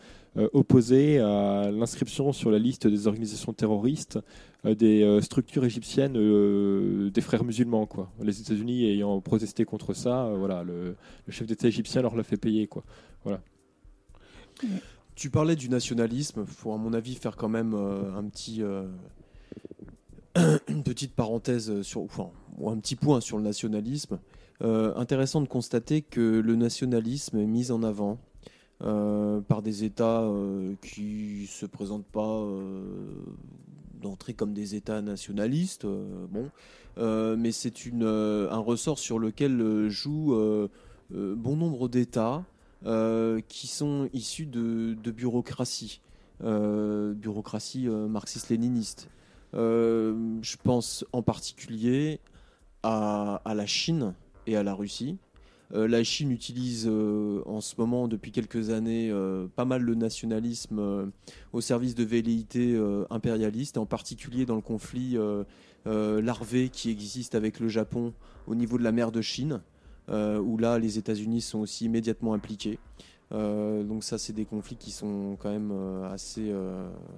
Speaker 1: opposé à l'inscription sur la liste des organisations terroristes euh, des euh, structures égyptiennes euh, des frères musulmans. Quoi. Les États-Unis ayant protesté contre ça, euh, voilà, le, chef d'État égyptien leur l'a fait payer. Quoi.
Speaker 4: Tu parlais du nationalisme. faut à mon avis faire quand même euh, un petit, euh, *clears throat* une petite parenthèse sur, enfin, un petit point sur le nationalisme. Euh, intéressant de constater que le nationalisme est mis en avant euh, par des États euh, qui se présentent pas euh, d'entrée comme des États nationalistes. euh, bon, mais c'est un ressort sur lequel jouent bon nombre d'États qui sont issus de, bureaucratie, bureaucratie marxiste-léniniste. Je pense en particulier à la Chine et à la Russie. Euh, la Chine utilise euh, en ce moment, depuis quelques années, euh, pas mal le nationalisme au service de velléités impérialistes, en particulier dans le conflit larvé qui existe avec le Japon au niveau de la mer de Chine, où là les États-Unis sont aussi immédiatement impliqués. Donc ça, c'est des conflits qui sont quand même assez,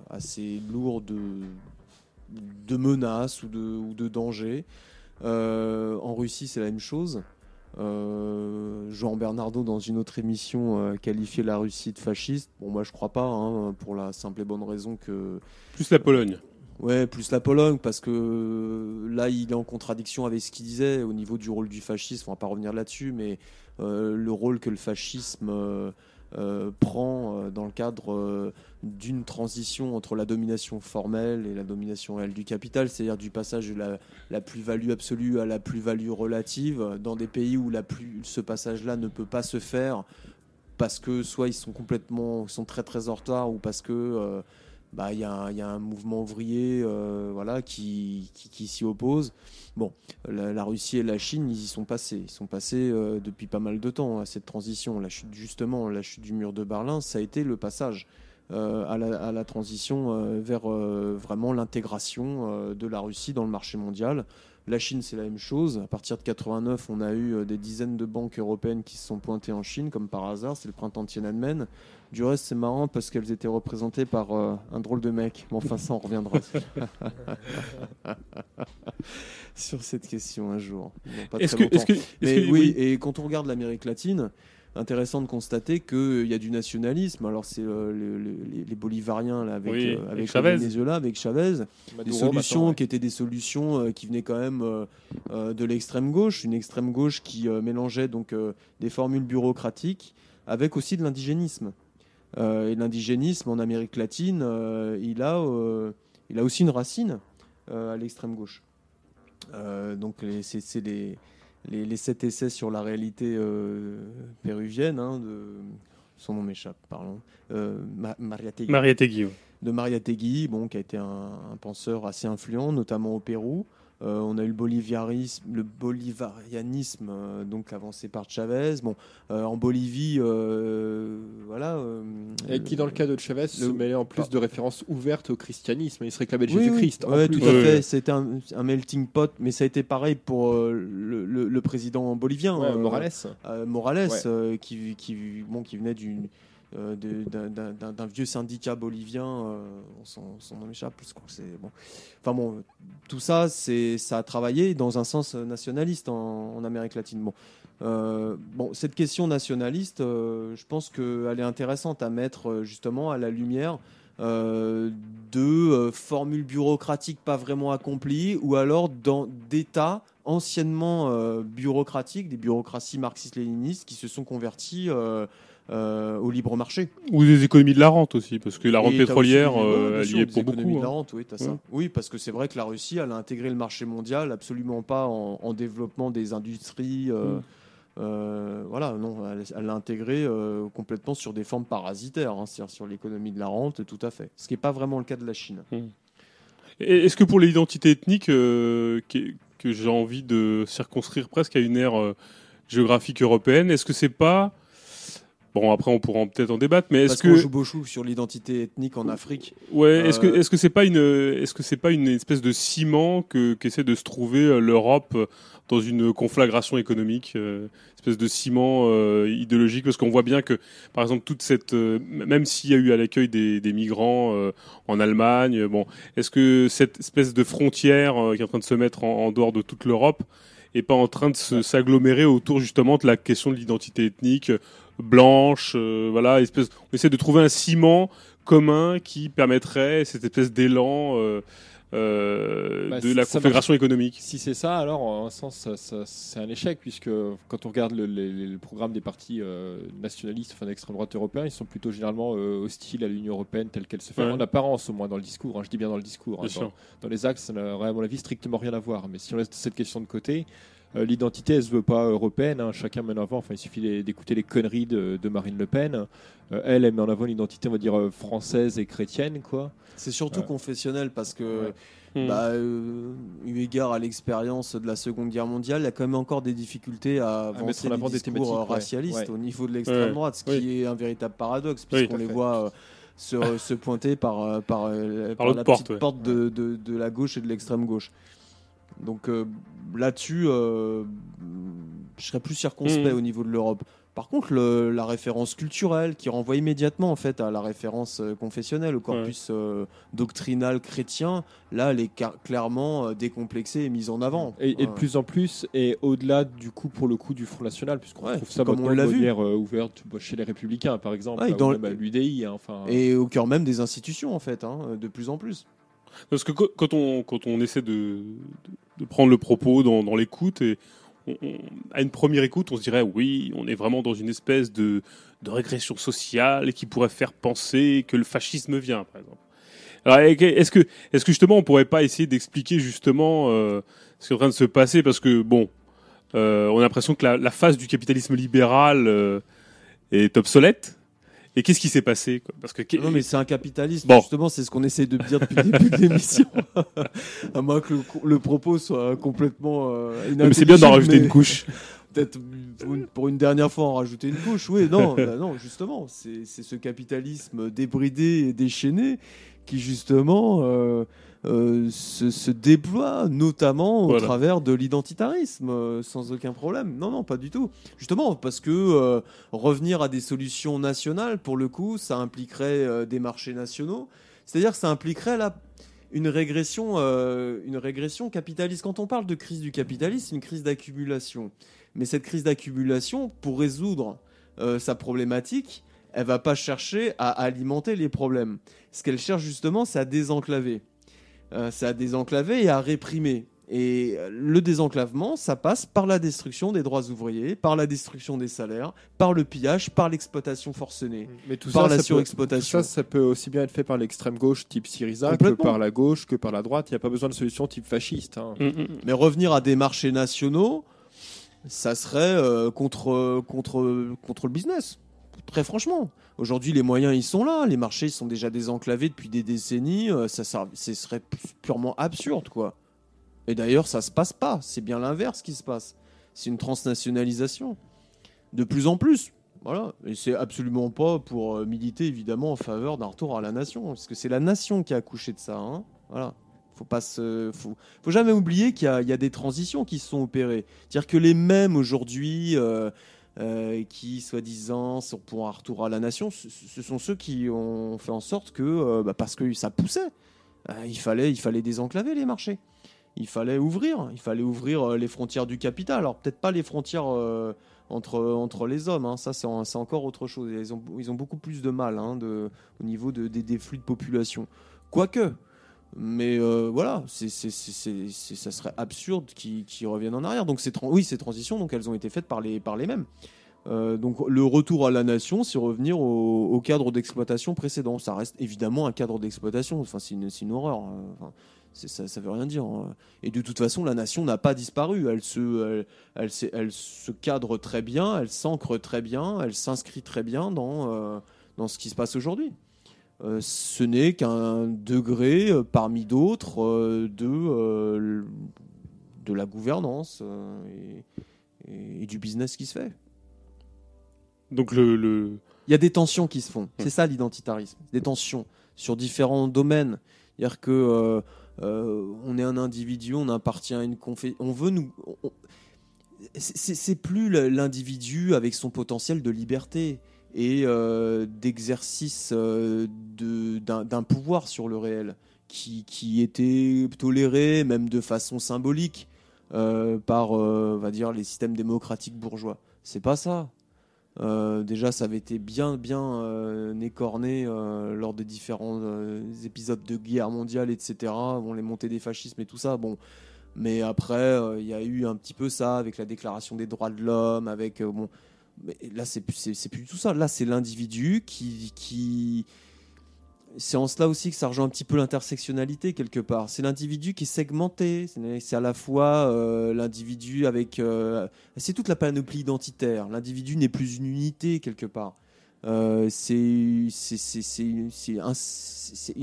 Speaker 4: assez lourds de, de menaces ou de, ou de dangers. En Russie, c'est la même chose. Euh, Jean Bernardo, dans une autre émission, euh, qualifiait la Russie de fasciste. Bon, moi, je crois pas, hein, pour la simple et bonne raison que
Speaker 2: Plus la Pologne.
Speaker 4: Ouais, plus la Pologne, parce que euh, là, il est en contradiction avec ce qu'il disait au niveau du rôle du fascisme. On va pas revenir là-dessus, mais euh, le rôle que le fascisme euh, prend euh, dans le cadre euh, d'une transition entre la domination formelle et la domination réelle du capital, c'est-à-dire du passage de la, plus-value absolue à la plus-value relative, dans des pays où ce passage-là ne peut pas se faire parce que soit ils sont complètement, sont très très en retard, ou parce que bah, il y, a y a un mouvement ouvrier euh, voilà, qui, qui, s'y oppose. Bon, la, Russie et la Chine, ils y sont passés. Ils sont passés euh, depuis pas mal de temps à cette transition. La chute, justement, la chute du mur de Berlin, ça a été le passage euh, à, la, transition vers vraiment l'intégration de la Russie dans le marché mondial. La Chine, c'est la même chose. À partir de 89, on a eu euh, des dizaines de banques européennes qui se sont pointées en Chine, comme par hasard. C'est le printemps de Tiananmen. Du reste, c'est marrant parce qu'elles étaient représentées par euh, un drôle de mec. Mais enfin, ça, on reviendra *laughs* sur cette question un jour. Bon, pas
Speaker 2: Est-ce que, est-ce
Speaker 4: longtemps.
Speaker 2: que, est-ce
Speaker 4: Mais
Speaker 2: que-
Speaker 4: oui, et quand on regarde l'Amérique latine, intéressant de constater qu'il y a du nationalisme. Alors, c'est euh, le- le- les, les Bolivariens là, avec,
Speaker 2: Oui,
Speaker 4: euh,
Speaker 2: avec Chavez.
Speaker 4: Venezuela, avec Chavez des solutions
Speaker 5: maintenant, ouais.
Speaker 4: qui étaient des solutions euh, qui venaient quand même euh, euh, de l'extrême gauche, une extrême gauche qui euh, mélangeait donc euh, des formules bureaucratiques avec aussi de l'indigénisme. Euh, et l'indigénisme en Amérique latine, euh, il, a, euh, il a aussi une racine euh, à l'extrême gauche. Euh, donc c'est c'est les, sept essais sur la réalité euh, péruvienne, hein, de, son nom m'échappe, pardon, euh, Ma- Mariategui de Mariategui, bon, qui a été un, un penseur assez influent, notamment au Pérou. Euh, on a eu le boliviarisme, le bolivarianisme, euh, donc avancé par Chavez. Bon, euh, en Bolivie, euh, voilà. euh,
Speaker 1: Et qui, dans le cas de Chavez, se mêlait en plus de références ouvertes au christianisme. Il se réclamait de
Speaker 4: Oui,
Speaker 1: Jésus-Christ.
Speaker 4: oui. Ouais, tout à fait. C'était un, un melting pot, mais ça a été pareil pour euh, le, le- le président bolivien.
Speaker 1: Ouais,
Speaker 4: euh,
Speaker 1: Morales.
Speaker 4: euh, Morales,
Speaker 1: Ouais.
Speaker 4: euh, qui, qui, bon, qui venait d'une, d'un- d'un vieux syndicat bolivien, euh, son, son nom je crois que c'est bon. Enfin bon, tout ça, c'est, ça a travaillé dans un sens nationaliste en, Amérique latine. Bon, Euh, bon, cette question nationaliste, euh, je pense qu'elle est intéressante à mettre euh, justement à la lumière euh, de euh, formules bureaucratiques pas vraiment accomplies ou alors d'États anciennement euh, bureaucratiques, des bureaucraties marxistes-léninistes qui se sont convertis euh, au libre marché.
Speaker 2: Ou des économies de la rente aussi, parce que la rente
Speaker 4: Et
Speaker 2: pétrolière, euh, elle y est pour
Speaker 4: économies
Speaker 2: beaucoup.
Speaker 4: de la
Speaker 2: hein.
Speaker 4: rente, oui, ça. Parce que c'est vrai que la Russie, elle a intégré le marché mondial absolument pas en, en développement des industries. euh,
Speaker 2: Mm.
Speaker 4: voilà, non, elle l'a intégré complètement sur des formes parasitaires, hein, c'est-à-dire sur l'économie de la rente, tout à fait. Ce qui n'est pas vraiment le cas de la Chine.
Speaker 2: Et Est-ce que pour l'identité ethnique, euh, que, que j'ai envie de circonscrire presque à une ère géographique européenne, est-ce que c'est pas. Bon, après, on pourra peut-être en débattre, mais est-ce
Speaker 4: Parce qu'on
Speaker 2: que.
Speaker 4: joue beaucoup sur l'identité ethnique en Afrique.
Speaker 2: Ouais, est-ce que
Speaker 4: Euh,
Speaker 2: est-ce que c'est pas une est-ce que c'est pas une espèce de ciment que qu'essaie de se trouver euh, l'Europe euh, dans une conflagration économique, euh, espèce de ciment euh, idéologique? Parce qu'on voit bien que par exemple toute cette euh, même s'il y a eu à l'accueil des, des migrants euh, en Allemagne, bon, est-ce que cette espèce de frontière euh, qui est en train de se mettre en, en dehors de toute l'Europe est pas en train de s'agglomérer autour justement de la question de l'identité ethnique blanche, euh, voilà, espèce on essaie de trouver un ciment commun qui permettrait cette espèce d'élan euh, euh,
Speaker 1: Bah,
Speaker 2: de la
Speaker 1: ça
Speaker 2: confédération économique.
Speaker 1: Si c'est ça, alors en un sens, c'est un échec, puisque quand on regarde le, les- le programme des partis euh, nationalistes, enfin d'extrême droite européens, ils sont plutôt généralement euh, hostiles à l'Union européenne telle qu'elle se fait,
Speaker 2: Ouais.
Speaker 1: en apparence au moins dans le discours. hein, je dis bien dans le discours. hein, dans, dans les axes, ça n'a à mon avis strictement rien à voir. Mais si on laisse cette question de côté, l'identité, elle se veut pas européenne. hein, chacun met en avant. Enfin, il suffit les- d'écouter les conneries de, de Marine Le Pen. Euh, elle, elle met en avant une identité, on va dire euh, française et chrétienne, quoi.
Speaker 4: C'est surtout confessionnel parce que,
Speaker 1: Ouais.
Speaker 2: Hmm.
Speaker 4: bah, euh, eu égard à l'expérience de la Seconde Guerre mondiale, il y a quand même encore des difficultés à
Speaker 1: mettre
Speaker 4: avancer
Speaker 1: en
Speaker 4: des
Speaker 1: avant des
Speaker 4: discours
Speaker 1: thématiques,
Speaker 4: euh,
Speaker 1: ouais.
Speaker 4: racialistes
Speaker 1: Ouais.
Speaker 4: au niveau de l'extrême
Speaker 2: Ouais.
Speaker 4: droite, ce
Speaker 2: Oui.
Speaker 4: qui est un véritable paradoxe puisqu'on
Speaker 1: à
Speaker 4: les
Speaker 1: fait.
Speaker 4: voit euh, se, *laughs* se pointer par, euh, par, euh, par
Speaker 2: l'autre
Speaker 4: la
Speaker 2: porte,
Speaker 4: petite
Speaker 2: ouais.
Speaker 4: porte de, de- de la gauche et de l'extrême gauche. Donc euh, là-dessus, euh, je serais plus circonspect
Speaker 2: Mhm.
Speaker 4: au niveau de l'Europe. Par contre, le- la référence culturelle qui renvoie immédiatement en fait à la référence euh, confessionnelle, au corpus euh, doctrinal chrétien, là, elle est clairement décomplexée et mise en avant.
Speaker 5: Et, et de plus en plus, et au-delà du coup, pour le coup, du Front National, puisqu'on
Speaker 4: Ouais,
Speaker 5: trouve ça
Speaker 4: comme on l'a vu.
Speaker 5: euh, ouverte bah, chez les Républicains, par exemple, ou
Speaker 4: dans
Speaker 5: l'UDI. hein, enfin,
Speaker 4: Et au cœur même des institutions, en fait, hein, de plus en plus.
Speaker 2: Parce que quand on, quand on essaie de, de, prendre le propos dans, dans l'écoute, et à une première écoute, on se dirait oui, on est vraiment dans une espèce de, de régression sociale qui pourrait faire penser que le fascisme vient, par exemple. Est-ce que, est-ce que justement on pourrait pas essayer d'expliquer justement euh, ce qui est en train de se passer? Parce que bon, euh, on a l'impression que la, la phase du capitalisme libéral euh, est obsolète. Et qu'est-ce qui s'est passé quoi? Parce que
Speaker 4: Non, mais c'est un capitalisme,
Speaker 2: Bon.
Speaker 4: justement, c'est ce qu'on essaie de dire depuis le début de l'émission. *laughs* à moins que le, le propos soit complètement. euh,
Speaker 2: Non, mais c'est bien d'en rajouter
Speaker 4: mais
Speaker 2: une couche. *laughs*
Speaker 4: Peut-être pour une, pour une dernière fois en rajouter une couche. Oui, non, *laughs* bah non justement, c'est c'est ce capitalisme débridé et déchaîné qui, justement, euh, euh, se, se déploie notamment au
Speaker 2: Voilà.
Speaker 4: travers de l'identitarisme, euh, sans aucun problème. Non, non, pas du tout. Justement, parce que euh, revenir à des solutions nationales, pour le coup, ça impliquerait des marchés nationaux. C'est-à-dire que ça impliquerait là une régression, une régression capitaliste. Quand on parle de crise du capitalisme, c'est une crise d'accumulation. Mais cette crise d'accumulation, pour résoudre sa problématique, elle va pas chercher à alimenter les problèmes. Ce qu'elle cherche justement, c'est à désenclaver. Euh, c'est à désenclaver et à réprimer. Et euh, le désenclavement, ça passe par la destruction des droits ouvriers, par la destruction des salaires, par le pillage, par l'exploitation forcenée,
Speaker 5: mais tout
Speaker 4: par
Speaker 5: ça,
Speaker 4: la
Speaker 5: ça peut, tout
Speaker 4: surexploitation.
Speaker 5: ça, ça peut aussi bien être fait par l'extrême gauche type Syriza que par la gauche, que par la droite. Il n'y a pas besoin de solution type fasciste. hein.
Speaker 2: Mm, mm.
Speaker 4: Mais revenir à des marchés nationaux, ça serait euh, contre, contre, contre le business. Très franchement. Aujourd'hui, les moyens, ils sont là. Les marchés sont déjà désenclavés depuis des décennies. euh, ça, ce serait pu- purement absurde, quoi. Et d'ailleurs, ça se passe pas. C'est bien l'inverse qui se passe. C'est une transnationalisation. De plus en plus. Voilà. Et c'est absolument pas pour euh, militer, évidemment, en faveur d'un retour à la nation. Parce que c'est la nation qui a accouché de ça. hein. Voilà. Faut pas faut, jamais oublier qu'il y, a- il y a des transitions qui se sont opérées. C'est-à-dire que les mêmes aujourd'hui, euh, euh, qui soi-disant sont pour un retour à la nation, ce, sont ceux qui ont fait en sorte que, euh, bah, parce que ça poussait, euh, il fallait, il fallait désenclaver les marchés. Il fallait ouvrir, il fallait ouvrir euh, les frontières du capital. Alors peut-être pas les frontières entre, entre les hommes, hein, ça c'est en- c'est encore autre chose. Ils ont, ils ont beaucoup plus de mal hein, au niveau de, des, des flux de population. Quoique, mais euh, voilà, ça serait absurde qu'ils, reviennent en arrière. Donc ces oui, ces transitions, donc elles ont été faites par les, par les mêmes. Euh, donc le retour à la nation, c'est revenir au, cadre d'exploitation précédent. Ça reste évidemment un cadre d'exploitation. Enfin, c'est une, horreur. hein. Ça, ça veut rien dire. hein. Et de toute façon, la nation n'a pas disparu. Elle se, elle se cadre très bien, elle s'ancre très bien, elle s'inscrit très bien dans, euh, dans ce qui se passe aujourd'hui. Euh, ce n'est qu'un degré euh, parmi d'autres euh, de, de la gouvernance et, et- et du business qui se fait.
Speaker 2: Donc le, le-
Speaker 4: Il y a des tensions qui se font. C'est ça l'identitarisme. Des tensions sur différents domaines. C'est-à-dire que on est un individu, on appartient à une confession. On veut nous. on- c'est- plus l'individu avec son potentiel de liberté et euh, d'exercice euh, d'un pouvoir sur le réel qui, qui était toléré même de façon symbolique euh, par euh, on va dire les systèmes démocratiques bourgeois. C'est pas ça. Déjà, ça avait été bien, bien écorné lors des différents épisodes de guerre mondiale, etc. Bon, les montées des fascismes et tout ça. Bon, mais après, il y a eu un petit peu ça avec la Déclaration des droits de l'homme, avec. Mais là, c'est plus, du tout ça. Là, c'est l'individu qui, qui. C'est en cela aussi que ça rejoint un petit peu l'intersectionnalité quelque part. C'est l'individu qui est segmenté. C'est à la fois euh, l'individu avec. euh, c'est toute la panoplie identitaire. L'individu n'est plus une unité quelque part. Euh, c'est un,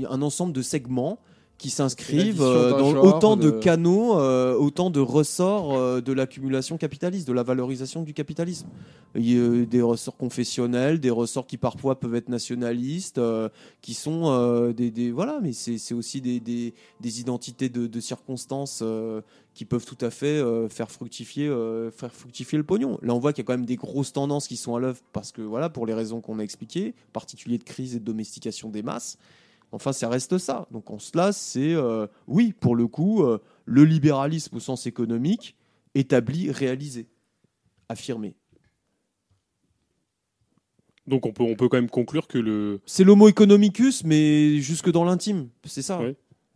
Speaker 4: un ensemble de segments qui s'inscrivent euh, dans
Speaker 6: genre
Speaker 4: autant de
Speaker 6: de-
Speaker 4: canaux, euh, autant de ressorts euh, de l'accumulation capitaliste, de la valorisation du capitalisme. Il y a des ressorts confessionnels, des ressorts qui parfois peuvent être nationalistes, euh, qui sont des, des- voilà, mais c'est aussi des, des, des identités de, de circonstances qui peuvent tout à fait faire fructifier faire fructifier le pognon. Là, on voit qu'il y a quand même des grosses tendances qui sont à l'œuvre parce que voilà, pour les raisons qu'on a expliquées, en particulier de crise et de domestication des masses. Enfin, ça reste ça. Donc en cela, c'est euh, oui, pour le coup, euh, le libéralisme au sens économique établi, réalisé, affirmé.
Speaker 2: Donc on peut, on peut quand même conclure que le.
Speaker 4: C'est l'homo economicus, mais jusque dans l'intime, c'est ça.
Speaker 2: Oui.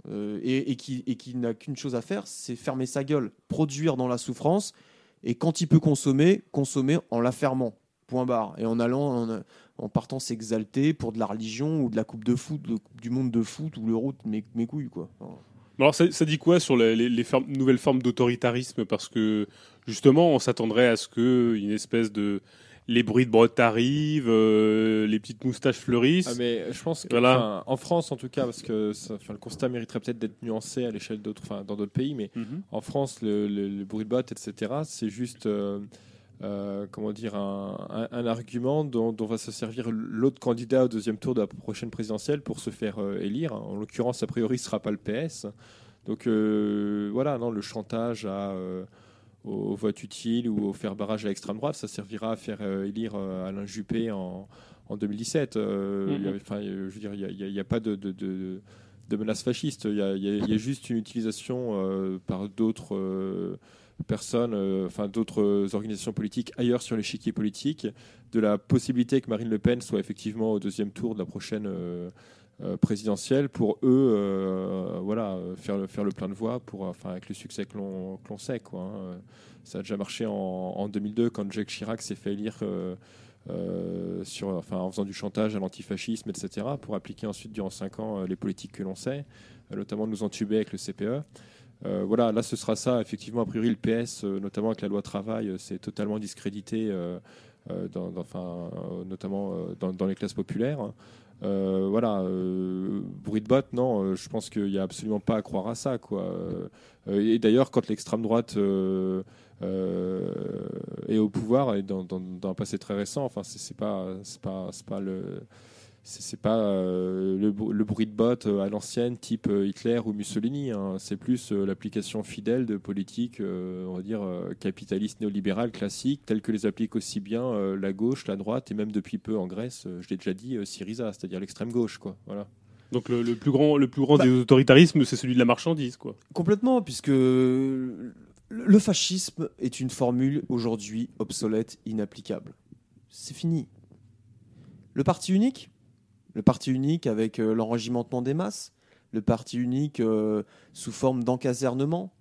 Speaker 4: Euh, et, et qui, et qui n'a qu'une chose à faire, c'est fermer sa gueule, produire dans la souffrance, et quand il peut consommer, consommer en la fermant. Point barre. Et en allant, en, en partant s'exalter pour de la religion ou de la coupe de foot, de- du monde de foot ou l'euro mes, mes couilles, quoi. Enfin,
Speaker 2: Alors ça, ça dit quoi sur les, les- les formes- nouvelles formes d'autoritarisme? Parce que justement, on s'attendrait à ce que une espèce de les bruits de brotte arrivent, euh, les petites moustaches fleurissent.
Speaker 1: Ah, mais je pense que,
Speaker 2: Voilà.
Speaker 1: en France en tout cas, parce que ça- le constat mériterait peut-être d'être nuancé à l'échelle d'autres, enfin, dans d'autres pays, mais
Speaker 2: Mhm.
Speaker 1: en France, le, le- le bruit de botte, etc., c'est juste, euh, euh, comment dire, un, un- un argument dont, dont va se servir l'autre candidat au deuxième tour de la prochaine présidentielle pour se faire euh, élire. En l'occurrence, a priori, ce sera pas le PS. Donc euh, voilà, non, le chantage à, euh, au vote utile ou au faire barrage à l'extrême droite, ça servira à faire élire Alain Juppé en, en 2017. Euh,
Speaker 2: Mhm.
Speaker 1: il y a- enfin, je veux dire, il n'y a, pas de, de, de- de menace fasciste. Il y a, y y juste une utilisation par d'autres personnes, euh, d'autres organisations politiques ailleurs sur l'échiquier politique, de la possibilité que Marine Le Pen soit effectivement au deuxième tour de la prochaine euh, euh, présidentielle pour eux, voilà, faire le, faire le plein de voix pour, enfin, avec le succès que l'on que sait, quoi. hein. Ça a déjà marché en, en 2002 quand Jacques Chirac s'est fait élire. sur, enfin, en faisant du chantage à l'antifascisme, etc., pour appliquer ensuite durant 5 ans les politiques que l'on sait, euh, notamment nous entuber avec le CPE. Euh, voilà, là ce sera ça. Effectivement, a priori, le PS, euh, notamment avec la loi travail, euh, c'est totalement discrédité, euh, notamment dans, les classes populaires. Voilà, bruit de botte, non, je pense qu'il n'y a absolument pas à croire à ça. Quoi. Et d'ailleurs, quand l'extrême droite est au pouvoir, et dans, un passé très récent, enfin, c'est pas, pas, pas le. C'est pas euh, le, br- le bruit de botte euh, à l'ancienne, type euh, Hitler ou Mussolini. hein. C'est plus euh, l'application fidèle de politiques, euh, on va dire, euh, capitalistes néolibérales classiques, telles que les applique aussi bien euh, la gauche, la droite, et même depuis peu en Grèce, euh, je l'ai déjà dit, euh, Syriza, c'est-à-dire l'extrême gauche. Quoi. Voilà.
Speaker 2: Donc le, le plus grand, le plus grand
Speaker 4: Bah-
Speaker 2: des autoritarismes, c'est celui de la marchandise, quoi.
Speaker 4: Complètement, puisque le fascisme est une formule aujourd'hui obsolète, inapplicable. C'est fini. Le parti unique, le parti unique avec euh, l'enregimentement des masses, le parti unique euh, sous forme d'encasernement,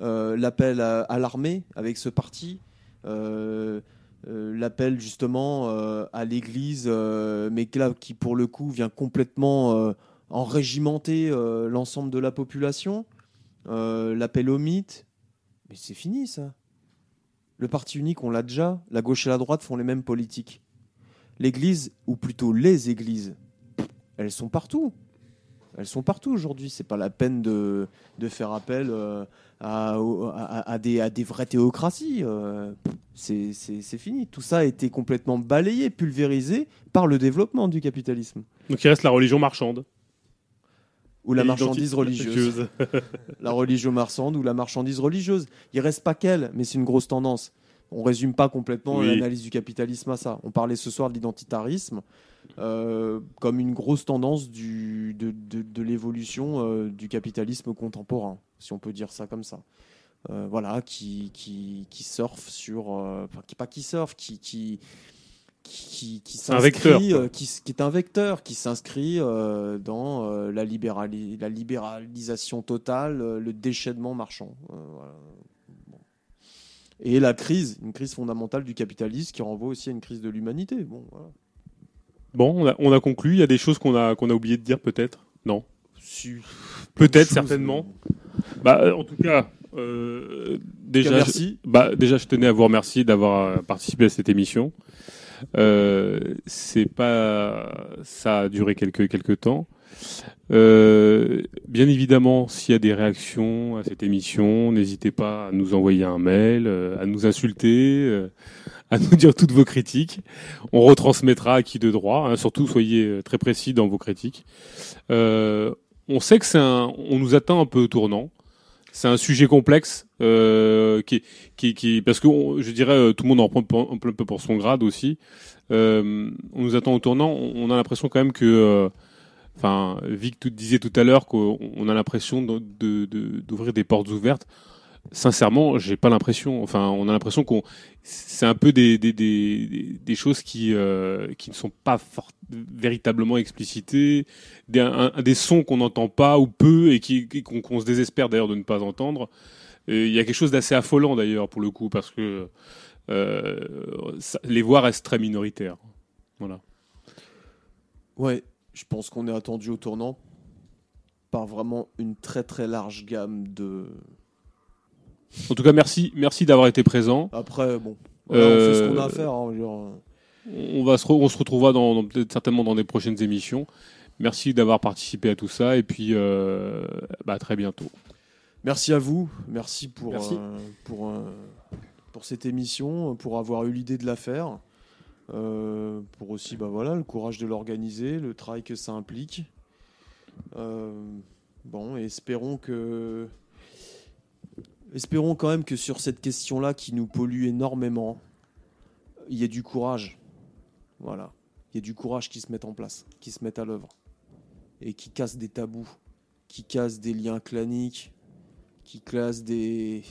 Speaker 4: euh, l'appel à, l'armée avec ce parti, euh, l'appel justement à l'Église, mais qui pour le coup vient complètement enrégimenter l'ensemble de la population, l'appel au mythe, mais c'est fini ça. Le parti unique, on l'a déjà, la gauche et la droite font les mêmes politiques. L'Église, ou plutôt les églises, elles sont partout. Elles sont partout aujourd'hui. C'est pas la peine de, de faire appel euh, à, à- à des, à des vraies théocraties. euh, c'est fini. Tout ça a été complètement balayé, pulvérisé par le développement du capitalisme.
Speaker 2: Donc il reste la religion marchande.
Speaker 4: Ou la marchandise religieuse. *laughs* la religion marchande ou la marchandise religieuse. Il reste pas qu'elle, mais c'est une grosse tendance. On résume pas complètement
Speaker 2: Oui.
Speaker 4: l'analyse du capitalisme à ça. On parlait ce soir de l'identitarisme euh, comme une grosse tendance du, de, de- de l'évolution euh, du capitalisme contemporain, si on peut dire ça comme ça. Euh, voilà, qui, qui, qui surfe sur. Enfin, qui, pas qui surfe, qui. qui qui, qui
Speaker 2: un vecteur,
Speaker 4: s'inscrit, qui, est un vecteur, qui s'inscrit dans la, libérali- la libéralisation totale, le déchaînement marchand. Voilà. Et la crise, une crise fondamentale du capitalisme qui renvoie aussi à une crise de l'humanité. Bon, voilà.
Speaker 2: Bon, on a, on a conclu. Il y a des choses qu'on a, qu'on a oublié de dire, peut-être? Non.
Speaker 4: Si-
Speaker 2: Peut-être, certainement.
Speaker 4: mais-
Speaker 2: Bah, euh, en tout cas, euh, déjà,
Speaker 4: merci.
Speaker 2: Je, bah, déjà, je tenais à vous remercier d'avoir euh, participé à cette émission. Euh, c'est pas, ça a duré quelques quelques temps. Euh, bien évidemment, s'il y a des réactions à cette émission, n'hésitez pas à nous envoyer un mail, euh, à nous insulter, euh, à nous dire toutes vos critiques. On retransmettra à qui de droit. hein. surtout, soyez euh, très précis dans vos critiques. Euh, on sait que c'est un, on nous atteint un peu au tournant. C'est un sujet complexe euh, qui, qui, qui, parce que je dirais euh, tout le monde en prend un peu pour son grade aussi. Euh, on nous attend au tournant. On a l'impression quand même que, euh, enfin, Vic tout, disait tout à l'heure qu'on on a l'impression d'ouvrir des portes ouvertes. Sincèrement, j'ai pas l'impression. Enfin, on a l'impression qu'on, c'est un peu des des, des, choses qui euh, qui ne sont pas véritablement explicitées, des, des sons qu'on n'entend pas ou peu et qu'on se désespère d'ailleurs de ne pas entendre. Il y a quelque chose d'assez affolant d'ailleurs pour le coup parce que euh, les voix restent très minoritaires. Voilà.
Speaker 4: Ouais, je pense qu'on est attendu au tournant par vraiment une très très large gamme de.
Speaker 2: En tout cas, merci, merci d'avoir été présent.
Speaker 4: Après, bon, voilà, on fait ce qu'on a à
Speaker 2: Euh,
Speaker 4: faire. hein, euh.
Speaker 2: On va se, re- on se retrouvera dans, dans- peut-être certainement dans des prochaines émissions. Merci d'avoir participé à tout ça et puis euh, bah, à très bientôt.
Speaker 4: Merci à vous, merci pour,
Speaker 1: Merci.
Speaker 4: euh, pour, euh, pour cette émission, pour avoir eu l'idée de la faire, euh, pour aussi bah, voilà, le courage de l'organiser, le travail que ça implique. Euh, bon, et espérons que. Espérons quand même que sur cette question-là qui nous pollue énormément, il y ait du courage. Voilà. Il y ait du courage qui se mette en place, qui se mette à l'œuvre. Et qui casse des tabous, qui casse des liens claniques, qui classe des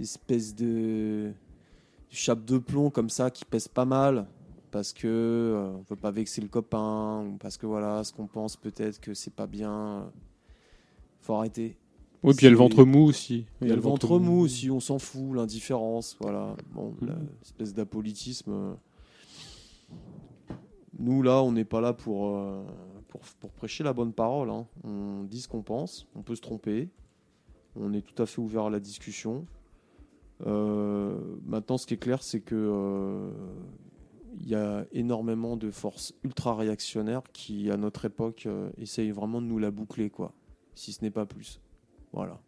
Speaker 4: espèces de chape de plomb comme ça qui pèsent pas mal parce que euh, on veut pas vexer le copain ou parce que voilà ce qu'on pense peut-être que c'est pas bien faut arrêter
Speaker 2: Oui, puis il y a le ventre mou aussi.
Speaker 4: il y a le ventre mou aussi on s'en fout l'indifférence voilà bon
Speaker 2: Mhm.
Speaker 4: l'espèce d'apolitisme euh. nous là on n'est pas là pour, euh, pour pour prêcher la bonne parole hein. on dit ce qu'on pense on peut se tromper on est tout à fait ouvert à la discussion. Euh, maintenant, ce qui est clair, c'est que euh, il y a énormément de forces ultra réactionnaires qui, à notre époque, essayent vraiment de nous la boucler, quoi. Si ce n'est pas plus. Voilà.